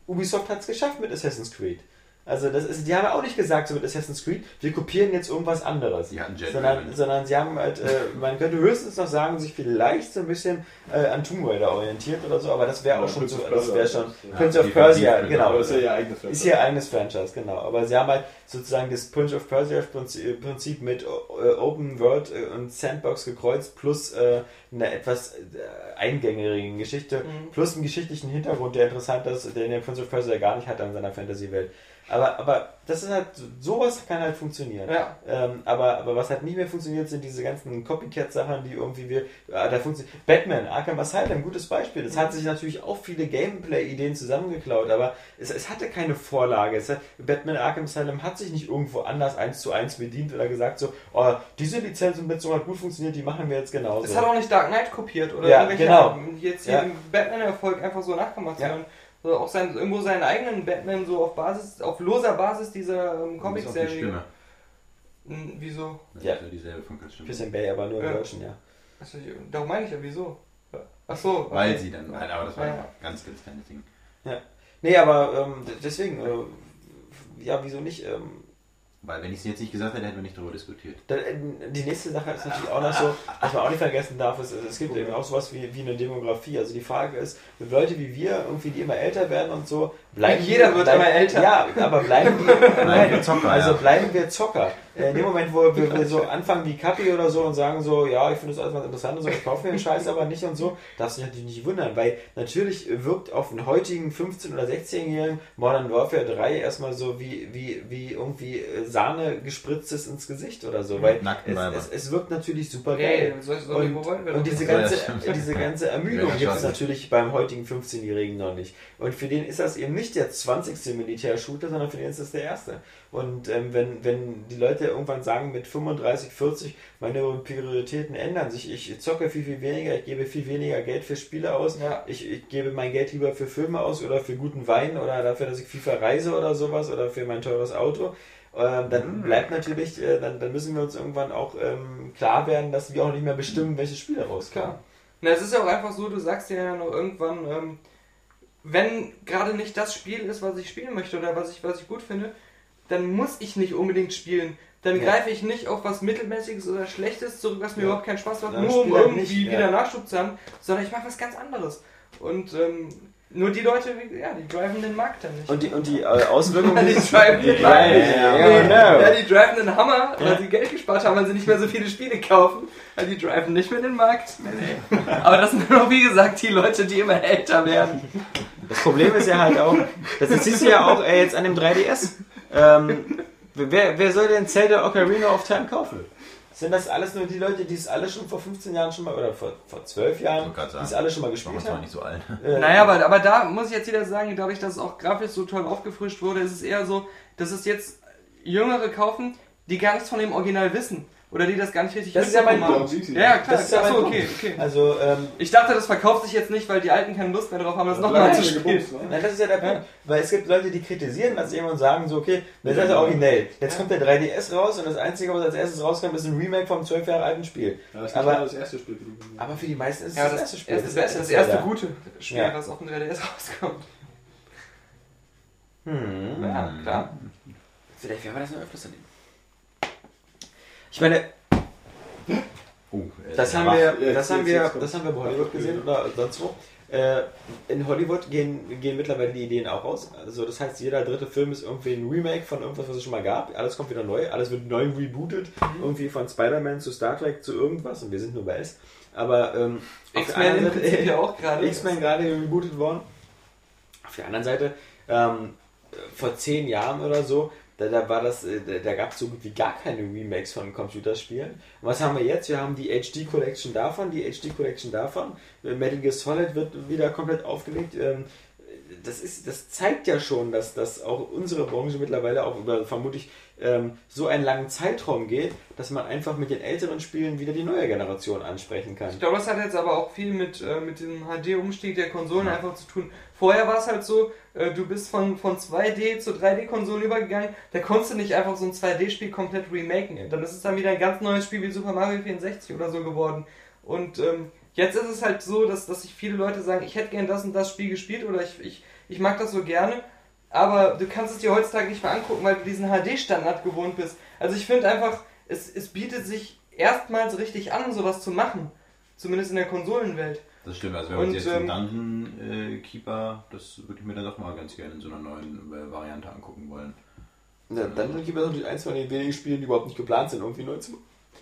Ubisoft hat es geschafft mit Assassin's Creed. Also das ist, die haben auch nicht gesagt, so mit Assassin's Creed, wir kopieren jetzt irgendwas anderes. Die hatten Jet sondern, Raven. sondern sie haben halt, äh, man könnte höchstens noch sagen, sich vielleicht so ein bisschen äh, an Tomb Raider orientiert oder so, aber das wäre auch Ja, schon Prince so, of das wäre Persia. schon Ja, Prince of Persia, Prince of genau. Das ist ja ihr eigenes Ist Franchise. ihr eigenes Franchise, genau. Aber sie haben halt sozusagen das Prince of Persia Prinzip Prinzip mit äh, Open World äh, und Sandbox gekreuzt plus äh, eine etwas äh, eingängerigen Geschichte Mhm. plus einen geschichtlichen Hintergrund, der interessant ist, den der Prince of Persia gar nicht hat in seiner Fantasy-Welt. Aber, aber das ist halt, sowas kann halt funktionieren. Ja. Ähm, aber, aber was halt nicht mehr funktioniert, sind diese ganzen Copycat-Sachen, die irgendwie wir, ah, da funktioniert. Batman, Arkham Asylum, gutes Beispiel. Das hat sich natürlich auch viele Gameplay-Ideen zusammengeklaut, aber es, es hatte keine Vorlage. Es hat, Batman Arkham Asylum hat sich nicht irgendwo anders eins zu eins bedient oder gesagt so, oh, diese Lizenz und Betzung hat gut funktioniert, die machen wir jetzt genauso. Es hat auch nicht Dark Knight kopiert oder Ja, irgendwelche genau. jetzt hier Ja. den Batman-Erfolg einfach so nachgemacht, Ja. So auch sein, irgendwo seinen eigenen Batman so auf Basis, auf loser Basis dieser ähm, Das ist auch die Comic-Serie. Stimme. Hm, wieso? Das Ja. ist ja dieselbe von Stimme. Christian Bale, aber nur in Ja. Deutschen, ja. Also, darum meine ich ja, wieso? Ach so. okay. Weil sie dann, halt, aber das war Ja. ein ganz, ganz kleines Ding. Nee, aber ähm, deswegen, äh, ja, wieso nicht? Ähm, Weil wenn ich es jetzt nicht gesagt hätte, hätten wir nicht darüber diskutiert. Äh, Die nächste Sache ist natürlich auch noch so, was man auch nicht vergessen darf, ist, es gibt eben auch sowas wie, wie eine Demografie. Also die Frage ist, Leute wie wir, irgendwie, die immer älter werden und so, bleiben Jeder die, wird bleiben, immer älter. Ja, aber bleiben wir Zocker, also ja. bleiben wir Zocker. Äh, In dem Moment, wo wir, wir so anfangen wie Kapi oder so und sagen so, ja, ich finde das alles ganz interessant und so, ich kaufe mir den Scheiß aber nicht und so, darfst du dich natürlich nicht wundern, weil natürlich wirkt auf einen heutigen 15- oder 16-Jährigen Modern Warfare 3 erstmal so wie, wie, wie irgendwie äh, Sahne gespritztes ins Gesicht oder so, weil es, es, es wirkt natürlich super geil. soll, Und, wir und diese Ja, ganze, diese ganze Ermüdung Ja, gibt es natürlich beim heutigen 15-Jährigen noch nicht. Und für den ist das eben nicht der 20. Militärshooter, sondern für den ist das der erste. Und ähm, wenn, wenn die Leute irgendwann sagen, mit 35, 40, meine Prioritäten ändern sich, ich zocke viel, viel weniger, ich gebe viel weniger Geld für Spiele aus, Ja. ich, ich gebe mein Geld lieber für Filme aus oder für guten Wein oder dafür, dass ich viel verreise oder sowas oder für mein teures Auto. Ähm, dann bleibt natürlich, äh, dann, dann müssen wir uns irgendwann auch ähm, klar werden, dass wir auch nicht mehr bestimmen, welche Spiele rauskommen. Klar. Na, es ist ja auch einfach so, du sagst ja noch irgendwann, ähm, wenn gerade nicht das Spiel ist, was ich spielen möchte oder was ich, was ich gut finde, dann muss ich nicht unbedingt spielen. Dann Ja. greife ich nicht auf was Mittelmäßiges oder Schlechtes zurück, was mir Ja. überhaupt keinen Spaß macht, Ja, nur um halt irgendwie nicht, ja. wieder Nachschub zu haben, sondern ich mache was ganz anderes. Und ähm, nur die Leute, ja, die driven den Markt dann nicht. Und die, und die äh, Auswirkungen. die driven den Ja, Markt. ja, ja, Nee, genau. die driven den Hammer, weil sie Geld gespart haben, weil sie nicht mehr so viele Spiele kaufen. Ja, die driven nicht mehr den Markt. Nee, nee. Aber das sind nur, wie gesagt, die Leute, die immer älter werden. Das Problem ist ja halt auch, das siehst du ja auch äh, jetzt an dem 3DS. Ähm, wer, wer soll denn Zelda Ocarina of Time kaufen? Sind das alles nur die Leute, die es alle schon vor 15 Jahren schon mal, oder vor, vor 12 Jahren, die es alle schon mal gespielt haben? nicht so alt. Äh, Naja, aber, aber da muss ich jetzt wieder sagen, dadurch, dass es auch grafisch so toll aufgefrischt wurde, ist es eher so, dass es jetzt Jüngere kaufen, die gar nichts von dem Original wissen. Oder die das gar nicht richtig Das ist ja mein Punkt. Ja, ja, klar. Das ist ja Achso, mein okay, Punkt. okay. Also, ähm, Ich dachte, das verkauft sich jetzt nicht, weil die Alten keine Lust mehr drauf haben, das nochmal zu spielen. gebumst, ne? Nein, das ist ja der Punkt. Weil es gibt Leute, die kritisieren das eben und sagen so, okay, das ist ja originell. Jetzt kommt der 3DS raus und das Einzige, was als erstes rauskommt, ist ein Remake vom 12 Jahre alten Spiel. Ja, das ist Aber- das erste Spiel für die Aber für die meisten ist es Ja, das, das, erste Spiel. erste, das, beste das erste gute Spiel, Ja. was auf dem 3DS rauskommt. Hm. Ja, klar. Vielleicht werden wir das noch öfters erleben. Ich meine, Oh, äh, das haben wir, das haben wir, das haben wir bei Hollywood gesehen oder sonst wo. Äh, in Hollywood gehen, gehen mittlerweile die Ideen auch raus. Also das heißt, jeder dritte Film ist irgendwie ein Remake von irgendwas, was es schon mal gab. Alles kommt wieder neu, alles wird neu rebootet. Irgendwie von Spider-Man zu Star Trek zu irgendwas und wir sind nur bei S. Aber ähm, X-Men Prinzip ja auch gerade. X-Men gerade rebootet worden. Auf der anderen Seite, ähm, vor zehn Jahren oder so, da, da war das, äh, da, da gab es so gut wie gar keine Remakes von Computerspielen. Und was haben wir jetzt? Wir haben die HD Collection davon, die HD Collection davon. Äh, Metal Gear Solid wird wieder komplett aufgelegt. Ähm, das, ist, das zeigt ja schon, dass, dass auch unsere Branche mittlerweile auch über vermutlich ähm, so einen langen Zeitraum geht, dass man einfach mit den älteren Spielen wieder die neue Generation ansprechen kann. Ich glaube, das hat jetzt aber auch viel mit, äh, mit dem HD-Umstieg der Konsolen einfach zu tun. Vorher war es halt so, äh, du bist von, von 2D zu 3D-Konsolen übergegangen, da konntest du nicht einfach so ein 2D-Spiel komplett remaken. Dann ist es dann wieder ein ganz neues Spiel wie Super Mario 64 oder so geworden. Und ähm, jetzt ist es halt so, dass, dass sich viele Leute sagen, ich hätte gern das und das Spiel gespielt oder ich, ich, ich mag das so gerne, aber du kannst es dir heutzutage nicht mehr angucken, weil du diesen HD-Standard gewohnt bist. Also ich finde einfach, es, es bietet sich erstmals richtig an, sowas zu machen. Zumindest in der Konsolenwelt. Das stimmt, also wenn uns jetzt den ähm, Dungeon äh, Keeper, das würde ich mir dann doch mal ganz gerne in so einer neuen äh, Variante angucken wollen. Ja, Dungeon Keeper ist natürlich eins von den wenigen Spielen, die überhaupt nicht geplant sind, irgendwie neu zu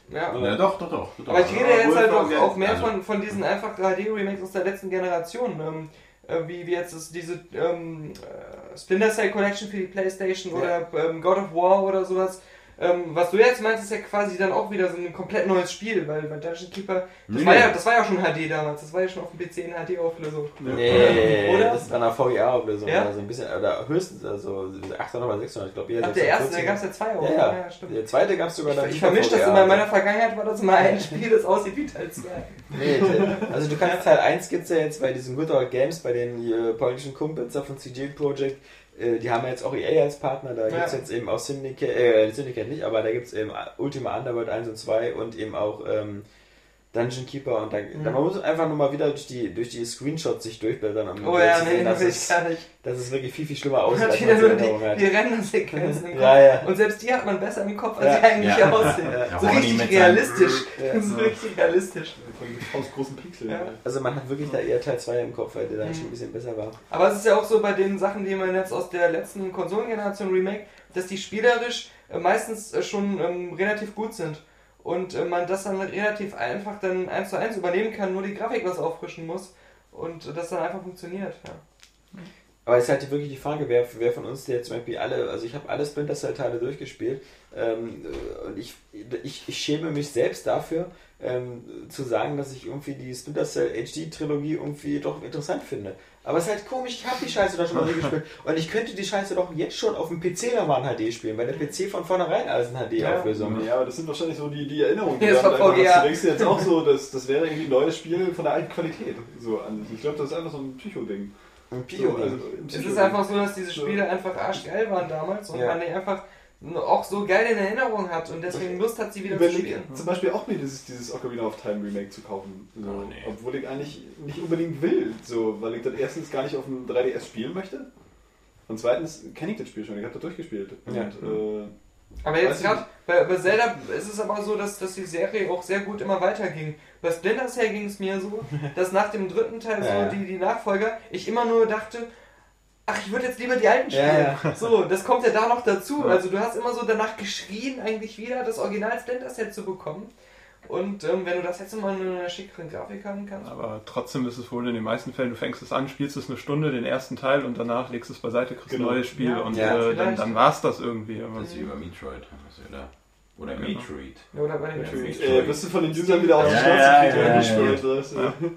Ja. Ja, doch, doch, doch. doch. Aber ich rede jetzt halt auch, auch mehr Also- von, von diesen einfach HD-Remakes aus der letzten Generation. Ähm, äh, wie, wie jetzt ist diese ähm, äh, Splinter Cell Collection für die Playstation oder ähm, God of War oder sowas. Ähm, was du jetzt meinst, ist ja quasi dann auch wieder so ein komplett neues Spiel, weil bei Dungeon Keeper, das, Nee, war, ja, das war ja schon HD damals, das war ja schon auf dem PC in HD-Auflösung. Nee, Oder? das ist an der VGA-Auflösung. Ja? Also ein bisschen, oder höchstens also 800 oder 600, ich glaube eher Ach, der erste, da 640. gab es ja zwei auch. Ja, ja. stimmt. Der zweite gab es sogar dann Ich bei vermische das VGA. immer. In meiner Vergangenheit war das mal ein Spiel, das aussieht wie Teil 2. Nee, also du kannst Teil 1 gibt es ja jetzt bei diesen Good Old Games, bei den äh, polnischen Kumpels da von CG Projekt. Äh, die haben ja jetzt auch EA als Partner, da gibt es Ja. jetzt eben auch Syndicate, äh, Syndicate nicht, aber da gibt es eben Ultima Underworld 1 und 2 und eben auch ähm, Dungeon Keeper und da, Mhm. da man muss einfach nur mal wieder durch die, durch die Screenshots sich durchblättern, um Oh ja, sehen, nee, will ich es, gar nicht. dass es wirklich viel, viel schlimmer aussieht, hat wieder nur die, die Rendersequenzen im Kopf. Ja, ja. Und selbst die hat man besser im Kopf, als Ja. sie eigentlich Ja. aussehen. Ja. So richtig realistisch. Ja. So richtig realistisch. Aus großen Pixeln. Ja. Also man hat wirklich da eher Teil 2 im Kopf, weil der dann Mhm. schon ein bisschen besser war. Aber es ist ja auch so bei den Sachen, die man jetzt aus der letzten Konsolengeneration Remake, dass die spielerisch äh, meistens äh, schon ähm, relativ gut sind. Und äh, man das dann relativ einfach dann eins zu eins übernehmen kann, nur die Grafik was auffrischen muss. Und das dann einfach funktioniert. Ja. Aber es ist halt wirklich die Frage, wer, wer von uns der zum Beispiel alle, also ich habe alle Splinter Cell Teile durchgespielt ähm, äh, und ich, ich, ich schäme mich selbst dafür, ähm, zu sagen, dass ich irgendwie die Splinter Cell HD Trilogie irgendwie doch interessant finde. Aber es ist halt komisch, ich habe die Scheiße doch schon mal durchgespielt und ich könnte die Scheiße doch jetzt schon auf dem PC nochmal in HD spielen, weil der PC von vornherein alles in HD-Auflösung Ja, aber das sind wahrscheinlich so die, die Erinnerungen, die Ja, das du einfach VGA. hast. Du denkst dir jetzt auch so, dass das wäre irgendwie ein neues Spiel von der alten Qualität. So an sich. Ich glaube, das ist einfach so ein Psycho-Ding. Ein So, Pico also, ein Es Psycho-Ding. ist einfach so, dass diese So. Spiele einfach arschgeil waren damals und Ja. man die einfach auch so geil in Erinnerung hat und deswegen Lust hat, sie wieder zu Überlege spielen. zum Beispiel auch mir dieses, dieses Ocarina of Time Remake zu kaufen. So, Oh, nee. Obwohl ich eigentlich nicht unbedingt will. So, weil ich das erstens gar nicht auf dem 3DS spielen möchte. Und zweitens kenne ich das Spiel schon, ich habe das durchgespielt. Und, Ja. äh, Aber jetzt ich gerade bei, bei Zelda ist es aber so, dass, dass die Serie auch sehr gut immer weiterging. Bei Splinter Cell ging es mir so, dass nach dem dritten Teil, so ja. die, die Nachfolger, ich immer nur dachte, ach, ich würde jetzt lieber die alten spielen. Ja, So, das kommt ja da noch dazu. Also du hast immer so danach geschrien, eigentlich wieder das Original Splinter Cell zu bekommen. Und ähm, wenn du das jetzt mal in einer schickeren Grafik haben kannst. Aber trotzdem ist es wohl in den meisten Fällen, du fängst es an, spielst es eine Stunde, den ersten Teil und danach legst es beiseite, kriegst Genau. ein neues Spiel Ja, und ja, äh, dann, dann war es das irgendwie. Das ist wie über Metroid. Oder oder Genau. Metroid. Oder bei den ganzen äh, äh, wirst du von den Usern wieder auf die Ja, Schnauze ja, kriegen, ja, wenn du ja, weißt du?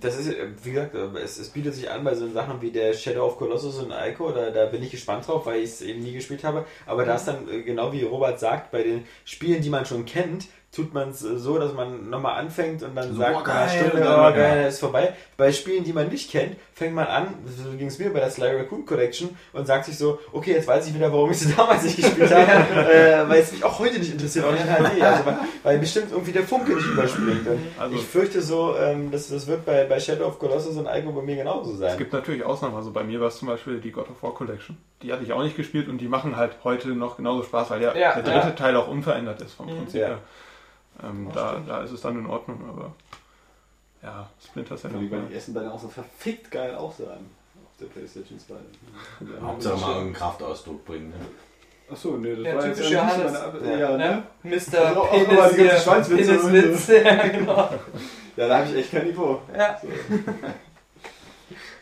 Das ist, äh, wie gesagt, äh, es, es bietet sich an bei so Sachen wie der Shadow of Colossus und Ico, da, da bin ich gespannt drauf, weil ich es eben nie gespielt habe. Aber da ist dann, äh, genau wie Robert sagt, bei den Spielen, die man schon kennt, tut man es so, dass man nochmal anfängt und dann So, sagt, boah, einer geil, Stunde, und dann- oh, geil, ist vorbei. Bei Spielen, die man nicht kennt, fängt man an, so ging es mir bei der Sly Raccoon Collection, und sagt sich so, okay, jetzt weiß ich wieder, warum ich sie damals nicht gespielt habe, äh, weil es mich auch heute nicht interessiert, auch nicht in HD. Also, weil, weil bestimmt irgendwie der Funke nicht überspringt. Also- ich fürchte so, ähm, das, das wird bei, bei Shadow of Colossus und Ico bei mir genauso Es sein. gibt natürlich Ausnahmen. Also bei mir war es zum Beispiel die God of War Collection. Die hatte ich auch nicht gespielt und die machen halt heute noch genauso Spaß, weil der, Ja, der dritte ja. Teil auch unverändert ist vom Mhm. Prinzip Ja. Ähm, da, da ist es dann in Ordnung, aber ja, Splinter Cell. Weil die, Essen dann auch so verfickt geil aussahen. Auf der Playstation 2. Ja, Hauptsache mal irgendeinen Kraftausdruck bringen. Ne? Achso, nee, das Der war jetzt typische ja nicht Johannes. meine, ja, Ja. ne? Mr. Also auch Penis, immer die ganzen Peniswitz. Ja, genau. ja, da habe ich echt kein Niveau. Ja. So.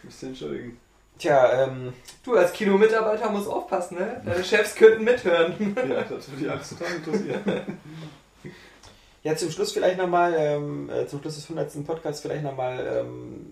Müsst ihr entschuldigen. Tja, ähm, Du als Kinomitarbeiter musst aufpassen, ne? Deine Chefs könnten mithören. Ja, das würde ich alles total interessieren. ja, zum Schluss vielleicht nochmal, ähm, äh, zum Schluss des 100. Podcasts vielleicht nochmal ähm,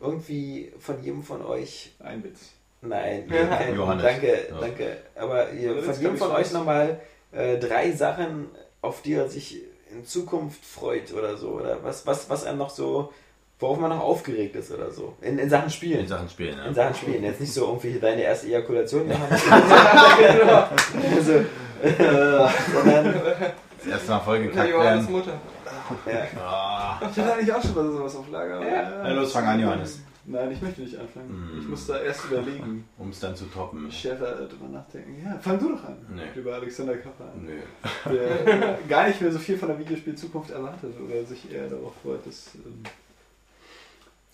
irgendwie von jedem von euch, Ein Witz. nein, Ja. kein, Johannes. danke, Ja. danke, aber ihr, Ja, von jedem von euch nochmal äh, drei Sachen, auf die er sich in Zukunft freut oder so, oder was, was, was er noch so, worauf man noch aufgeregt ist oder so, in, in Sachen Spielen. In Sachen Spielen, In ja. Sachen Spielen, jetzt nicht so irgendwie deine erste Ejakulation, Johannes, genau. also, äh, sondern Das erste Mal voll gekackt Johannes werden. Mutter. ja, Ah. Ich hatte eigentlich auch schon mal sowas auf Lager. Ja. Na los, fang an, Johannes. Nein, ich möchte nicht anfangen. Mm. Ich muss da erst überlegen. Um es dann zu toppen. Ich werde da drüber nachdenken. Ja, fang du doch an. Nee. Über Alexander Kappa an. Nö. Der gar nicht mehr so viel von der Videospielzukunft erwartet oder sich eher darauf freut, dass ähm,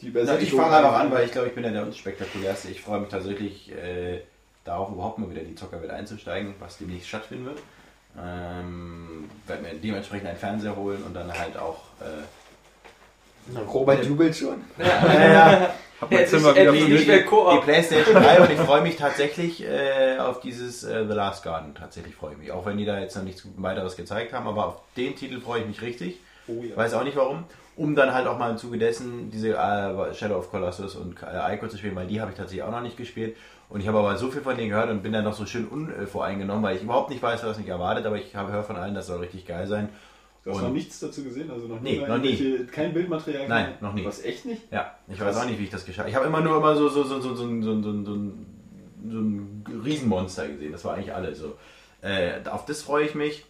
die Na, Übersättigung... ich fange einfach an, weil ich glaube, ich bin ja der unspektakulärste. Ich freue mich tatsächlich äh, darauf, überhaupt mal wieder in die Zockerwelt einzusteigen, was demnächst stattfinden wird. Ähm, werde mir dementsprechend einen Fernseher holen und dann halt auch. Äh, Robert jubelt schon. Hab mein Endlich, Zimmer wieder nicht mehr die. PlayStation 3 und ich freue mich tatsächlich äh, auf dieses äh, The Last Garden. Tatsächlich freue ich mich. Auch wenn die da jetzt noch nichts weiteres gezeigt haben, aber auf den Titel freue ich mich richtig. Oh ja. Weiß auch nicht warum. Um dann halt auch mal im Zuge dessen diese äh, Shadow of Colossus und äh, Ico zu spielen, weil die habe ich tatsächlich auch noch nicht gespielt. Und ich habe aber so viel von denen gehört und bin dann noch so schön unvoreingenommen, weil ich überhaupt nicht weiß, was mich erwartet, aber ich habe höre von allen, das soll richtig geil sein. Du hast Und- noch nichts dazu gesehen? Also noch, Nee, noch nie. Kein Bildmaterial? Nein, gesehen? noch nie. Was, echt nicht? Ja, ich weiß auch nicht, wie ich das geschafft habe. Ich habe immer nur immer so, so, so, so, so, so, so, so, so, ein Riesenmonster gesehen. Das war eigentlich alles so. Äh, auf das freue ich mich.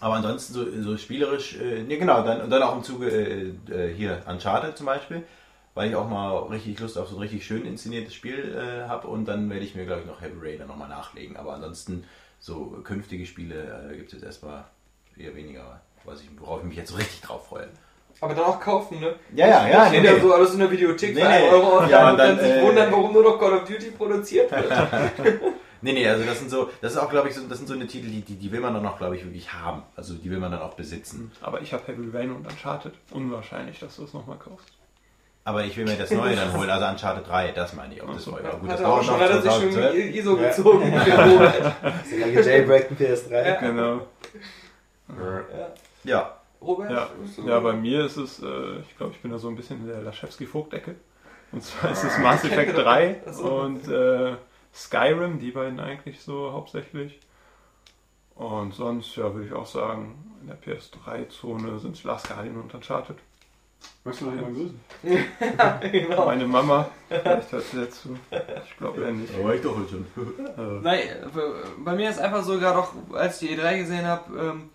Aber ansonsten so, so spielerisch, äh, nee, genau, dann, und dann auch im Zuge äh, äh, hier Uncharted zum Beispiel, weil ich auch mal richtig Lust auf so ein richtig schön inszeniertes Spiel äh, habe und dann werde ich mir, glaube ich, noch Heavy Rain dann nochmal nachlegen. Aber ansonsten, so künftige Spiele äh, gibt es jetzt erstmal eher weniger, was ich, worauf ich mich jetzt so richtig drauf freue. Aber dann auch kaufen, ne? Ja, ja, ja, nee, nee. so alles in der Videothek Nee, für 1 nee. Euro Ja, und und dann, dann, sich äh, wundern, warum nur noch Call of Duty produziert wird. Nee, nee, also das sind so, das ist auch, glaube ich, so, das sind so eine Titel, die, die, die will man dann auch, glaube ich, wirklich haben. Also die will man dann auch besitzen. Aber ich habe Heavy Rain und Uncharted. Unwahrscheinlich, dass du es nochmal kaufst. Aber ich will mir das Neue dann holen, also Uncharted 3, das meine ich auch. Das so. war ja gut, das er dauert schon, noch hat er sich schon 2012. ISO Ja. gezogen. Sogar gejailbreakten PS3. Genau. Ja, Robert? Ja. ja, bei mir ist es, äh, ich glaube, ich bin da so ein bisschen in der Laschewski-Vogt-Ecke. Und zwar ist es Mass Effect 3 Ach so. und äh, Skyrim, die beiden eigentlich so hauptsächlich. Und sonst, ja, würde ich auch sagen, in der PS3-Zone sind es Last Guardian und Uncharted. Möchtest du noch jemanden grüßen? genau. Meine Mama, vielleicht hört sie dazu. Ich glaube eher nicht. aber ich doch heute schon. Äh, Nein, bei mir ist einfach so, gerade auch als ich die E3 gesehen habe, ähm,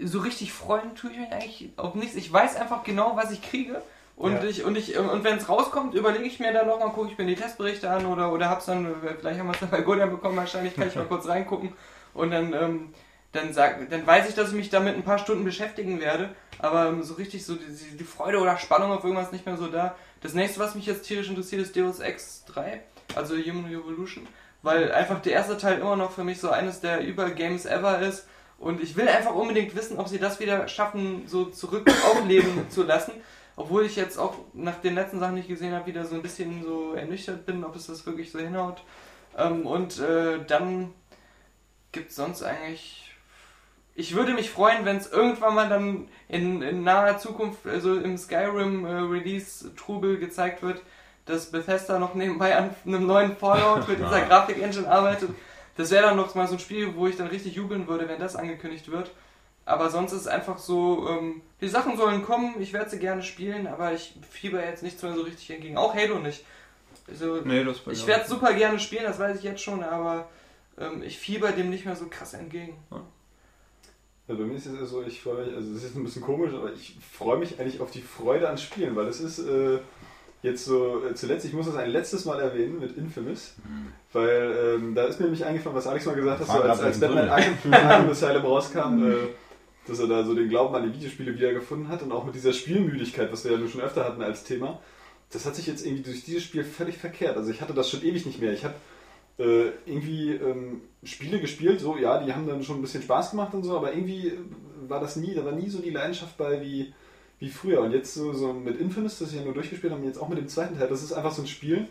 so richtig freuen tue ich mich eigentlich auf nichts. Ich weiß einfach genau, was ich kriege. Und Ja. ich und ich und wenn es rauskommt, überlege ich mir dann nochmal, gucke ich mir die Testberichte an oder oder hab's dann, vielleicht haben wir es dann bei Godian bekommen, wahrscheinlich kann ich mal kurz reingucken und dann ähm, dann sag, dann weiß ich, dass ich mich damit ein paar Stunden beschäftigen werde, aber ähm, so richtig so die, die Freude oder Spannung auf irgendwas nicht mehr so da. Das nächste, was mich jetzt tierisch interessiert, ist Deus Ex 3, also Human Revolution, weil einfach der erste Teil immer noch für mich so eines der Übergames ever ist und ich will einfach unbedingt wissen, ob sie das wieder schaffen, so zurück aufleben zu lassen. Obwohl ich jetzt auch nach den letzten Sachen, die ich gesehen habe, wieder so ein bisschen so ernüchtert bin, ob es das wirklich so hinhaut. Ähm, und äh, dann gibt es sonst eigentlich. Ich würde mich freuen, wenn es irgendwann mal dann in, in naher Zukunft, also im Skyrim äh, Release Trubel gezeigt wird, dass Bethesda noch nebenbei an einem neuen Fallout mit dieser Grafik-Engine arbeitet. Das wäre dann noch mal so ein Spiel, wo ich dann richtig jubeln würde, wenn das angekündigt wird. Aber sonst ist es einfach so, ähm, die Sachen sollen kommen, ich werde sie gerne spielen, aber ich fieber jetzt nichts mehr so richtig entgegen. Auch Halo nicht. Also, nee, das ich werde super gerne spielen, das weiß ich jetzt schon, aber ähm, ich fieber dem nicht mehr so krass entgegen. Ja, bei mir ist es ja so, ich freue mich, also es ist ein bisschen komisch, aber ich freue mich eigentlich auf die Freude an Spielen, weil es ist äh, jetzt so, äh, zuletzt, ich muss das ein letztes Mal erwähnen mit Infamous, weil ähm, da ist mir nämlich eingefallen, was Alex mal gesagt hat, so als, als Batman Arkham, Asylum rauskam, äh, dass er da so den Glauben an die Videospiele wiedergefunden hat und auch mit dieser Spielmüdigkeit, was wir ja nur schon öfter hatten als Thema, das hat sich jetzt irgendwie durch dieses Spiel völlig verkehrt. Also ich hatte das schon ewig nicht mehr. Ich habe äh, irgendwie ähm, Spiele gespielt, so ja, die haben dann schon ein bisschen Spaß gemacht und so, aber irgendwie war das nie, da war nie so die Leidenschaft bei wie, wie früher. Und jetzt so, so mit Infamous, das ich ja nur durchgespielt habe, jetzt auch mit dem zweiten Teil, das ist einfach so ein Spiel,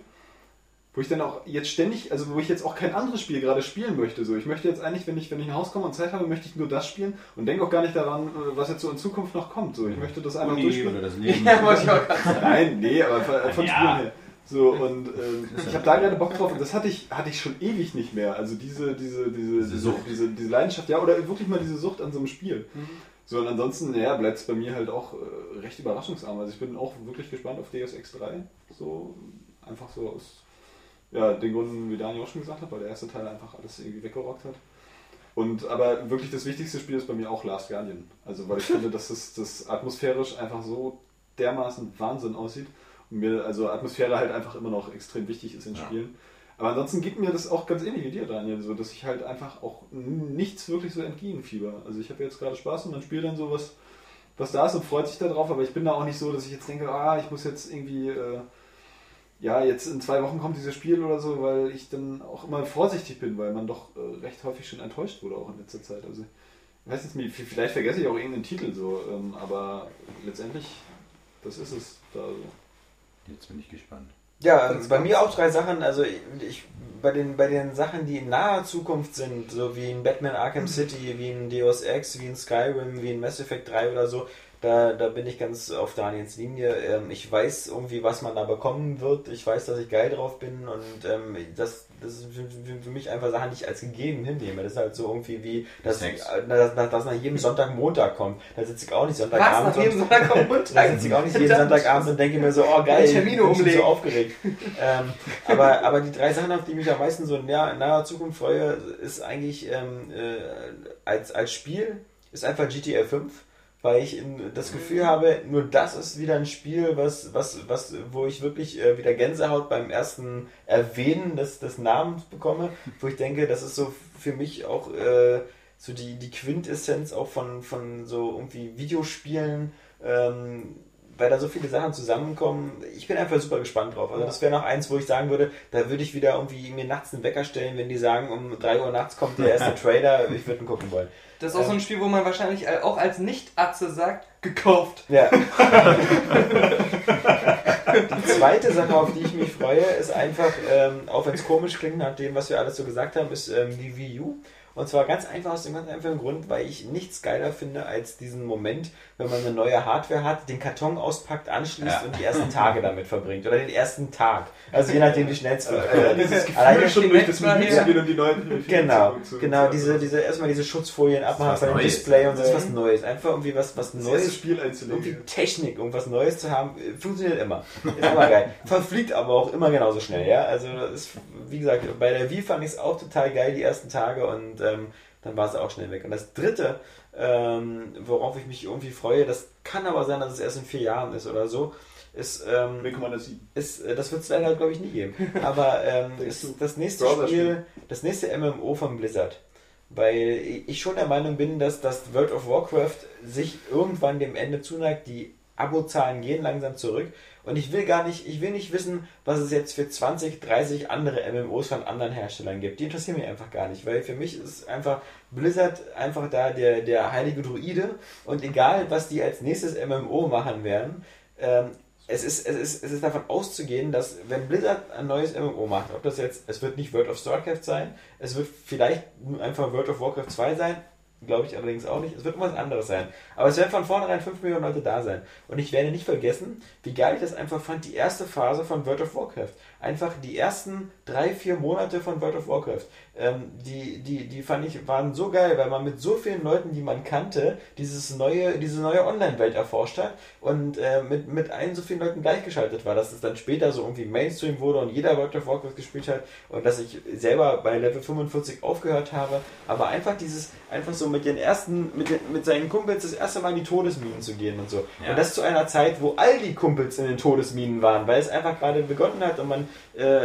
wo ich dann auch jetzt ständig, also wo ich jetzt auch kein anderes Spiel gerade spielen möchte. So, ich möchte jetzt eigentlich, wenn ich, wenn ich nach Hause komme und Zeit habe, möchte ich nur das spielen und denke auch gar nicht daran, äh, was jetzt so in Zukunft noch kommt. So, ich möchte das einfach Uni durchspielen. oder das Leben. Ja, ich auch. Nein, nee, aber von, von Spielen her. So, und ähm, ich habe da gerade Bock drauf und das hatte ich, hatte ich schon ewig nicht mehr. Also diese, diese, diese, diese, Sucht. diese, diese Leidenschaft, ja, oder wirklich mal diese Sucht an so einem Spiel. So, und ansonsten, ja, bleibt es bei mir halt auch äh, recht überraschungsarm. Also ich bin auch wirklich gespannt auf Deus Ex 3. So, einfach so aus ja, den Gründen, wie Daniel auch schon gesagt hat, weil der erste Teil einfach alles irgendwie weggerockt hat. Und aber wirklich das wichtigste Spiel ist bei mir auch Last Guardian. Also weil ich finde, dass das, das atmosphärisch einfach so dermaßen Wahnsinn aussieht. Mir, also Atmosphäre halt einfach immer noch extrem wichtig ist in Spielen. Aber ansonsten geht mir das auch ganz ähnlich wie dir, Daniel, so dass ich halt einfach auch nichts wirklich so entgegenfieber. Also ich habe jetzt gerade Spaß und man spielt dann sowas, was da ist und freut sich darauf, aber ich bin da auch nicht so, dass ich jetzt denke, ah, ich muss jetzt irgendwie, äh, ja, jetzt in zwei Wochen kommt dieses Spiel oder so, weil ich dann auch immer vorsichtig bin, weil man doch äh, recht häufig schon enttäuscht wurde auch in letzter Zeit. Also ich weiß jetzt nicht, vielleicht vergesse ich auch irgendeinen Titel so, ähm, aber letztendlich, das ist es da so. Jetzt bin ich gespannt. Ja, also bei mir auch drei Sachen. Also ich bei den bei den Sachen, die in naher Zukunft sind, so wie in Batman Arkham City, wie in Deus Ex, wie in Skyrim, wie in Mass Effect 3 oder so, da, da bin ich ganz auf Daniels Linie. Ähm, ich weiß irgendwie, was man da bekommen wird. Ich weiß, dass ich geil drauf bin und ähm, das, das ist für, für, mich einfach Sachen, die ich als gegeben hinnehme. Das ist halt so irgendwie wie, dass, äh, dass, dass, dass nach jedem Sonntag Montag kommt. Da sitze ich auch nicht Sonntagabend. Was? Nach jedem Sonntag kommt Montag? Da sitze ich auch nicht jeden Sonntagabend und denke mir so, oh geil, Termine bin so aufgeregt. ähm, aber, aber die drei Sachen, auf die ich mich am meisten so in naher, in naher Zukunft freue, ist eigentlich ähm, äh, als, als Spiel, ist einfach GTA 5. Weil ich das Gefühl habe, nur das ist wieder ein Spiel, was, was, was, wo ich wirklich äh, wieder Gänsehaut beim ersten Erwähnen des, des Namens bekomme, wo ich denke, das ist so für mich auch äh, so die, die Quintessenz auch von, von so irgendwie Videospielen, ähm, weil da so viele Sachen zusammenkommen. Ich bin einfach super gespannt drauf. Also das wäre noch eins, wo ich sagen würde, da würde ich wieder irgendwie mir nachts einen Wecker stellen, wenn die sagen, um 3 Uhr nachts kommt der erste Trailer, ich würde ihn gucken wollen. Das ist auch so ein Spiel, wo man wahrscheinlich auch als Nicht-Atze sagt, gekauft. Ja. die zweite Sache, auf die ich mich freue, ist einfach, ähm, auch wenn es komisch klingt, nach dem, was wir alles so gesagt haben, ist ähm, die Wii U. Und zwar ganz einfach aus dem ganz einfachen Grund, weil ich nichts geiler finde als diesen Moment, wenn man eine neue Hardware hat, den Karton auspackt, anschließt Ja. und die ersten Tage damit verbringt. Oder den ersten Tag. Also je nachdem, wie schnell es wird. Alleine schon durch das Menü zu gehen und die neuen Genau, zu- genau, zu- diese, diese, erstmal diese Schutzfolien abmachen was von dem. Display und das ist was Neues. Einfach irgendwie was, was das Neues Spiel irgendwie einzulegen. Technik, irgendwas Neues zu haben, äh, funktioniert immer. Ist immer geil. Verfliegt aber auch immer genauso schnell, ja. Also das ist, wie gesagt, bei der Wii fand ich es auch total geil die ersten Tage und ähm, dann war es auch schnell weg. Und das dritte, ähm, worauf ich mich irgendwie freue, das kann aber sein, dass es erst in vier Jahren ist oder so, ist, ähm, sehen? ist äh, das wird es leider, glaube ich, nie geben. Aber ähm, ist das nächste? Spiel, das nächste MMO von Blizzard. Weil ich schon der Meinung bin, dass das World of Warcraft sich irgendwann dem Ende zuneigt. Die Abozahlen gehen langsam zurück. Und ich will gar nicht, ich will nicht wissen, was es jetzt für 20, 30 andere MMOs von anderen Herstellern gibt. Die interessieren mich einfach gar nicht, weil für mich ist einfach Blizzard einfach da der, der heilige Druide und egal, was die als nächstes MMO machen werden, ähm, es ist, es, ist, es ist davon auszugehen, dass wenn Blizzard ein neues MMO macht, ob das jetzt, es wird nicht World of Starcraft sein, es wird vielleicht einfach World of Warcraft 2 sein, glaube ich allerdings auch nicht, es wird irgendwas anderes sein. Aber es werden von vornherein 5 Millionen Leute da sein. Und ich werde nicht vergessen, wie geil ich das einfach fand, die erste Phase von World of Warcraft. Einfach die ersten drei, vier Monate von World of Warcraft. Ähm, die, die, die fand ich, waren so geil, weil man mit so vielen Leuten, die man kannte, dieses neue, diese neue Online-Welt erforscht hat und äh, mit, mit allen so vielen Leuten gleichgeschaltet war, dass es dann später so irgendwie Mainstream wurde und jeder World of Warcraft gespielt hat und dass ich selber bei Level 45 aufgehört habe, aber einfach dieses, einfach so mit den ersten, mit, den, mit seinen Kumpels das erste Mal in die Todesminen zu gehen und so. Ja. Und das zu einer Zeit, wo all die Kumpels in den Todesminen waren, weil es einfach gerade begonnen hat und man, äh,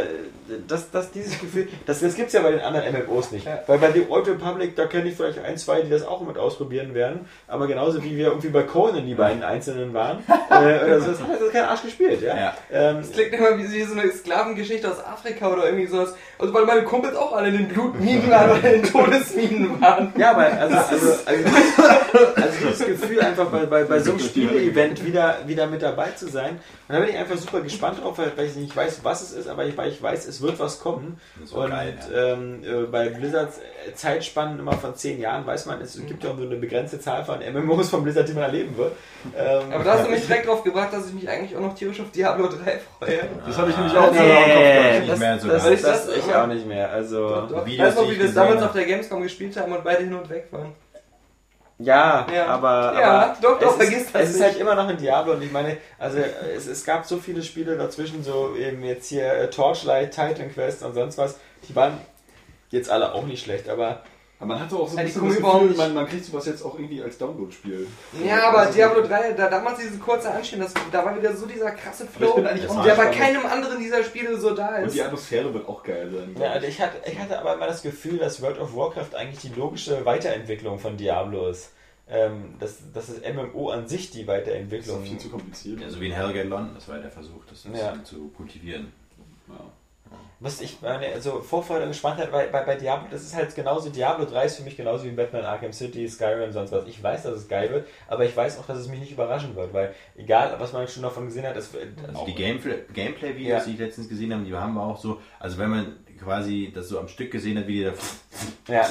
das, das, dieses Gefühl, das, das gibt es ja bei den anderen MMOs nicht. Ja. Weil bei The Old Republic, da kenne ich vielleicht ein, zwei, die das auch mit ausprobieren werden, aber genauso wie wir irgendwie bei Conan die beiden Einzelnen waren, äh, oder so, das hat das kein Arsch gespielt, ja. Ja. Ähm, Das klingt immer wie, wie so eine Sklavengeschichte aus Afrika oder irgendwie sowas. Also weil meine Kumpels auch alle in den Blutminen waren oder in den Todesminen waren. Ja, aber also, also, also, also dieses Gefühl einfach bei, bei, bei so einem Spiele-Event wieder, wieder mit dabei zu sein. Und da bin ich einfach super gespannt drauf, weil weil ich nicht weiß, was es ist, aber ich, weil ich weiß, es wird was kommen. Das Und geil, ähm, äh, bei Blizzards äh, Zeitspannen immer von zehn Jahren weiß man, es gibt ja auch nur eine begrenzte Zahl von MMOs von Blizzard, die man erleben wird. Ähm, Aber da hast du mich direkt drauf gebracht, dass ich mich eigentlich auch noch tierisch auf Diablo 3 freue. Das habe ich nämlich auch Nee, Kopf gehabt. Nicht das, mehr so das, ganz. das, Das- ich auch nicht mehr. Also Doch, Videos, weißt du wie wir es damals auf der Gamescom gespielt haben und beide hin und weg waren? ja, Ja. aber, Ja, aber doch, doch, es vergiss ist, das Es ist nicht. halt immer noch ein Diablo und ich meine, also es, es gab so viele Spiele dazwischen, so eben jetzt hier äh, Torchlight, Titan Quest und sonst was, die waren jetzt alle auch nicht schlecht, aber Aber man hat doch auch so ein bisschen das Gefühl, man, man kriegt sowas jetzt auch irgendwie als Download-Spiel. Ja, aber Das ist- Diablo 3, da damals diese kurze Anstehen, das, da war wieder so dieser krasse Aber ich Flow, der bei keinem anderen dieser Spiele so da Und ist. die Atmosphäre wird auch geil sein. Ja, also ich hatte, ich hatte aber immer das Gefühl, dass World of Warcraft eigentlich die logische Weiterentwicklung von Diablo ist. Ähm, dass, dass das MMO an sich die Das ist Weiterentwicklung viel zu kompliziert. Ja, so wie in Hellgate das war ja der Versuch, das ein bisschen Ja. zu kultivieren. Ja. Was ich meine, also Vorfreude und Gespanntheit bei, bei, bei Diablo, das ist halt genauso, Diablo 3 ist für mich genauso wie Batman Arkham City, Skyrim, sonst was. Ich weiß, dass es geil wird, aber ich weiß auch, dass es mich nicht überraschen wird, weil egal, was man schon davon gesehen hat, es Also die Gameplay- Gameplay-Videos, Ja. die ich letztens gesehen habe, die haben auch so, also wenn man quasi das so am Stück gesehen hat, wie die da ja,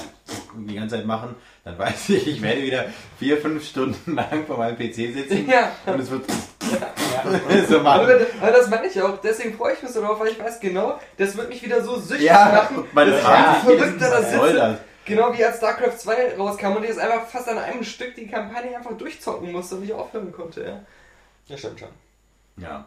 die ganze Zeit machen, dann weiß ich, ich werde wieder vier, fünf Stunden lang vor meinem PC sitzen Ja. und es wird ja. so machen. Das meine ich auch, deswegen freue ich mich so drauf, weil ich weiß genau, das wird mich wieder so süchtig Ja, machen. man dass ich sich jedes Verrückter da sitze. Genau wie als StarCraft 2 rauskam und ich jetzt einfach fast an einem Stück die Kampagne einfach durchzocken musste und nicht aufhören konnte. Ja. das stimmt schon. Ja.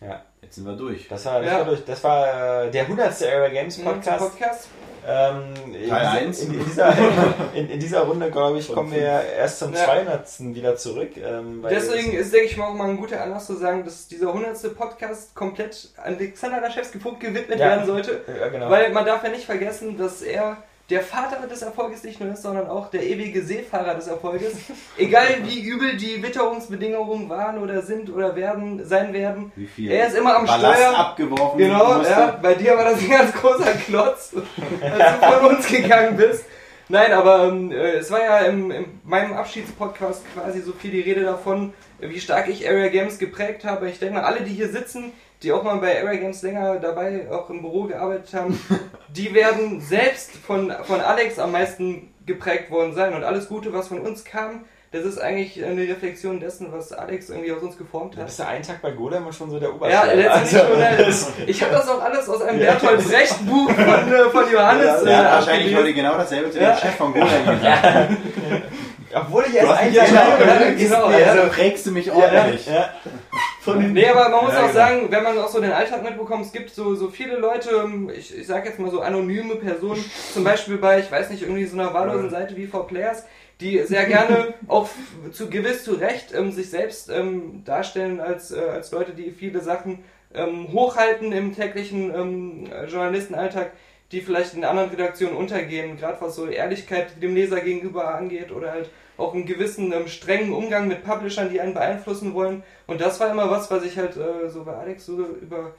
Ja. Jetzt sind wir durch. Das war, das Ja. war, durch, das war äh, der 100. Era Games Podcast. Podcast. Ähm, in, Teil dieser- eins. in, in, dieser, in, in dieser Runde, glaube ich, kommen wir erst zum Ja. 200. wieder zurück. Ähm, weil Deswegen ist, denke ich mal, auch mal ein guter Anlass zu sagen, dass dieser 100. Podcast komplett Alexander Laschewski Punkt gewidmet Ja. werden sollte. Ja, genau. Weil man darf ja nicht vergessen, dass er der Vater des Erfolges nicht nur ist, sondern auch der ewige Seefahrer des Erfolges. Egal wie übel die Witterungsbedingungen waren oder sind oder werden, sein werden. Wie viel Er ist immer am Ballast Steuer. abgeworfen Genau, ja, bei dir war das ein ganz großer Klotz, als du von uns gegangen bist. Nein, aber ähm, äh, es war ja im, in meinem Abschiedspodcast quasi so viel die Rede davon, wie stark ich Area Games geprägt habe. Ich denke mal, alle, die hier sitzen, die auch mal bei Games länger dabei auch im Büro gearbeitet haben, die werden selbst von, von Alex am meisten geprägt worden sein. Und alles Gute, was von uns kam, das ist eigentlich eine Reflexion dessen, was Alex irgendwie aus uns geformt hat. bist du einen Tag bei Golem und schon so der Ja, Oberschläger. letztendlich Also, schon. Ich habe das auch alles aus einem Bertolt Brecht Buch von, äh, von Johannes. Hat äh, wahrscheinlich abgelesen. heute genau dasselbe zu Ja. dem Chef von Golem gesagt. Obwohl ich Du erst hast einen mich ja Tag genau, ja, ja, genau, genau, ja. also prägst du mich ordentlich. Ja, Nee, aber man muss Ja, auch genau. sagen, wenn man auch so den Alltag mitbekommt, es gibt so, so viele Leute, ähm, ich, ich sag jetzt mal so anonyme Personen, zum Beispiel bei, ich weiß nicht, irgendwie so einer wahllosen Seite wie For Players, die sehr gerne auch zu gewiss zu Recht ähm, sich selbst ähm, darstellen als, äh, als Leute, die viele Sachen ähm, hochhalten im täglichen ähm, Journalistenalltag, die vielleicht in anderen Redaktionen untergehen, gerade was so Ehrlichkeit dem Leser gegenüber angeht oder halt auch einen gewissen ähm, strengen Umgang mit Publishern, die einen beeinflussen wollen. Und das war immer was, was ich halt äh, so bei Alex so über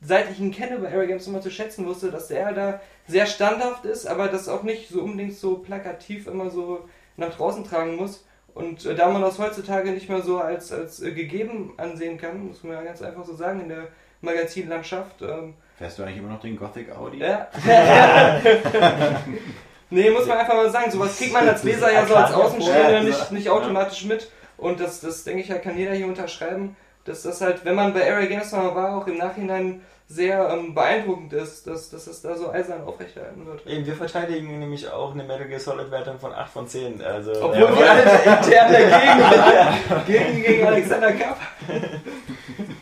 seit ich ihn kenne bei Area Games immer zu schätzen wusste, dass der da sehr standhaft ist, aber das auch nicht so unbedingt so plakativ immer so nach draußen tragen muss. Und äh, da man das heutzutage nicht mehr so als, als äh, gegeben ansehen kann, muss man ja ganz einfach so sagen, in der Magazinlandschaft. Ähm, Fährst du eigentlich immer noch den Gothic Audi? ja. nee, muss man einfach mal sagen, sowas kriegt man als Leser ja so als Außenstehender nicht, nicht automatisch mit. Und das, das denke ich ja, kann jeder hier unterschreiben, dass das halt, wenn man bei Area Games mal war, auch im Nachhinein sehr ähm, beeindruckend ist, dass, dass es da so eisern aufrechterhalten wird. Eben, wir verteidigen nämlich auch eine Metal Gear Solid Wertung von 8 von 10. Also, Obwohl ja, wir alle intern dagegen waren. Gegen, gegen Alexander Kapp.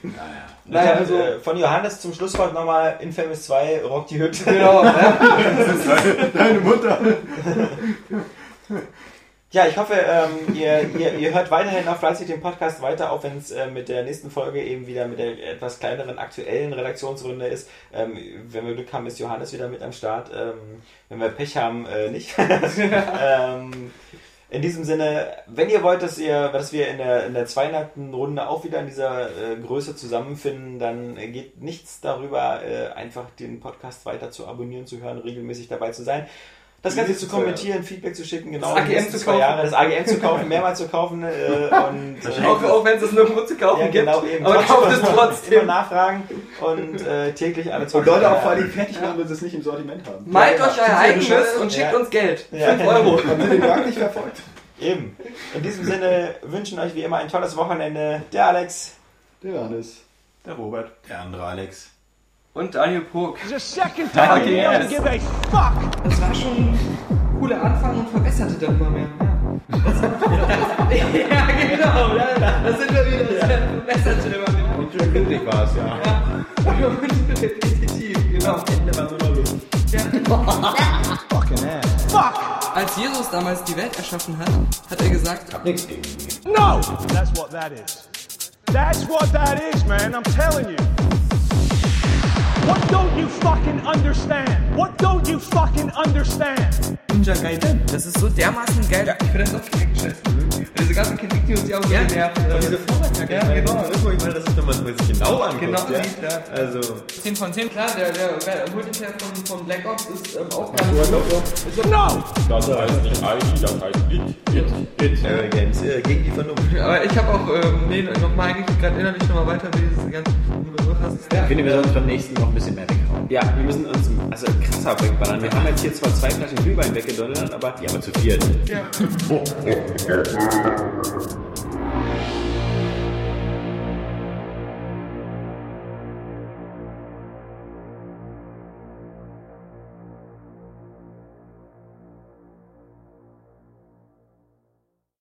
Naja. Naja, also, äh, von Johannes zum Schlusswort nochmal Infamous 2, Rock die Hütte. genau. Ja. Deine Mutter. Ja, ich hoffe, ähm, ihr, ihr, ihr hört weiterhin auch fleißig den Podcast weiter, auch wenn es äh, mit der nächsten Folge eben wieder mit der etwas kleineren aktuellen Redaktionsrunde ist. Ähm, wenn wir Glück haben, ist Johannes wieder mit am Start. Ähm, wenn wir Pech haben, äh, nicht. ähm, in diesem Sinne, wenn ihr wollt, dass, ihr, dass wir in der, in der 200. Runde auch wieder in dieser äh, Größe zusammenfinden, dann geht nichts darüber, äh, einfach den Podcast weiter zu abonnieren, zu hören, regelmäßig dabei zu sein. Das Ganze zu kommentieren, Feedback zu schicken, genau. Das AGM zu zwei kaufen. Jahre, das AGM zu kaufen, mehrmals zu kaufen äh, und äh, Auch, auch wenn es es nirgendwo zu kaufen ja, genau, gibt. eben. Aber Trotzdem kauft es immer trotzdem. nachfragen und äh, täglich alle Und Leute auch vor allem fertig machen, wenn sie es nicht im Sortiment haben. Malt Ja, euch genau. euer eigenes und schickt Ja. uns Geld. Ja. 5 Euro. Sie den Markt nicht verfolgt? Eben. In diesem Sinne wünschen euch wie immer ein tolles Wochenende. Der Alex. Der Johannes. Der Robert. Der andere Alex. Und Daniel Pog. The second time Fucking you don't yes. give a fuck. Das war schon ein cooler Anfang und verbesserte dann immer mehr. Ja, ja genau. Da, da sind wir wieder. Das verbesserte immer mehr. Und schön windig war es, ja. Ja. Und repetitiv, genau. Ende war nur noch Luft. Fuck. Jesus damals die Welt erschaffen hat, hat er gesagt, Hab nichts gegen. No! That's what that is. That's what that is, man. I'm telling you. What don't you fucking understand? What don't you fucking understand? Ninja Gaiden. Das ist so dermaßen geil. Ja, ich finde das auch direkt scheiße. Diese ganzen Kritik, die uns ja auch so genervt. Und diese Vorwärtskacke, Ja, genau. Ich meine, das ist, wenn man es genau anguckt. Genau, ja. sieht, ja. Also, 10 von 10, klar, der, der, der Multiplayer von, von Black Ops ist ähm, auch ganz gut. No! Das heißt nicht ID, das heißt IT. It, it. äh, Games äh, gegen die Vernunft. Aber ich habe auch, ähm, nee, nochmal eigentlich gerade innerlich nochmal weiter, wie diese ganzen hast. Ich finde, wir sollten uns beim nächsten noch ein bisschen mehr weghauen. Ja, wir müssen uns also krasser wegballern. Wir haben jetzt hier zwar zwei Flaschen Glühwein weggedonnert, aber Ja, aber zu viert. Ja. thank you